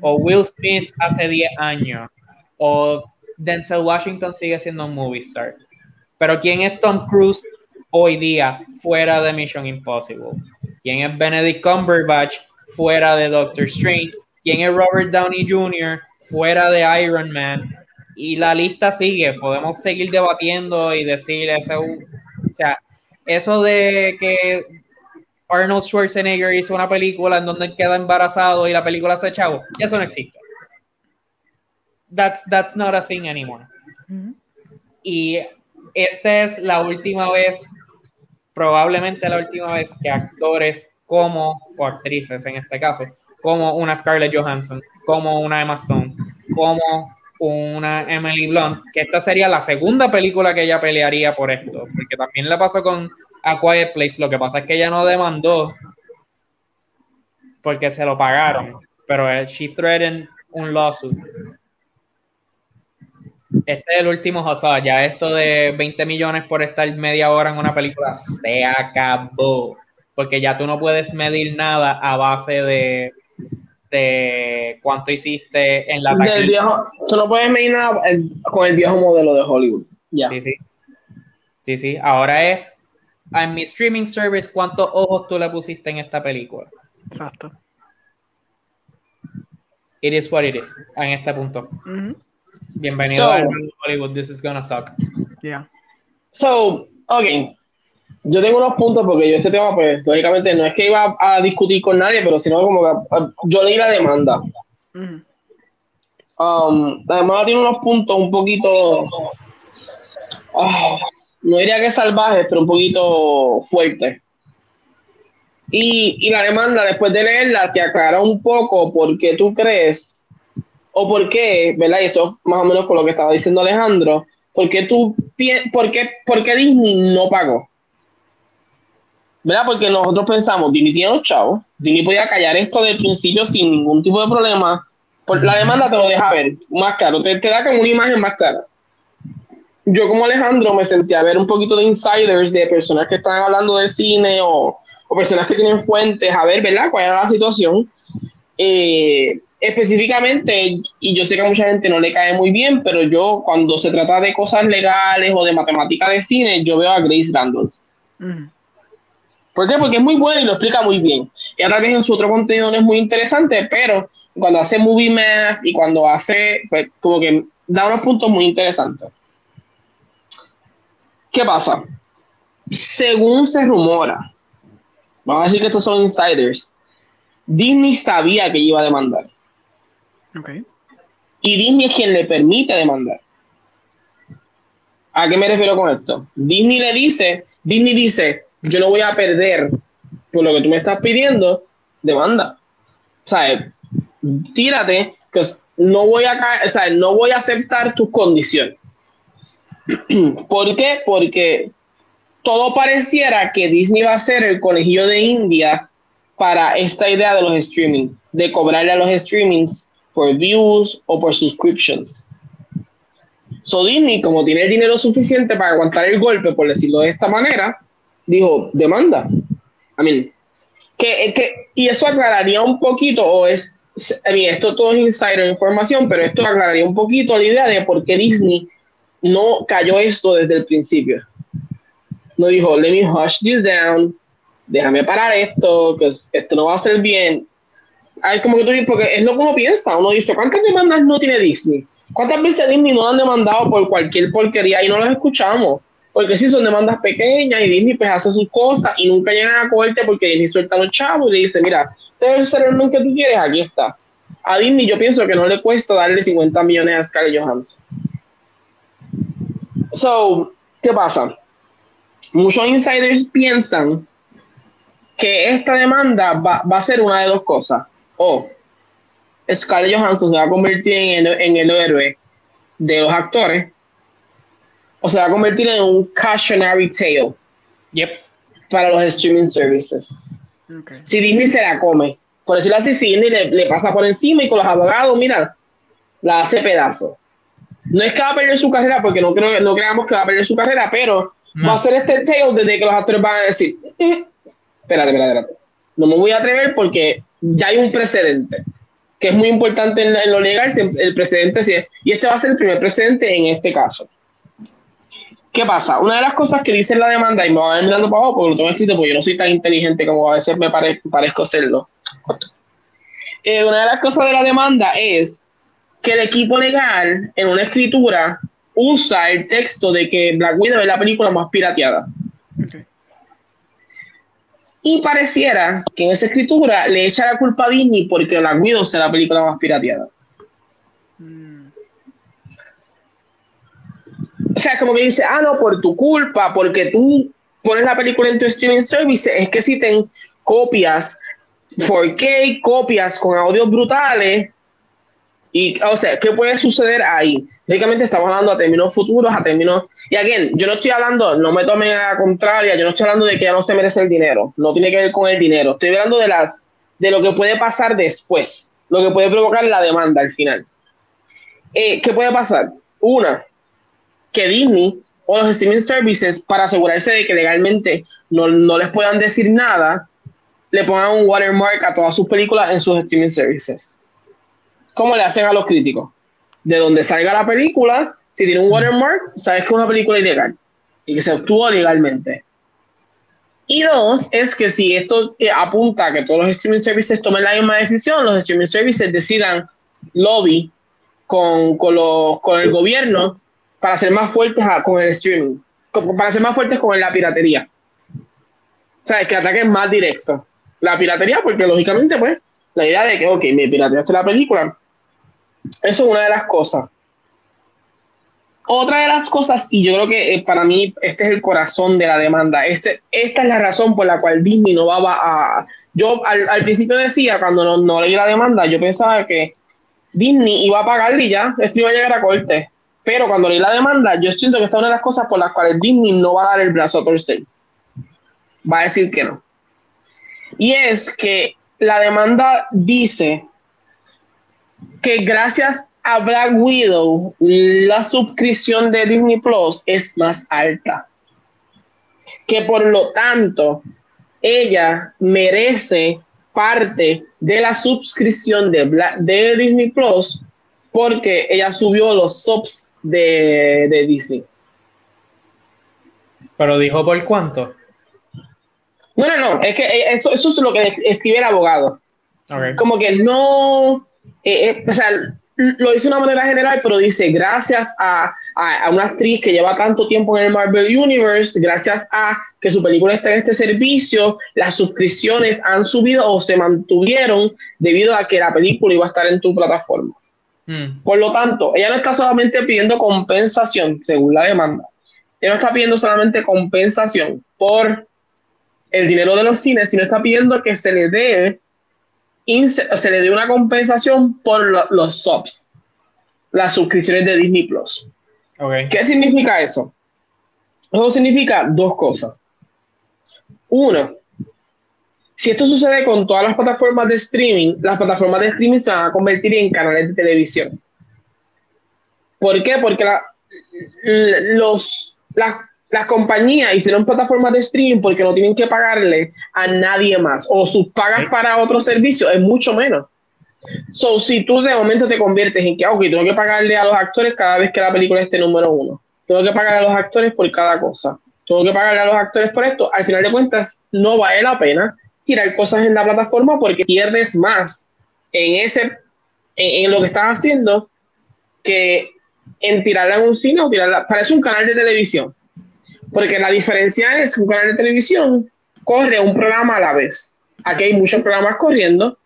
o Will Smith hace 10 años o Denzel Washington sigue siendo un movie star. Pero ¿quién es Tom Cruise hoy día fuera de Mission Impossible? ¿Quién es Benedict Cumberbatch fuera de Doctor Strange? ¿Quién es Robert Downey Jr. fuera de Iron Man? Y la lista sigue, podemos seguir debatiendo y decir eso, o sea, eso de que Arnold Schwarzenegger hizo una película en donde él queda embarazado y la película se chavo, eso no existe. That's, that's not a thing anymore. Y esta es la última vez, probablemente la última vez que actores como, o actrices en este caso, como una Scarlett Johansson, como una Emma Stone, como una Emily Blunt, que esta sería la segunda película que ella pelearía por esto, porque también le pasó con A Quiet Place, lo que pasa es que ella no demandó porque se lo pagaron, pero she threatened un lawsuit. Este es el último sea, Ya esto de 20 millones por estar media hora en una película se acabó. Porque ya tú no puedes medir nada a base de de cuánto hiciste en la Del viejo, tú no puedes medir nada con el viejo modelo de Hollywood. Ya. Sí, sí. Sí, sí. Ahora es en mi streaming service cuántos ojos tú le pusiste en esta película. Exacto. It is what it is en este punto. Bienvenido a Hollywood. This is gonna suck. Yeah. So, okay yo tengo unos puntos porque yo este tema, pues, lógicamente no es que iba a discutir con nadie, pero sino como que ah, yo leí la demanda. Um, la demanda tiene unos puntos un poquito, ah, no diría que salvajes, pero un poquito fuertes. Y, y, la demanda, después de leerla, te aclara un poco por qué tú crees, o por qué, ¿verdad? Y esto más o menos con lo que estaba diciendo Alejandro, por qué, tú, por qué, por qué Disney no pagó. ¿verdad? Porque nosotros pensamos, Disney tiene los chavos, Disney podía callar esto del principio sin ningún tipo de problema. Por la demanda te lo deja ver más claro, te, da como una imagen más clara. Yo como Alejandro me sentí a ver un poquito de insiders, de personas que están hablando de cine o, o personas que tienen fuentes, a ver, ¿verdad? ¿Cuál era la situación? Eh, específicamente, y yo sé que a mucha gente no le cae muy bien, pero yo cuando se trata de cosas legales o de matemática de cine, yo veo a Grace Randolph. ¿Por qué? Porque es muy bueno y lo explica muy bien. Y a vez en su otro contenido no es muy interesante, pero cuando hace movie math y cuando hace, pues como que da unos puntos muy interesantes. ¿Qué pasa? Según se rumora, vamos a decir que estos son insiders, Disney sabía que iba a demandar. Okay. Y Disney es quien le permite demandar. ¿A qué me refiero con esto? Disney le dice, Disney dice, yo no voy a perder por lo que tú me estás pidiendo, demanda. O sea, tírate, que no voy a o no voy a aceptar tus condiciones. ¿Por qué? Porque todo pareciera que Disney va a ser el conejillo de India para esta idea de los streaming, de cobrarle a los streamings por views o por subscriptions. So Disney, como tiene dinero suficiente para aguantar el golpe, por decirlo de esta manera, dijo, demanda. I mean, que, que, y eso aclararía un poquito, o es, I mean, esto todo es insider información, pero esto aclararía un poquito la idea de por qué Disney no cayó esto desde el principio. No dijo, let me hush this down, déjame parar esto, que esto no va a ser bien. Hay como que tú porque es lo que uno piensa, uno dice, ¿cuántas demandas no tiene Disney? ¿Cuántas veces Disney no han demandado por cualquier porquería y no las escuchamos? Porque sí son demandas pequeñas y Disney pues hace sus cosas y nunca llegan a corte porque Disney suelta los chavos y le dice, mira, este es el que tú quieres, aquí está. A Disney yo pienso que no le cuesta darle 50 millones a Scarlett Johansson. So, ¿qué pasa? Muchos insiders piensan que esta demanda va a ser una de dos cosas. O Scarlett Johansson se va a convertir en, en el héroe de los actores o se va a convertir en un cautionary tale yep. para los streaming services. Si Disney se la come, por decirlo así, si Disney le, pasa por encima y con los abogados, mira, la hace pedazo. No es que va a perder su carrera, porque no, creo, no creamos que va a perder su carrera, pero va a ser este tale desde que los actores van a decir, eh, espérate, espérate, espérate, no me voy a atrever porque ya hay un precedente que es muy importante en, lo legal, el precedente, y este va a ser el primer precedente en este caso. ¿Qué pasa? Una de las cosas que dice la demanda, y me va mirando para abajo porque lo tengo escrito, porque yo no soy tan inteligente como a veces me parezco serlo. Eh, una de las cosas de la demanda es que el equipo legal en una escritura usa el texto de que Black Widow es la película más pirateada. Y pareciera que en esa escritura le echa la culpa a Disney porque Black Widow sea la película más pirateada. o sea, como que dice, ah, no, por tu culpa, porque tú pones la película en tu streaming service, es que existen copias 4K, copias con audios brutales. Y, o sea, ¿qué puede suceder ahí? Lógicamente estamos hablando a términos futuros, a términos... Y again, yo no estoy hablando, no me tomen a la contraria, yo no estoy hablando de que ya no se merece el dinero, no tiene que ver con el dinero. Estoy hablando de, las, de lo que puede pasar después, lo que puede provocar la demanda al final. Eh, ¿Qué puede pasar? Una, que Disney o los streaming services, para asegurarse de que legalmente no, no les puedan decir nada, le pongan un watermark a todas sus películas en sus streaming services. ¿Cómo le hacen a los críticos? De donde salga la película, si tiene un watermark, sabes que es una película ilegal y que se obtuvo legalmente. Y dos, es que si esto eh, apunta a que todos los streaming services tomen la misma decisión, los streaming services decidan lobby con, con, con el gobierno para ser más fuertes con el streaming, para ser más fuertes con la piratería. O sea, es que ataquen más directo. La piratería, porque lógicamente, pues, la idea de que, ok, me pirateaste la película, eso es una de las cosas. Otra de las cosas, y yo creo que eh, para mí este es el corazón de la demanda, este, esta es la razón por la cual Disney no va a... Yo al, principio decía, cuando no, no, leí la demanda, yo pensaba que Disney iba a pagarle y ya, esto iba a llegar a corte. Pero cuando leí la demanda, yo siento que esta es una de las cosas por las cuales Disney no va a dar el brazo a torcer. Va a decir que no. Y es que la demanda dice que gracias a Black Widow, la suscripción de Disney Plus es más alta. Que por lo tanto, ella merece parte de la suscripción de, de Disney Plus porque ella subió los subs de, Disney. Pero dijo por cuánto. No, no, no, es que eh, eso, eso es lo que escribe el abogado. Como que no, eh, eh, o sea, lo dice de una manera general, pero dice, gracias a, a, una actriz que lleva tanto tiempo en el Marvel Universe, gracias a que su película está en este servicio, las suscripciones han subido o se mantuvieron debido a que la película iba a estar en tu plataforma. Mm. Por lo tanto, ella no está solamente pidiendo compensación, según la demanda. Ella no está pidiendo solamente compensación por el dinero de los cines, sino está pidiendo que se le dé, se le dé una compensación por los subs, las suscripciones de Disney Plus. ¿Qué significa eso? Eso significa dos cosas. Uno, si esto sucede con todas las plataformas de streaming, las plataformas de streaming se van a convertir en canales de televisión. ¿Por qué? Porque los, las, las compañías hicieron plataformas de streaming porque no tienen que pagarle a nadie más. O sus pagas para otro servicio es mucho menos. So, si tú de momento te conviertes en que, ok, tengo que pagarle a los actores cada vez que la película esté número uno, tengo que pagarle a los actores por cada cosa, tengo que pagarle a los actores por esto, al final de cuentas no vale la pena tirar cosas en la plataforma porque pierdes más en ese en, lo que estás haciendo que en tirarla en un cine o tirarla. Parece un canal de televisión porque la diferencia es que un canal de televisión corre un programa a la vez aquí hay muchos programas corriendo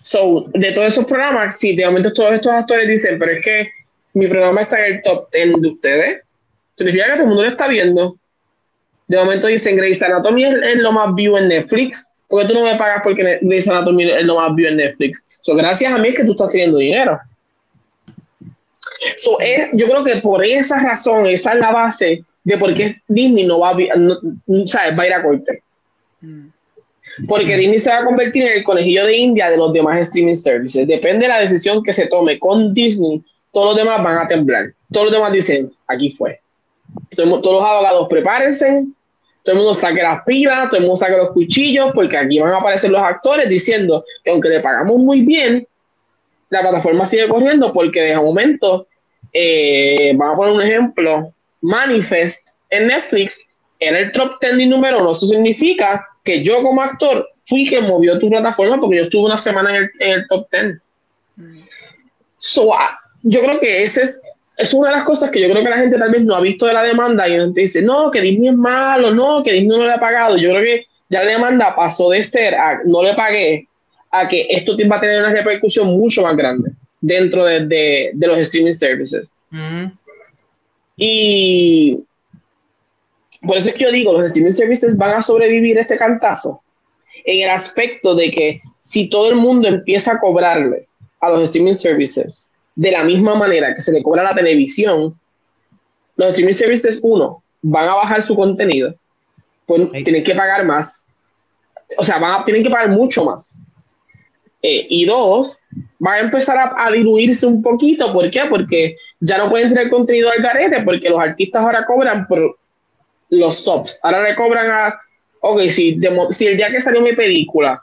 So, de todos esos programas, si de momento todos estos actores dicen, pero es que mi programa está en el top 10 de ustedes, significa que todo el mundo lo está viendo. De momento dicen, Grey's Anatomy es, lo más view en Netflix. porque tú no me pagas porque Grey's Anatomy es lo más view en Netflix? So, gracias a mí es que tú estás teniendo dinero. So, es, yo creo que por esa razón, esa es la base de por qué Disney no va a, no, va a ir a corte. Mm. Porque Disney se va a convertir en el conejillo de India de los demás streaming services. Depende de la decisión que se tome con Disney, todos los demás van a temblar. Todos los demás dicen, aquí fue. Todos, los abogados prepárense, todo el mundo saque las pilas, todo el mundo saque los cuchillos, porque aquí van a aparecer los actores diciendo que aunque le pagamos muy bien, la plataforma sigue corriendo porque de momento, eh, vamos a poner un ejemplo, Manifest en Netflix era el top 10 número uno. Eso significa que yo como actor fui quien movió tu plataforma porque yo estuve una semana en el, top 10. Mm. Ah, yo creo que ese es, es una de las cosas que yo creo que la gente tal vez no ha visto de la demanda y gente dice, no, que Disney es malo, no, que Disney no le ha pagado. Yo creo que ya la demanda pasó de ser a no le pagué a que esto va a tener una repercusión mucho más grande dentro de, los streaming services. Mm. Y por eso es que yo digo, los streaming services van a sobrevivir este cantazo en el aspecto de que si todo el mundo empieza a cobrarle a los streaming services de la misma manera que se le cobra a la televisión, los streaming services, uno, van a bajar su contenido, pues tienen que pagar más, o sea, van a, tienen que pagar mucho más. Eh, y dos, van a empezar a, diluirse un poquito. ¿Por qué? Porque ya no pueden tener contenido al garete, porque los artistas ahora cobran por los subs. Ahora le cobran a, ok, si, el día que salió mi película,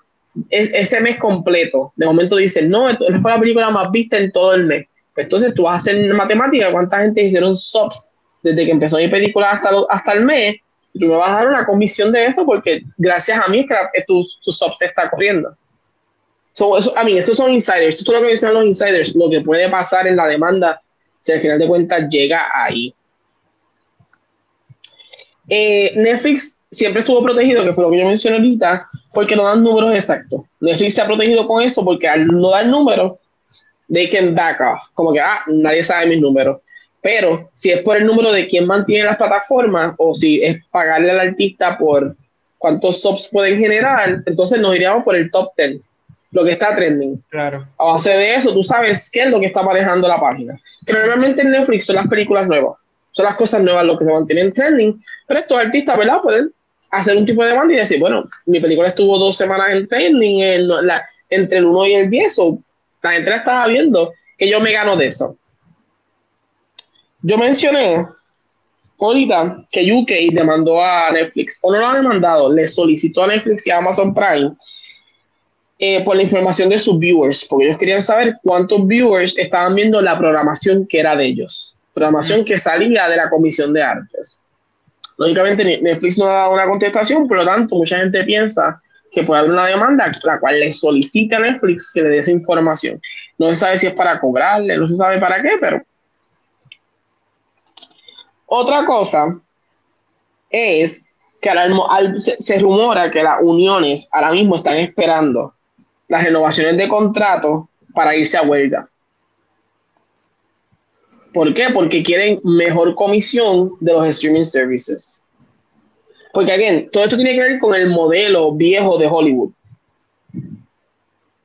es, ese mes completo, de momento dicen, no, esto fue la película más vista en todo el mes. Pues entonces tú vas a hacer matemática, cuánta gente hicieron subs desde que empezó mi película hasta, hasta el mes, y tú me vas a dar una comisión de eso porque gracias a mí es que tu, tu se está corriendo. So, eso, a mí, estos son insiders. Esto es lo que dicen los insiders, lo que puede pasar en la demanda si al final de cuentas llega ahí. Eh, Netflix siempre estuvo protegido, que fue lo que yo mencioné ahorita, porque no dan números exactos. Netflix se ha protegido con eso porque al no dar números, they can back off. Como que, ah, nadie sabe mis números. Pero si es por el número de quién mantiene las plataformas o si es pagarle al artista por cuántos subs pueden generar, entonces nos iríamos por el top 10, lo que está trending. Claro. A base de eso, tú sabes qué es lo que está manejando la página. Que normalmente en Netflix son las películas nuevas son las cosas nuevas lo que se mantienen trending, pero estos artistas, ¿verdad? Pueden hacer un tipo de banda y decir, bueno, mi película estuvo dos semanas en trending entre el 1 y el 10, o la gente la estaba viendo, que yo me gano de eso. Yo mencioné ahorita que UK demandó a Netflix, o no lo ha demandado, le solicitó a Netflix y a Amazon Prime eh, por la información de sus viewers, porque ellos querían saber cuántos viewers estaban viendo la programación que era de ellos programación que salía de la Comisión de Artes. Lógicamente Netflix no ha dado una contestación, por lo tanto mucha gente piensa que puede haber una demanda la cual le solicita a Netflix que le dé esa información. No se sabe si es para cobrarle, no se sabe para qué, pero... Otra cosa es que se, se rumora que las uniones ahora mismo están esperando las renovaciones de contrato para irse a huelga. ¿Por qué? Porque quieren mejor comisión de los streaming services. Porque, again, todo esto tiene que ver con el modelo viejo de Hollywood.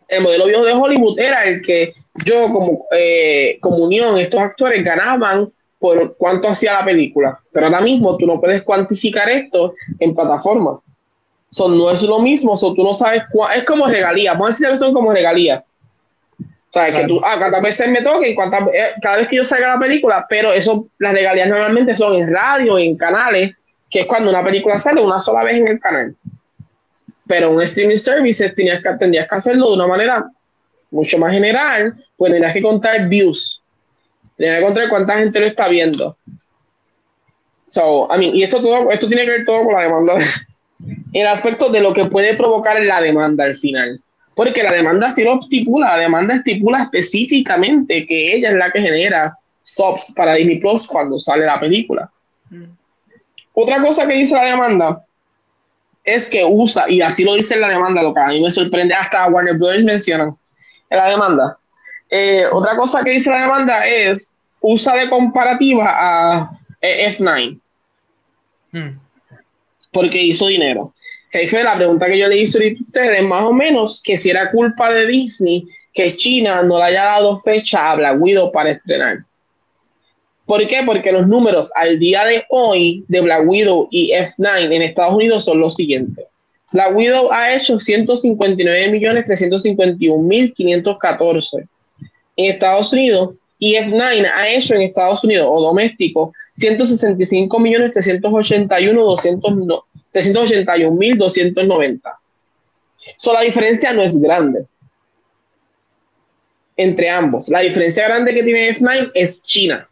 El modelo viejo de Hollywood era el que yo, como, eh, como unión, estos actores ganaban por cuánto hacía la película. Pero ahora mismo tú no puedes cuantificar esto en plataforma. Son, no es lo mismo, son, tú no sabes es como regalías, vamos a decir que son como regalías. O sea, que tú, ah, cuántas veces me toque, cuántas, eh, cada vez que yo salga la película, pero eso, las regalías normalmente son en radio, en canales, que es cuando una película sale una sola vez en el canal. Pero un streaming service tenías que, tendrías que hacerlo de una manera mucho más general, pues tendrías que contar views, tendrías que contar cuánta gente lo está viendo. So, I mean, y esto, todo, esto tiene que ver todo con la demanda el aspecto de lo que puede provocar la demanda al final. Porque la demanda sí lo estipula, la demanda estipula específicamente que ella es la que genera subs para Disney Plus cuando sale la película. Mm. Otra cosa que dice la demanda es que usa, y así lo dice la demanda, lo que a mí me sorprende, hasta Warner Bros. mencionan en la demanda. Eh, otra cosa que dice la demanda es usa de comparativa a F9 porque hizo dinero. Jefe, la pregunta que yo le hice a ustedes, más o menos, que si era culpa de Disney que China no le haya dado fecha a Black Widow para estrenar. ¿Por qué? Porque los números al día de hoy de Black Widow y F9 en Estados Unidos son los siguientes. Black Widow ha hecho 159.351.514 en Estados Unidos y F9 ha hecho en Estados Unidos o doméstico 165.381.209 381.290. So, la diferencia no es grande entre ambos. La diferencia grande que tiene F9 es China.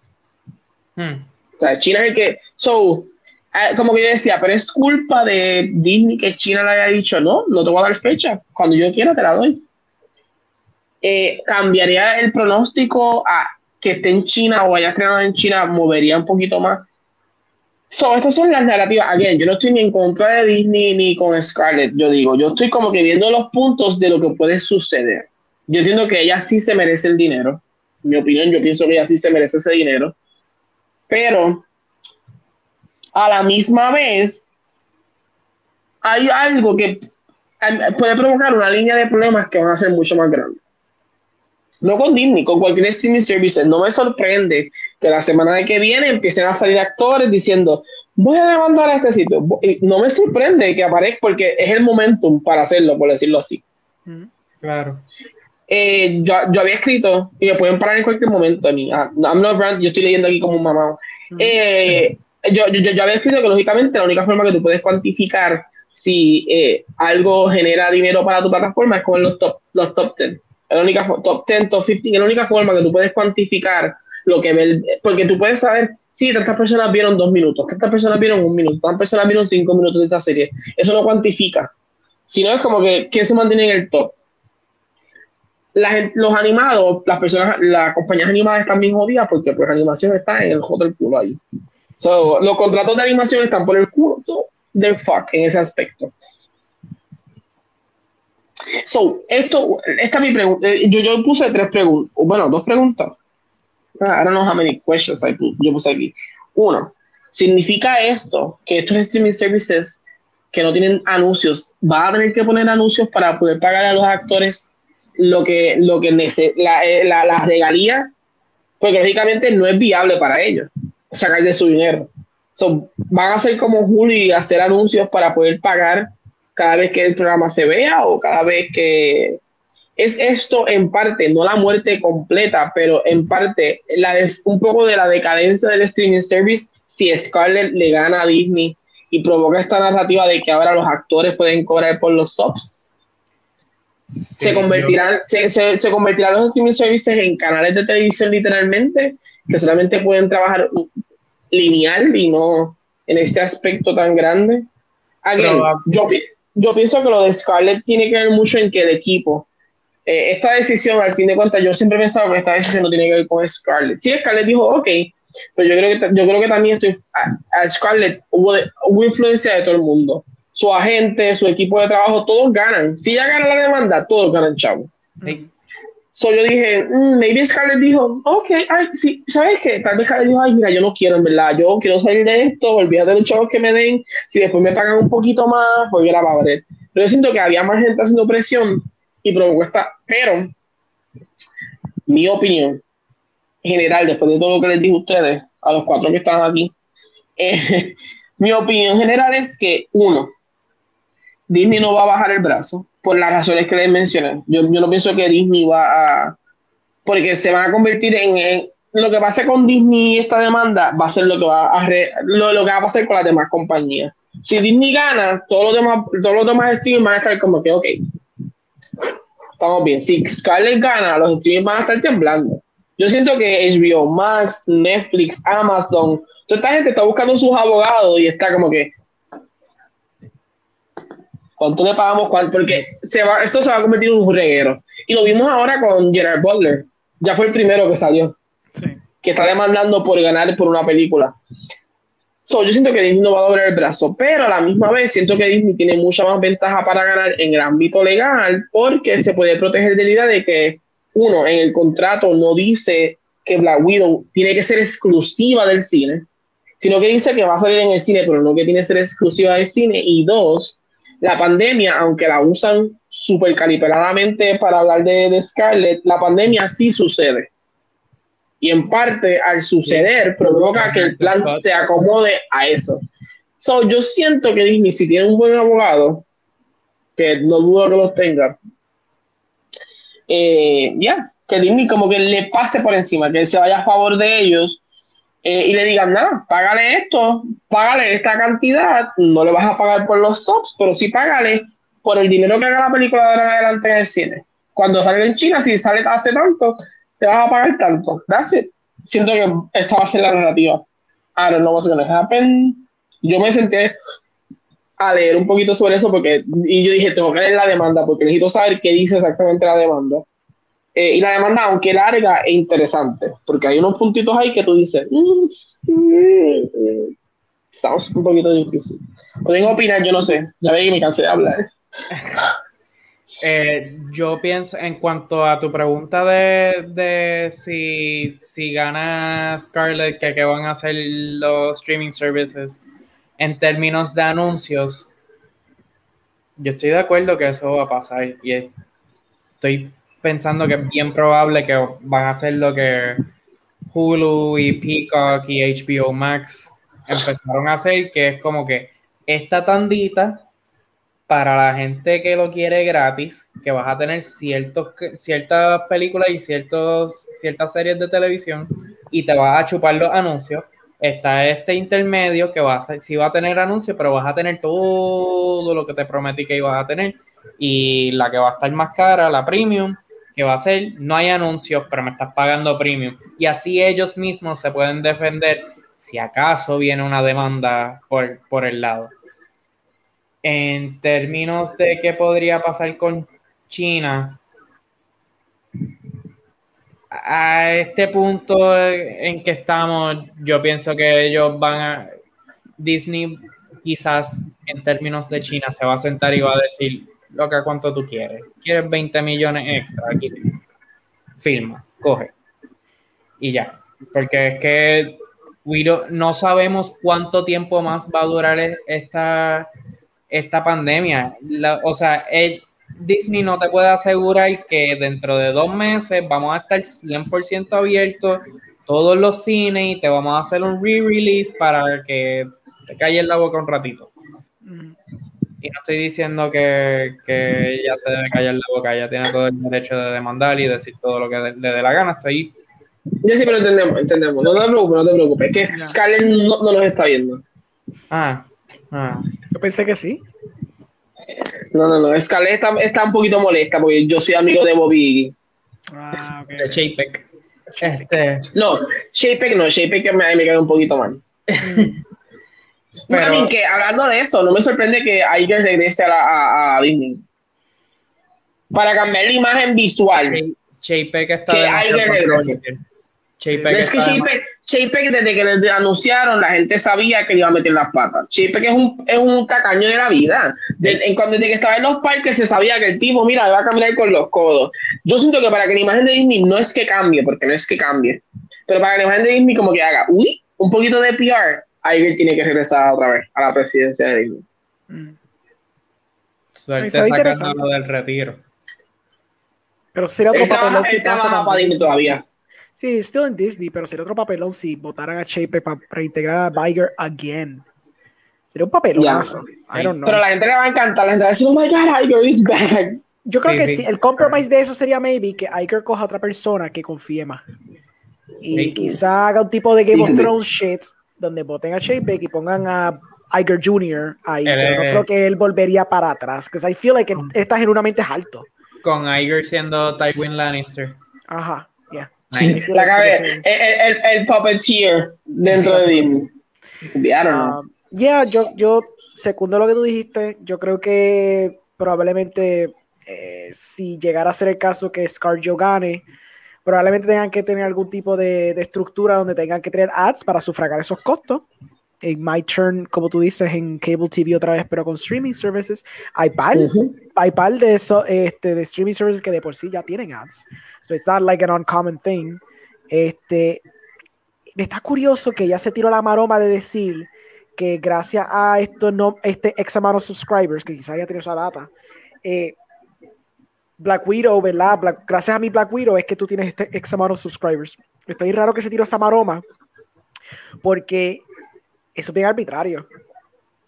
Hmm. O sea, China es el que. So, eh, como que yo decía, pero es culpa de Disney que China le haya dicho, no, no te voy a dar fecha. Cuando yo quiera te la doy. Eh, cambiaría el pronóstico a que esté en China o haya estrenado en China, movería un poquito más So, estas son las narrativas. Again, yo no estoy ni en contra de Disney ni con Scarlett. Yo digo, yo estoy como que viendo los puntos de lo que puede suceder. Yo entiendo que ella sí se merece el dinero. Mi opinión, yo pienso que ella sí se merece ese dinero. Pero a la misma vez, hay algo que eh, puede provocar una línea de problemas que van a ser mucho más grandes no con Disney, con cualquier streaming service. No me sorprende que la semana de que viene empiecen a salir actores diciendo, voy a demandar a este sitio. No me sorprende que aparezca porque es el momentum para hacerlo, por decirlo así. Claro. Eh, yo, yo, había escrito, y me pueden parar en cualquier momento a mí. Ah, I'm not brand, yo estoy leyendo aquí como un mamá. Eh, yo, yo, yo, había escrito que lógicamente la única forma que tú puedes cuantificar si eh, algo genera dinero para tu plataforma es con los top, los top 10 la única top 10, top 15, es la única forma que tú puedes cuantificar lo que ve, porque tú puedes saber, si tantas personas vieron dos minutos, tantas personas vieron un minuto, tantas personas vieron cinco minutos de esta serie. Eso no cuantifica. Sino es como que quién se mantiene en el top. los animados, las personas, las compañías animadas están bien jodidas porque pues animación está en el hotel culo ahí. los contratos de animación están por el culo so, de fuck en ese aspecto. So, esto, esta es mi pregunta. Eh, yo, yo puse tres preguntas, bueno, dos preguntas. I don't know how many questions I put, yo puse aquí. Uno, ¿significa esto que estos streaming services que no tienen anuncios van a tener que poner anuncios para poder pagar a los actores lo que, lo que la, eh, la, la regalía? Porque lógicamente no es viable para ellos sacar de su dinero. So, van a ser como Julio y hacer anuncios para poder pagar cada vez que el programa se vea o cada vez que... Es esto en parte, no la muerte completa, pero en parte la un poco de la decadencia del streaming service si Scarlett le gana a Disney y provoca esta narrativa de que ahora los actores pueden cobrar por los subs. se convertirán, se, se, convertirán los streaming services en canales de televisión literalmente, que solamente pueden trabajar lineal y no en este aspecto tan grande. Again, yo, yo pienso que lo de Scarlett tiene que ver mucho en que el equipo. Eh, esta decisión, al fin de cuentas, yo siempre he pensado que esta decisión no tiene que ver con Scarlett. Sí, Scarlett dijo, ok, pero yo creo que, yo creo que también estoy, a, Scarlett hubo, hubo influencia de todo el mundo. Su agente, su equipo de trabajo, todos ganan. Si ella gana la demanda, todos ganan, chavo. So yo dije, mm, maybe Scarlett dijo, ok, ay, sí, ¿sabes qué? Tal vez Scarlett dijo, ay, mira, yo no quiero, en verdad, yo quiero salir de esto, olvídate de los chavos que me den, si después me pagan un poquito más, voy a la ver. Pero yo siento que había más gente haciendo presión y provocó esta, pero mi opinión general, después de todo lo que les dije a ustedes, a los cuatro que están aquí, eh, mi opinión general es que, uno, Disney no va a bajar el brazo por las razones que les mencioné. Yo, yo no pienso que Disney va a. Porque se van a convertir en. lo que pase con Disney esta demanda va a ser lo que va a, lo, lo, que va a pasar con las demás compañías. Si Disney gana, todos los demás, todos los demás streamers van a estar como que, ok, estamos bien. Si Scarlett gana, los streamers van a estar temblando. Yo siento que HBO Max, Netflix, Amazon, toda esta gente está buscando sus abogados y está como que, ¿Cuánto le pagamos? Porque se va, esto se va a convertir en un reguero. Y lo vimos ahora con Gerard Butler. Ya fue el primero que salió. Que está demandando por ganar por una película. So, yo siento que Disney no va a doblar el brazo, pero a la misma vez siento que Disney tiene mucha más ventaja para ganar en el ámbito legal porque se puede proteger de la idea de que, uno, en el contrato no dice que Black Widow tiene que ser exclusiva del cine, sino que dice que va a salir en el cine, pero no que tiene que ser exclusiva del cine. Y dos, la pandemia, aunque la usan súper caliperadamente para hablar de, de, Scarlett, la pandemia sí sucede. Y en parte, al suceder, provoca que el plan se acomode a eso. So, yo siento que Disney, si tiene un buen abogado, que no dudo que los tenga, eh, ya, que Disney como que le pase por encima, que se vaya a favor de ellos eh, y le digan, nada, págale esto, págale esta cantidad, no le vas a pagar por los subs, pero sí págale por el dinero que haga la película de ahora en adelante en el cine. Cuando sale en China, si sale hace tanto, te vas a pagar tanto. That's it. Siento que esa va a ser la narrativa. I don't know what's gonna happen. Yo me senté a leer un poquito sobre eso porque, y yo dije, tengo que leer la demanda porque necesito saber qué dice exactamente la demanda. Eh, y la demanda, aunque larga, es interesante, porque hay unos puntitos ahí que tú dices, mm, estamos un poquito difícil. Pueden opinar, yo no sé, ya ve que me cansé de hablar. Eh, yo pienso, en cuanto a tu pregunta de, de si, si gana Scarlett, que, que van a hacer los streaming services en términos de anuncios, yo estoy de acuerdo que eso va a pasar y estoy pensando que es bien probable que van a hacer lo que Hulu y Peacock y HBO Max empezaron a hacer, que es como que esta tandita para la gente que lo quiere gratis, que vas a tener ciertas películas y ciertos, ciertas series de televisión y te vas a chupar los anuncios. Está este intermedio que va a, sí va a tener anuncios, pero vas a tener todo lo que te prometí que ibas a tener. Y la que va a estar más cara, la premium, que va a ser, no hay anuncios, pero me estás pagando premium. Y así ellos mismos se pueden defender si acaso viene una demanda por, por el lado. En términos de qué podría pasar con China, a este punto en que estamos, yo pienso que ellos van a, Disney quizás en términos de China se va a sentar y va a decir, lo que cuánto tú quieres. ¿Quieres 20 millones extra? Aquí firma, coge. Y ya. Porque es que no sabemos cuánto tiempo más va a durar esta, esta pandemia. o sea, Disney no te puede asegurar que dentro de dos meses vamos a estar 100% abiertos todos los cines y te vamos a hacer un re-release para que te calles la boca un ratito. Mm. Y no estoy diciendo que, que ella se debe callar la boca, ella tiene todo el derecho de demandar y decir todo lo que le dé la gana. Estoy. Yo sí, pero entendemos, entendemos. No te preocupes, no te preocupes. Es que Scarlett no, no nos está viendo. Ah, ah. Yo pensé que sí. No, no, no. Scarlett está, está un poquito molesta porque yo soy amigo de Bobby. Ah, ok. De Chapek. Este... No, Chapek no, Chapek me, me queda un poquito mal. Pero, que hablando de eso, no me sorprende que Iger regrese a, a, Disney. Para cambiar la imagen visual. Chapek está que Iger regrese. es que Chapek, desde que le anunciaron, la gente sabía que le iba a meter las patas. Chapek es un, es un tacaño de la vida. en cuando, desde que estaba en los parques se sabía que el tipo, mira, va a caminar con los codos. Yo siento que para que la imagen de Disney no es que cambie, porque no es que cambie, pero para que la imagen de Disney como que haga, uy, un poquito de PR, Iger tiene que regresar otra vez a la presidencia de Disney. Mm. Suerte sacando del retiro. Pero sería otro papel si pasa todavía. Sí, still en Disney, pero sería otro papelón si votaran a Shape para reintegrar a Biger again. Sería un papelonazo. I don't know. Pero la gente le va a encantar. La gente va a decir, oh my god, Iger is back. Yo creo que sí. El compromise de eso sería maybe que Iger coja a otra persona que confíe más. Y quizá haga un tipo de Game of Thrones shit donde voten a Shape y pongan a Iger Jr. ahí. pero no creo que él volvería para atrás. Porque I feel like está genuinamente alto. Con Iger siendo Tywin Lannister. Ajá, La el, el, el, puppeteer dentro de Disney. Don't yeah, yo, yo, segundo lo que tú dijiste, yo creo que probablemente eh, si llegara a ser el caso que ScarJo gane, probablemente tengan que tener algún tipo de, de, estructura donde tengan que tener ads para sufragar esos costos. En My Turn, como tú dices, en Cable TV otra vez, pero con streaming services, hay par, hay par de, eso, este, de streaming services que de por sí ya tienen ads. So it's not like an uncommon thing. Este, me está curioso que ya se tiró la maroma de decir que gracias a esto no, este ex amount of subscribers, que quizás ya tiene esa data, eh, Black Widow, ¿verdad? gracias a mi Black Widow es que tú tienes este ex amount of subscribers. Está ahí raro que se tiró esa maroma, porque es bien arbitrario.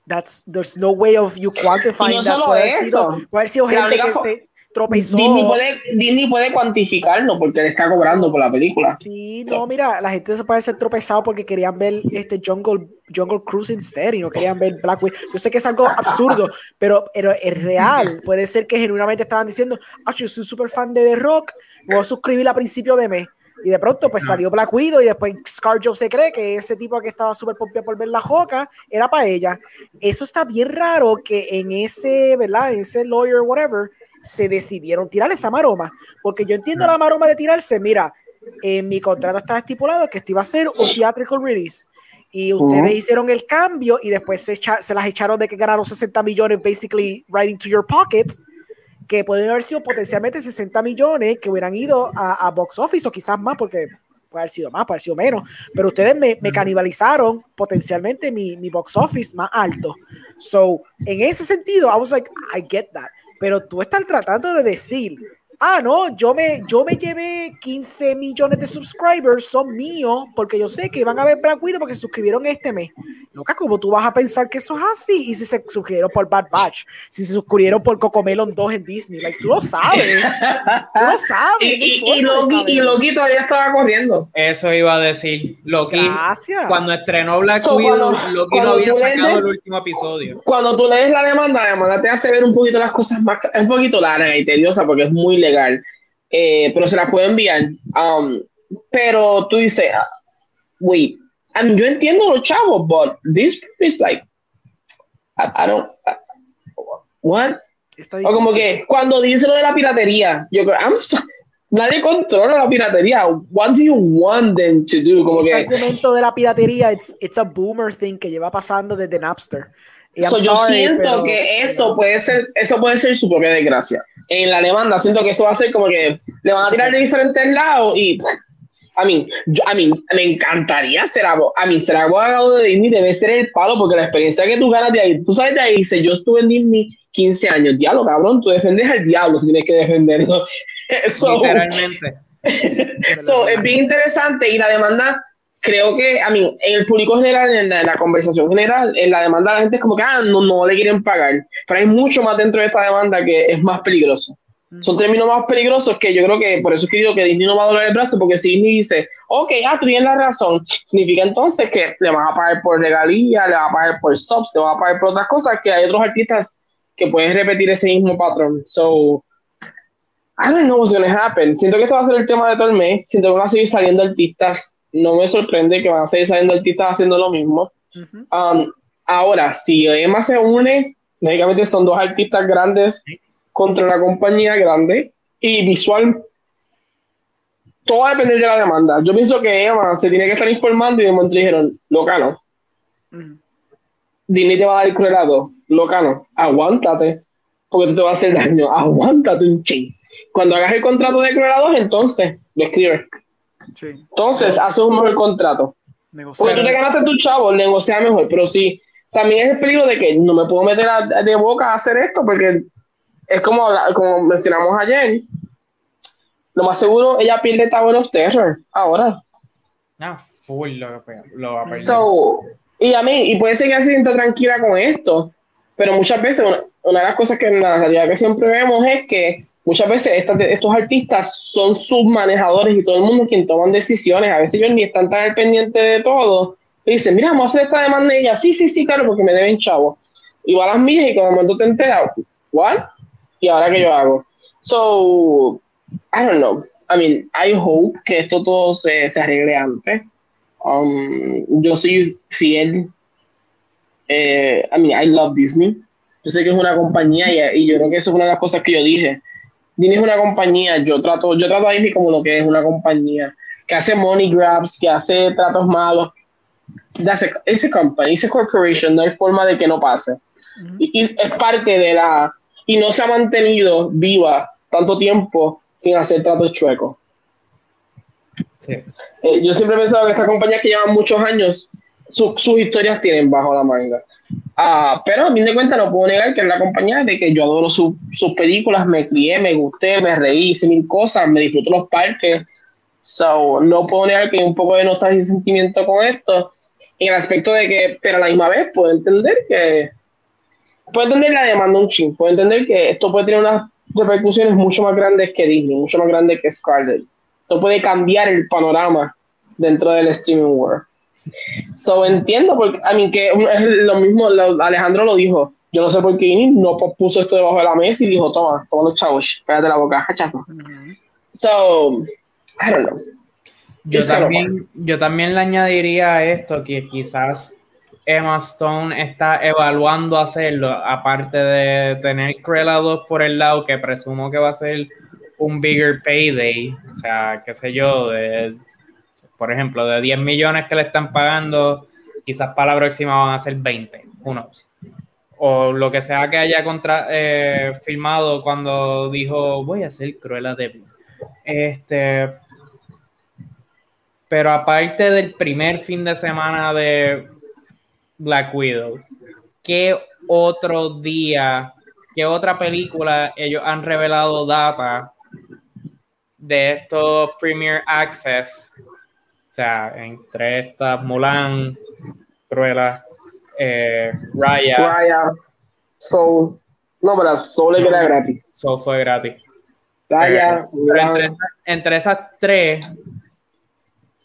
That's, there's no way of you quantifying that. Puede haber, sido, puede haber sido gente que se tropezó. Disney puede, Disney puede cuantificarlo porque le está cobrando por la película. Sí, no, mira, la gente se puede ser tropezado porque querían ver este Jungle, Jungle Cruise instead y no querían ver Black Widow. Yo sé que es algo absurdo, pero, pero es real. Puede ser que genuinamente estaban diciendo, ah, yo soy súper fan de The Rock, voy a suscribir a principio de mes. Y de pronto, pues salió Black Widow y después ScarJo se cree que ese tipo que estaba súper pompeado por ver la joca era para ella. Eso está bien raro que en ese, ¿verdad? En ese lawyer, whatever, se decidieron tirar esa maroma. Porque yo entiendo la maroma de tirarse. Mira, en mi contrato estaba estipulado que esto iba a ser un theatrical release. Y ustedes hicieron el cambio y después se, se, las echaron de que ganaron 60 millones, basically, right into your pocket, que pueden haber sido potencialmente 60 millones que hubieran ido a, box office o quizás más, porque puede haber sido más, puede haber sido menos, pero ustedes me, me canibalizaron potencialmente mi, mi, box office más alto. So, en ese sentido, I was like, I get that. Pero tú estás tratando de decir, ah, no, yo me, yo me llevé 15 millones de subscribers, son míos, porque yo sé que van a ver Black Widow porque se suscribieron este mes. Loca, ¿cómo tú vas a pensar que eso es así? Y si se suscribieron por Bad Batch, si se suscribieron por Cocomelon 2 en Disney, like, tú lo sabes. tú lo sabes. y, y, Loki, todavía estaba corriendo. Eso iba a decir. Loki, Gracias. cuando estrenó Black Widow, Loki no había sacado el último episodio. Cuando tú lees la demanda, la demanda te hace ver un poquito las cosas más, es un poquito larga y tediosa porque es muy legal, eh, pero se la puede enviar. Um, pero tú dices, wait, I mean, yo entiendo los chavos, but this is like, I, I don't, uh, what? O como que cuando dice lo de la piratería, yo creo, I'm nadie controla la piratería. What do you want them to do? Como este que, argumento de la piratería, it's, it's a boomer thing que lleva pasando desde Napster. So yo siento que eso puede ser, eso puede ser su propia desgracia. En la demanda siento que eso va a ser como que le van a tirar de diferentes lados y a mí, a mí me encantaría ser abogado. A mí ser abogado de Disney debe ser el palo porque la experiencia que tú ganas de ahí, tú sabes de ahí, dice, yo estuve en Disney 15 años, diablo, cabrón, tú defendes al diablo si tienes que defenderlo. Literalmente. so, es bien interesante y la demanda creo que, a mí, en el público general, en la, conversación general, en la demanda la gente es como que, ah, no, no le quieren pagar. Pero hay mucho más dentro de esta demanda que es más peligroso. Son términos más peligrosos que yo creo que, por eso es que digo que Disney no va a doblar el brazo, porque si Disney dice, ok, ah, tú tienes la razón, significa entonces que le vas a pagar por regalía, le vas a pagar por subs, le vas a pagar por otras cosas, que hay otros artistas que pueden repetir ese mismo patrón. So, I don't know what's going to happen. Siento que esto va a ser el tema de todo el mes. Siento que van a seguir saliendo artistas no me sorprende que van a seguir saliendo artistas haciendo lo mismo. Um, ahora, si Emma se une, lógicamente son dos artistas grandes contra una compañía grande y visual. Todo va a depender de la demanda. Yo pienso que Emma se tiene que estar informando y de momento dijeron, locano. Uh Disney te va a dar el cruelado. Locano, aguántate, porque te va a hacer daño. Aguántate un ching. Cuando hagas el contrato de cruelados, entonces lo escribes. Entonces, haces un mejor contrato. Porque tú te ganaste tu chavo, negocia mejor. Pero sí, también es el peligro de que no me puedo meter de boca a hacer esto porque es como, como mencionamos ayer. lo más seguro ella pierde Tower of Terror ahora. No, full lo, lo va a perder. So, y a mí, y puede ser que ella se sienta tranquila con esto, pero muchas veces una, de las cosas que en la realidad que siempre vemos es que muchas veces estos artistas son submanejadores y todo el mundo quien toman decisiones. A veces ellos ni están tan al pendiente de todo. Y dicen, mira, vamos a hacer esta demanda y ella, sí, sí, sí, claro, porque me deben chavo. Y va a las mías y cuando momento te enteras, ¿what? ¿Y ahora qué yo hago? So, I don't know. I mean, I hope que esto todo se, se arregle antes. Um, yo soy fiel. Eh, I mean, I love Disney. Yo sé que es una compañía y, yo creo que eso es una de las cosas que yo dije. Disney es una compañía, yo trato, yo trato a Disney como lo que es una compañía que hace money grabs, que hace tratos malos. Ese company, ese corporation, no hay forma de que no pase. y, es parte de la. Y no se ha mantenido viva tanto tiempo sin hacer tratos chuecos. Eh, yo siempre he pensado que estas compañías que llevan muchos años, sus historias tienen bajo la manga. Ah, pero a mí de cuentas no puedo negar que es la compañía de que yo adoro sus películas, me crié, me gusté, me reí, hice mil cosas, me disfruto los parques. So, no puedo negar que hay un poco de nostalgia y sentimiento con esto. En el aspecto de que, pero a la misma vez puedo entender que. Puedo entender la demanda un ching, puedo entender que esto puede tener unas repercusiones mucho más grandes que Disney, mucho más grandes que Scarlett. Esto puede cambiar el panorama dentro del streaming world. So entiendo, porque a mí que es lo mismo, Alejandro lo dijo. Yo no sé por qué no puso esto debajo de la mesa y dijo: Toma, toma los chavos, pégate la boca, hachazo. So, I don't know. Yo también, yo también le añadiría a esto que quizás Emma Stone está evaluando hacerlo, aparte de tener Cruella 2 por el lado, que presumo que va a ser un bigger payday, o sea, qué sé yo, de, por ejemplo, de 10 millones que le están pagando, quizás para la próxima van a ser 20, uno O lo que sea que haya contra, eh, filmado cuando dijo, voy a hacer Cruella de Este, pero aparte del primer fin de semana de Black Widow, ¿qué otro día, qué otra película ellos han revelado data de estos Premier Access, sea, entre estas Mulan, Cruella, eh, Raya. Raya, Soul. No, pero Soul era gratis. Soul fue gratis. Raya, eh, entre, esas tres,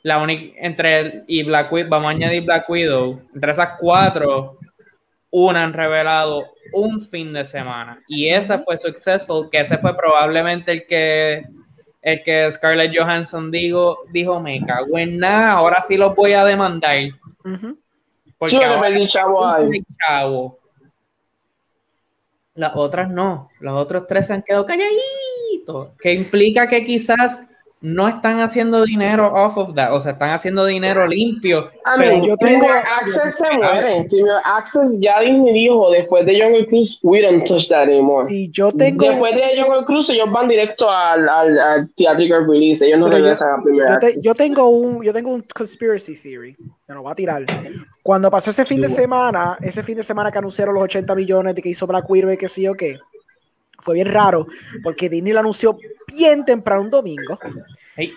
la única, entre y Black Widow, vamos a añadir Black Widow, entre esas cuatro, una han revelado un fin de semana. Y esa fue successful, que ese fue probablemente el que el que Scarlett Johansson digo, dijo, me cago en nada, ahora sí los voy a demandar. Porque chavo, Las otras no, los otros tres se han quedado calladitos, que implica que quizás no están haciendo dinero off of that, o sea, están haciendo dinero limpio. A pero yo tengo Access se mueren. Premier Access ya dijo después de Jungle Cruise, we don't touch that anymore. Sí, yo tengo. Después de Jungle Cruise, ellos van directo al, al, al theatrical release, ellos no regresan a Premier yo Access. yo tengo un, yo tengo un conspiracy theory, me lo voy a tirar. Cuando pasó ese fin de semana, ese fin de semana que anunciaron los 80 millones de que hizo Black Widow y que sí o qué fue bien raro porque Disney lo anunció bien temprano un domingo.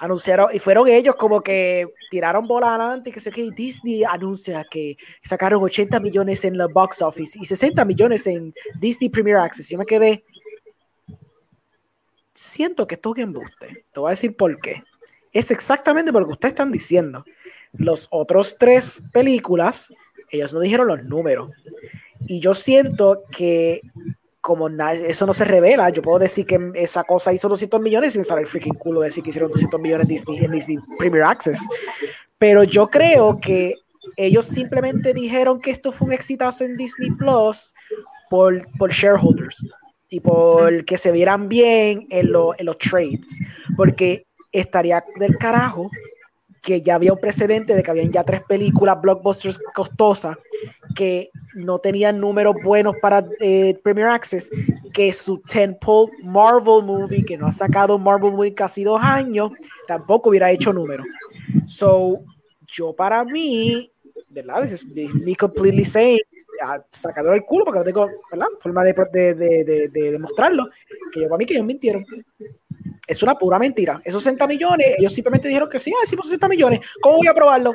Anunciaron y fueron ellos como que tiraron bola adelante que sé que Disney anuncia que sacaron 80 millones en la box office y 60 millones en Disney Premier Access. Yo me quedé siento que esto es embuste. Te voy a decir por qué. Es exactamente por lo que ustedes están diciendo. Los otros tres películas, ellos no dijeron los números. Y yo siento que como eso no se revela, yo puedo decir que esa cosa hizo 200 millones sin sale el freaking culo decir que hicieron 200 millones Disney, en Disney Premier Access. Pero yo creo que ellos simplemente dijeron que esto fue un exitazo en Disney Plus por, por shareholders y por que se vieran bien en, en los trades. Porque estaría del carajo que ya había un precedente de que habían ya tres películas blockbusters costosas que no tenían números buenos para eh, Premier Access, que su tentpole Marvel movie, que no ha sacado Marvel movie casi dos años, tampoco hubiera hecho números. So, yo para mí, ¿verdad? This is me completely saying, sacador el culo, porque no tengo, ¿verdad? Forma de, de, de, de, demostrarlo, que yo para mí que ellos mintieron. es una pura mentira. Esos 60 millones, ellos simplemente dijeron que sí, ah, hicimos 60 millones. ¿Cómo voy a probarlo?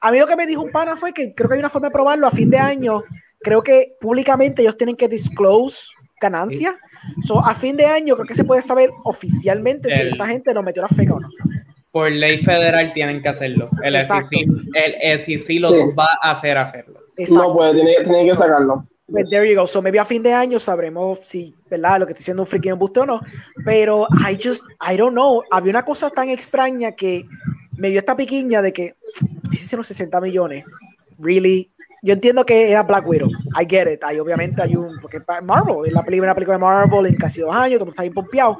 A mí lo que me dijo un pana fue que creo que hay una forma de probarlo a fin de año. Creo que públicamente ellos tienen que disclose ganancia. So, a fin de año creo que se puede saber oficialmente si esta gente nos metió la feca o no. Por ley federal tienen que hacerlo. El SEC, el SEC los va a hacer hacerlo. No puede, tiene, que sacarlo. Pues there you go. So maybe a fin de año sabremos si, ¿verdad? Lo que estoy diciendo un freaking embuste o no. Pero I just, I don't know. Había una cosa tan extraña que me dio esta piquiña de que hicieron 60 millones. Really? Yo entiendo que era Black Widow. I get it. Hay obviamente hay un. Porque Marvel, es la primera película de Marvel en casi dos años, todo está bien pompeado.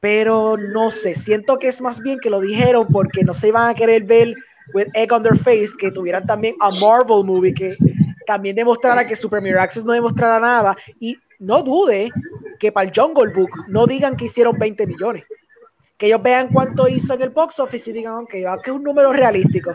Pero no sé, siento que es más bien que lo dijeron porque no se iban a querer ver with egg on their face que tuvieran también a Marvel movie que también demostrara que Super Mirror Access no demostrara nada. Y no dude que para el Jungle Book no digan que hicieron 20 millones que ellos vean cuánto hizo en el box office y digan, ok, que es un número realístico.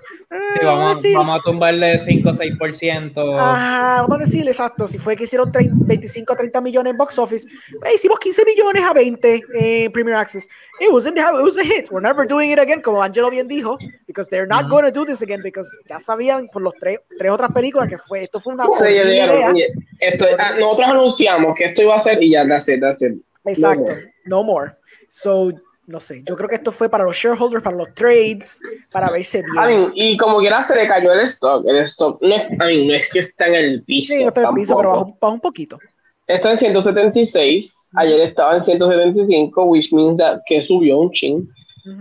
Sí, vamos, vamos a tumbarle 5 o 6%. Ajá, vamos a decirle, exacto, si fue que hicieron 25 o 30 millones en box office, pues, hicimos 15 millones a 20 en Premier Access. It was, it was a hit. We're never doing it again, como Angelo bien dijo, because they're not going to do this again, because ya sabían por los tres, tres otras películas que fue, esto fue una sí, idea. Esto, ah, nosotros anunciamos que esto iba a ser y ya, that's it, that's it. Exacto, no more. No more. So, no sé, yo creo que esto fue para los shareholders, para los trades, para verse bien. y como quiera se le cayó el stock, el stock no es, no es que está en el piso. Sí, no está en el piso, pero bajó, un poquito. Está en 176, ayer estaba en 175, which means that que subió un ching.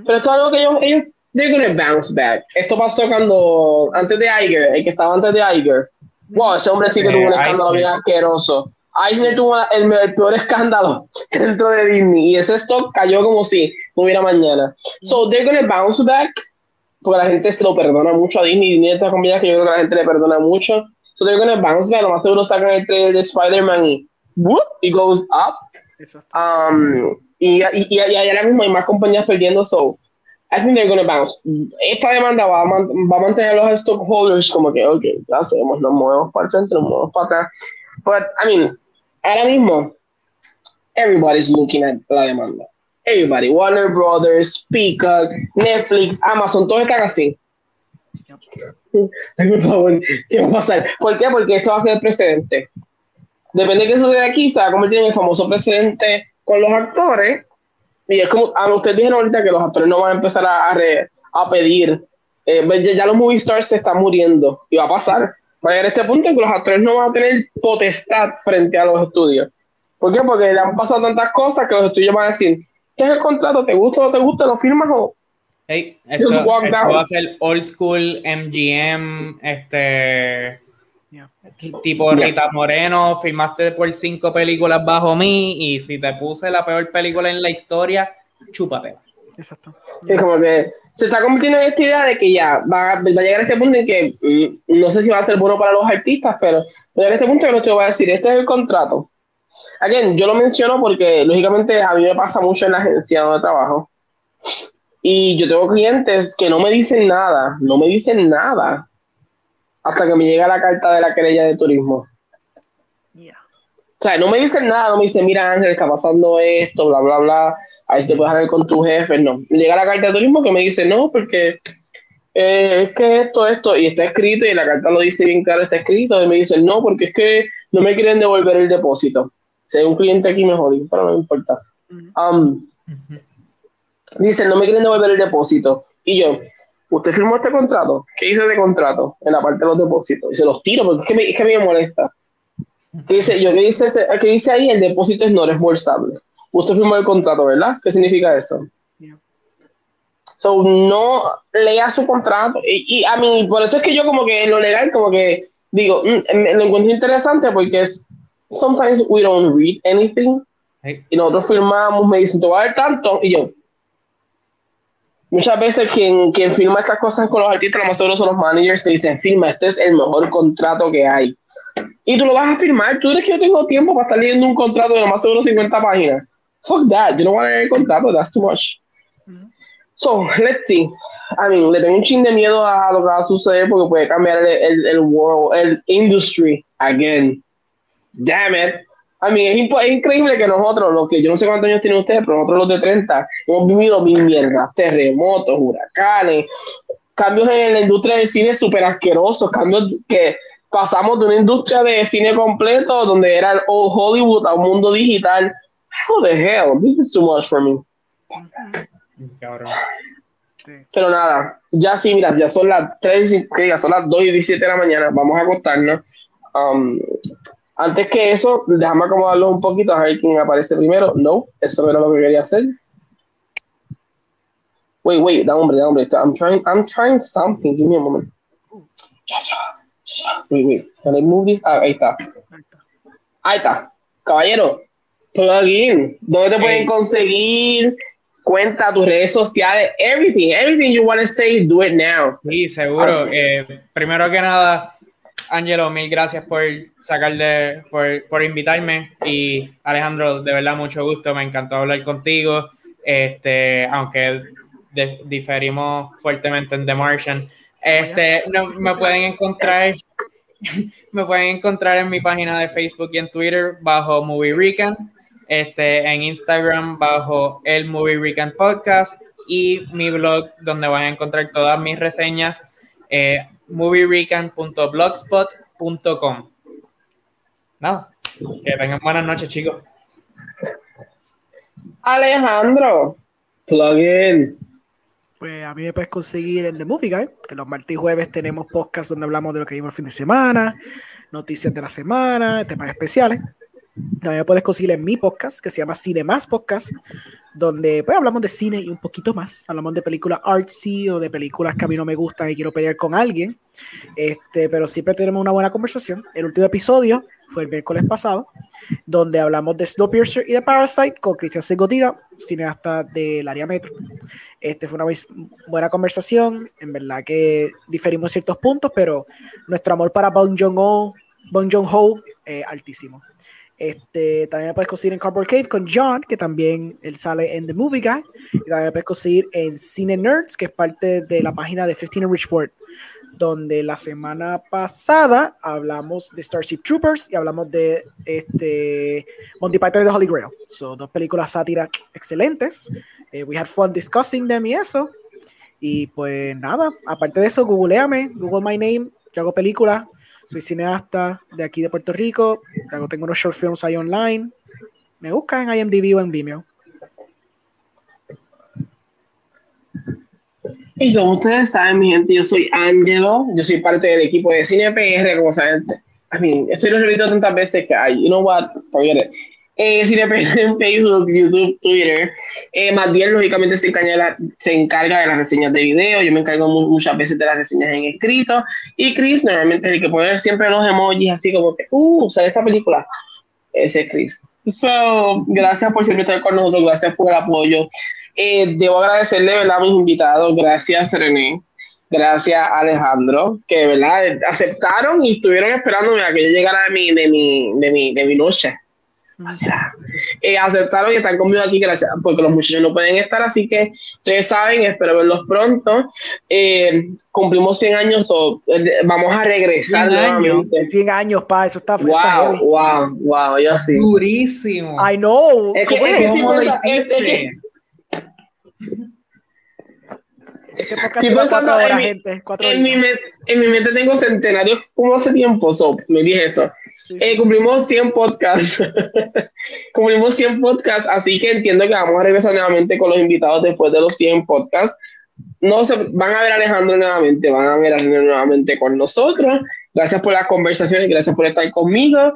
Pero esto es algo que ellos, ellos, they're gonna bounce back. Esto pasó cuando, antes de Iger, el que estaba antes de Iger. Wow, ese hombre sí que tuvo un escándalo bien asqueroso Eisner tuvo el, peor escándalo dentro de Disney y ese stock cayó como si no hubiera mañana. So they're gonna bounce back porque la gente se lo perdona mucho a Disney. Disney es otra compañía que yo creo que la gente le perdona mucho. So they're gonna bounce back. Lo más seguro sacan el trailer de Spider-Man y whoop, it goes up. Um, y, y, y, ahora mismo hay más compañías perdiendo. So I think they're gonna bounce. Esta demanda va a, va a mantener a los stockholders como que, ok, ya hacemos, nos movemos para el centro, nos movemos para atrás. But, I mean, ahora mismo, everybody's looking at la demanda. Everybody, Warner Brothers, Peacock, Netflix, Amazon, todos están así. Por favor, ¿qué va a pasar? ¿Por qué? Porque esto va a ser el precedente. Depende de qué suceda aquí, se va a convertir en el famoso precedente con los actores. Y es como, a ustedes dijeron ahorita que los actores no van a empezar a, a, pedir. Eh, ya, ya, los movie stars se están muriendo y va a pasar va a llegar a este punto en que los actores no van a tener potestad frente a los estudios. ¿Por qué? Porque le han pasado tantas cosas que los estudios van a decir, ¿qué es el contrato? ¿Te gusta o no te gusta? ¿Lo firmas o...? Hey, esto, va a ser old school MGM, este... Tipo Rita Moreno, firmaste por cinco películas bajo mí y si te puse la peor película en la historia, chúpate. Exacto. Es como que se está convirtiendo en esta idea de que ya va, a llegar a este punto en que mm, no sé si va a ser bueno para los artistas, pero va a llegar a este punto que no te voy a decir, este es el contrato. Again, yo lo menciono porque lógicamente a mí me pasa mucho en la agencia donde trabajo. Y yo tengo clientes que no me dicen nada, no me dicen nada hasta que me llega la carta de la querella de turismo. O sea, no me dicen nada, no me dicen, mira Ángel, está pasando esto, bla, bla, bla a ver si te puedes hablar con tu jefe, no. Llega la carta de turismo que me dice, no, porque eh, es que esto, esto, y está escrito, y la carta lo dice bien claro, está escrito, y me dice, no, porque es que no me quieren devolver el depósito. Si hay un cliente aquí, me jodí, pero no me importa. Um, dice, no me quieren devolver el depósito. Y yo, ¿usted firmó este contrato? ¿Qué dice de contrato? En la parte de los depósitos. Y se los tiro, porque es que me, es que me molesta. ¿Qué dice, yo, ¿qué dice, ¿qué dice ahí? El depósito es no reembolsable usted firmó el contrato, ¿verdad? ¿Qué significa eso? So, no lea su contrato. Y, a mí, por eso es que yo como que lo legal, como que digo, mm, lo encuentro interesante porque es, sometimes we don't read anything. Y nosotros firmamos, me dicen, te voy a dar tanto. Y yo, muchas veces quien, quien firma estas cosas con los artistas, lo más seguro son los managers que dicen, firma, este es el mejor contrato que hay. Y tú lo vas a firmar. ¿Tú crees que yo tengo tiempo para estar leyendo un contrato de lo más seguro 50 páginas? Fuck that, yo no voy a leer contrato, that's too much. So, let's see. I mean, le tengo un chin de miedo a lo que va a suceder porque puede cambiar el, el, el world, el industry again. Damn it. A mí es, increíble que nosotros, los que yo no sé cuántos años tienen ustedes, pero nosotros los de 30, hemos vivido mil mierdas, terremotos, huracanes, cambios en la industria del cine súper asquerosos, cambios que pasamos de una industria de cine completo donde era el old Hollywood a un mundo digital. How the hell? This is too much for me. Pero nada, ya sí, mira, ya son las 3, que son las 2 y 17 de la mañana, vamos a acostarnos. Um, antes que eso, déjame acomodarlo un poquito a ver quién aparece primero. No, eso no era lo que quería hacer. Wait, wait, da hombre, da hombre. I'm trying, I'm trying something. Give me a moment. Wait, wait. Can I move this? Ah, ahí está. Ahí está. Caballero, plugin. ¿Dónde te pueden conseguir? Cuenta tus redes sociales, everything, everything you want to say, do it now. Sí, seguro. Eh, primero que nada, Angelo, mil gracias por sacarle, por, por invitarme. Y Alejandro, de verdad, mucho gusto. Me encantó hablar contigo. Este, aunque diferimos fuertemente en The Martian. Este, me pueden encontrar, me pueden encontrar en mi página de Facebook y en Twitter bajo Movie Recon, este, en Instagram bajo el Movie Recon Podcast y mi blog donde van a encontrar todas mis reseñas, eh, movierecon.blogspot.com. Nada, que tengan buenas noches, chicos. Alejandro, plugin. Pues a mí me puedes conseguir en The Movie Guy, que los martes y jueves tenemos podcast donde hablamos de lo que vimos el fin de semana, noticias de la semana, temas especiales. También puedes conseguir en mi podcast, que se llama Cine Más Podcast, donde pues hablamos de cine y un poquito más. Hablamos de películas artsy o de películas que a mí no me gustan y quiero pelear con alguien. Este, pero siempre tenemos una buena conversación. El último episodio fue el miércoles pasado, donde hablamos de Snowpiercer y de Parasite con Cristian Segotida, cineasta del área metro. Este fue una buena conversación, en verdad que diferimos ciertos puntos, pero nuestro amor para Bong Joon-ho, Bong Joon-ho, eh, altísimo. Este, también puedes conseguir en Cardboard Cave con John, que también él sale en The Movie Guy. Y también puedes conseguir en Cine Nerds, que es parte de la página de 15 Richport donde la semana pasada hablamos de Starship Troopers y hablamos de este Monty Python y The Holy Grail. Son dos películas sátiras excelentes. Eh, we had fun discussing them y eso. Y pues nada, aparte de eso, googleame, Google My Name, yo hago películas, soy cineasta de aquí de Puerto Rico, tengo unos short films ahí online. Me buscan en IMDb o en Vimeo. Y como ustedes saben, mi gente, yo soy Angelo, yo soy parte del equipo de Cine PR, como saben. I mean, estoy lo repito tantas veces que, ay, you know what, forget it. Eh, Cine PR en Facebook, YouTube, Twitter. Eh, lógicamente, se encarga, se encarga de las reseñas de video. Yo me encargo muchas veces de las reseñas en escrito. Y Chris, normalmente, es el que pone siempre los emojis así como que, uh, sale esta película. Ese es Chris. So, gracias por siempre estar con nosotros, gracias por el apoyo. Eh, debo agradecerle ¿verdad? a mis invitados, gracias René, gracias Alejandro, que verdad aceptaron y estuvieron esperándome a que yo llegara de mi, de mi, de mi, de mi noche. Eh, aceptaron y están conmigo aquí gracias porque los muchachos no pueden estar así que ustedes saben espero verlos pronto. Eh, cumplimos 100 años o vamos a regresar 100 años, 100 años pa eso está wow wow wow yo sí. Durísimo. I know es que, es que, ¿Cómo lo hiciste? Este podcast cuatro horas, en gente. Cuatro en, mi en, mi mente tengo centenarios como hace tiempo, so, me dije eso. Eh, cumplimos 100 podcasts. cumplimos 100 podcasts, así que entiendo que vamos a regresar nuevamente con los invitados después de los 100 podcasts. No se, van a ver a Alejandro nuevamente, van a ver a Alejandro nuevamente con nosotros. Gracias por las conversaciones, gracias por estar conmigo.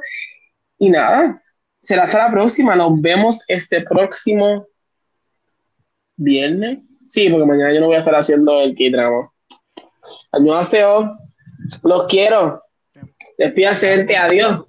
Y nada, será hasta la próxima. Nos vemos este próximo viernes. Sí, porque mañana yo no voy a estar haciendo el K-drama. Año aseo. Los quiero. Despídase, gente. Adiós.